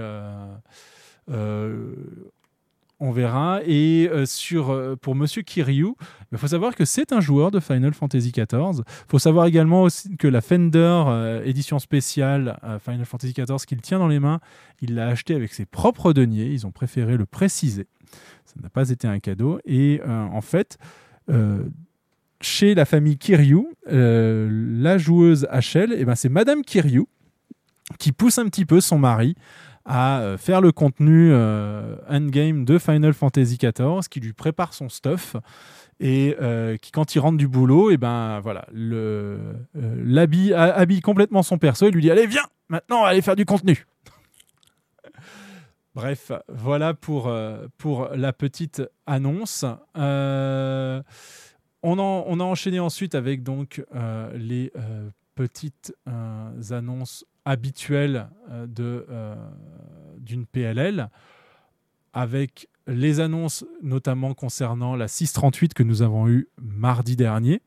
[SPEAKER 7] on verra. Et euh, sur, euh, pour Monsieur Kiryu, il faut savoir que c'est un joueur de Final Fantasy XIV. Il faut savoir également aussi que la Fender euh, édition spéciale Final Fantasy XIV qu'il tient dans les mains, il l'a acheté avec ses propres deniers. Ils ont préféré le préciser. Ça n'a pas été un cadeau. Et en fait, chez la famille Kiryu, la joueuse HL, eh ben, c'est Madame Kiryu qui pousse un petit peu son mari à euh, faire le contenu euh, endgame de Final Fantasy XIV, qui lui prépare son stuff et euh, qui quand il rentre du boulot, et eh ben voilà, le l'habille habille complètement son perso et lui dit allez viens, maintenant allez faire du contenu. Bref, voilà pour, pour la petite annonce. on, on, a enchaîné ensuite avec donc les petites annonces habituelle euh, de, euh, d'une PLL, avec les annonces notamment concernant la 638 que nous avons eue mardi dernier.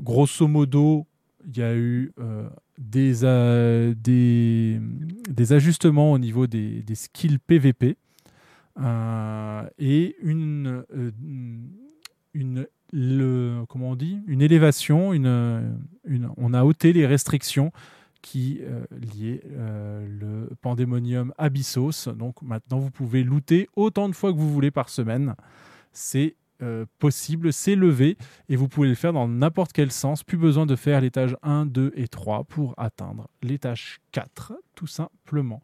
[SPEAKER 7] Grosso modo, il y a eu euh, des, des, des, ajustements au niveau des, des skills PVP et une, une le, comment on dit, une élévation, une, une, on a ôté les restrictions qui euh, liaient euh, le Pandemonium Abyssos. Donc maintenant, vous pouvez looter autant de fois que vous voulez par semaine. C'est euh, possible, c'est levé et vous pouvez le faire dans n'importe quel sens. Plus besoin de faire l'étage 1, 2 et 3 pour atteindre l'étage 4, tout simplement.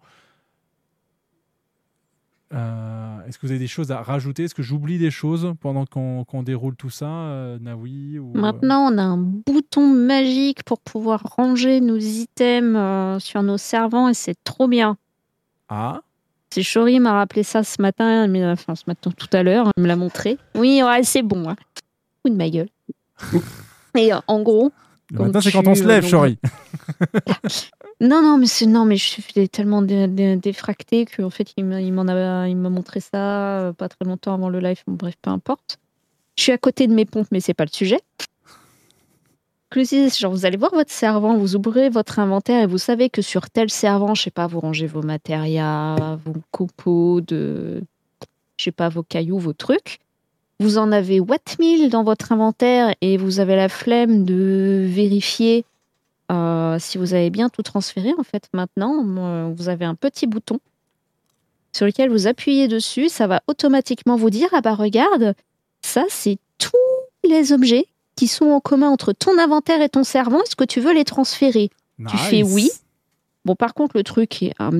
[SPEAKER 7] Euh, Est-ce que vous avez des choses à rajouter? Est-ce que j'oublie des choses pendant qu'on déroule tout ça, euh, Naoui ou, euh,
[SPEAKER 4] Maintenant, on a un bouton magique pour pouvoir ranger nos items euh, sur nos servants et c'est trop bien.
[SPEAKER 7] Ah?
[SPEAKER 4] C'est Chori m'a rappelé ça ce matin, mais enfin ce matin tout à l'heure, il me l'a montré. Oui, ouais, c'est bon. Hein. Fous de ma gueule. et en gros.
[SPEAKER 7] Le matin, c'est quand on se lève, Chori.
[SPEAKER 4] Non, non, mais c'est non, mais je suis tellement dé- dé- défractée qu'en fait, il m'a m'en a, m'a montré ça euh, pas très longtemps avant le live. Bref, peu importe. Je suis à côté de mes pompes, mais c'est pas le sujet. C'est, genre, vous allez voir votre servant, vous ouvrez votre inventaire et vous savez que sur tel servant, je sais pas, vous rangez vos matérias, vos copeaux de, je sais pas, vos cailloux, vos trucs. Vous en avez what 1000 dans votre inventaire et vous avez la flemme de vérifier euh, si vous avez bien tout transféré, en fait, maintenant, euh, vous avez un petit bouton sur lequel vous appuyez dessus. Ça va automatiquement vous dire Ah bah regarde, ça, c'est tous les objets qui sont en commun entre ton inventaire et ton servant. Est-ce que tu veux les transférer? Tu fais oui. Bon, par contre, le truc qui est un,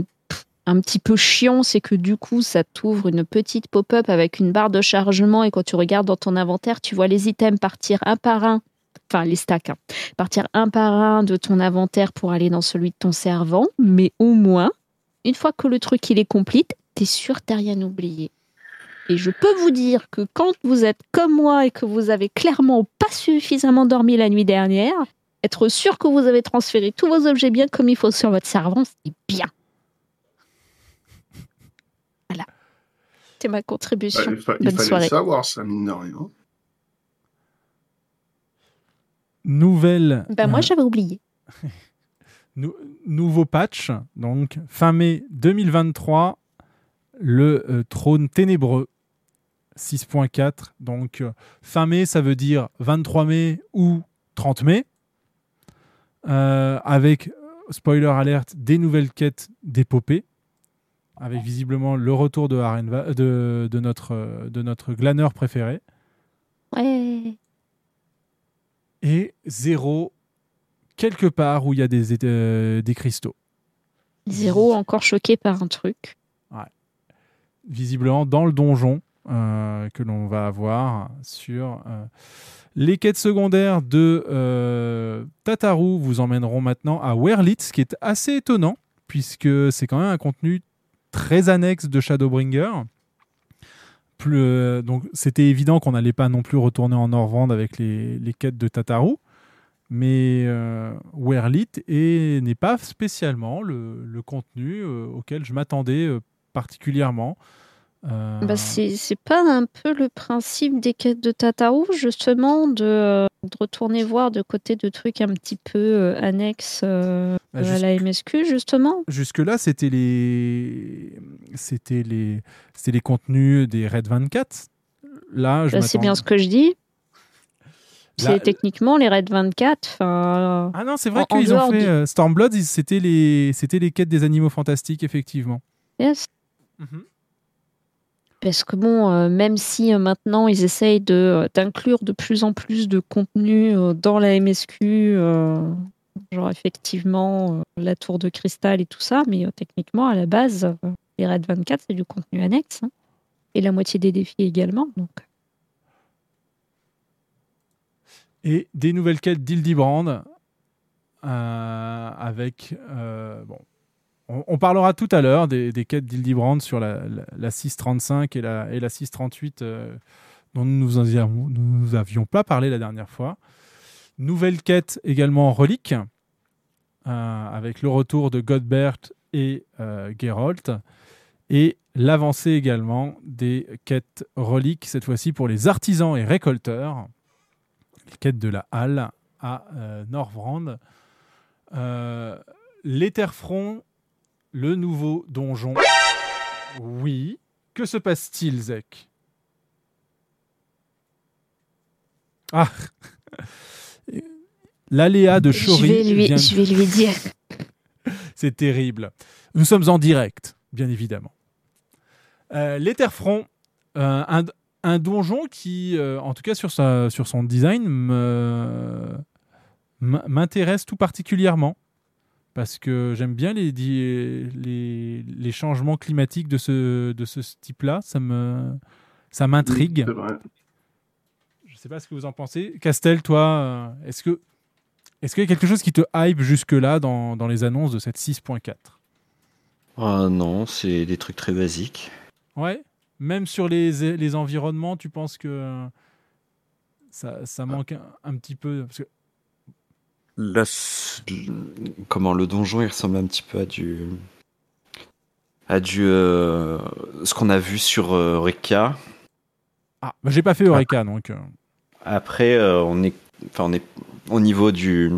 [SPEAKER 4] un petit peu chiant, c'est que du coup, ça t'ouvre une petite pop-up avec une barre de chargement et quand tu regardes dans ton inventaire, tu vois les items partir un par un, enfin les stacks, hein, partir un par un de ton inventaire pour aller dans celui de ton servant, mais au moins, une fois que le truc il est complete, t'es sûr que t'as rien oublié. Et je peux vous dire que quand vous êtes comme moi et que vous avez clairement pas suffisamment dormi la nuit dernière, être sûr que vous avez transféré tous vos objets bien comme il faut sur votre servant, c'est bien. Voilà. C'est ma contribution.
[SPEAKER 8] Bah, il, fa- il
[SPEAKER 4] Bonne
[SPEAKER 8] fallait
[SPEAKER 4] soirée.
[SPEAKER 8] le savoir, ça, mine de rien.
[SPEAKER 7] Nouvelle.
[SPEAKER 4] Bah, moi,
[SPEAKER 7] euh,
[SPEAKER 4] j'avais oublié.
[SPEAKER 7] nou- nouveau patch, donc fin mai 2023, le euh, trône ténébreux 6.4. Donc euh, fin mai, ça veut dire 23 mai ou 30 mai. Euh, avec, spoiler alerte, des nouvelles quêtes d'épopée. Avec visiblement le retour de, Arenva- de, de notre, de notre glaneur préféré.
[SPEAKER 4] Ouais.
[SPEAKER 7] Et zéro, quelque part où il y a des, euh, des cristaux.
[SPEAKER 4] Zéro encore choqué par un truc.
[SPEAKER 7] visiblement dans le donjon euh, que l'on va avoir sur euh, les quêtes secondaires de Tataru vous emmèneront maintenant à Werlit, ce qui est assez étonnant puisque c'est quand même un contenu très annexe de Shadowbringer. Euh, donc c'était évident qu'on n'allait pas non plus retourner en Norvand avec les, quêtes de Tataru, mais euh, Werlit est- n'est pas spécialement le, le contenu euh, auquel je m'attendais euh, particulièrement. Euh,
[SPEAKER 4] Bah, c'est pas un peu le principe des quêtes de Tataou, justement, de, euh, de retourner voir de côté de trucs un petit peu euh, annexes
[SPEAKER 7] Bah,
[SPEAKER 4] à
[SPEAKER 7] juste-
[SPEAKER 4] la MSQ, justement
[SPEAKER 7] Jusque-là, c'était les... C'était les... c'était les contenus des Red 24. Là, je
[SPEAKER 4] Bah, C'est bien ce que je dis.
[SPEAKER 7] Là-
[SPEAKER 4] C'est techniquement les Red 24. enfin,
[SPEAKER 7] Ah non, c'est vrai qu'ils ont fait ils- c'était les... c'était les quêtes des animaux fantastiques, effectivement.
[SPEAKER 4] Yes.
[SPEAKER 7] Mhm.
[SPEAKER 4] Parce que bon, euh, même si euh, maintenant ils essayent euh, d'inclure de plus en plus de contenu dans la MSQ, genre effectivement la tour de cristal et tout ça, mais techniquement à la base, les Red 24 c'est du contenu annexe. hein. Et la moitié des défis également. Donc.
[SPEAKER 7] Et des nouvelles quêtes d'Ildibrand avec... bon, on, parlera tout à l'heure des, quêtes d'Ildibrand sur la, la, la 635 et la, et la 638 euh, dont nous nous avions, nous avions pas parlé la dernière fois. Nouvelle quête également relique euh, avec le retour de Godbert et euh, Geralt et l'avancée également des quêtes reliques, cette fois-ci pour les artisans et récolteurs, les quêtes de la halle à euh, Norvrand. Euh, L'Étherfront, le nouveau donjon. Oui. Que se passe-t-il, Zek? Ah L'aléa de
[SPEAKER 4] Je
[SPEAKER 7] Chori.
[SPEAKER 4] vais lui,
[SPEAKER 7] vient-
[SPEAKER 4] je vais lui dire.
[SPEAKER 7] C'est terrible. Nous sommes en direct, bien évidemment. Euh, L'Etherfront, euh, un, un donjon qui, euh, en tout cas sur, sa, sur son design, m'intéresse tout particulièrement. Parce que j'aime bien les, les, les changements climatiques de ce, de ce type-là. Ça me ça m'intrigue. Je sais pas ce que vous en pensez. Castel, toi, euh, est-ce que est-ce qu'il y a quelque chose qui te hype jusque-là dans, dans les annonces de cette 6.4
[SPEAKER 15] Ah non, c'est des trucs très basiques.
[SPEAKER 7] Ouais. Même sur les, les environnements, tu penses que ça, ça manque un, un petit peu? Parce que
[SPEAKER 15] Comment le donjon, il ressemble un petit peu à du, à du, euh, ce qu'on a vu sur euh, Reka.
[SPEAKER 7] Ah, bah, j'ai pas fait Eureka donc. euh,
[SPEAKER 15] Après, euh, on est, enfin, on est au niveau du,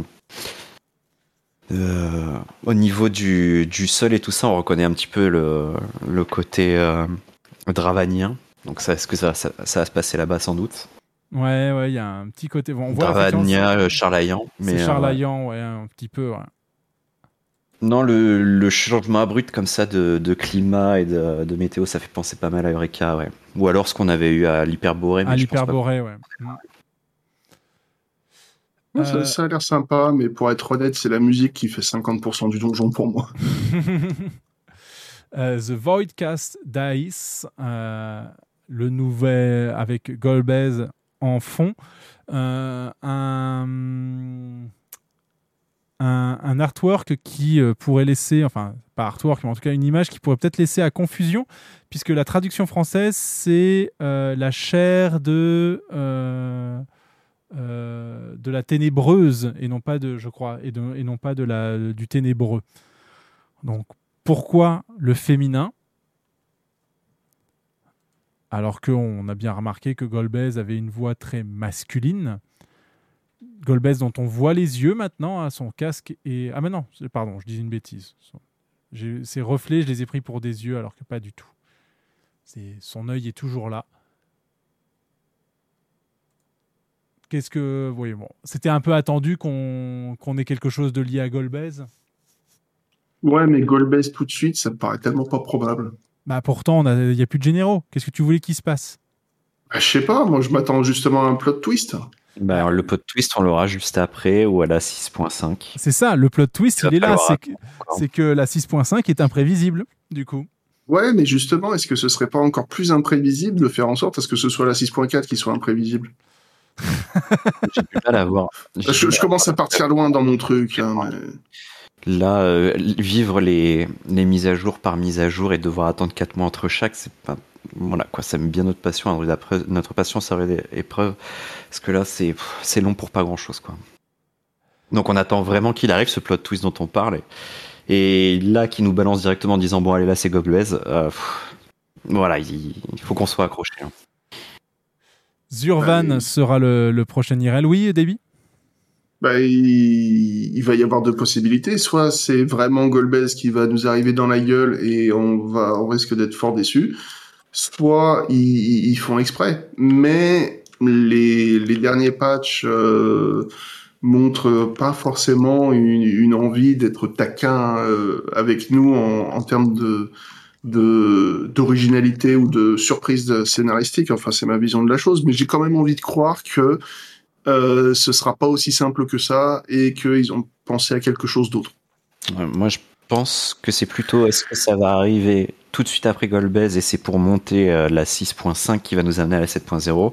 [SPEAKER 15] euh, au niveau du, du sol et tout ça, on reconnaît un petit peu le, le côté dravanien. Donc ça, est-ce que ça, ça, ça va se passer là-bas sans doute?
[SPEAKER 7] Ouais, ouais, il y a un petit côté. bon, on voit effectivement,
[SPEAKER 15] Dravania,
[SPEAKER 7] c'est-
[SPEAKER 15] euh, Charlayan. mais,
[SPEAKER 7] C'est
[SPEAKER 15] euh,
[SPEAKER 7] Charlayan, ouais, un petit peu. ouais.
[SPEAKER 15] Non, le, le changement abrupt comme ça de, de climat et de, de météo, ça fait penser pas mal à Eureka, ouais. Ou alors ce qu'on avait eu à l'Hyperborée.
[SPEAKER 7] À l'hyperborée, ouais. Mm.
[SPEAKER 8] Ça,
[SPEAKER 7] Euh,
[SPEAKER 8] ça a l'air sympa, mais pour être honnête, c'est la musique qui fait 50% du donjon pour moi.
[SPEAKER 7] Euh, The Voidcast Dice, euh, le nouvel avec Golbez en fond, Euh, un, artwork qui euh, pourrait laisser, enfin pas artwork, mais en tout cas une image qui pourrait peut-être laisser à confusion, puisque la traduction française c'est euh, la chair de de la ténébreuse et non pas de, je crois, et, et non pas de la du ténébreux. Donc pourquoi le féminin? Alors qu'on a bien remarqué que Golbez avait une voix très masculine. Golbez dont on voit les yeux maintenant à son casque et ah mais non pardon je dis une bêtise ces reflets je les ai pris pour des yeux alors que pas du tout son œil est toujours là qu'est-ce que oui bon c'était un peu attendu qu'on qu'on ait quelque chose de lié à Golbez?
[SPEAKER 8] Ouais, mais Golbez tout de suite, ça me paraît tellement pas probable.
[SPEAKER 7] Bah pourtant il y a plus de généraux qu'est-ce que tu voulais qu'il se passe?
[SPEAKER 8] Bah, je sais pas, moi je m'attends justement à un plot twist.
[SPEAKER 15] Bah, le plot twist, on l'aura juste après ou à la 6.5.
[SPEAKER 7] c'est ça le plot twist
[SPEAKER 15] Ça
[SPEAKER 7] il est là c'est que, c'est que la 6.5 est imprévisible du coup
[SPEAKER 8] Ouais, mais justement, est-ce que ce serait pas encore plus imprévisible de faire en sorte à ce que ce soit la 6.4 qui soit imprévisible?
[SPEAKER 15] J'ai du mal à voir.
[SPEAKER 8] Je, commence à partir loin dans mon truc. hein, mais-
[SPEAKER 15] Là, euh, vivre les, les mises à jour par mise à jour et devoir attendre 4 mois entre chaque, c'est pas. Voilà, quoi, ça met bien notre passion appreu- notre patience à épreuve. Parce que là, c'est long pour pas grand chose, quoi. Donc, on attend vraiment qu'il arrive, ce plot twist dont on parle. Et, et là, qui nous balance directement en disant Bon, allez, là, c'est Goblez. euh, voilà, il, il faut qu'on soit accroché. hein.
[SPEAKER 7] Zurvan sera le, le prochain IRL oui Davy
[SPEAKER 8] Bah, il, il va y avoir deux possibilités. Soit c'est vraiment Golbez qui va nous arriver dans la gueule et on va, on risque d'être fort déçus. Soit ils, ils font exprès. Mais les, les derniers patchs euh, montrent pas forcément une, une envie d'être taquin euh, avec nous en, en termes de de d'originalité ou de surprise scénaristique. Enfin, c'est ma vision de la chose. Mais j'ai quand même envie de croire que euh, ce sera pas aussi simple que ça et qu'ils ont pensé à quelque chose d'autre.
[SPEAKER 15] Moi, je pense que c'est plutôt est-ce que ça va arriver tout de suite après Golbez et c'est pour monter euh, la 6.5 qui va nous amener à la 7.0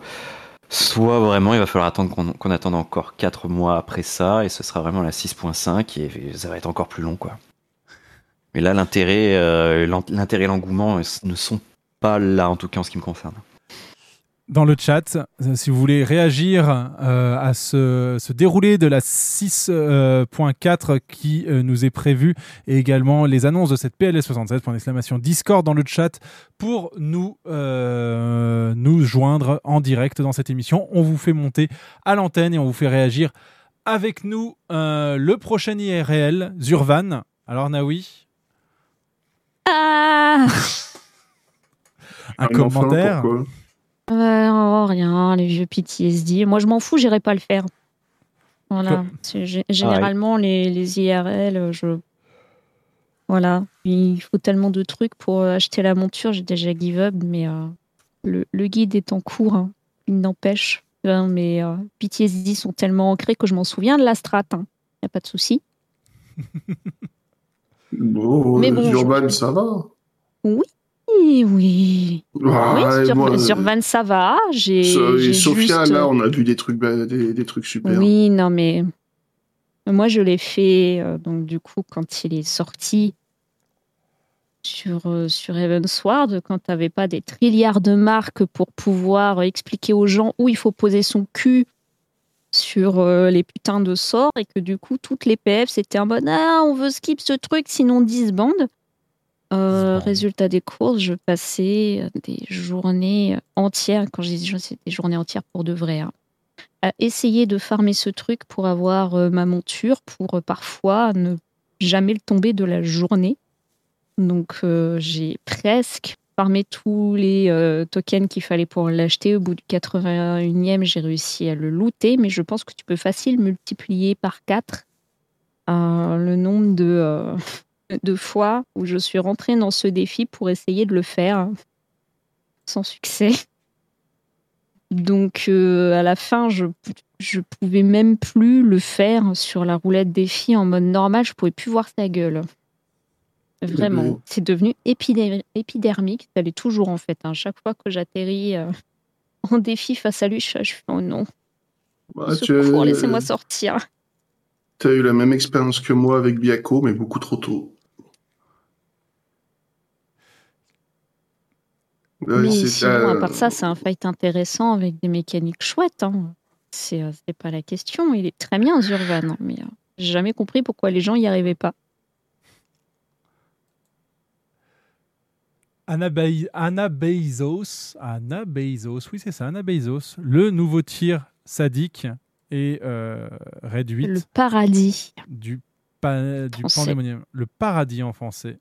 [SPEAKER 15] Soit vraiment il va falloir attendre qu'on qu'on attende encore 4 mois après ça et ce sera vraiment la 6.5 et ça va être encore plus long quoi. Mais là l'intérêt euh, l'intérêt l'engouement euh, ne sont pas là en tout cas en ce qui me concerne.
[SPEAKER 7] Dans le chat euh, si vous voulez réagir euh, à ce, ce déroulé de la 6.4 qui euh, nous est prévu et également les annonces de cette PLS 67 point d'exclamation Discord dans le chat pour nous euh, nous joindre en direct dans cette émission. On vous fait monter à l'antenne et on vous fait réagir avec nous euh, le prochain IRL Zurvan. Alors Naoui,
[SPEAKER 4] Ah
[SPEAKER 7] un commentaire
[SPEAKER 8] pourquoi?
[SPEAKER 4] Euh, oh, rien, les vieux PTSD. Moi, je m'en fous, j'irai pas le faire. Voilà. Gé- Généralement, les, les IRL, je. Voilà. Il faut tellement de trucs pour euh, acheter la monture, j'ai déjà give up, mais euh, le, le guide est en cours. hein. Il n'empêche. Hein, mais euh, PTSD sont tellement ancrés que je m'en souviens de la strat. Il n'y a pas de souci.
[SPEAKER 8] Bon,
[SPEAKER 4] Mais bon,
[SPEAKER 8] Urban,
[SPEAKER 4] je-
[SPEAKER 8] ça va.
[SPEAKER 4] Oui, oui.
[SPEAKER 8] Ah,
[SPEAKER 4] oui,
[SPEAKER 8] et
[SPEAKER 4] sur,
[SPEAKER 8] moi,
[SPEAKER 4] sur Van, ça va. J'ai.
[SPEAKER 8] Et Sophia,
[SPEAKER 4] juste-
[SPEAKER 8] là, on a vu des trucs, bah, des, des trucs super.
[SPEAKER 4] Oui, non, mais moi, je l'ai fait, euh, donc du coup, quand il est sorti sur, euh, sur Evansward, quand tu n'avais pas des trilliards de marques pour pouvoir expliquer aux gens où il faut poser son cul sur euh, les putains de sorts, et que du coup, toutes les PF, c'était en mode Ah, on veut skip ce truc, sinon 10 bandes. Euh, résultat des courses, je passais euh, des journées entières, quand je dis c'est des journées entières pour de vrai, hein, à essayer de farmer ce truc pour avoir euh, ma monture, pour euh, parfois ne jamais le tomber de la journée. Donc euh, j'ai presque farmé tous les euh, tokens qu'il fallait pour l'acheter. Au bout du 81e, j'ai réussi à le looter, mais je pense que tu peux facile multiplier par 4 le nombre de, euh, de fois où je suis rentrée dans ce défi pour essayer de le faire sans succès. Donc euh, à la fin, je je pouvais même plus le faire sur la roulette défi en mode normal. Je pouvais plus voir sa gueule. Vraiment, c'est devenu épidermique. Ça l'est toujours en fait. hein. Chaque fois que j'atterris euh, en défi face à lui, je, je fais oh non.
[SPEAKER 8] Bah,
[SPEAKER 4] secours,
[SPEAKER 8] as-
[SPEAKER 4] laissez-moi sortir.
[SPEAKER 8] Tu as eu la même expérience que moi avec Biaco, mais beaucoup trop tôt. Ouais,
[SPEAKER 4] Mais
[SPEAKER 8] c'est,
[SPEAKER 4] sinon,
[SPEAKER 8] euh,
[SPEAKER 4] à part ça, c'est un fight intéressant avec des mécaniques chouettes. hein. C'est euh, c'est pas la question. Il est très bien, Zurvan. hein, Mais euh, j'ai jamais compris pourquoi les gens y arrivaient pas.
[SPEAKER 7] Anna, Be- Anna Bezos, Anna Bezos, oui c'est ça, Anna Bezos, le nouveau tir sadique et euh, réduite
[SPEAKER 4] Le paradis.
[SPEAKER 7] du, pa- du pandémonium. Le paradis en français.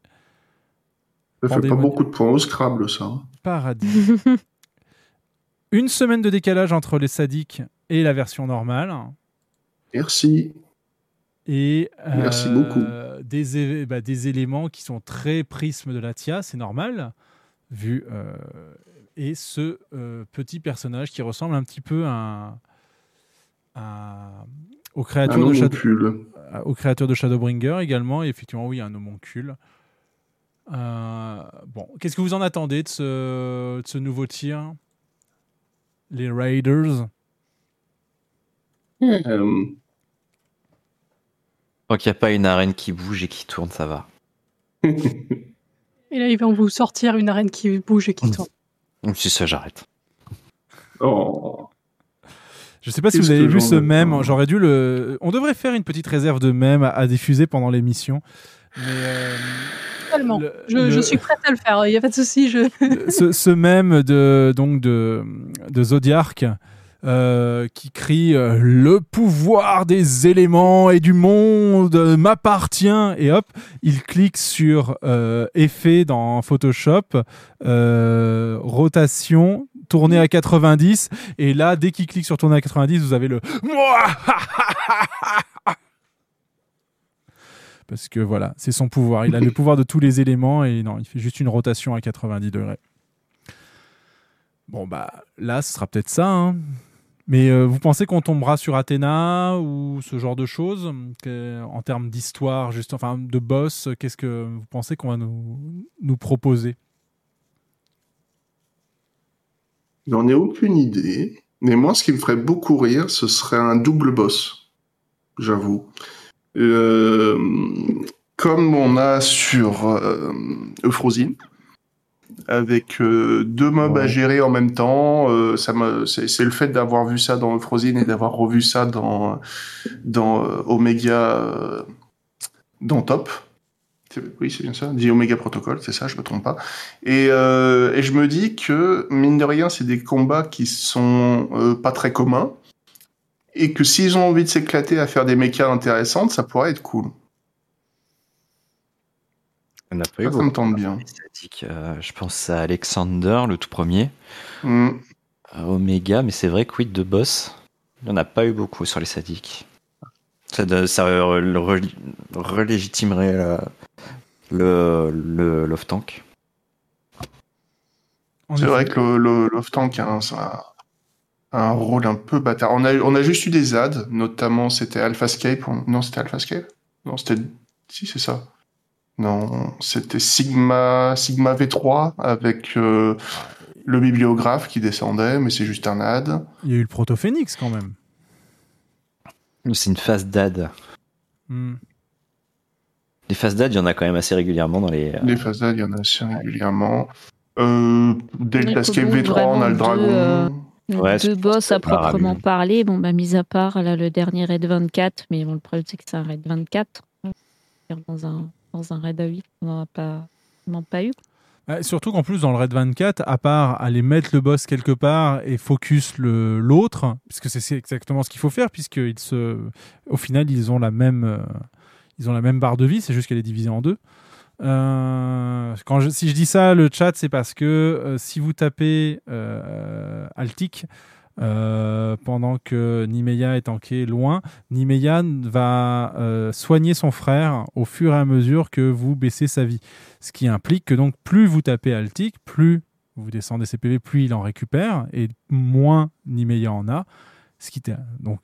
[SPEAKER 8] Ça fait pas beaucoup de points au Scrabble, ça.
[SPEAKER 7] Paradis. Une semaine de décalage entre les sadiques et la version normale.
[SPEAKER 8] Merci.
[SPEAKER 7] Et
[SPEAKER 8] Merci
[SPEAKER 7] euh,
[SPEAKER 8] beaucoup.
[SPEAKER 7] Des, bah, des éléments qui sont très prisme de la TIA, c'est normal, vu. euh, et ce euh, petit personnage qui ressemble un petit peu à, un- à-
[SPEAKER 8] Un
[SPEAKER 7] de Shadow-
[SPEAKER 8] homoncule.
[SPEAKER 7] à- au créateur de Shadowbringer également. Et effectivement, oui, un homoncule. Euh, bon, qu'est-ce que vous en attendez de ce, de ce nouveau tir? Les Raiders?
[SPEAKER 8] Euh,
[SPEAKER 15] Tant qu'il n'y a pas une arène qui bouge et qui tourne, ça va.
[SPEAKER 10] Et là, ils vont vous sortir une arène qui bouge et qui tourne.
[SPEAKER 15] Donc, si ça, j'arrête.
[SPEAKER 8] Oh.
[SPEAKER 7] Je sais pas si vous avez vu ce mème. J'aurais dû le. On devrait faire une petite réserve de mèmes à, à diffuser pendant l'émission. Mais euh,
[SPEAKER 10] Totalement.
[SPEAKER 7] Le-
[SPEAKER 10] je,
[SPEAKER 7] le-
[SPEAKER 10] je suis prête à le faire, il n'y a pas de souci. Je...
[SPEAKER 7] ce, ce mème de donc de, de Zodiac euh, qui crie euh, le pouvoir des éléments et du monde m'appartient et hop il clique sur euh, effet dans Photoshop rotation tourner à 90 et là dès qu'il clique sur tourner à 90 vous avez le parce que voilà c'est son pouvoir il a le pouvoir de tous les éléments et non il fait juste une rotation à 90 degrés Bon, bah là, ce sera peut-être ça. hein. Mais euh, vous pensez qu'on tombera sur Athéna ou ce genre de choses En termes d'histoire, juste, enfin de boss, qu'est-ce que vous pensez qu'on va nous, nous proposer?
[SPEAKER 8] J'en ai aucune idée. Mais moi, ce qui me ferait beaucoup rire, ce serait un double boss. J'avoue. Euh, comme on a sur euh, Euphrosyne, avec euh, deux mobs à gérer en même temps. euh, ça me, c'est, le fait d'avoir vu ça dans Euphrosyne et d'avoir revu ça dans, dans euh, Omega, dans Top. Oui, c'est bien ça. Dit Omega Protocol, c'est ça, je me trompe pas. Et, et je me dis que, mine de rien, c'est des combats qui sont pas très communs. Et que s'ils ont envie de s'éclater à faire des mechas intéressantes, ça pourrait être cool.
[SPEAKER 15] On n'a pas eu
[SPEAKER 8] Ça, ça me
[SPEAKER 15] beaucoup
[SPEAKER 8] tente bien.
[SPEAKER 15] Euh, je pense à Alexander, le tout premier.
[SPEAKER 8] Mm.
[SPEAKER 15] Euh, Oméga, mais c'est vrai que oui, de boss, il n'y en a pas eu beaucoup sur les sadiques. Ça, ça re- le re- relégitimerait la- le, le Love Tank.
[SPEAKER 8] C'est vrai que le, le, Love Tank a un, ça a un rôle un peu bâtard. On a, on a juste eu des ZAD, notamment c'était Alphascape. on- Non, c'était Alphascape? Non, c'était. Si, c'est ça. Non, c'était Sigma, Sigma V3 avec euh, le bibliographe qui descendait, mais c'est juste un ad.
[SPEAKER 7] Il y a eu le Proto-Phoenix quand même.
[SPEAKER 15] C'est une phase d'ad.
[SPEAKER 7] Hmm.
[SPEAKER 15] Les phases d'ad, il y en a quand même assez régulièrement dans les.
[SPEAKER 8] Les phases d'ad, il y en a assez régulièrement. Euh, Deltascape
[SPEAKER 4] Oui,
[SPEAKER 8] V3, on a le dragon.
[SPEAKER 4] Deux,
[SPEAKER 15] Ouais,
[SPEAKER 4] deux boss à proprement parler. Bon, bah, mis à part là, le dernier raid 24, mais bon, le problème c'est que c'est un raid 24. Dans un, dans un raid à 8, on n'en a pas, vraiment pas eu.
[SPEAKER 7] Ouais, surtout qu'en plus, dans le Raid 24, à part aller mettre le boss quelque part et focus le- l'autre, puisque c'est c'est exactement ce qu'il faut faire, puisque ils se, au final, ils ont la même, euh, ils ont la même barre de vie, c'est juste qu'elle est divisée en deux. Euh, quand si je dis ça, le chat, c'est parce que euh, si vous tapez euh, Altic pendant que Nimeya est tanké loin, Nimeya va soigner son frère au fur et à mesure que vous baissez sa vie. Ce qui implique que donc plus vous tapez Altic, plus vous descendez ses PV, plus il en récupère et moins Nimeya en a. Ce qui, donc,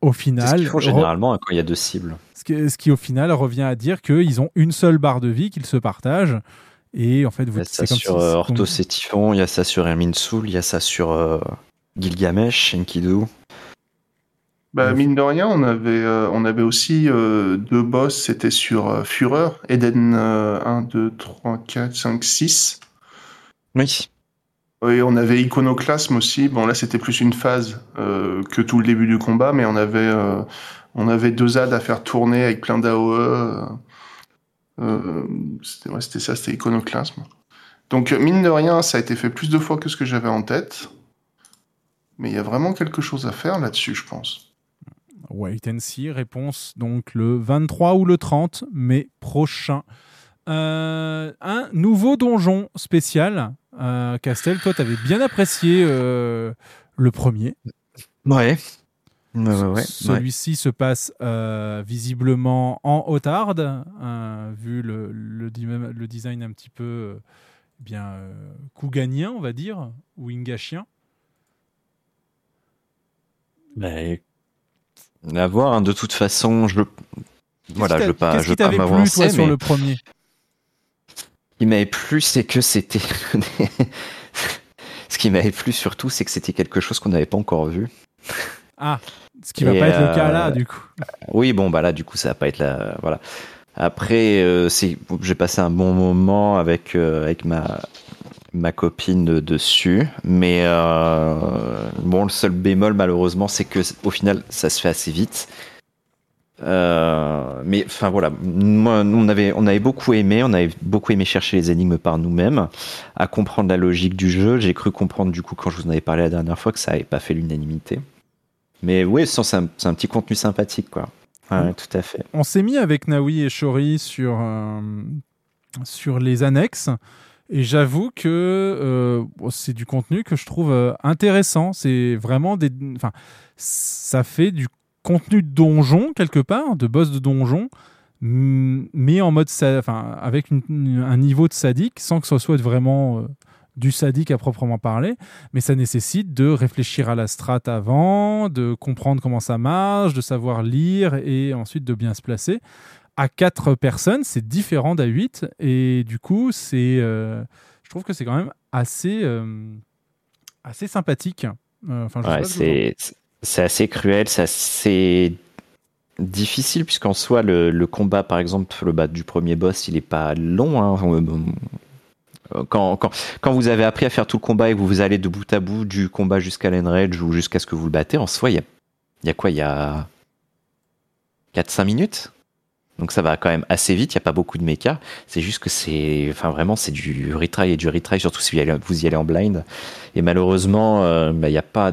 [SPEAKER 7] au
[SPEAKER 15] C'est ce
[SPEAKER 7] final,
[SPEAKER 15] qu'ils font généralement hein, quand il y a deux cibles.
[SPEAKER 7] ce qui, ce qui, au final revient à dire qu'ils ont une seule barre de vie qu'ils se partagent. Et en fait,
[SPEAKER 15] Il
[SPEAKER 7] vous
[SPEAKER 15] y a ça
[SPEAKER 7] comme
[SPEAKER 15] sur euh, et Typhon, il y a ça sur Hermine Soul, il y a ça sur euh, Gilgamesh, Enkidu.
[SPEAKER 8] Bah, mine de rien, on avait, euh, on avait aussi euh, deux boss, c'était sur euh, Fureur, Eden euh, 1, 2, 3, 4, 5, 6.
[SPEAKER 15] Oui.
[SPEAKER 8] Et on avait Iconoclasme aussi. Bon, là, c'était plus une phase euh, que tout le début du combat, mais on avait, euh, on avait deux ads à faire tourner avec plein d'AOE. euh, c'était ça, c'était Iconoclasme. Donc, mine de rien, ça a été fait plus de fois que ce que j'avais en tête. Mais il y a vraiment quelque chose à faire là-dessus, je pense.
[SPEAKER 7] Wait and see, réponse donc le 23 ou le 30 mai prochain. Un nouveau donjon spécial. Euh, Castel, toi, t'avais bien apprécié euh, le premier.
[SPEAKER 15] Ouais. Ouais, ouais, ouais.
[SPEAKER 7] Celui-ci se passe euh, visiblement en Otarde, euh, vu le, le, di- le design un petit peu euh, bien euh, kouganien, on va dire, ou ingashien.
[SPEAKER 15] Bah, à voir, hein, de toute façon, je voilà, je pas,
[SPEAKER 7] qu'est-ce
[SPEAKER 15] je pas
[SPEAKER 7] t'avait plu,
[SPEAKER 15] m'avancer,
[SPEAKER 7] toi, sur
[SPEAKER 15] mais
[SPEAKER 7] le premier?
[SPEAKER 15] Qui m'avait plu, c'est que c'était. Ce qui m'avait plu surtout, c'est que c'était quelque chose qu'on n'avait pas encore vu.
[SPEAKER 7] Ah, ce qui va pas être le cas
[SPEAKER 15] euh,
[SPEAKER 7] là, du coup.
[SPEAKER 15] Oui, bon, bah là, du coup, ça va pas être la. Voilà. Après, euh, j'ai passé un bon moment avec euh, avec ma ma copine de- dessus, mais euh, bon, le seul bémol malheureusement, c'est que au final, ça se fait assez vite. Euh, mais enfin voilà, moi, nous, on avait on avait beaucoup aimé, on avait beaucoup aimé chercher les énigmes par nous-mêmes, à comprendre la logique du jeu. J'ai cru comprendre du coup quand je vous en avais parlé la dernière fois que ça avait pas fait l'unanimité. Mais oui, c'est un, petit contenu sympathique quoi. Ouais, tout à fait.
[SPEAKER 7] On s'est mis avec Naoui et Shori sur, euh, sur les annexes. Et j'avoue que euh, bon, c'est du contenu que je trouve intéressant. C'est vraiment des. Enfin, ça fait du contenu de donjon, quelque part, de boss de donjon, mais en mode. Enfin, avec une- une- un niveau de sadique, sans que ce soit vraiment. euh, du sadique à proprement parler, mais ça nécessite de réfléchir à la strat avant, de comprendre comment ça marche, de savoir lire et ensuite de bien se placer. À 4 personnes, c'est différent d'à 8 et du coup, c'est, euh, je trouve que c'est quand même assez, euh, assez sympathique. Enfin,
[SPEAKER 15] Ouais, c'est c'est assez cruel, c'est assez difficile puisqu'en soi le, combat par exemple le bas du premier boss il est pas long hein. Euh, quand, vous avez appris à faire tout le combat et que vous allez de bout à bout du combat jusqu'à l'enrage ou jusqu'à ce que vous le battez en soi il y a, quoi? Il y a 4-5 minutes? Donc ça va quand même assez vite, il n'y a pas beaucoup de méca. C'est juste que c'est, enfin vraiment, c'est du retry et du retry, surtout si vous y allez, en blind. Et malheureusement, euh, bah, il n'y a pas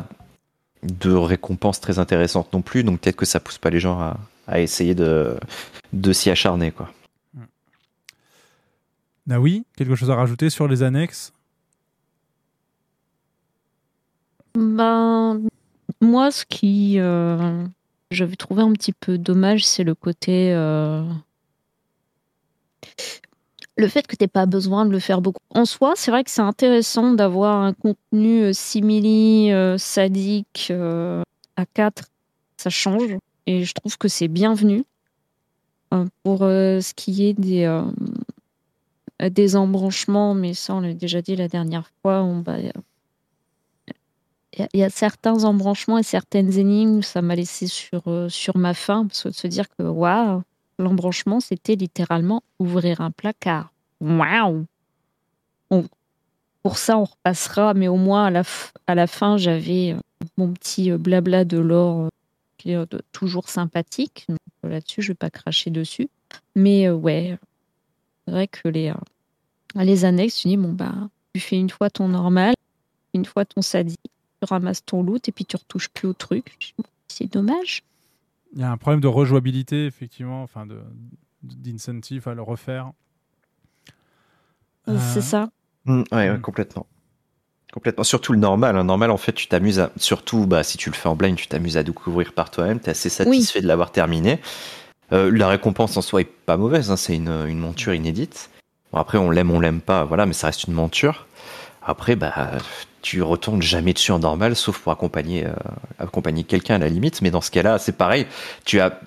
[SPEAKER 15] de récompense très intéressante non plus, donc peut-être que ça pousse pas les gens à, à essayer de, de s'y acharner, quoi.
[SPEAKER 7] Ah oui, quelque chose à rajouter sur les annexes?
[SPEAKER 4] Ben, moi, ce qui euh, j'avais trouvé un petit peu dommage, c'est le côté. euh, le fait que tu pas besoin de le faire beaucoup. En soi, c'est vrai que c'est intéressant d'avoir un contenu euh, simili, euh, sadique euh, à 4. Ça change. Et je trouve que c'est bienvenu. Pour ce qui est des, des embranchements, mais ça, on l'a déjà dit la dernière fois. Il y, y a certains embranchements et certaines énigmes, ça m'a laissé sur, sur ma faim, parce que de se dire que waouh, l'embranchement, c'était littéralement ouvrir un placard. Waouh! Pour ça, on repassera, mais au moins à la, à la fin, j'avais euh, mon petit euh, blabla de l'or euh, qui est toujours sympathique. Là-dessus, je vais pas cracher dessus. Mais ouais, c'est vrai que les, les annexes, tu dis, bon, bah, tu fais une fois ton normal, une fois ton sadique, tu ramasses ton loot et puis tu retouches plus au truc. C'est dommage.
[SPEAKER 7] Il y a un problème de rejouabilité, effectivement, enfin de d'incentive à le refaire. Euh,
[SPEAKER 4] C'est ça.
[SPEAKER 15] Mm, ouais, ouais, complètement. Complètement. Surtout le normal. hein. Normal, en fait, tu t'amuses à. Surtout, bah, si tu le fais en blind, tu t'amuses à découvrir par toi-même. Tu es assez satisfait de l'avoir terminé. Euh, la récompense en soi est pas mauvaise. hein. C'est une, une monture inédite. Bon, après, on l'aime, on l'aime pas. Voilà, mais ça reste une monture. Après, bah, tu retournes jamais dessus en normal, sauf pour accompagner, euh, accompagner quelqu'un à la limite. Mais dans ce cas-là, c'est pareil. Tu as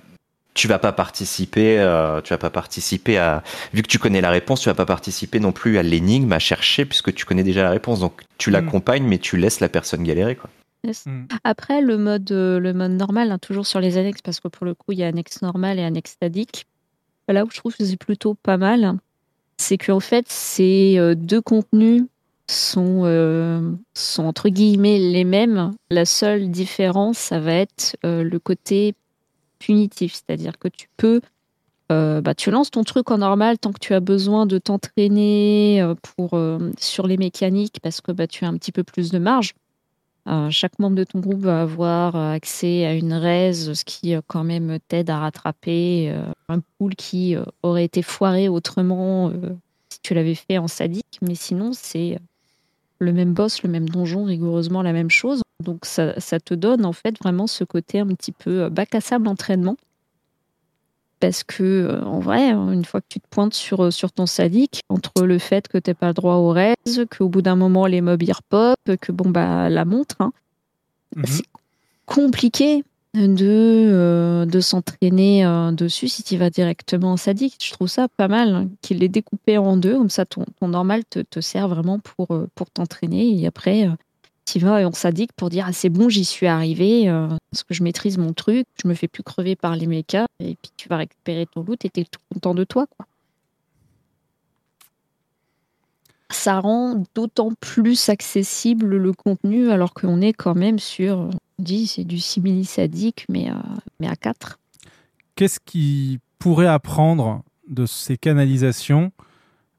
[SPEAKER 15] tu vas pas participer, euh, tu vas pas participer à, vu que tu connais la réponse, tu vas pas participer non plus à l'énigme, à chercher, puisque tu connais déjà la réponse. Donc tu l'accompagnes, mais tu laisses la personne galérer, quoi.
[SPEAKER 4] Yes. Après, le mode, euh, le mode normal, hein, toujours sur les annexes, parce que pour le coup, il y a annexe normale et annexe stadique. Là où je trouve que c'est plutôt pas mal, c'est qu'en fait, ces euh, deux contenus sont, euh, sont entre guillemets les mêmes. La seule différence, ça va être euh, le côté punitif, c'est-à-dire que tu peux euh, bah, tu lances ton truc en normal tant que tu as besoin de t'entraîner pour sur les mécaniques parce que bah, tu as un petit peu plus de marge. Chaque membre de ton groupe va avoir accès à une raise, ce qui quand même t'aide à rattraper un pool qui aurait été foiré autrement si tu l'avais fait en sadique. Mais sinon, c'est le même boss, le même donjon, rigoureusement la même chose. Donc ça, ça te donne en fait vraiment ce côté un petit peu euh, bac à sable entraînement. Parce que, euh, en vrai, une fois que tu te pointes sur, euh, sur ton sadique, entre le fait que tu pas le droit au raise, qu'au bout d'un moment les mobs ils repop, que bon, bah, la montre, hein, c'est compliqué de, euh, de s'entraîner euh, dessus si tu vas directement en sadique. Je trouve ça pas mal hein, qu'il l'ait découpé en deux, comme ça ton, normal te, sert vraiment pour, euh, pour t'entraîner et après tu vas en sadique pour dire ah, c'est bon, j'y suis arrivé parce que je maîtrise mon truc, je me fais plus crever par les mechas et puis tu vas récupérer ton loot et t'es tout content de toi. Quoi. Ça rend d'autant plus accessible le contenu alors qu'on est quand même sur, dit c'est du simili sadique mais, euh, mais à 4.
[SPEAKER 7] Qu'est-ce qui pourrait apprendre de ces canalisations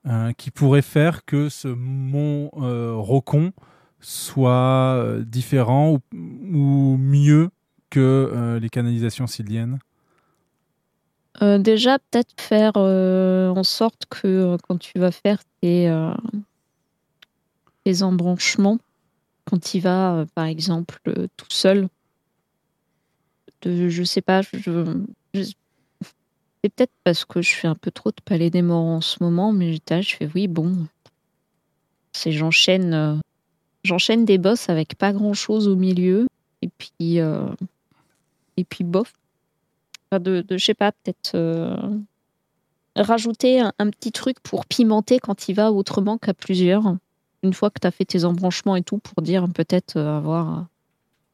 [SPEAKER 7] euh, qui pourrait faire que ce mont euh, Rocon soit différent ou, ou mieux que les canalisations siliennes?
[SPEAKER 4] Euh, déjà, peut-être faire en sorte que quand tu vas faire tes, tes embranchements, quand tu vas, euh, par exemple, euh, tout seul, de, je sais pas, je, c'est peut-être parce que je fais un peu trop de palais des morts en ce moment, mais là, je fais oui, bon, c'est j'enchaîne, euh, j'enchaîne des boss avec pas grand-chose au milieu, et puis, et puis bof. De, je sais pas, peut-être rajouter un petit truc pour pimenter quand il va autrement qu'à plusieurs. Une fois que tu as fait tes embranchements et tout, pour dire peut-être euh, avoir un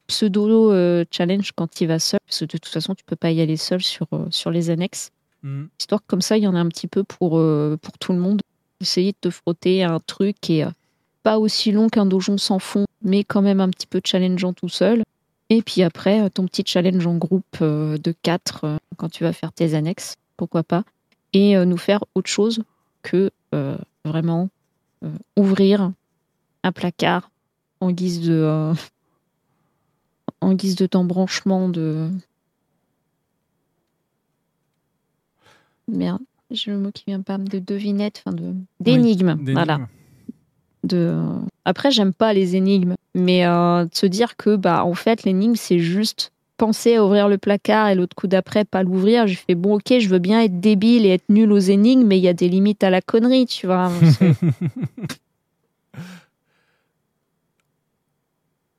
[SPEAKER 4] pseudo euh, challenge quand il va seul, parce que de toute façon, tu peux pas y aller seul sur, euh, sur les annexes.
[SPEAKER 7] Mhm.
[SPEAKER 4] Histoire que comme ça, il y en a un petit peu pour, pour tout le monde. Essayer de te frotter à un truc qui est euh, pas aussi long qu'un donjon sans fond, mais quand même un petit peu challengeant tout seul. Et puis après, ton petit challenge en groupe de 4 quand tu vas faire tes annexes, pourquoi pas. Et nous faire autre chose que euh, vraiment ouvrir un placard en guise de euh, en guise de d'embranchement de merde j'ai le mot qui vient pas de devinette enfin de d'énigmes. voilà de après j'aime pas les énigmes Mais euh, de se dire que, bah, en fait, l'énigme, c'est juste penser à ouvrir le placard et l'autre coup d'après, pas l'ouvrir. J'ai fait, bon, ok, je veux bien être débile et être nul aux énigmes, mais il y a des limites à la connerie, tu vois.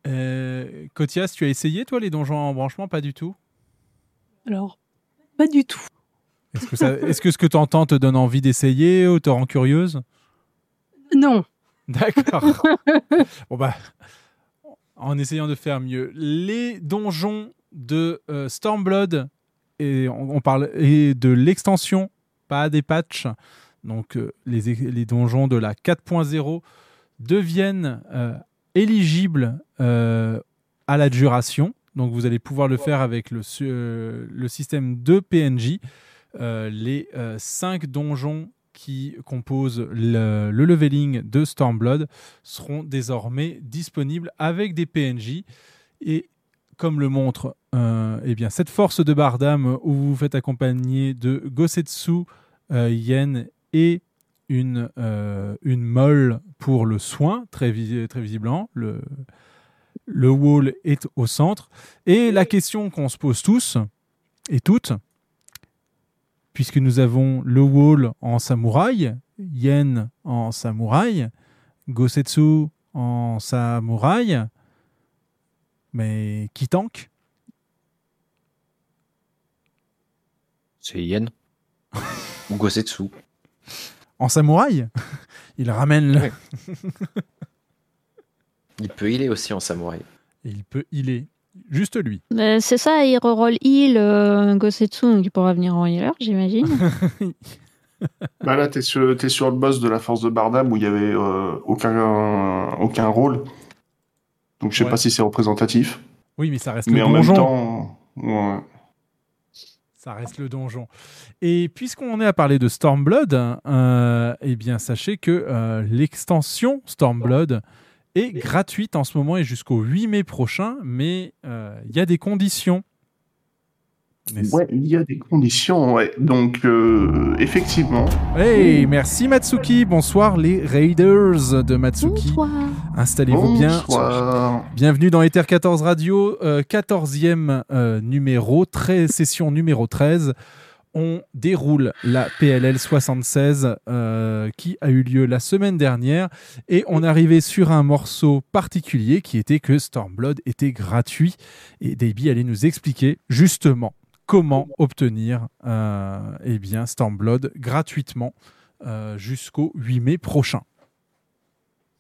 [SPEAKER 7] Euh, Kotias, tu as essayé, toi, les donjons en branchement Pas du tout
[SPEAKER 10] Alors, pas du tout.
[SPEAKER 7] Est-ce que, ça- est-ce que ce que tu entends te donne envie d'essayer ou te rend curieuse?
[SPEAKER 10] Non.
[SPEAKER 7] D'accord. bon bah, en essayant de faire mieux, les donjons de euh, Stormblood et on, parle et de l'extension, pas des patchs. Donc euh, les, donjons de la 4.0 deviennent euh, éligibles à la duration. Donc vous allez pouvoir le faire avec le, système de PNJ. Les 5 donjons qui composent le, le leveling de Stormblood seront désormais disponibles avec des PNJ. Et comme le montre euh, eh bien, cette force de Bardam où vous vous faites accompagner de Gosetsu, euh, Yen et une, euh, une molle pour le soin, très, visi- très visiblement. Le, le wall est au centre. Et la question qu'on se pose tous et toutes, puisque nous avons le wall en samouraï, Yen en samouraï, Gosetsu en samouraï, mais qui tank?
[SPEAKER 12] C'est Yen. Ou Gosetsu.
[SPEAKER 7] En samouraï? Il ramène le...
[SPEAKER 15] Il peut healer aussi en samouraï.
[SPEAKER 7] Et il peut healer. Juste lui.
[SPEAKER 4] Euh, c'est ça, il reroll heal euh, Gosetsu, donc il pourra venir en healer, j'imagine.
[SPEAKER 8] Bah là, t'es sur, sur le boss de la force de Bardam où il y avait euh, aucun, aucun rôle. Donc je sais
[SPEAKER 7] Ouais.
[SPEAKER 8] pas si c'est représentatif.
[SPEAKER 7] Oui, mais ça reste
[SPEAKER 8] Mais
[SPEAKER 7] le
[SPEAKER 8] en
[SPEAKER 7] donjon.
[SPEAKER 8] même temps, ouais.
[SPEAKER 7] Ça reste le donjon. Et puisqu'on est à parler de Stormblood, euh, eh bien sachez que euh, l'extension Stormblood est gratuite en ce moment et jusqu'au 8 mai prochain, mais euh, il y a des conditions.
[SPEAKER 8] Ouais, il y a des conditions, ouais. Donc, euh, effectivement.
[SPEAKER 7] Hey, merci Matsuki. Bonsoir les Raiders de Matsuki. Installez-vous bien.
[SPEAKER 8] Bonsoir.
[SPEAKER 7] Bienvenue dans Ether 14 Radio, euh, 14e euh, numéro, 13, session numéro 13. On déroule la PLL 76 euh, qui a eu lieu la semaine dernière et on arrivé sur un morceau particulier qui était que Stormblood était gratuit et Davey allait nous expliquer justement comment obtenir euh, eh bien Stormblood gratuitement euh, jusqu'au 8 mai prochain.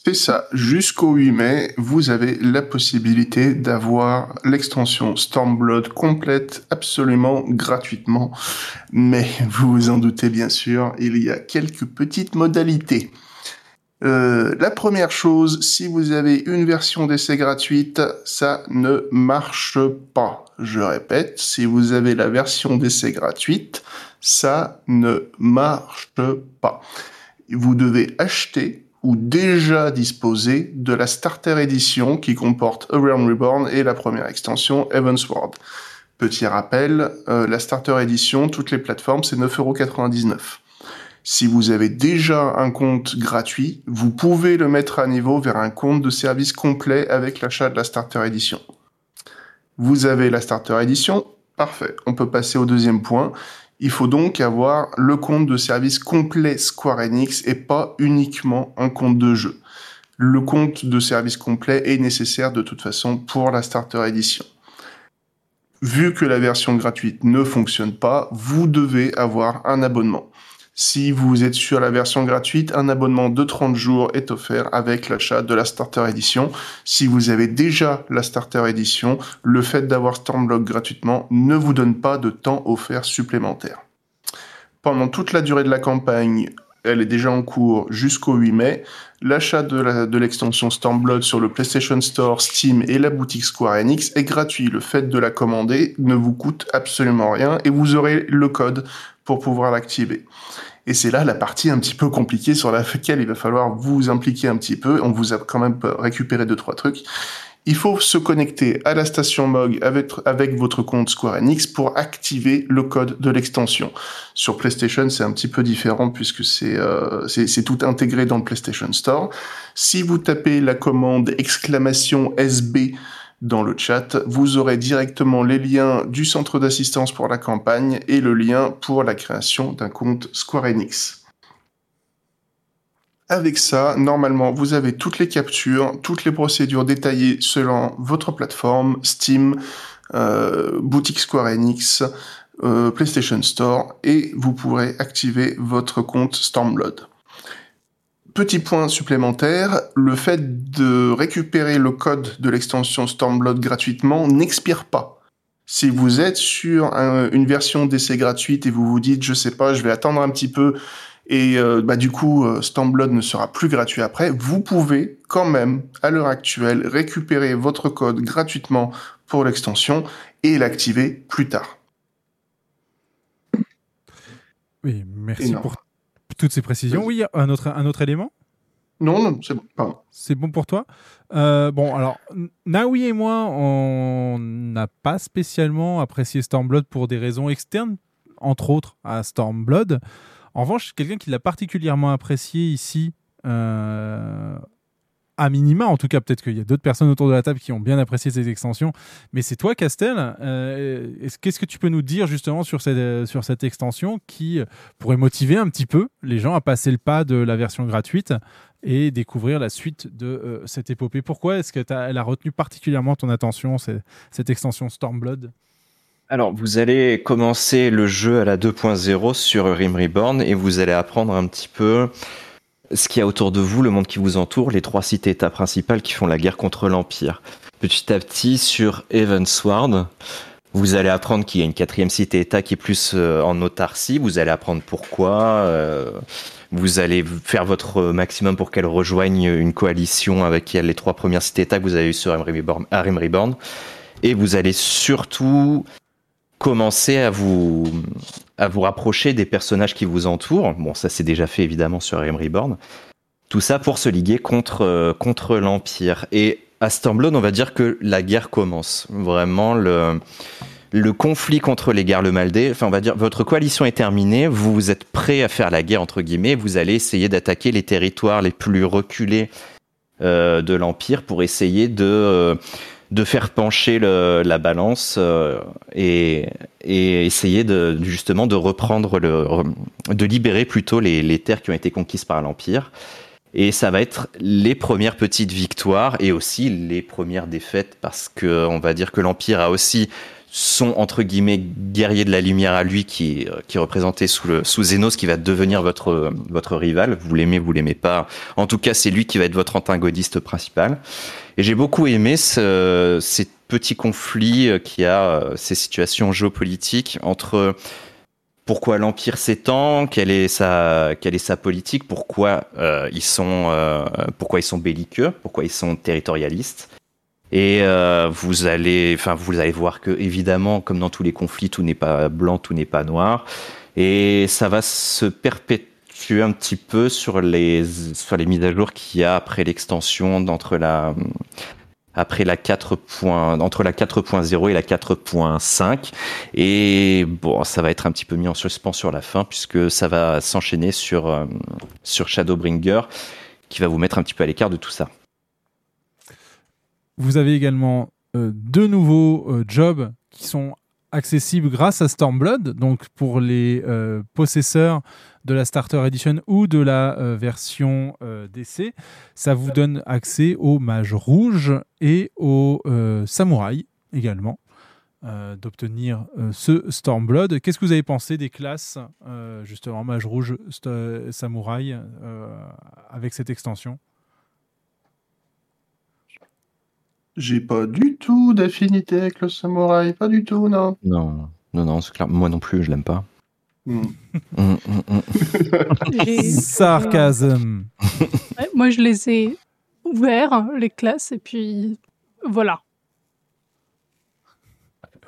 [SPEAKER 8] C'est ça. Jusqu'au 8 mai, vous avez la possibilité d'avoir l'extension Stormblood complète absolument gratuitement. Mais vous vous en doutez bien sûr, il y a quelques petites modalités. Euh, la première chose, si vous avez une version d'essai gratuite, ça ne marche pas. Je répète, si vous avez la version d'essai gratuite, ça ne marche pas. Vous devez acheter ou déjà disposer de la Starter Edition qui comporte A Realm Reborn et la première extension Heavensward. Petit rappel, euh, la Starter Edition, toutes les plateformes, c'est 9,99€. Si vous avez déjà un compte gratuit, vous pouvez le mettre à niveau vers un compte de service complet avec l'achat de la Starter Edition. Vous avez la Starter Edition, parfait. On peut passer au deuxième point. Il faut donc avoir le compte de service complet Square Enix et pas uniquement un compte de jeu. Le compte de service complet est nécessaire de toute façon pour la Starter Edition. Vu que la version gratuite ne fonctionne pas, vous devez avoir un abonnement. Si vous êtes sur la version gratuite, un abonnement de 30 jours est offert avec l'achat de la Starter Edition. Si vous avez déjà la Starter Edition, le fait d'avoir Stormblood gratuitement ne vous donne pas de temps offert supplémentaire. Pendant toute la durée de la campagne, elle est déjà en cours jusqu'au 8 mai. L'achat de la- l'extension Stormblood sur le PlayStation Store, Steam et la boutique Square Enix est gratuit. Le fait de la commander ne vous coûte absolument rien et vous aurez le code pour pouvoir l'activer. Et c'est là la partie un petit peu compliquée sur laquelle il va falloir vous impliquer un petit peu. On vous a quand même récupéré deux, trois trucs. Il faut se connecter à la station MOG avec, votre compte Square Enix pour activer le code de l'extension. Sur PlayStation, c'est un petit peu différent puisque c'est euh, tout intégré dans le PlayStation Store. Si vous tapez la commande exclamation SB dans le chat, vous aurez directement les liens du centre d'assistance pour la campagne et le lien pour la création d'un compte Square Enix. Avec ça, normalement, vous avez toutes les captures, toutes les procédures détaillées selon votre plateforme, Steam, euh, boutique Square Enix, euh, PlayStation Store, et vous pourrez activer votre compte Stormblood. Petit point supplémentaire, le fait de récupérer le code de l'extension Stormblood gratuitement n'expire pas. Si vous êtes sur un- une version d'essai gratuite et vous vous dites, je sais pas, je vais attendre un petit peu et euh, bah, du coup euh, Stormblood ne sera plus gratuit après, vous pouvez quand même, à l'heure actuelle, récupérer votre code gratuitement pour l'extension et l'activer plus tard.
[SPEAKER 7] Oui, merci
[SPEAKER 8] Énorme.
[SPEAKER 7] pour toutes ces précisions. Oui, un autre, un autre élément?
[SPEAKER 8] Non, non, c'est bon. Pardon.
[SPEAKER 7] C'est bon pour toi? Euh, Bon, alors, Naoui et moi, on n'a pas spécialement apprécié Stormblood pour des raisons externes, entre autres à Stormblood. En revanche, quelqu'un qui l'a particulièrement apprécié ici, euh, à minima, en tout cas, peut-être qu'il y a d'autres personnes autour de la table qui ont bien apprécié ces extensions, mais c'est toi, Castel. Euh, est-ce- Qu'est-ce que tu peux nous dire justement sur cette, cette extension qui pourrait motiver un petit peu les gens à passer le pas de la version gratuite et découvrir la suite de euh, cette épopée? Pourquoi est-ce qu'elle a retenu particulièrement ton attention, c'est- cette extension Stormblood?
[SPEAKER 15] Alors, vous allez commencer le jeu à la 2.0 sur Rim Reborn et vous allez apprendre un petit peu ce qu'il y a autour de vous, le monde qui vous entoure, les trois cités-états principales qui font la guerre contre l'Empire. Petit à petit, sur Evansward, vous allez apprendre qu'il y a une quatrième cité-état qui est plus euh, en autarcie. Vous allez apprendre pourquoi. euh, vous allez faire votre maximum pour qu'elle rejoigne une coalition avec les trois premières cités-états que vous avez eues sur Rim Reborn. Reborn. Et vous allez surtout commencer à vous à vous rapprocher des personnages qui vous entourent. Bon, ça c'est déjà fait évidemment sur Realm Reborn. Tout ça pour se liguer contre euh, contre l'Empire. Et à Stormblood, on va dire que la guerre commence. Vraiment le le conflit contre les guerres le Maldé, enfin on va dire votre coalition est terminée, vous êtes prêt à faire la guerre entre guillemets, vous allez essayer d'attaquer les territoires les plus reculés euh, de l'Empire pour essayer de euh, de faire pencher la balance euh, et, essayer justement de reprendre de libérer plutôt les, les terres qui ont été conquises par l'empire. Et ça va être les premières petites victoires et aussi les premières défaites parce que on va dire que l'empire a aussi son entre guillemets guerrier de la lumière à lui qui euh, qui est représenté sous le sous Zénos qui va devenir votre votre rival. Vous l'aimez vous l'aimez pas. En tout cas c'est lui qui va être votre antagoniste principal. Et j'ai beaucoup aimé ce, ces petits conflits euh, qu'il y a, euh, ces situations géopolitiques entre pourquoi l'empire s'étend, quelle est sa quelle est sa politique, pourquoi euh, ils sont euh, pourquoi ils sont belliqueux, pourquoi ils sont territorialistes. Et euh, vous allez enfin vous allez voir que évidemment comme dans tous les conflits tout n'est pas blanc, tout n'est pas noir et ça va se perpétuer un petit peu sur les sur les mises à jour qu'il y a après l'extension d'entre la après la 4. point- entre la 4.0 et la 4.5 et bon ça va être un petit peu mis en suspens sur la fin puisque ça va s'enchaîner sur euh, sur Shadowbringer qui va vous mettre un petit peu à l'écart de tout ça.
[SPEAKER 7] Vous avez également euh, deux nouveaux euh, jobs qui sont accessibles grâce à Stormblood, donc pour les euh, possesseurs de la Starter Edition ou de la version DC, ça vous donne accès aux mages rouges et aux samouraïs également. d'obtenir ce Stormblood. Qu'est-ce que vous avez pensé des classes, justement, mage rouge, samouraï, avec cette extension?
[SPEAKER 8] J'ai pas du tout d'affinité avec le samouraï, pas du tout, non.
[SPEAKER 15] Non, non, non, c'est clair. Moi non plus, je l'aime pas.
[SPEAKER 8] Hmm.
[SPEAKER 15] Hum, hum, hum.
[SPEAKER 7] Sarcasme.
[SPEAKER 10] Ouais, moi, je les ai ouverts, les classes, et puis voilà.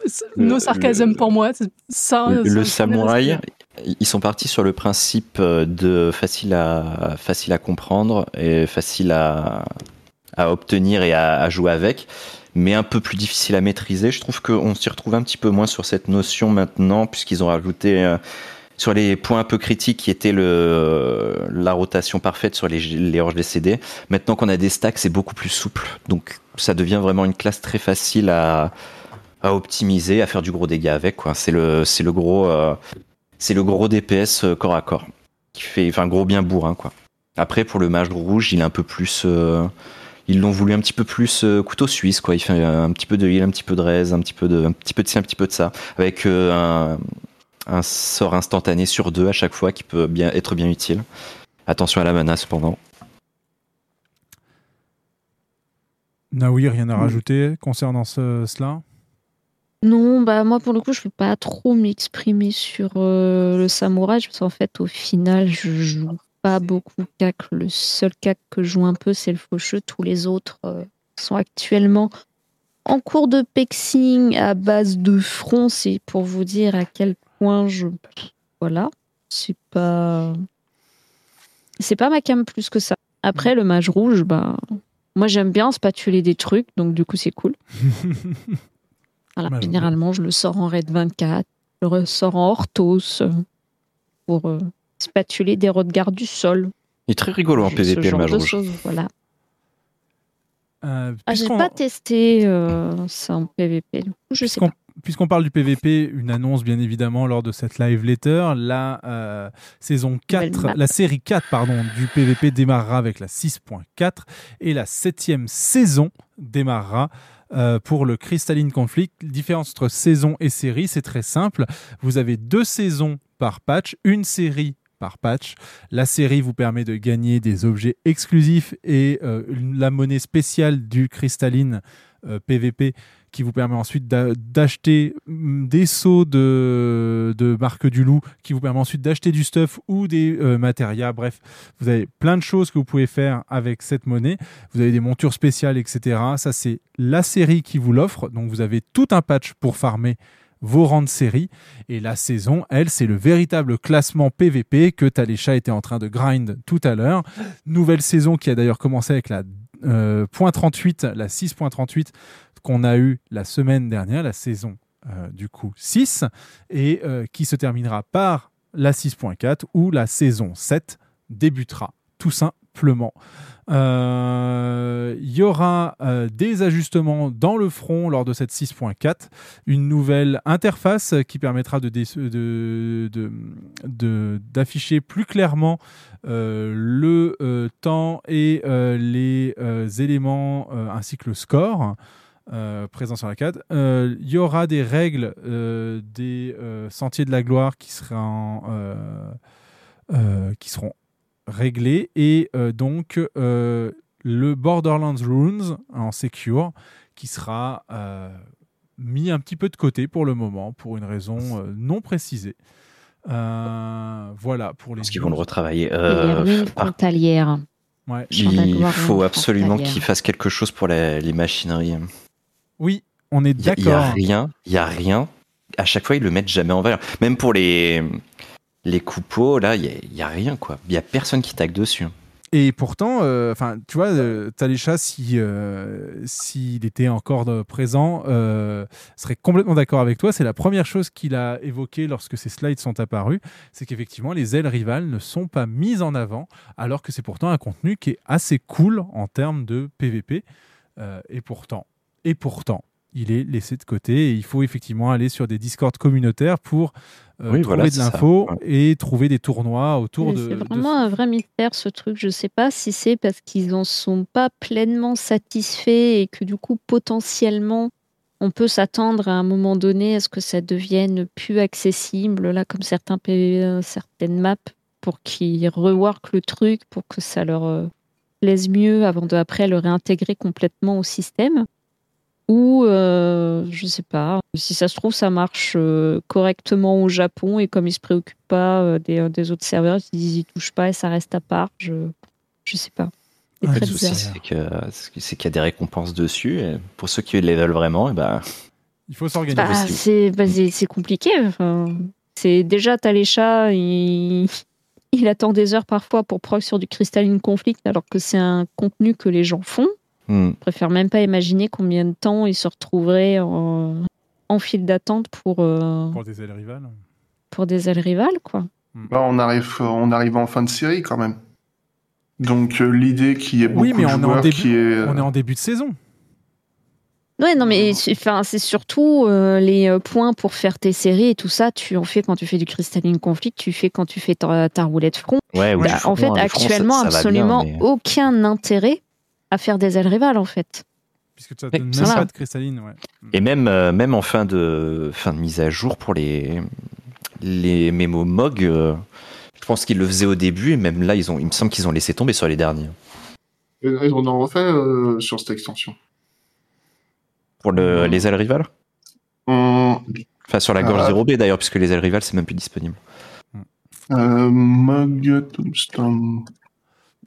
[SPEAKER 10] C'est-
[SPEAKER 15] Le-
[SPEAKER 10] No sarcasme
[SPEAKER 15] le-
[SPEAKER 10] pour moi. c'est- Ça,
[SPEAKER 15] Le, le samouraï, ils sont partis sur le principe euh, de facile à facile à comprendre et facile à à obtenir et à, jouer avec, mais un peu plus difficile à maîtriser. Je trouve qu'on s'y retrouve un petit peu moins sur cette notion maintenant, puisqu'ils ont rajouté euh, sur les points un peu critiques qui étaient le, la rotation parfaite sur les, les orges CD. Maintenant qu'on a des stacks, c'est beaucoup plus souple. Donc ça devient vraiment une classe très facile à, optimiser, à faire du gros dégât avec. C'est le, gros, euh, DPS euh, corps à corps qui fait, enfin gros bien bourrin. Après pour le mage rouge, il est un peu plus, euh, ils l'ont voulu un petit peu plus euh, couteau suisse quoi. Il fait un petit peu de heal, un petit peu de raise, un petit peu de, un petit peu de ci, un petit peu de ça, avec euh, un, un sort instantané sur deux à chaque fois qui peut bien être bien utile. Attention à la mana cependant.
[SPEAKER 7] Naoui, rien à rajouter concernant ce- cela?
[SPEAKER 4] Non, bah moi pour le coup, je peux pas trop m'exprimer sur euh, le samouraï parce qu'en fait, au final, je joue pas beaucoup cac. Le seul cac que je joue un peu, c'est le faucheux. Tous les autres euh, sont actuellement en cours de pexing à base de front. C'est pour vous dire à quel point je voilà, c'est pas c'est pas ma cam plus que ça. Après, le mage rouge, bah moi j'aime bien spatuler des trucs, donc du coup c'est cool. Voilà, généralement, je le sors en raid 24, je le ressors en Hortos euh, pour euh, spatuler des regards du sol.
[SPEAKER 15] Il est très rigolo en PVP le
[SPEAKER 4] genre
[SPEAKER 15] mage
[SPEAKER 4] de
[SPEAKER 15] rouge.
[SPEAKER 4] choses, voilà.
[SPEAKER 7] Euh,
[SPEAKER 4] Ah, j'ai pas testé euh, ça en PVP. Je sais
[SPEAKER 7] Puisqu'on
[SPEAKER 4] pas.
[SPEAKER 7] puisqu'on parle du PVP, une annonce bien évidemment lors de cette live letter. La euh, saison 4,
[SPEAKER 4] Nouvelle map.
[SPEAKER 7] la série 4 pardon, du PVP démarrera avec la 6.4 et la septième saison démarrera euh, pour le Crystalline Conflict. La différence entre saison et série, c'est très simple. Vous avez deux saisons par patch, une série par patch. La série vous permet de gagner des objets exclusifs et euh, la monnaie spéciale du Crystalline euh, PVP qui vous permet ensuite d'a- d'acheter mm, des sauts de, de marque du loup, qui vous permet ensuite d'acheter du stuff ou des euh, matérias. Bref, vous avez plein de choses que vous pouvez faire avec cette monnaie. Vous avez des montures spéciales, etc. Ça, c'est la série qui vous l'offre. Donc, vous avez tout un patch pour farmer vos rangs de série. Et la saison, elle, c'est le véritable classement PVP que Talécha était en train de grind tout à l'heure. Nouvelle saison qui a d'ailleurs commencé avec la euh, point 38, la 6.38 qu'on a eu la semaine dernière, la saison euh, du coup 6, et euh, qui se terminera par la 6.4 où la saison 7 débutera tout simplement. Euh, Il y aura euh, des ajustements dans le front lors de cette 6.4, une nouvelle interface qui permettra d'afficher plus clairement euh, le temps et les éléments ainsi que le score. présent sur la. Euh, Il y aura des règles des sentiers de la gloire qui qui seront réglés et euh, donc euh, le Borderlands Runes en secure qui sera euh, mis un petit peu de côté pour le moment pour une raison euh, non précisée. Euh, voilà pour les.
[SPEAKER 15] Parce qu'ils vont le retravailler.
[SPEAKER 4] Frontalières.
[SPEAKER 7] Ouais.
[SPEAKER 4] Champ de la
[SPEAKER 15] il faut absolument qu'ils fassent quelque chose pour les machineries.
[SPEAKER 7] Oui, on est
[SPEAKER 15] Il y a- il y
[SPEAKER 7] d'accord.
[SPEAKER 15] a rien, il y a rien. À chaque fois, ils le mettent jamais en valeur. Même pour les les coupeaux, là, il y a, rien quoi. Il y a personne qui tague dessus.
[SPEAKER 7] Et pourtant, euh, enfin, tu vois, euh, Talécha, si euh, s'il était encore de- présent, euh, serait complètement d'accord avec toi. C'est la première chose qu'il a évoquée lorsque ces slides sont apparus, c'est qu'effectivement, les ailes rivales ne sont pas mises en avant, alors que c'est pourtant un contenu qui est assez cool en termes de PVP. Euh, et pourtant, et pourtant, il est laissé de côté. Et il faut effectivement aller sur des Discord communautaires pour euh,
[SPEAKER 15] Oui,
[SPEAKER 7] trouver
[SPEAKER 15] voilà,
[SPEAKER 7] de l'info
[SPEAKER 15] Ouais.
[SPEAKER 7] et trouver des tournois autour
[SPEAKER 4] Mais
[SPEAKER 7] de.
[SPEAKER 4] C'est
[SPEAKER 7] de
[SPEAKER 4] vraiment un vrai mystère ce truc. Je sais pas si c'est parce qu'ils en sont pas pleinement satisfaits et que du coup potentiellement on peut s'attendre à un moment donné à ce que ça devienne plus accessible là comme certains euh, certaines maps pour qu'ils rework le truc pour que ça leur euh, plaise mieux avant de après le réintégrer complètement au système. Ou euh, je sais pas, si ça se trouve ça marche euh, correctement au Japon et comme ils se préoccupent pas euh, des, euh, des autres serveurs, ils disent ils touchent pas et ça reste à part. Je je sais pas. C'est bizarre.
[SPEAKER 15] c'est que c'est qu'il y a des récompenses dessus. Et pour ceux qui les veulent vraiment, et ben,
[SPEAKER 7] Il faut s'organiser.
[SPEAKER 4] Bah, c'est bah, compliqué. Enfin, c'est déjà t'as les chats, il... il attend des heures parfois pour proc sur du Crystalline Conflict alors que c'est un contenu que les gens font.
[SPEAKER 15] Hmm.
[SPEAKER 4] Je préfère même pas imaginer combien de temps ils se retrouveraient en, en file d'attente pour, euh,
[SPEAKER 7] Pour des ailes rivales.
[SPEAKER 4] pour des ailes rivales, quoi.
[SPEAKER 8] Bah, on arrive, on arrive en fin de série quand même. Donc euh, l'idée qu'il y ait beaucoup
[SPEAKER 7] Oui, mais
[SPEAKER 8] de
[SPEAKER 7] on est, en début,
[SPEAKER 8] qui est,
[SPEAKER 7] on est en début de saison.
[SPEAKER 4] Ouais, non, mais c'est- enfin, c'est surtout euh, les euh, points pour faire tes séries et tout ça. Tu en fais quand tu fais du Crystalline Conflict, tu fais quand tu fais ta, ta roulette front.
[SPEAKER 15] Ouais, du
[SPEAKER 4] en
[SPEAKER 15] front,
[SPEAKER 4] fait,
[SPEAKER 15] hein, front,
[SPEAKER 4] actuellement,
[SPEAKER 15] ça va bien,
[SPEAKER 4] absolument
[SPEAKER 15] mais-
[SPEAKER 4] aucun intérêt à faire des ailes rivales, en fait.
[SPEAKER 7] Puisque tu
[SPEAKER 15] Oui,
[SPEAKER 7] n'as même
[SPEAKER 15] ça.
[SPEAKER 7] pas de cristalline. Ouais.
[SPEAKER 15] Et même, euh, même en fin de, fin de mise à jour pour les, les mémos MOG, euh, je pense qu'ils le faisaient au début, et même là, ils ont, il me semble qu'ils ont laissé tomber sur les derniers.
[SPEAKER 8] Ils en ont refait euh, sur cette extension.
[SPEAKER 15] Pour le, les ailes rivales?
[SPEAKER 8] Hum,
[SPEAKER 15] Enfin, sur la gorge
[SPEAKER 8] Ah.
[SPEAKER 15] 0B d'ailleurs, puisque les ailes rivales, c'est même plus disponible.
[SPEAKER 8] euh.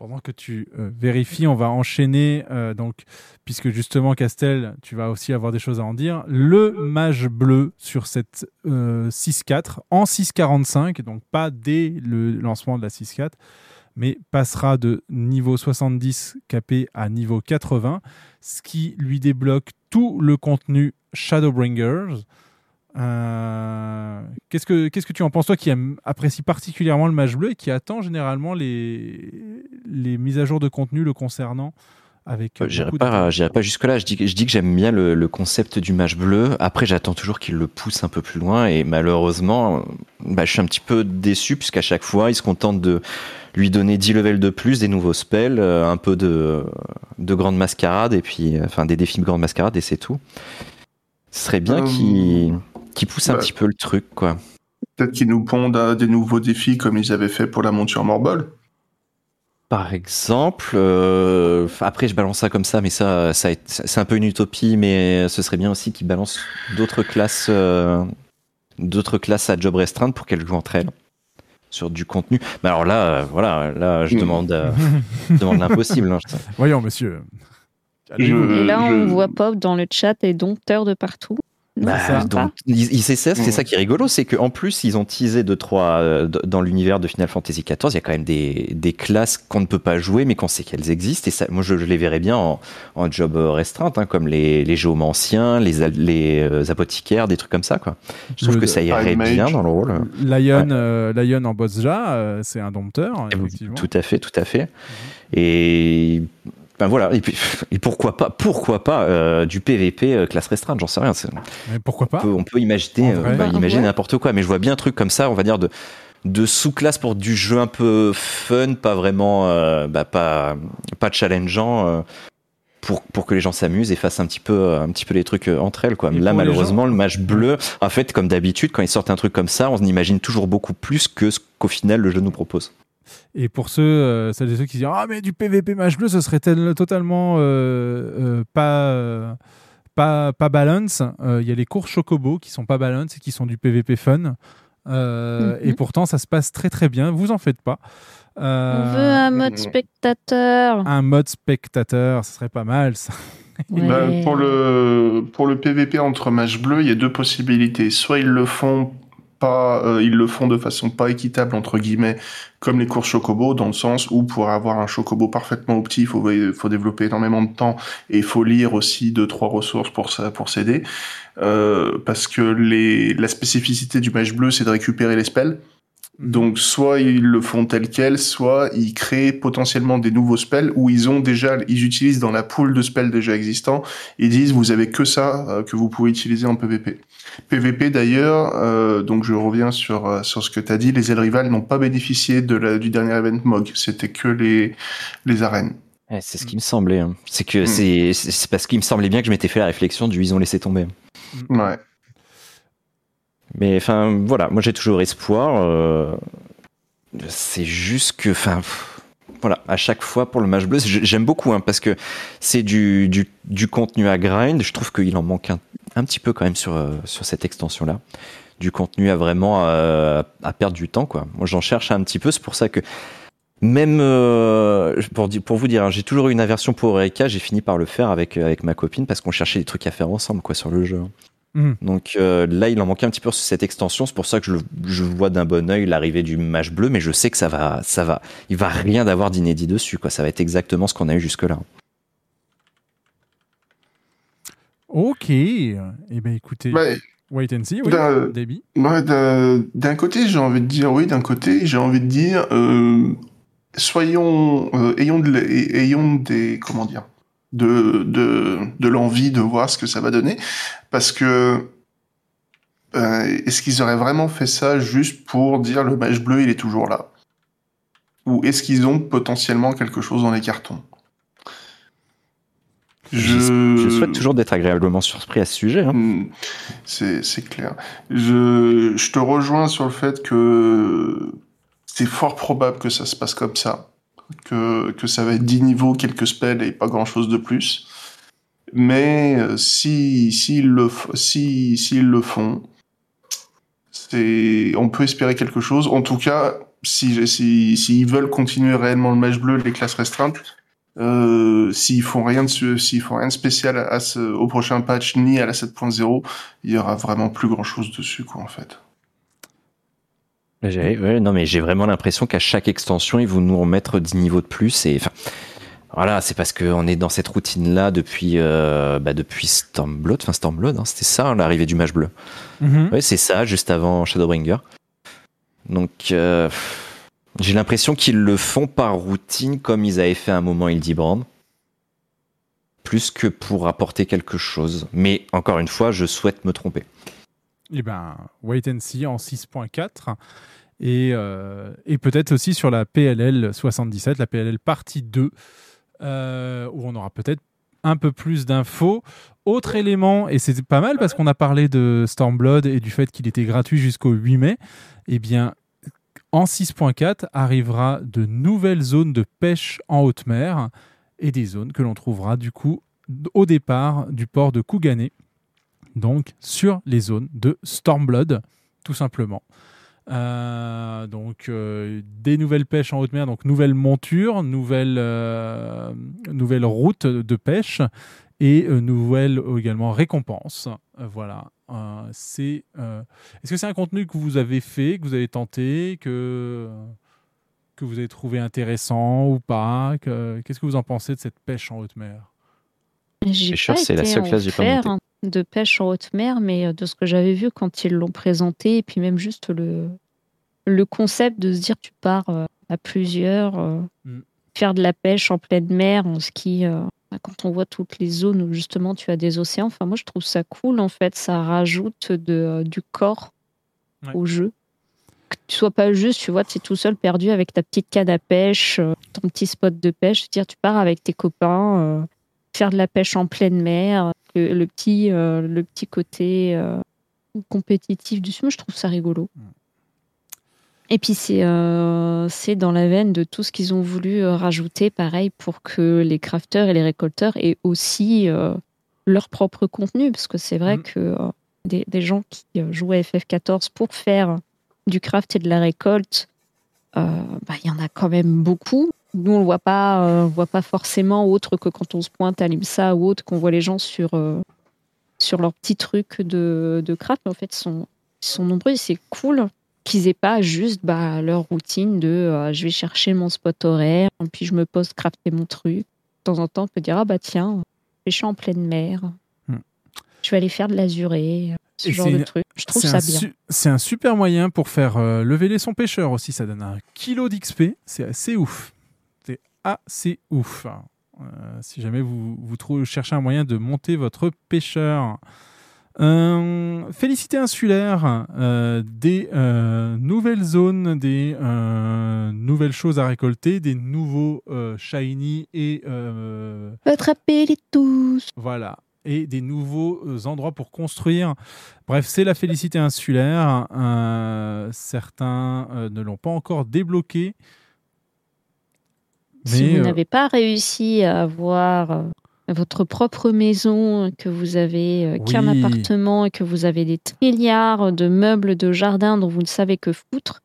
[SPEAKER 7] Pendant que tu euh, vérifies, on va enchaîner, euh, donc, puisque justement, Castel, tu vas aussi avoir des choses à en dire. Le mage bleu sur cette euh, 6-4 en 6-45, donc pas dès le lancement de la 6-4, mais passera de niveau 70 KP à niveau 80, ce qui lui débloque tout le contenu Shadowbringers. Euh, qu'est-ce que qu'est-ce que tu en penses toi qui aime, apprécie particulièrement le mage bleu et qui attend généralement les les mises à jour de contenu le concernant avec euh,
[SPEAKER 15] Euh, J'irai pas, j'irai pas jusque là. Je dis, que- je dis que j'aime bien le, le concept du match bleu. Après, j'attends toujours qu'il le pousse un peu plus loin. Et malheureusement, bah, je suis un petit peu déçu puisqu'à chaque fois, il se contente de lui donner 10 levels de plus, des nouveaux spells, euh, un peu de, de grande mascarade et puis, enfin, des défis de grande mascarade et c'est tout. Ce serait bien
[SPEAKER 8] Euh,
[SPEAKER 15] qu'il qu'il pousse un
[SPEAKER 8] bah.
[SPEAKER 15] petit peu le truc, quoi.
[SPEAKER 8] Peut-être qu'ils nous pondent à des nouveaux défis comme ils avaient fait pour la monture Morbol.
[SPEAKER 15] Par exemple, euh, après je balance ça comme ça, mais ça, ça est- c'est un peu une utopie, mais ce serait bien aussi qu'ils balancent d'autres classes, euh, d'autres classes à job restreinte pour qu'elles jouent entre elles sur du contenu. Mais alors là, euh, voilà, là je
[SPEAKER 8] Mm.
[SPEAKER 15] demande, euh, je demande l'impossible. hein,
[SPEAKER 7] Voyons, monsieur.
[SPEAKER 8] Je-
[SPEAKER 4] Et là, on
[SPEAKER 8] je-
[SPEAKER 4] voit Pop dans le chat et dompteurs de partout.
[SPEAKER 15] Bah,
[SPEAKER 4] c'est
[SPEAKER 15] donc,
[SPEAKER 4] sympa.
[SPEAKER 15] ils, ils- c'est ça, c'est
[SPEAKER 8] Mm.
[SPEAKER 15] ça qui est rigolo, c'est qu'en plus ils ont teasé de trois euh, dans l'univers de Final Fantasy XIV. Il y a quand même des, des classes qu'on ne peut pas jouer, mais qu'on sait qu'elles existent. Et ça, moi, je, je les verrais bien en, en job euh, restreinte, hein, comme les, les géomanciens, les, euh, apothicaires, des trucs comme ça. Quoi. Je trouve
[SPEAKER 7] Le-
[SPEAKER 15] que ça irait bien dans le rôle.
[SPEAKER 7] Lion,
[SPEAKER 15] Ouais.
[SPEAKER 7] euh, Lion en Bozja, euh, c'est un dompteur, effectivement.
[SPEAKER 15] Tout à fait, tout à fait. Et ben voilà. Et puis et pourquoi pas, pourquoi pas euh, du PVP euh, classe restreinte, j'en sais rien.
[SPEAKER 7] Mais pourquoi
[SPEAKER 15] on
[SPEAKER 7] pas
[SPEAKER 15] peut, on peut imaginer, euh, bah, imaginer n'importe quoi, mais je vois bien un truc comme ça, on va dire de de sous-classe pour du jeu un peu fun, pas vraiment, euh, bah, pas pas challengeant. pour, pour que les gens s'amusent et fassent un petit peu un petit peu les trucs entre elles quoi.
[SPEAKER 7] Et
[SPEAKER 15] Là malheureusement le match bleu en fait comme d'habitude quand ils sortent un truc comme ça on imagine toujours beaucoup plus que ce qu'au final le jeu nous propose.
[SPEAKER 7] Et pour ceux, euh, celles et ceux qui disent Ah, mais du PVP mage bleu, ce serait tel- totalement euh, euh, pas, euh, pas, pas balance. Euh, Il y a les cours Chocobo qui sont pas balance et qui sont du PVP fun. Euh,
[SPEAKER 4] Mhm.
[SPEAKER 7] Et pourtant, ça se passe très très bien. Vous en faites pas.
[SPEAKER 4] On veut un mode spectateur.
[SPEAKER 7] un mode spectateur, ce serait pas mal ça.
[SPEAKER 4] Ouais.
[SPEAKER 8] Bah, pour, le, pour le PVP entre matchs bleus, il y a deux possibilités. Soit ils le font pas, euh, ils le font de façon pas équitable entre guillemets, comme les cours chocobo, dans le sens où pour avoir un chocobo parfaitement opti, il faut, faut développer énormément de temps et il faut lire aussi deux trois ressources pour ça, pour s'aider, euh, parce que les, la spécificité du match bleu, c'est de récupérer les spells. Donc soit ils le font tel quel, soit ils créent potentiellement des nouveaux spells où ils ont déjà, ils utilisent dans la pool de spells déjà existants, ils disent vous avez que ça euh, que vous pouvez utiliser en PVP. PVP d'ailleurs, euh, donc je reviens sur euh, sur ce que tu as dit, les ailes rivales n'ont pas bénéficié de la, du dernier event MOG, c'était que les les arènes.
[SPEAKER 15] Ouais, c'est ce qui me semblait. hein. C'est que
[SPEAKER 8] Mm.
[SPEAKER 15] c'est parce qu'il me semblait bien que je m'étais fait la réflexion du ils ont laissé tomber.
[SPEAKER 8] Ouais.
[SPEAKER 15] Mais enfin voilà, moi j'ai toujours espoir. euh, c'est juste que, enfin, voilà, à chaque fois pour le match bleu, j'aime beaucoup hein, parce que c'est du, du, du contenu à grind. Je trouve qu'il en manque un, un petit peu quand même sur, euh, sur cette extension-là. Du contenu à vraiment euh, à perdre du temps, quoi. Moi j'en cherche un petit peu, c'est pour ça que même euh, pour, pour vous dire, hein, j'ai toujours eu une aversion pour Eureka, j'ai fini par le faire avec, avec ma copine parce qu'on cherchait des trucs à faire ensemble quoi sur le jeu.
[SPEAKER 7] Mhm.
[SPEAKER 15] Donc euh, là, il en manquait un petit peu sur cette extension. C'est pour ça que je, je vois d'un bon œil l'arrivée du match bleu, mais je sais que ça va, ça va, il va rien d'avoir d'inédit dessus. Quoi, ça va être exactement ce qu'on a eu jusque là.
[SPEAKER 7] Ok. Eh ben écoutez,
[SPEAKER 8] Ouais.
[SPEAKER 7] wait and see. Oui,
[SPEAKER 8] D'un-
[SPEAKER 7] Debbie.
[SPEAKER 8] Ouais, d'un côté, j'ai envie de dire, oui, d'un côté, j'ai envie de dire, euh, soyons, euh, ayons, de, ayons des, comment dire, de, de, de l'envie de voir ce que ça va donner, parce que euh, est-ce qu'ils auraient vraiment fait ça juste pour dire le mage bleu, il est toujours là? Ou est-ce qu'ils ont potentiellement quelque chose dans les cartons?
[SPEAKER 15] Je... je souhaite toujours d'être agréablement surpris à ce sujet. hein.
[SPEAKER 8] Mm, C'est clair. Je, je te rejoins sur le fait que c'est fort probable que ça se passe comme ça. Que, que ça va être 10 niveaux, quelques spells et pas grand chose de plus. Mais euh, si, s'ils le, si, s'ils le font, c'est, on peut espérer quelque chose. En tout cas, si, si, s'ils veulent continuer réellement le match bleu, les classes restreintes, euh, s'ils font rien de s'ils font rien de spécial à ce, au prochain patch ni à la 7.0, il y aura vraiment plus grand chose dessus quoi en fait.
[SPEAKER 15] Ouais, non, mais j'ai vraiment l'impression qu'à chaque extension, ils vont nous remettre 10 niveaux de plus. Et enfin, voilà, c'est parce qu'on est dans cette routine-là depuis, euh, bah, depuis Stormblood. Enfin, Stormblood, hein, c'était ça, hein, l'arrivée du mage bleu.
[SPEAKER 7] Mhm.
[SPEAKER 15] Ouais, c'est ça, juste avant Shadowbringer. Donc, euh, j'ai l'impression qu'ils le font par routine, comme ils avaient fait à un moment Hildebrand. Plus que pour apporter quelque chose. Mais encore une fois, je souhaite me tromper.
[SPEAKER 7] Eh ben, wait and see en 6.4. Et, euh, et peut-être aussi sur la PLL 77, la PLL partie 2, euh, où on aura peut-être un peu plus d'infos. Autre élément, et c'est pas mal parce qu'on a parlé de Stormblood et du fait qu'il était gratuit jusqu'au 8 mai, eh bien, en 6.4 arrivera de nouvelles zones de pêche en haute mer et des zones que l'on trouvera du coup au départ du port de Kugane, donc sur les zones de Stormblood, tout simplement. Euh, donc euh, des nouvelles pêches en haute mer, donc nouvelles montures, nouvelles, euh, nouvelles routes de pêche et euh, nouvelles également récompenses. Euh, voilà. Euh, c'est. euh, Est-ce que c'est un contenu que vous avez fait, que vous avez tenté, que que vous avez trouvé intéressant ou pas? Que- Qu'est-ce que vous en pensez de cette pêche en haute mer?
[SPEAKER 4] J'ai pas
[SPEAKER 15] c'est la seule classe que j'ai pas
[SPEAKER 4] faire
[SPEAKER 15] montée.
[SPEAKER 4] de pêche en haute mer, mais euh, de ce que j'avais vu quand ils l'ont présenté, et puis même juste le, le concept de se dire tu pars euh, à plusieurs, euh,
[SPEAKER 7] Mm.
[SPEAKER 4] faire de la pêche en pleine mer, en ski, euh, quand on voit toutes les zones où justement tu as des océans, enfin moi je trouve ça cool en fait, ça rajoute de, euh, du corps
[SPEAKER 7] Ouais.
[SPEAKER 4] au jeu. Que tu sois pas juste, tu vois, tu es tout seul perdu avec ta petite canne à pêche, euh, ton petit spot de pêche, dire tu pars avec tes copains, euh, faire de la pêche en pleine mer, le, le petit, euh, le petit côté euh, compétitif du moi je trouve ça rigolo. Et puis c'est euh, c'est dans la veine de tout ce qu'ils ont voulu euh, rajouter, pareil, pour que les crafteurs et les récolteurs aient aussi euh, leur propre contenu, parce que c'est vrai que euh, des, des gens qui jouent à FF14 pour faire du craft et de la récolte, bah, il y en a quand même beaucoup. Nous, on le voit pas, on voit pas forcément autre que quand on se pointe à l'IMSA ou autre, qu'on voit les gens sur, sur leurs petits trucs de, de craft. Mais en fait, ils sont, ils sont nombreux et c'est cool qu'ils aient pas juste bah, leur routine de euh, je vais chercher mon spot horaire, puis je me pose crafter mon truc. De temps en temps, on peut dire ah bah tiens, pêcher en pleine mer.
[SPEAKER 7] Hmm.
[SPEAKER 4] Je vais aller faire de l'azuré, ce
[SPEAKER 7] Et
[SPEAKER 4] genre
[SPEAKER 7] c'est
[SPEAKER 4] de
[SPEAKER 7] une-
[SPEAKER 4] truc. Je trouve ça
[SPEAKER 7] un
[SPEAKER 4] bien.
[SPEAKER 7] su- C'est un super moyen pour faire euh, lever sons pêcheurs aussi. Ça donne un kilo d'XP. C'est assez ouf. C'est assez ouf. Euh, si jamais vous, vous trouvez, cherchez un moyen de monter votre pêcheur. Euh, félicité insulaire, euh, des euh, nouvelles zones, des nouvelles choses à récolter, des nouveaux shiny et
[SPEAKER 4] Attrapez-les tous.
[SPEAKER 7] voilà. Et des nouveaux endroits pour construire. Bref, c'est la félicité insulaire. Certains ne l'ont pas encore débloqué.
[SPEAKER 4] Si
[SPEAKER 7] Mais,
[SPEAKER 4] vous
[SPEAKER 7] euh,
[SPEAKER 4] n'avez pas réussi à avoir votre propre maison, que vous avez euh, qu'un
[SPEAKER 7] Oui.
[SPEAKER 4] appartement et que vous avez des milliards de meubles de jardin dont vous ne savez que foutre,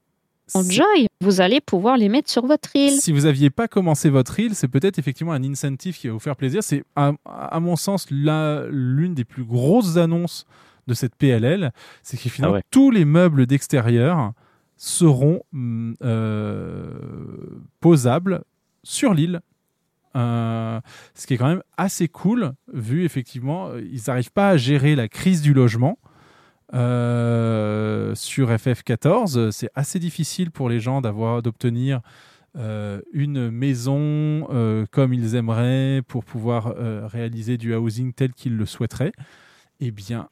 [SPEAKER 4] enjoy, vous allez pouvoir les mettre sur votre île.
[SPEAKER 7] Si vous n'aviez pas commencé votre île, c'est peut-être effectivement un incentive qui va vous faire plaisir. C'est, à, à mon sens, l'une des plus grosses annonces de cette PLL. C'est que finalement,
[SPEAKER 15] Ah ouais.
[SPEAKER 7] tous les meubles d'extérieur seront hum, euh, posables sur l'île. Euh, ce qui est quand même assez cool, vu effectivement, ils n'arrivent pas à gérer la crise du logement. Euh, sur FF14, c'est assez difficile pour les gens d'obtenir euh, une maison comme ils aimeraient pour pouvoir réaliser du housing tel qu'ils le souhaiteraient. Eh bien,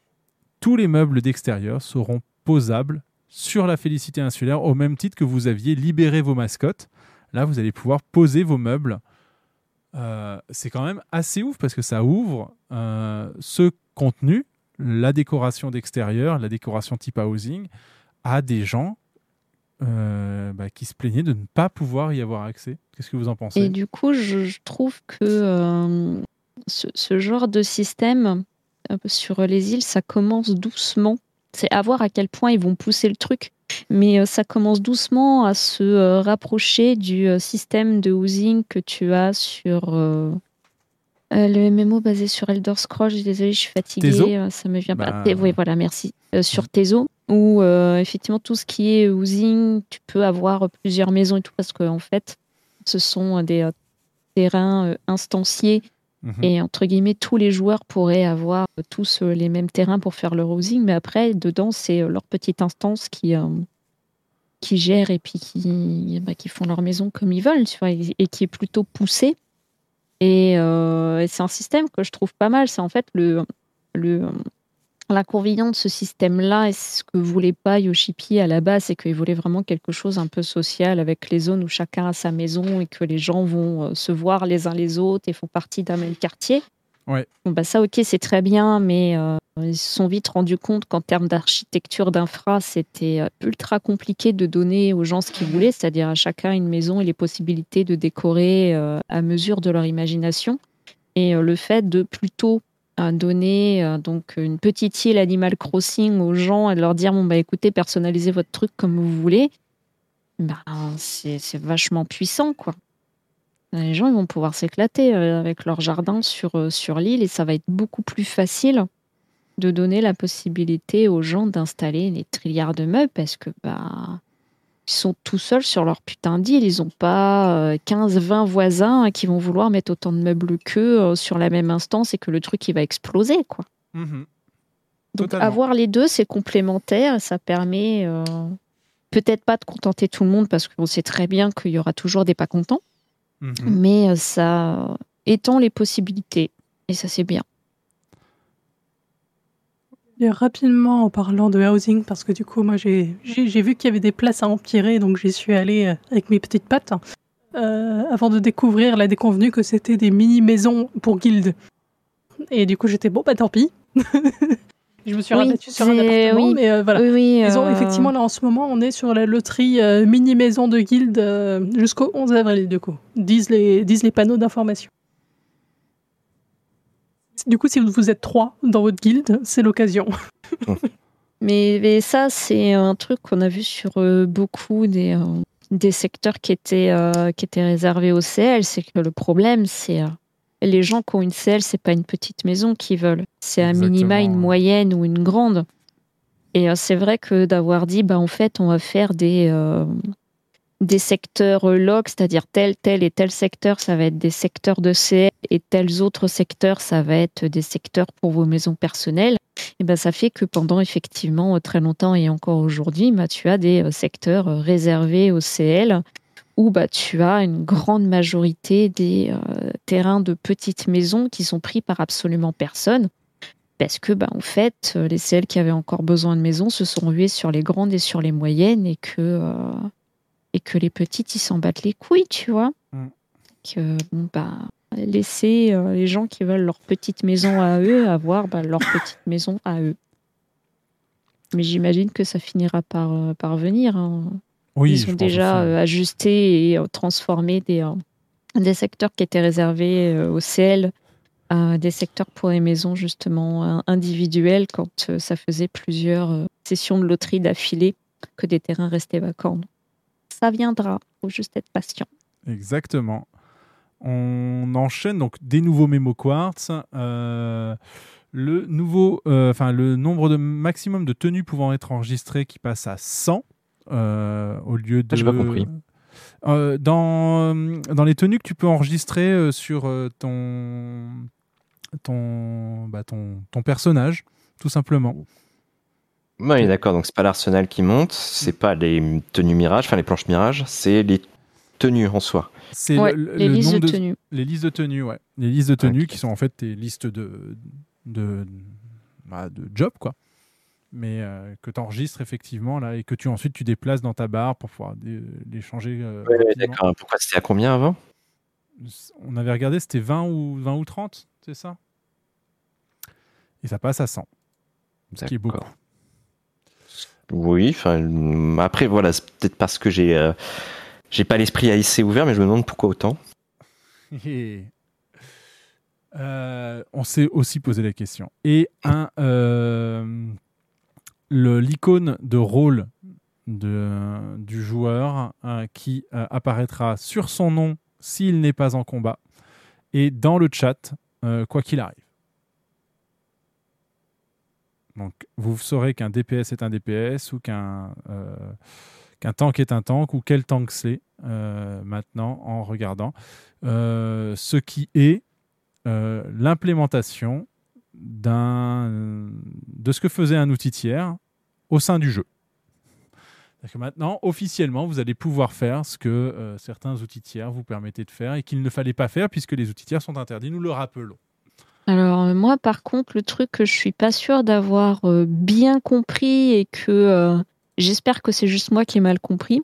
[SPEAKER 7] tous les meubles d'extérieur seront posables sur la Félicité insulaire au même titre que vous aviez libéré vos mascottes. Là, vous allez pouvoir poser vos meubles. Euh, c'est quand même assez ouf parce que ça ouvre euh, ce contenu, la décoration d'extérieur, la décoration type housing, à des gens euh, bah, qui se plaignaient de ne pas pouvoir y avoir accès. Qu'est-ce que vous en pensez?
[SPEAKER 4] Et du coup, je, trouve que ce, genre de système sur les îles, ça commence doucement. C'est à voir à quel point ils vont pousser le truc. Mais euh, ça commence doucement à se euh, rapprocher du euh, système de housing que tu as sur euh, le MMO basé sur Elder Scrolls. Je suis désolée, je suis fatiguée. Ça me vient pas.
[SPEAKER 7] Bah,
[SPEAKER 4] Oui, voilà, merci. Euh, sur Tezo, où euh, effectivement tout ce qui est housing, tu peux avoir plusieurs maisons et tout, parce qu'en fait, ce sont des terrains instanciés
[SPEAKER 7] Mhm.
[SPEAKER 4] et entre guillemets, tous les joueurs pourraient avoir euh, tous euh, les mêmes terrains pour faire leur housing, mais après, dedans, c'est euh, leur petite instance qui, qui gère et puis qui, bah, qui font leur maison comme ils veulent, et, qui est plutôt poussé. Et, et c'est un système que je trouve pas mal. C'est en fait le, le, l'inconvénient de ce système-là, et ce que voulait pas Yoshipi à la base, c'est qu'il voulait vraiment quelque chose un peu social avec les zones où chacun a sa maison et que les gens vont euh, se voir les uns les autres et font partie d'un même quartier.
[SPEAKER 7] Ouais.
[SPEAKER 4] Bon, bah ça, ok, c'est très bien, mais euh, ils se sont vite rendus compte qu'en termes d'architecture, d'infra, c'était euh, ultra compliqué de donner aux gens ce qu'ils voulaient, c'est-à-dire à chacun une maison et les possibilités de décorer euh, à mesure de leur imagination. Et le fait de plutôt donner euh, donc une petite île Animal Crossing aux gens et de leur dire bon bah écoutez personnalisez votre truc comme vous voulez, bah, c'est c'est vachement puissant quoi. Les gens vont pouvoir s'éclater euh, avec leur jardin sur, euh, sur l'île et ça va être beaucoup plus facile de donner la possibilité aux gens d'installer des trilliards de meubles parce que bah ils sont tout seuls sur leur putain d'île. Ils n'ont pas 15-20 voisins qui vont vouloir mettre autant de meubles qu'eux euh, sur la même instance et que le truc il va exploser quoi.
[SPEAKER 7] Mhm.
[SPEAKER 4] Donc
[SPEAKER 7] Totalement.
[SPEAKER 4] avoir les deux, c'est complémentaire. Ça permet euh, peut-être pas de contenter tout le monde parce qu'on sait très bien qu'il y aura toujours des pas contents,
[SPEAKER 7] Mhm.
[SPEAKER 4] mais euh, ça étend les possibilités et ça c'est bien.
[SPEAKER 10] Et rapidement en parlant de housing, parce que du coup, moi j'ai vu qu'il y avait des places à empirer, donc j'y suis allée euh, avec mes petites pattes, euh, avant de découvrir la déconvenue que c'était des mini-maisons pour guildes. Et du coup, j'étais bon, bah tant pis. Je me suis
[SPEAKER 4] Oui,
[SPEAKER 10] rabattue sur un appartement,
[SPEAKER 4] oui.
[SPEAKER 10] mais euh, voilà.
[SPEAKER 4] Oui, oui,
[SPEAKER 10] Ils ont,
[SPEAKER 4] euh,
[SPEAKER 10] effectivement, là en ce moment, on est sur la loterie euh, mini-maison de guilde jusqu'au 11 avril, du coup, disent les, disent les panneaux d'information. Du coup, si vous êtes trois dans votre guilde, c'est l'occasion.
[SPEAKER 4] Mais, mais ça, c'est un truc qu'on a vu sur euh, beaucoup des, euh, des secteurs qui étaient, euh, qui étaient réservés au CL. C'est que le problème, c'est euh, les gens qui ont une CL, c'est pas une petite maison qu'ils veulent. C'est à minima une moyenne ou une grande. Et euh, c'est vrai que d'avoir dit, bah, en fait, on va faire des, euh, des secteurs log, c'est-à-dire tel, tel et tel secteur, ça va être des secteurs de CL et tels autres secteurs, ça va être des secteurs pour vos maisons personnelles. Et ben, ça fait que pendant effectivement très longtemps et encore aujourd'hui, bah, tu as des euh, secteurs euh, réservés au CL où bah, tu as une grande majorité des euh, terrains de petites maisons qui sont pris par absolument personne. Parce que, bah, en fait, les CL qui avaient encore besoin de maisons se sont rués sur les grandes et sur les moyennes et que, et que les petites, ils s'en battent les couilles, tu vois.
[SPEAKER 7] Mm.
[SPEAKER 4] Que, bon, bah, laisser euh, les gens qui veulent leur petite maison à eux avoir bah, leur petite maison à eux. Mais j'imagine que ça finira par, euh, par venir. hein.
[SPEAKER 7] Oui,
[SPEAKER 4] Ils ont déjà euh, ajusté et euh, transformé des, des secteurs qui étaient réservés au CL à des secteurs pour les maisons justement individuelles quand ça faisait plusieurs sessions de loterie d'affilée que des terrains restaient vacants. Ça viendra, faut juste être patient.
[SPEAKER 7] Exactement. On enchaîne donc des nouveaux mémo quartz. euh, le nouveau, euh, enfin le nombre de maximum de tenues pouvant être enregistrées qui passe à 100 euh, au lieu de.
[SPEAKER 15] J'ai pas compris.
[SPEAKER 7] Euh, dans, dans les tenues que tu peux enregistrer euh, sur euh, ton, ton, bah, ton, ton personnage, tout simplement.
[SPEAKER 15] Oui, d'accord. Donc c'est pas l'arsenal qui monte, c'est pas les tenues mirage, enfin les planches mirage, c'est les tenues en soi.
[SPEAKER 7] C'est
[SPEAKER 4] Ouais,
[SPEAKER 7] le-
[SPEAKER 4] les
[SPEAKER 7] le
[SPEAKER 4] listes de tenues.
[SPEAKER 7] Les listes de tenues, ouais. Les listes de tenues qui sont en fait tes listes de, de, bah, de jobs, quoi. Mais euh, que tu enregistres effectivement là et que tu ensuite tu déplaces dans ta barre pour pouvoir les changer. euh,
[SPEAKER 15] Ouais, d'accord. Pourquoi c'était à combien avant?
[SPEAKER 7] On avait regardé, c'était 20 ou, 20 ou 30, c'est ça? Et ça passe à 100. Ce qui est beaucoup.
[SPEAKER 15] Oui, après voilà, c'est peut-être parce que j'ai euh, j'ai pas l'esprit assez ouvert, mais je me demande pourquoi autant.
[SPEAKER 7] Euh, on s'est aussi posé la question. Et un, euh, l'icône de rôle du joueur euh, qui apparaîtra sur son nom s'il n'est pas en combat et dans le chat, quoi qu'il arrive. Donc, vous saurez qu'un DPS est un DPS ou qu'un euh, qu'un tank est un tank ou quel tank c'est euh, maintenant en regardant. Euh, ce qui est l'implémentation de ce que faisait un outil tiers au sein du jeu. Que maintenant, officiellement, vous allez pouvoir faire ce que certains outils tiers vous permettaient de faire et qu'il ne fallait pas faire puisque les outils tiers sont interdits, nous le rappelons.
[SPEAKER 4] Alors euh, moi, par contre, le truc que je suis pas sûre d'avoir euh, bien compris et que euh, j'espère que c'est juste moi qui ai mal compris,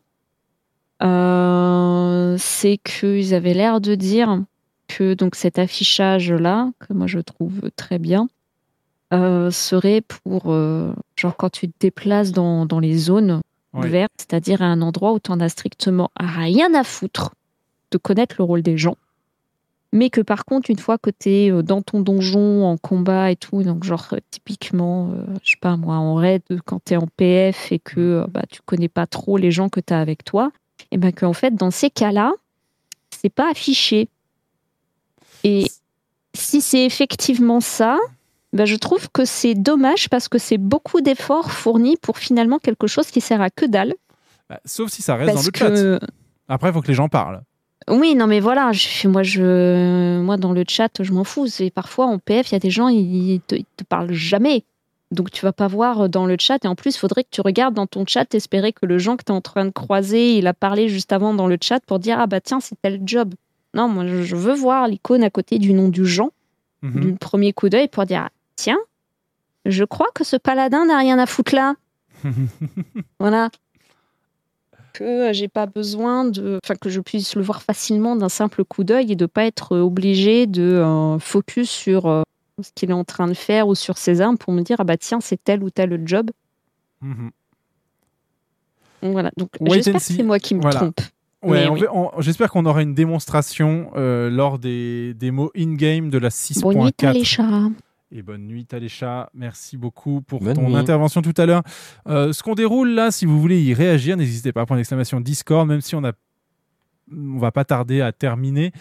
[SPEAKER 4] euh, c'est qu'ils avaient l'air de dire que donc cet affichage-là, que moi je trouve très bien, serait pour genre quand tu te déplaces dans, dans les zones
[SPEAKER 7] Ouais.
[SPEAKER 4] ouvertes, c'est-à-dire à un endroit où tu en as strictement rien à foutre de connaître le rôle des gens mais que par contre, une fois que tu es dans ton donjon, en combat et tout, donc genre euh, typiquement, euh, je sais pas moi, en raid, euh, quand tu es en PF et que euh, bah, tu connais pas trop les gens que tu as avec toi, et ben qu'en fait, dans ces cas-là, c'est pas affiché. Et si c'est effectivement ça, ben je trouve que c'est dommage parce que c'est beaucoup d'efforts fournis pour finalement quelque chose qui sert à que dalle.
[SPEAKER 7] Bah, sauf si ça reste
[SPEAKER 4] Parce
[SPEAKER 7] dans le
[SPEAKER 4] que-
[SPEAKER 7] chat. Après, il faut que les gens parlent.
[SPEAKER 4] Oui, non, mais voilà, je, moi, je, moi, dans le chat, je m'en fous. C'est parfois en PF, il y a des gens, ils te, ils te parlent jamais. Donc, tu vas pas voir dans le chat. Et en plus, il faudrait que tu regardes dans ton chat, espérer que le gens que tu es en train de croiser, il a parlé juste avant dans le chat pour dire Ah bah tiens, c'est tel job. Non, moi, je veux voir l'icône à côté du nom du Jean,
[SPEAKER 7] Mhm.
[SPEAKER 4] du premier coup d'œil pour dire Ah, Tiens, je crois que ce paladin n'a rien à foutre là. Voilà. Que euh, j'ai pas besoin de. Enfin, que je puisse le voir facilement d'un simple coup d'œil et de pas être obligé de euh, focus sur euh, ce qu'il est en train de faire ou sur ses armes pour me dire ah bah tiens, c'est tel ou tel job. Donc, voilà. Donc j'espère que c'est moi qui me
[SPEAKER 7] Voilà.
[SPEAKER 4] trompe.
[SPEAKER 7] Ouais,
[SPEAKER 4] oui.
[SPEAKER 7] j'espère qu'on aura une démonstration euh, lors des démos in-game de la
[SPEAKER 4] Bonne nuit,
[SPEAKER 7] 6.4. Et bonne nuit, Talécha. Merci beaucoup pour
[SPEAKER 15] Bonne
[SPEAKER 7] ton
[SPEAKER 15] nuit.
[SPEAKER 7] intervention tout à l'heure. Euh, ce qu'on déroule là, si vous voulez y réagir, n'hésitez pas. Point d'exclamation Discord, même si on a on va pas tarder à terminer.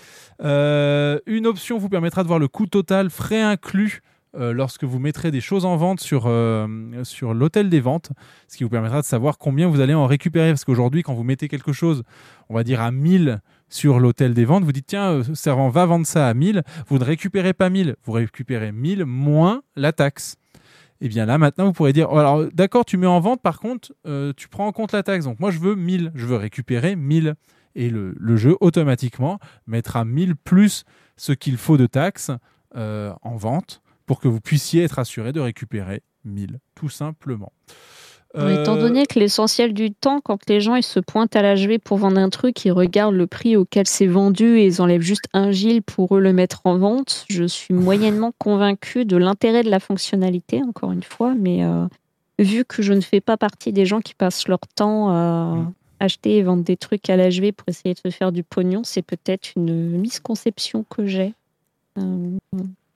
[SPEAKER 7] Euh, une option vous permettra de voir le coût total, frais inclus, euh, lorsque vous mettrez des choses en vente sur, euh, sur l'hôtel des ventes, ce qui vous permettra de savoir combien vous allez en récupérer. Parce qu'aujourd'hui, quand vous mettez quelque chose, on va dire à 1000 sur l'hôtel des ventes, vous dites tiens, euh, servant va vendre ça à 1000, vous ne récupérez pas 1000, vous récupérez 1000 moins la taxe. Et bien là, maintenant, vous pourrez dire, oh, alors d'accord, tu mets en vente, par contre, euh, tu prends en compte la taxe. Donc moi, je veux 1000, je veux récupérer 1000. Et le, le jeu, automatiquement, mettra 1000 plus ce qu'il faut de taxes euh, en vente pour que vous puissiez être assuré de récupérer 1000, tout simplement.
[SPEAKER 4] Étant
[SPEAKER 7] Euh,
[SPEAKER 4] donné que l'essentiel du temps, quand les gens ils se pointent à l'HV pour vendre un truc, ils regardent le prix auquel c'est vendu et ils enlèvent juste un gile pour eux le mettre en vente, je suis moyennement convaincue de l'intérêt de la fonctionnalité, encore une fois, mais euh, vu que je ne fais pas partie des gens qui passent leur temps à
[SPEAKER 7] Mm.
[SPEAKER 4] acheter et vendre des trucs à l'HV pour essayer de se faire du pognon, c'est peut-être une misconception que j'ai. Un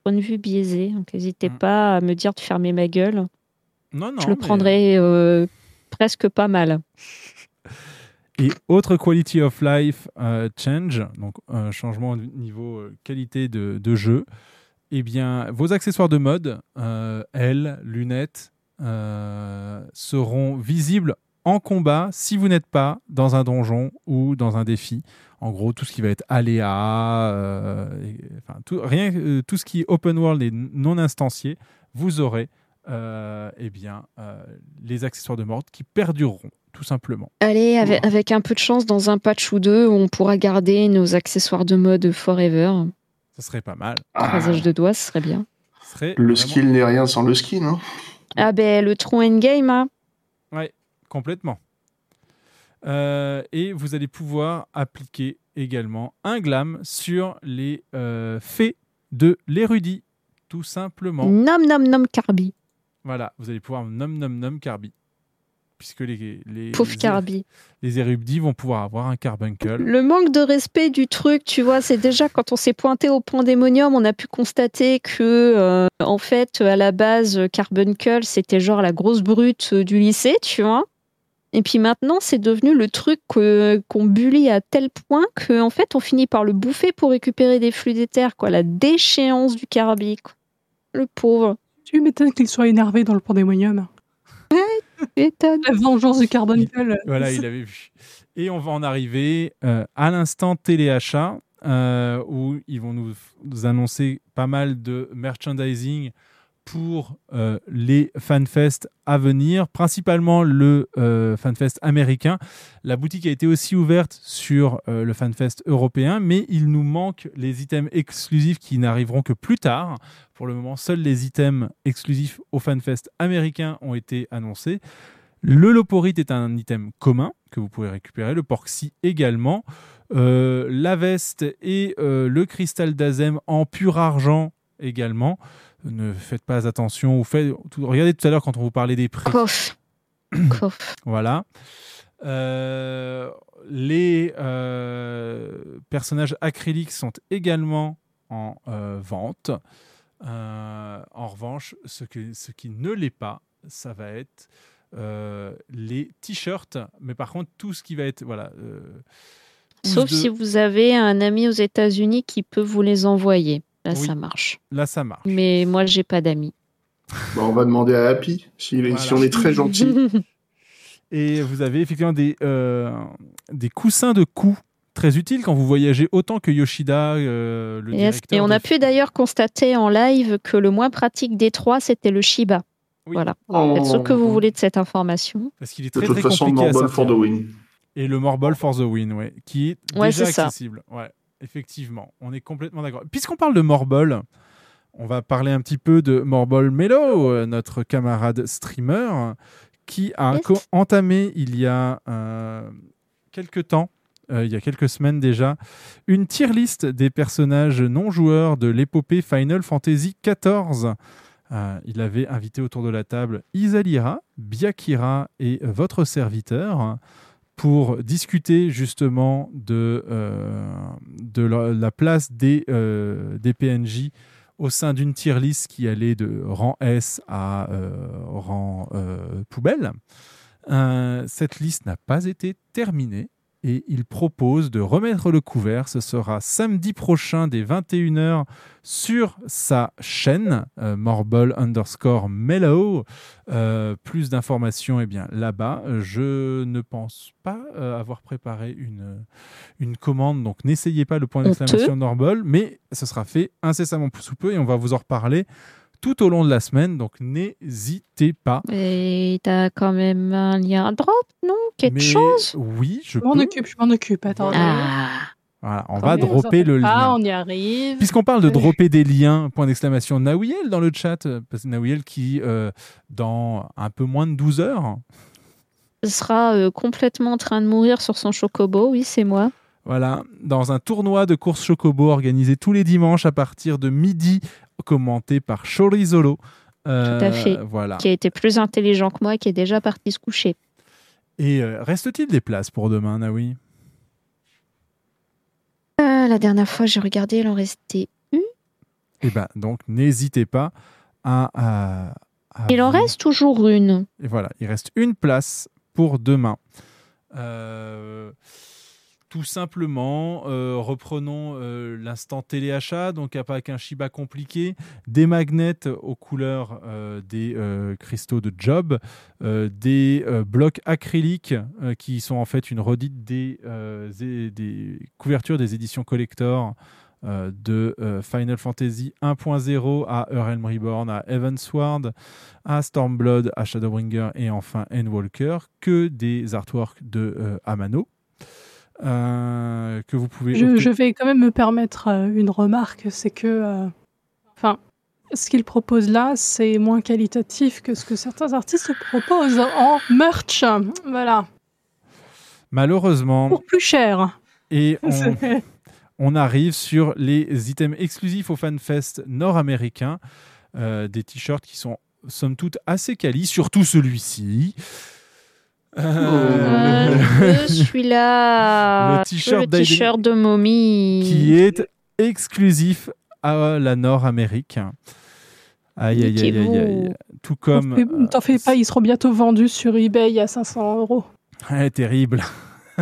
[SPEAKER 4] point de vue biaisé, donc n'hésitez pas à me dire de fermer ma gueule.
[SPEAKER 7] Non, non,
[SPEAKER 4] je le
[SPEAKER 7] mais-
[SPEAKER 4] prendrais euh, presque pas mal.
[SPEAKER 7] Et autre quality of life euh, change, donc un changement au niveau euh, qualité de, de jeu, eh bien, vos accessoires de mode, euh, ailes, lunettes, seront visibles en combat si vous n'êtes pas dans un donjon ou dans un défi. En gros, tout ce qui va être aléa, euh, et- enfin, tout, rien, euh, tout ce qui est open world et non instancié, vous aurez eh bien, euh, les accessoires de mort qui perdureront, tout simplement.
[SPEAKER 4] Allez, avec, avec un peu de chance, dans un patch ou deux, on pourra garder nos accessoires de mode forever.
[SPEAKER 7] Ça serait pas mal.
[SPEAKER 4] Croisage de doigts, ce serait bien.
[SPEAKER 7] Ce serait
[SPEAKER 8] Le skill n'est rien sans le skin. Hein.
[SPEAKER 4] Ah ben, le trou endgame, hein.
[SPEAKER 7] Ouais, complètement. Euh, et vous allez pouvoir appliquer également un glam sur les euh, faits de l'érudit, tout simplement.
[SPEAKER 4] Nom nom nom Carby.
[SPEAKER 7] Voilà, vous allez pouvoir nom nom nom Carby. Puisque les, les, les-
[SPEAKER 4] Carby.
[SPEAKER 7] les érudits vont pouvoir avoir un carbuncle.
[SPEAKER 4] Le manque de respect du truc, tu vois, c'est déjà quand on s'est pointé au pandémonium, on a pu constater que, euh, en fait, à la base, Carbuncle, c'était genre la grosse brute euh, du lycée, tu vois. Et puis maintenant, c'est devenu le truc qu'on bully à tel point que, en fait, on finit par le bouffer pour récupérer des flux d'éther, quoi. La déchéance du Carby, quoi. Le pauvre.
[SPEAKER 10] Tu m'étonnes qu'il soit énervé dans le pandémonium. La vengeance du carboncle.
[SPEAKER 7] Voilà, il avait vu. Et on va en arriver euh, à l'instant téléachat euh, où ils vont nous, nous annoncer pas mal de merchandising pour euh, les fanfests à venir, principalement le euh, fanfest américain. La boutique a été aussi ouverte sur euh, le fanfest européen, mais il nous manque les items exclusifs qui n'arriveront que plus tard. Pour le moment, seuls les items exclusifs au fanfest américain ont été annoncés. Le Loporite est un item commun que vous pouvez récupérer, le Porxy également. La veste et le cristal d'Azem en pur argent également. Ne faites pas attention. Vous faites, tout- regardez tout à l'heure quand on vous parlait des prix. Voilà. Euh, les euh, personnages acryliques sont également en euh, vente. En revanche, ce, que, ce qui ne l'est pas, ça va être les t-shirts. Mais par contre, tout ce qui va être. Voilà,
[SPEAKER 4] Sauf
[SPEAKER 7] de-
[SPEAKER 4] si vous avez un ami aux États-Unis qui peut vous les envoyer. Là,
[SPEAKER 7] Oui.
[SPEAKER 4] ça marche.
[SPEAKER 7] Là, ça marche.
[SPEAKER 4] Mais moi, j'ai pas d'amis.
[SPEAKER 8] Bah, on va demander à Happy si, si on est très gentil.
[SPEAKER 7] Et vous avez effectivement des, euh, des coussins de cou très utiles quand vous voyagez autant que Yoshida, euh, le directeur.
[SPEAKER 4] Et on
[SPEAKER 7] de-
[SPEAKER 4] a pu d'ailleurs constater en live que le moins pratique des trois, c'était le Shiba. Voilà.
[SPEAKER 8] Oh.
[SPEAKER 4] Faites ce que vous voulez de cette information.
[SPEAKER 7] Parce qu'il est
[SPEAKER 8] De
[SPEAKER 7] très
[SPEAKER 8] toute
[SPEAKER 7] très
[SPEAKER 8] façon,
[SPEAKER 7] compliqué
[SPEAKER 8] Marble for the win.
[SPEAKER 7] Et le Morbol for the win, ouais, qui est
[SPEAKER 4] Ouais,
[SPEAKER 7] déjà
[SPEAKER 4] c'est ça.
[SPEAKER 7] accessible. Ouais, effectivement, on est complètement d'accord. Puisqu'on parle de Morbol, on va parler un petit peu de Morbol Mello, euh, notre camarade streamer, qui a entamé il y a euh, quelques temps, euh, il y a quelques semaines déjà, une tier list des personnages non joueurs de l'épopée Final Fantasy XIV. Euh, il avait invité autour de la table Isalira, Biakira et votre serviteur pour discuter justement de, euh, la, la place des, euh, des PNJ au sein d'une tier list qui allait de rang S à euh, rang poubelle. Cette liste n'a pas été terminée et il propose de remettre le couvert. Ce sera samedi prochain dès 21h sur sa chaîne euh, Morble underscore Mellow. Euh, plus d'informations eh bien là-bas. Je ne pense pas euh, avoir préparé une, une commande, donc n'essayez pas le point d'exclamation Morble, mais ce sera fait incessamment sous peu et on va vous en reparler tout au long de la semaine, donc n'hésitez pas.
[SPEAKER 4] Et t'as quand même un lien drop, non? Quelque
[SPEAKER 7] Mais
[SPEAKER 4] chose?
[SPEAKER 7] Oui, je
[SPEAKER 10] m'en
[SPEAKER 7] peux.
[SPEAKER 10] occupe, je m'en occupe. Attendez.
[SPEAKER 4] Ah.
[SPEAKER 7] Voilà, on va dropper le
[SPEAKER 10] pas,
[SPEAKER 7] lien.
[SPEAKER 10] on y arrive.
[SPEAKER 7] Puisqu'on parle de dropper des liens, point d'exclamation, Nawiel dans le chat, euh, parce que Nawiel qui, euh, dans un peu moins de 12 heures,
[SPEAKER 4] sera euh, complètement en train de mourir sur son chocobo, oui, c'est moi.
[SPEAKER 7] voilà, dans un tournoi de course Chocobo organisé tous les dimanches à partir de midi, commenté par Chorizolo. Euh,
[SPEAKER 4] Tout à fait.
[SPEAKER 7] Voilà.
[SPEAKER 4] Qui a été plus intelligent que moi, qui est déjà parti se coucher.
[SPEAKER 7] Et euh, reste-t-il des places pour demain, Nawi
[SPEAKER 4] Euh, la dernière fois, j'ai regardé, il en restait une.
[SPEAKER 7] Eh ben, donc, n'hésitez pas à, à- à
[SPEAKER 4] Il en
[SPEAKER 7] vous-
[SPEAKER 4] reste toujours une.
[SPEAKER 7] Et voilà, il reste une place pour demain. Euh, tout simplement, euh, reprenons euh, l'instant téléachat, donc pas qu'un Shiba compliqué, des magnets aux couleurs euh, des cristaux de Job, des blocs acryliques qui sont en fait une redite des, couvertures des éditions collector de Final Fantasy 1.0 à Realm Reborn, à Evansward, à Stormblood, à Shadowbringer et enfin Endwalker, que des artworks de Amano. Euh, que vous pouvez
[SPEAKER 10] Je, je vais quand même me permettre euh, une remarque, c'est que, euh, enfin, ce qu'il propose là, c'est moins qualitatif que ce que certains artistes proposent en merch. Voilà,
[SPEAKER 7] malheureusement
[SPEAKER 10] pour plus cher.
[SPEAKER 7] et on, arrive sur les items exclusifs au FanFest nord-américain, euh, des t-shirts qui sont somme toute assez quali, surtout celui-ci. Euh,
[SPEAKER 4] Euh, Celui-là,
[SPEAKER 7] Le t-shirt
[SPEAKER 4] le t-shirt de momie.
[SPEAKER 7] qui est exclusif à la Nord-Amérique. Aïe, aïe, aïe, aïe, aïe. Tout comme.
[SPEAKER 10] T'en fais- T'en fais pas, ils seront bientôt vendus sur eBay à 500 euros.
[SPEAKER 7] Ouais, terrible.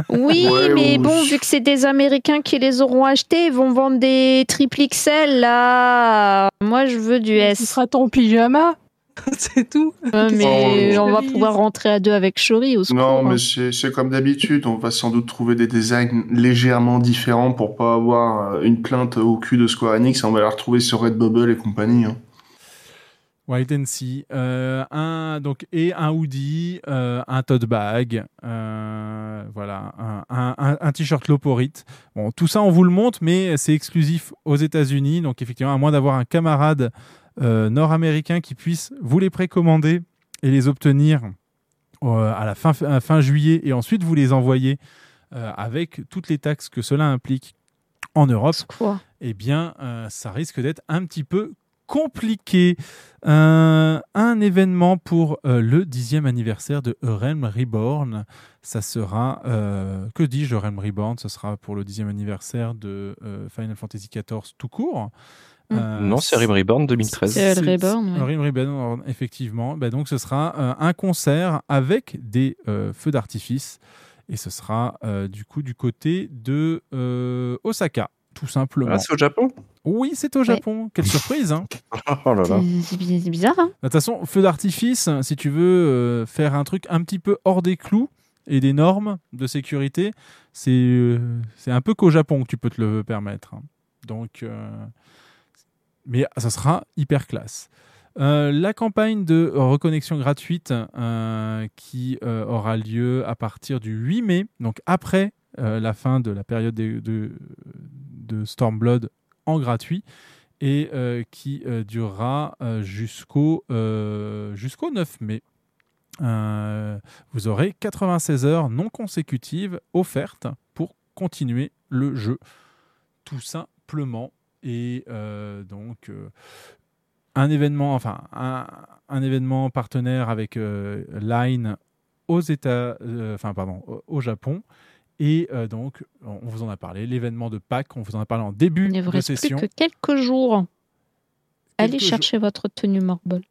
[SPEAKER 4] Oui,
[SPEAKER 8] Ouais,
[SPEAKER 4] mais bon, vu que c'est des Américains qui les auront achetés, ils vont vendre des triple XL là. Moi, je veux du
[SPEAKER 10] Ce
[SPEAKER 4] S.
[SPEAKER 10] sera ton pyjama, c'est tout.
[SPEAKER 4] Ouais, mais
[SPEAKER 8] Oh,
[SPEAKER 4] on va pouvoir rentrer à deux avec Shori au secours.
[SPEAKER 8] Non, mais c'est c'est comme d'habitude. On va sans doute trouver des designs légèrement différents pour pas avoir euh, une plainte au cul de Square Enix. On va la retrouver sur Redbubble et compagnie. hein.
[SPEAKER 7] White and See. Euh, un, donc, et un hoodie, euh, un tote bag, euh, voilà, un, un- un- un t-shirt Loporite. Bon, tout ça, on vous le montre, mais c'est exclusif aux États-Unis. Donc, effectivement, à moins d'avoir un camarade euh, nord-américain qui puisse vous les précommander et les obtenir euh, à la fin, à fin juillet et ensuite vous les envoyer euh, avec toutes les taxes que cela implique en Europe, eh bien, ça risque d'être un petit peu compliqué. Euh, un événement pour euh, le dixième anniversaire de Realm Reborn. Ça sera, euh, que dis-je, Realm Reborn? Ce sera pour le dixième anniversaire de Final Fantasy XIV tout court. Euh,
[SPEAKER 12] Non, c'est Rim Reborn 2013.
[SPEAKER 4] C'est Reborn, ouais.
[SPEAKER 7] Rim Reborn, effectivement. Bah, donc, ce sera euh, un concert avec des euh, feux d'artifice. Et ce sera euh, du coup du côté de euh, Osaka, tout simplement.
[SPEAKER 12] Ah, c'est au Japon?
[SPEAKER 7] Oui, c'est au Japon. Quelle surprise. Hein.
[SPEAKER 12] Oh là là.
[SPEAKER 4] C'est c'est bi- c'est bizarre, hein
[SPEAKER 7] De toute façon, feu d'artifice, si tu veux euh, faire un truc un petit peu hors des clous et des normes de sécurité, c'est euh, un peu qu'au Japon que tu peux te le permettre. hein. Donc, euh, mais ça sera hyper classe. Euh, la campagne de reconnexion gratuite euh, qui euh, aura lieu à partir du 8 mai, donc après la fin de la période de, Stormblood en gratuit, et qui durera jusqu'au euh, jusqu'au 9 mai. Vous aurez 96 heures non consécutives offertes pour continuer le jeu, tout simplement. Et euh, donc euh, un événement, enfin un, un événement partenaire avec euh, Line aux États, enfin pardon, au, Japon. Et euh, donc, on vous en a parlé, l'événement de Pâques, on vous en a parlé en début
[SPEAKER 4] Il ne vous
[SPEAKER 7] de
[SPEAKER 4] reste plus
[SPEAKER 7] session.
[SPEAKER 4] que quelques jours. Allez
[SPEAKER 7] Quelques
[SPEAKER 4] chercher votre tenue Morbol.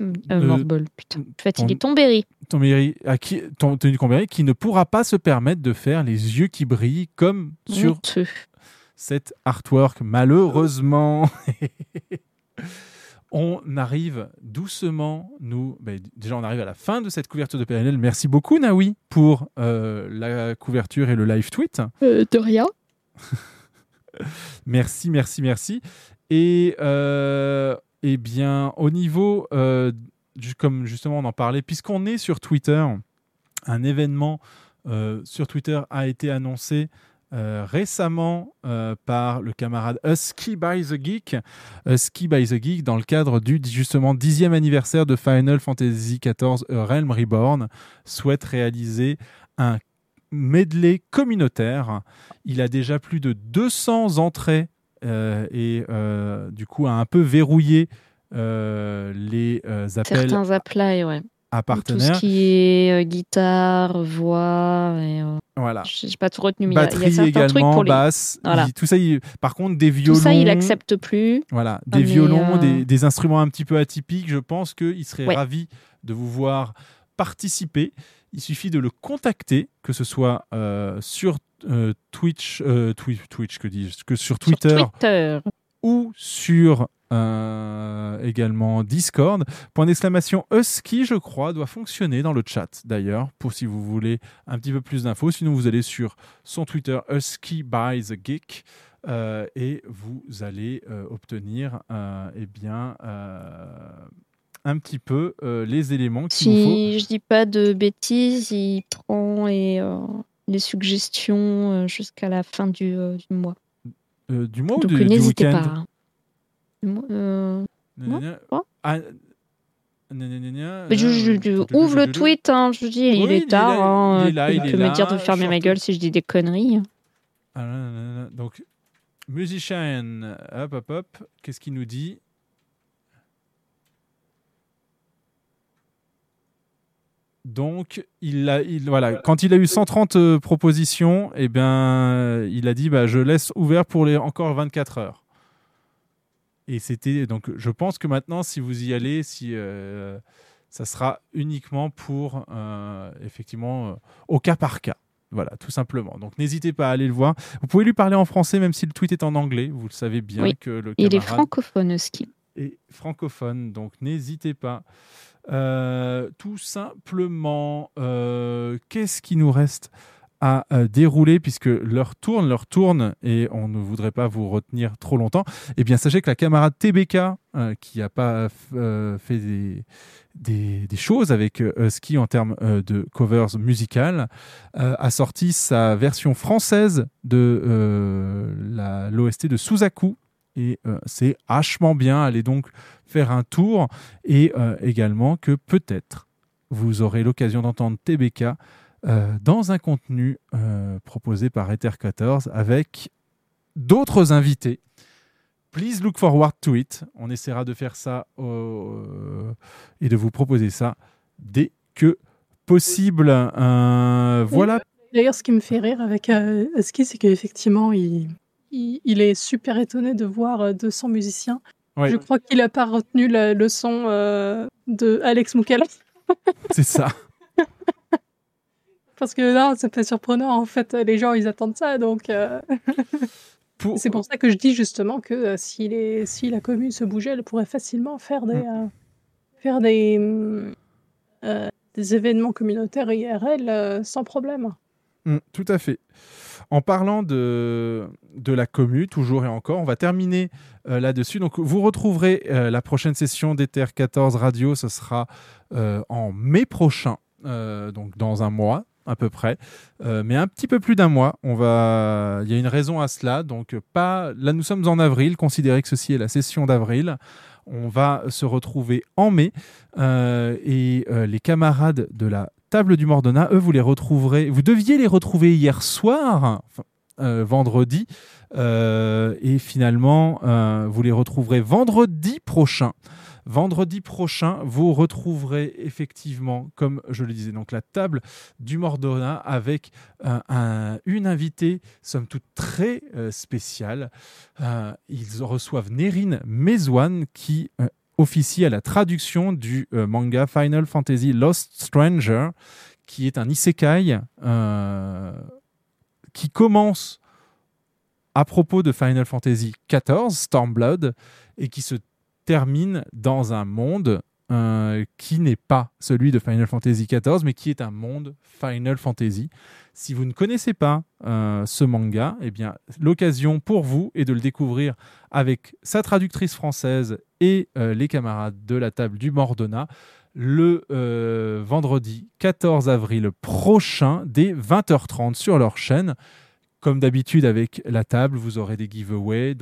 [SPEAKER 4] Euh,
[SPEAKER 7] Euh,
[SPEAKER 4] Morbol, putain. Fatigué.
[SPEAKER 7] ton-
[SPEAKER 4] Tombéry.
[SPEAKER 7] mairie- à qui, ton tenue Combéry qui ne pourra pas se permettre de faire les yeux qui brillent comme sur
[SPEAKER 4] Honteux.
[SPEAKER 7] Cet artwork, malheureusement. on arrive doucement, nous, ben, déjà on arrive à la fin de cette couverture de PNL. Merci beaucoup Naoui pour euh, la couverture et le live tweet.
[SPEAKER 4] Euh, de rien.
[SPEAKER 7] Merci, merci, merci. Et euh, eh bien, au niveau, euh, comme justement on en parlait, puisqu'on est sur Twitter, un événement sur Twitter a été annoncé euh, récemment euh, par le camarade Husky by the Geek. Husky by the Geek, dans le cadre du justement dixième anniversaire de Final Fantasy XIV Realm Reborn, souhaite réaliser un medley communautaire. Il a déjà plus de 200 entrées euh, et du coup a un peu verrouillé les appels
[SPEAKER 4] Certains applies, ouais.
[SPEAKER 7] À
[SPEAKER 4] Tout
[SPEAKER 7] partenaires.
[SPEAKER 4] ce qui est euh, guitare, voix, et, euh,
[SPEAKER 7] Voilà.
[SPEAKER 4] j'ai pas tout retenu, mais a- il y, a
[SPEAKER 7] Batterie
[SPEAKER 4] certains trucs
[SPEAKER 7] également,
[SPEAKER 4] pour les...
[SPEAKER 7] basse.
[SPEAKER 4] Voilà.
[SPEAKER 7] il- tout ça, il- par contre, des violons.
[SPEAKER 4] Tout ça, il accepte plus.
[SPEAKER 7] Voilà,
[SPEAKER 4] Ah,
[SPEAKER 7] des violons,
[SPEAKER 4] euh,
[SPEAKER 7] des, des instruments un petit peu atypiques. Je pense qu'il serait
[SPEAKER 4] Ouais.
[SPEAKER 7] ravi de vous voir participer. Il suffit de le contacter, que ce soit euh, sur Twitch, euh, Twi- Twitch, que dis-je, que sur Twitter,
[SPEAKER 4] Twitter.
[SPEAKER 7] ou sur euh, également Discord. Point d'exclamation Husky, je crois, doit fonctionner dans le chat d'ailleurs, pour si vous voulez un petit peu plus d'infos. Sinon, vous allez sur son Twitter Husky by the Geek. euh, et vous allez euh, obtenir eh bien, un petit peu les éléments qu'il vous faut.
[SPEAKER 4] Si je dis pas de bêtises, il prend les, euh, les suggestions jusqu'à la fin du, du mois.
[SPEAKER 7] Du mois ou du, du week-end?
[SPEAKER 4] pas. Hein. Euh, quoi
[SPEAKER 7] Ah,
[SPEAKER 4] mais je,
[SPEAKER 7] euh,
[SPEAKER 4] je- je ouvre le tweet, hein, je dis, il est tard. hein,
[SPEAKER 7] il est là,
[SPEAKER 4] tu
[SPEAKER 7] il
[SPEAKER 4] peux
[SPEAKER 7] est
[SPEAKER 4] me dire de fermer ma gueule si je dis des conneries.
[SPEAKER 7] Ah, là, là, là, là. Donc, musicien, hop, hop, hop, qu'est-ce qu'il nous dit? Donc, il a, il, voilà, quand il a eu 130 euh, propositions, eh bien, il a dit bah, je laisse ouvert pour les encore 24 heures. Et c'était donc, je pense que maintenant, si vous y allez, si euh, ça sera uniquement pour euh, effectivement euh, au cas par cas. Voilà, tout simplement. Donc n'hésitez pas à aller le voir. Vous pouvez lui parler en français, même si le tweet est en anglais. Vous le savez bien
[SPEAKER 4] Oui.
[SPEAKER 7] que le
[SPEAKER 4] Il est
[SPEAKER 7] camarade
[SPEAKER 4] francophone,
[SPEAKER 7] est francophone, donc n'hésitez pas. Tout simplement, qu'est-ce qui nous reste? À euh, dérouler puisque l'heure tourne, l'heure tourne et on ne voudrait pas vous retenir trop longtemps. Eh bien, sachez que la camarade TBK, euh, qui n'a pas euh, fait des, des, choses avec Husky en termes de covers musicales, a sorti sa version française de l'OST de Suzaku. Et c'est hachement bien. Allez donc faire un tour. Et également que peut-être vous aurez l'occasion d'entendre TBK dans un contenu euh, proposé par Ether 14 avec d'autres invités. Please look forward to it. On essaiera de faire ça euh, et de vous proposer ça dès que possible. Euh, voilà.
[SPEAKER 10] D'ailleurs, ce qui me fait rire avec euh, c'est qu'effectivement, il, il, il est super étonné de voir euh, 200 musiciens.
[SPEAKER 7] Ouais.
[SPEAKER 10] Je crois qu'il n'a pas retenu la leçon euh, de Alex Moukala.
[SPEAKER 7] C'est ça.
[SPEAKER 10] Parce que là, c'est pas surprenant. En fait, les gens, ils attendent ça. Donc, euh, c'est pour ça que je dis justement que euh, si, les, si la commune se bougeait, elle pourrait facilement faire des, euh, faire des, euh, des événements communautaires IRL sans problème.
[SPEAKER 7] Mm, tout à fait. En parlant de, de la commu, toujours et encore, on va terminer là-dessus. Donc, vous retrouverez la prochaine session d'Ether 14 Radio. Ce sera en mai prochain, donc dans un mois à peu près, Euh, mais un petit peu plus d'un mois. On va, il y a une raison à cela. Donc, pas. Là, nous sommes en avril. Considérez que ceci est la session d'avril. On va se retrouver en mai euh, et euh, les camarades de la table du Mordona, eux, vous les retrouverez. Vous deviez les retrouver hier soir, vendredi, et finalement, vous les retrouverez vendredi prochain. Vendredi prochain, vous retrouverez effectivement, comme je le disais, donc la table du Mordona avec euh, un- une invitée, somme toute très euh, spéciale. Euh, ils reçoivent Nerine Mezouane qui officie à la traduction du manga Final Fantasy Lost Stranger, qui est un isekai qui commence à propos de Final Fantasy XIV, Stormblood, et qui se termine dans un monde euh, qui n'est pas celui de Final Fantasy XIV, mais qui est un monde Final Fantasy. Si vous ne connaissez pas euh, ce manga, eh bien, l'occasion pour vous est de le découvrir avec sa traductrice française et euh, les camarades de la table du Mordona le vendredi 14 avril prochain dès 20h30 sur leur chaîne. Comme d'habitude avec la table, vous aurez des giveaways.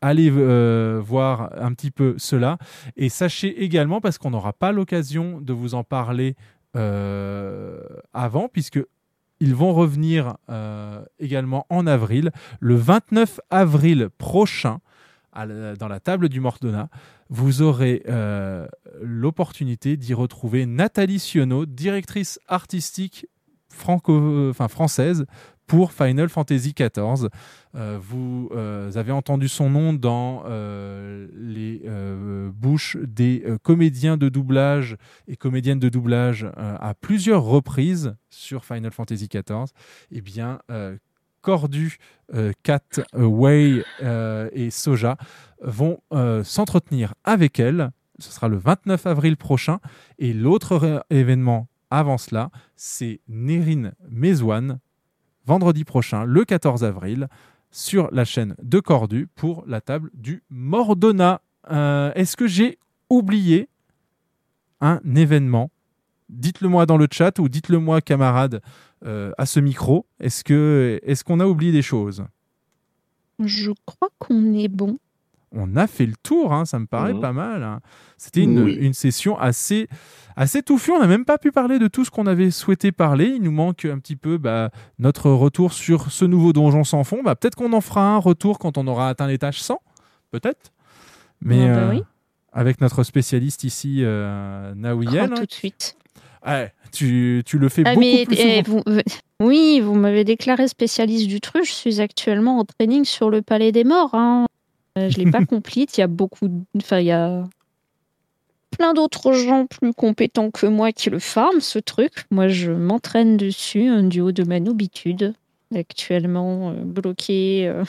[SPEAKER 7] Allez euh, voir un petit peu cela. Et sachez également, parce qu'on n'aura pas l'occasion de vous en parler euh, avant, puisque ils vont revenir euh, également en avril, le 29 avril prochain, dans la table du Mordona, vous aurez l'opportunité d'y retrouver Nathalie Sionneau, directrice artistique franco, enfin, française pour Final Fantasy XIV. Euh, vous euh, avez entendu son nom dans euh, les bouches des comédiens de doublage et comédiennes de doublage à plusieurs reprises sur Final Fantasy XIV. Eh bien, Cordu, Kat, Wei euh, et Soja vont s'entretenir avec elle. Ce sera le 29 avril prochain. Et l'autre événement avant cela, c'est Nerine Mezouane, vendredi prochain, le 14 avril, sur la chaîne de Cordu pour la table du Mordona. Euh, Est-ce que j'ai oublié un événement? Dites-le moi dans le chat ou dites-le moi, camarade, euh, à ce micro. Est-ce qu'on a oublié des choses?
[SPEAKER 4] Je crois qu'on est bon.
[SPEAKER 7] On a fait le tour, hein, ça me paraît
[SPEAKER 8] Mhm.
[SPEAKER 7] pas mal. hein. C'était une,
[SPEAKER 8] Oui.
[SPEAKER 7] une session assez, assez touffue. On n'a même pas pu parler de tout ce qu'on avait souhaité parler. Il nous manque un petit peu bah, notre retour sur ce nouveau donjon sans fond. Bah, Peut-être qu'on en fera un retour quand on aura atteint l'étage 100. Peut-être. Mais
[SPEAKER 4] Ah bah
[SPEAKER 7] euh,
[SPEAKER 4] oui.
[SPEAKER 7] avec notre spécialiste ici, euh, Naouiel,
[SPEAKER 4] Oh, tout de suite.
[SPEAKER 7] ouais, tu, tu le fais
[SPEAKER 4] Ah,
[SPEAKER 7] beaucoup
[SPEAKER 4] mais,
[SPEAKER 7] plus
[SPEAKER 4] eh,
[SPEAKER 7] souvent.
[SPEAKER 4] vous- oui, vous m'avez déclaré spécialiste du truc. Je suis actuellement en training sur le Palais des Morts. Hein. Euh, Je l'ai pas complete. Il y a beaucoup, de- enfin il y a plein d'autres gens plus compétents que moi qui le farment ce truc. Moi, je m'entraîne dessus un du haut de ma noobitude. Actuellement euh, bloqué euh,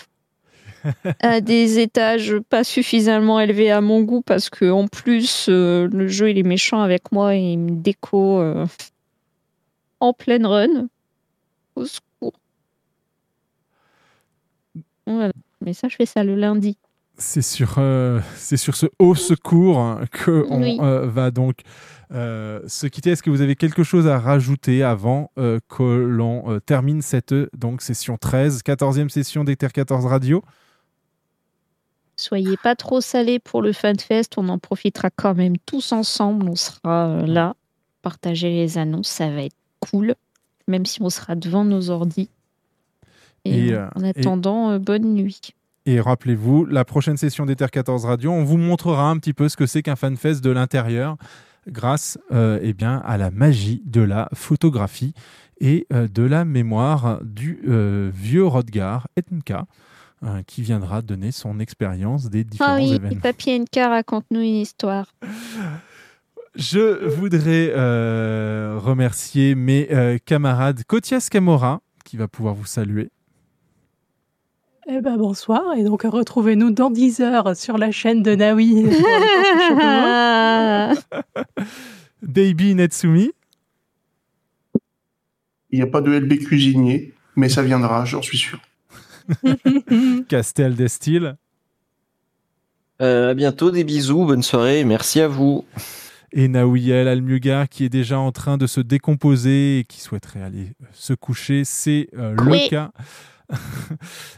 [SPEAKER 4] à des étages pas suffisamment élevés à mon goût parce que en plus euh, le jeu il est méchant avec moi et il me déco en pleine run. Au secours. Voilà. Mais ça, je fais ça le lundi.
[SPEAKER 7] C'est sur, euh, c'est sur ce haut secours hein, que on
[SPEAKER 4] Oui.
[SPEAKER 7] euh, va donc euh, se quitter. Est-ce que vous avez quelque chose à rajouter avant que l'on termine cette donc session 13, 14e session d'Ether 14 Radio?
[SPEAKER 4] Soyez pas trop salés pour le FanFest. On en profitera quand même tous ensemble. On sera là. Partager les annonces. Ça va être cool. Même si on sera devant nos ordis. Et,
[SPEAKER 7] Et,
[SPEAKER 4] en attendant, bonne nuit.
[SPEAKER 7] Et rappelez-vous, la prochaine session d'Ether 14 Radio, on vous montrera un petit peu ce que c'est qu'un fanfest de l'intérieur grâce euh, eh bien, à la magie de la photographie et euh, de la mémoire du euh, vieux Rodgar Etnka euh, qui viendra donner son expérience des différents
[SPEAKER 4] Ah oui,
[SPEAKER 7] événements.
[SPEAKER 4] Papy NK, raconte-nous une histoire.
[SPEAKER 7] Je voudrais euh, remercier mes camarades Kotias Camora, qui va pouvoir vous saluer.
[SPEAKER 10] Eh ben bonsoir, et donc retrouvez-nous dans 10 heures sur la chaîne de Shop
[SPEAKER 7] Baby Netsumi.
[SPEAKER 8] Il n'y a pas de LB cuisinier, mais ça viendra, j'en suis sûr.
[SPEAKER 7] Castel Destil.
[SPEAKER 16] Euh, à bientôt, des bisous, bonne soirée, merci à vous.
[SPEAKER 7] Et Naouiel Almugar qui est déjà en train de se décomposer et qui souhaiterait aller se coucher. C'est euh,
[SPEAKER 4] Oui.
[SPEAKER 7] le cas.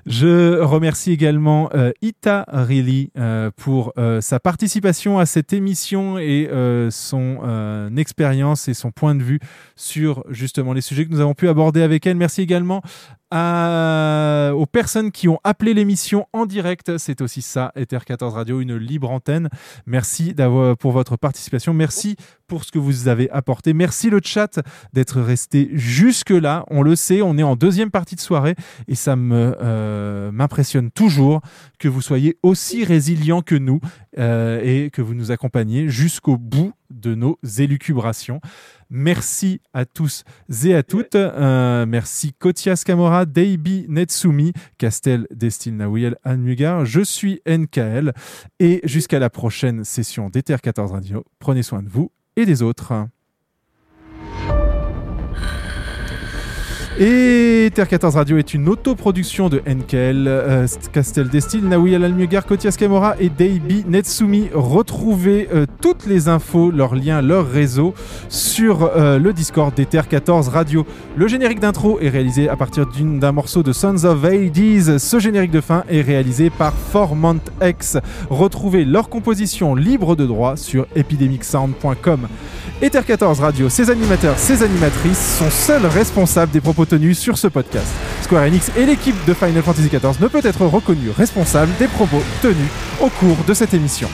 [SPEAKER 7] Je remercie également euh, Ita Riley euh, pour euh, sa participation à cette émission et euh, son expérience et son point de vue sur justement les sujets que nous avons pu aborder avec elle. Merci également à- aux personnes qui ont appelé l'émission en direct. C'est aussi ça, Ether 14 Radio, une libre antenne. Merci pour votre participation. Merci pour ce que vous avez apporté. Merci le chat d'être resté jusque là. On le sait, on est en deuxième partie de soirée et ça euh, m'impressionne toujours que vous soyez aussi résilients que nous euh, et que vous nous accompagniez jusqu'au bout de nos élucubrations. Merci à tous et à toutes. Euh, merci Kotias Kamora, Deibi Netsumi, Castel Destil Nawiel Anmugar. Je suis NKL et jusqu'à la prochaine session d'Ether 14 Radio. Prenez soin de vous et des autres. Et Terre 14 Radio est une autoproduction de NKL, euh, Castel Destil, Naoui Almugar, Kotias Kamora et Deibi Netsumi. Retrouvez euh, toutes les infos, leurs liens, leurs réseaux sur euh, le Discord des Terre 14 Radio. Le générique d'intro est réalisé à partir d'un morceau de Sons of Hades. Ce générique de fin est réalisé par Formant X. Retrouvez leur composition libre de droit sur epidemicsound.com. Ether 14 Radio, ses animateurs, ses animatrices sont seuls responsables des propos tenus sur ce podcast. Square Enix et l'équipe de Final Fantasy XIV ne peut être reconnus responsables des propos tenus au cours de cette émission.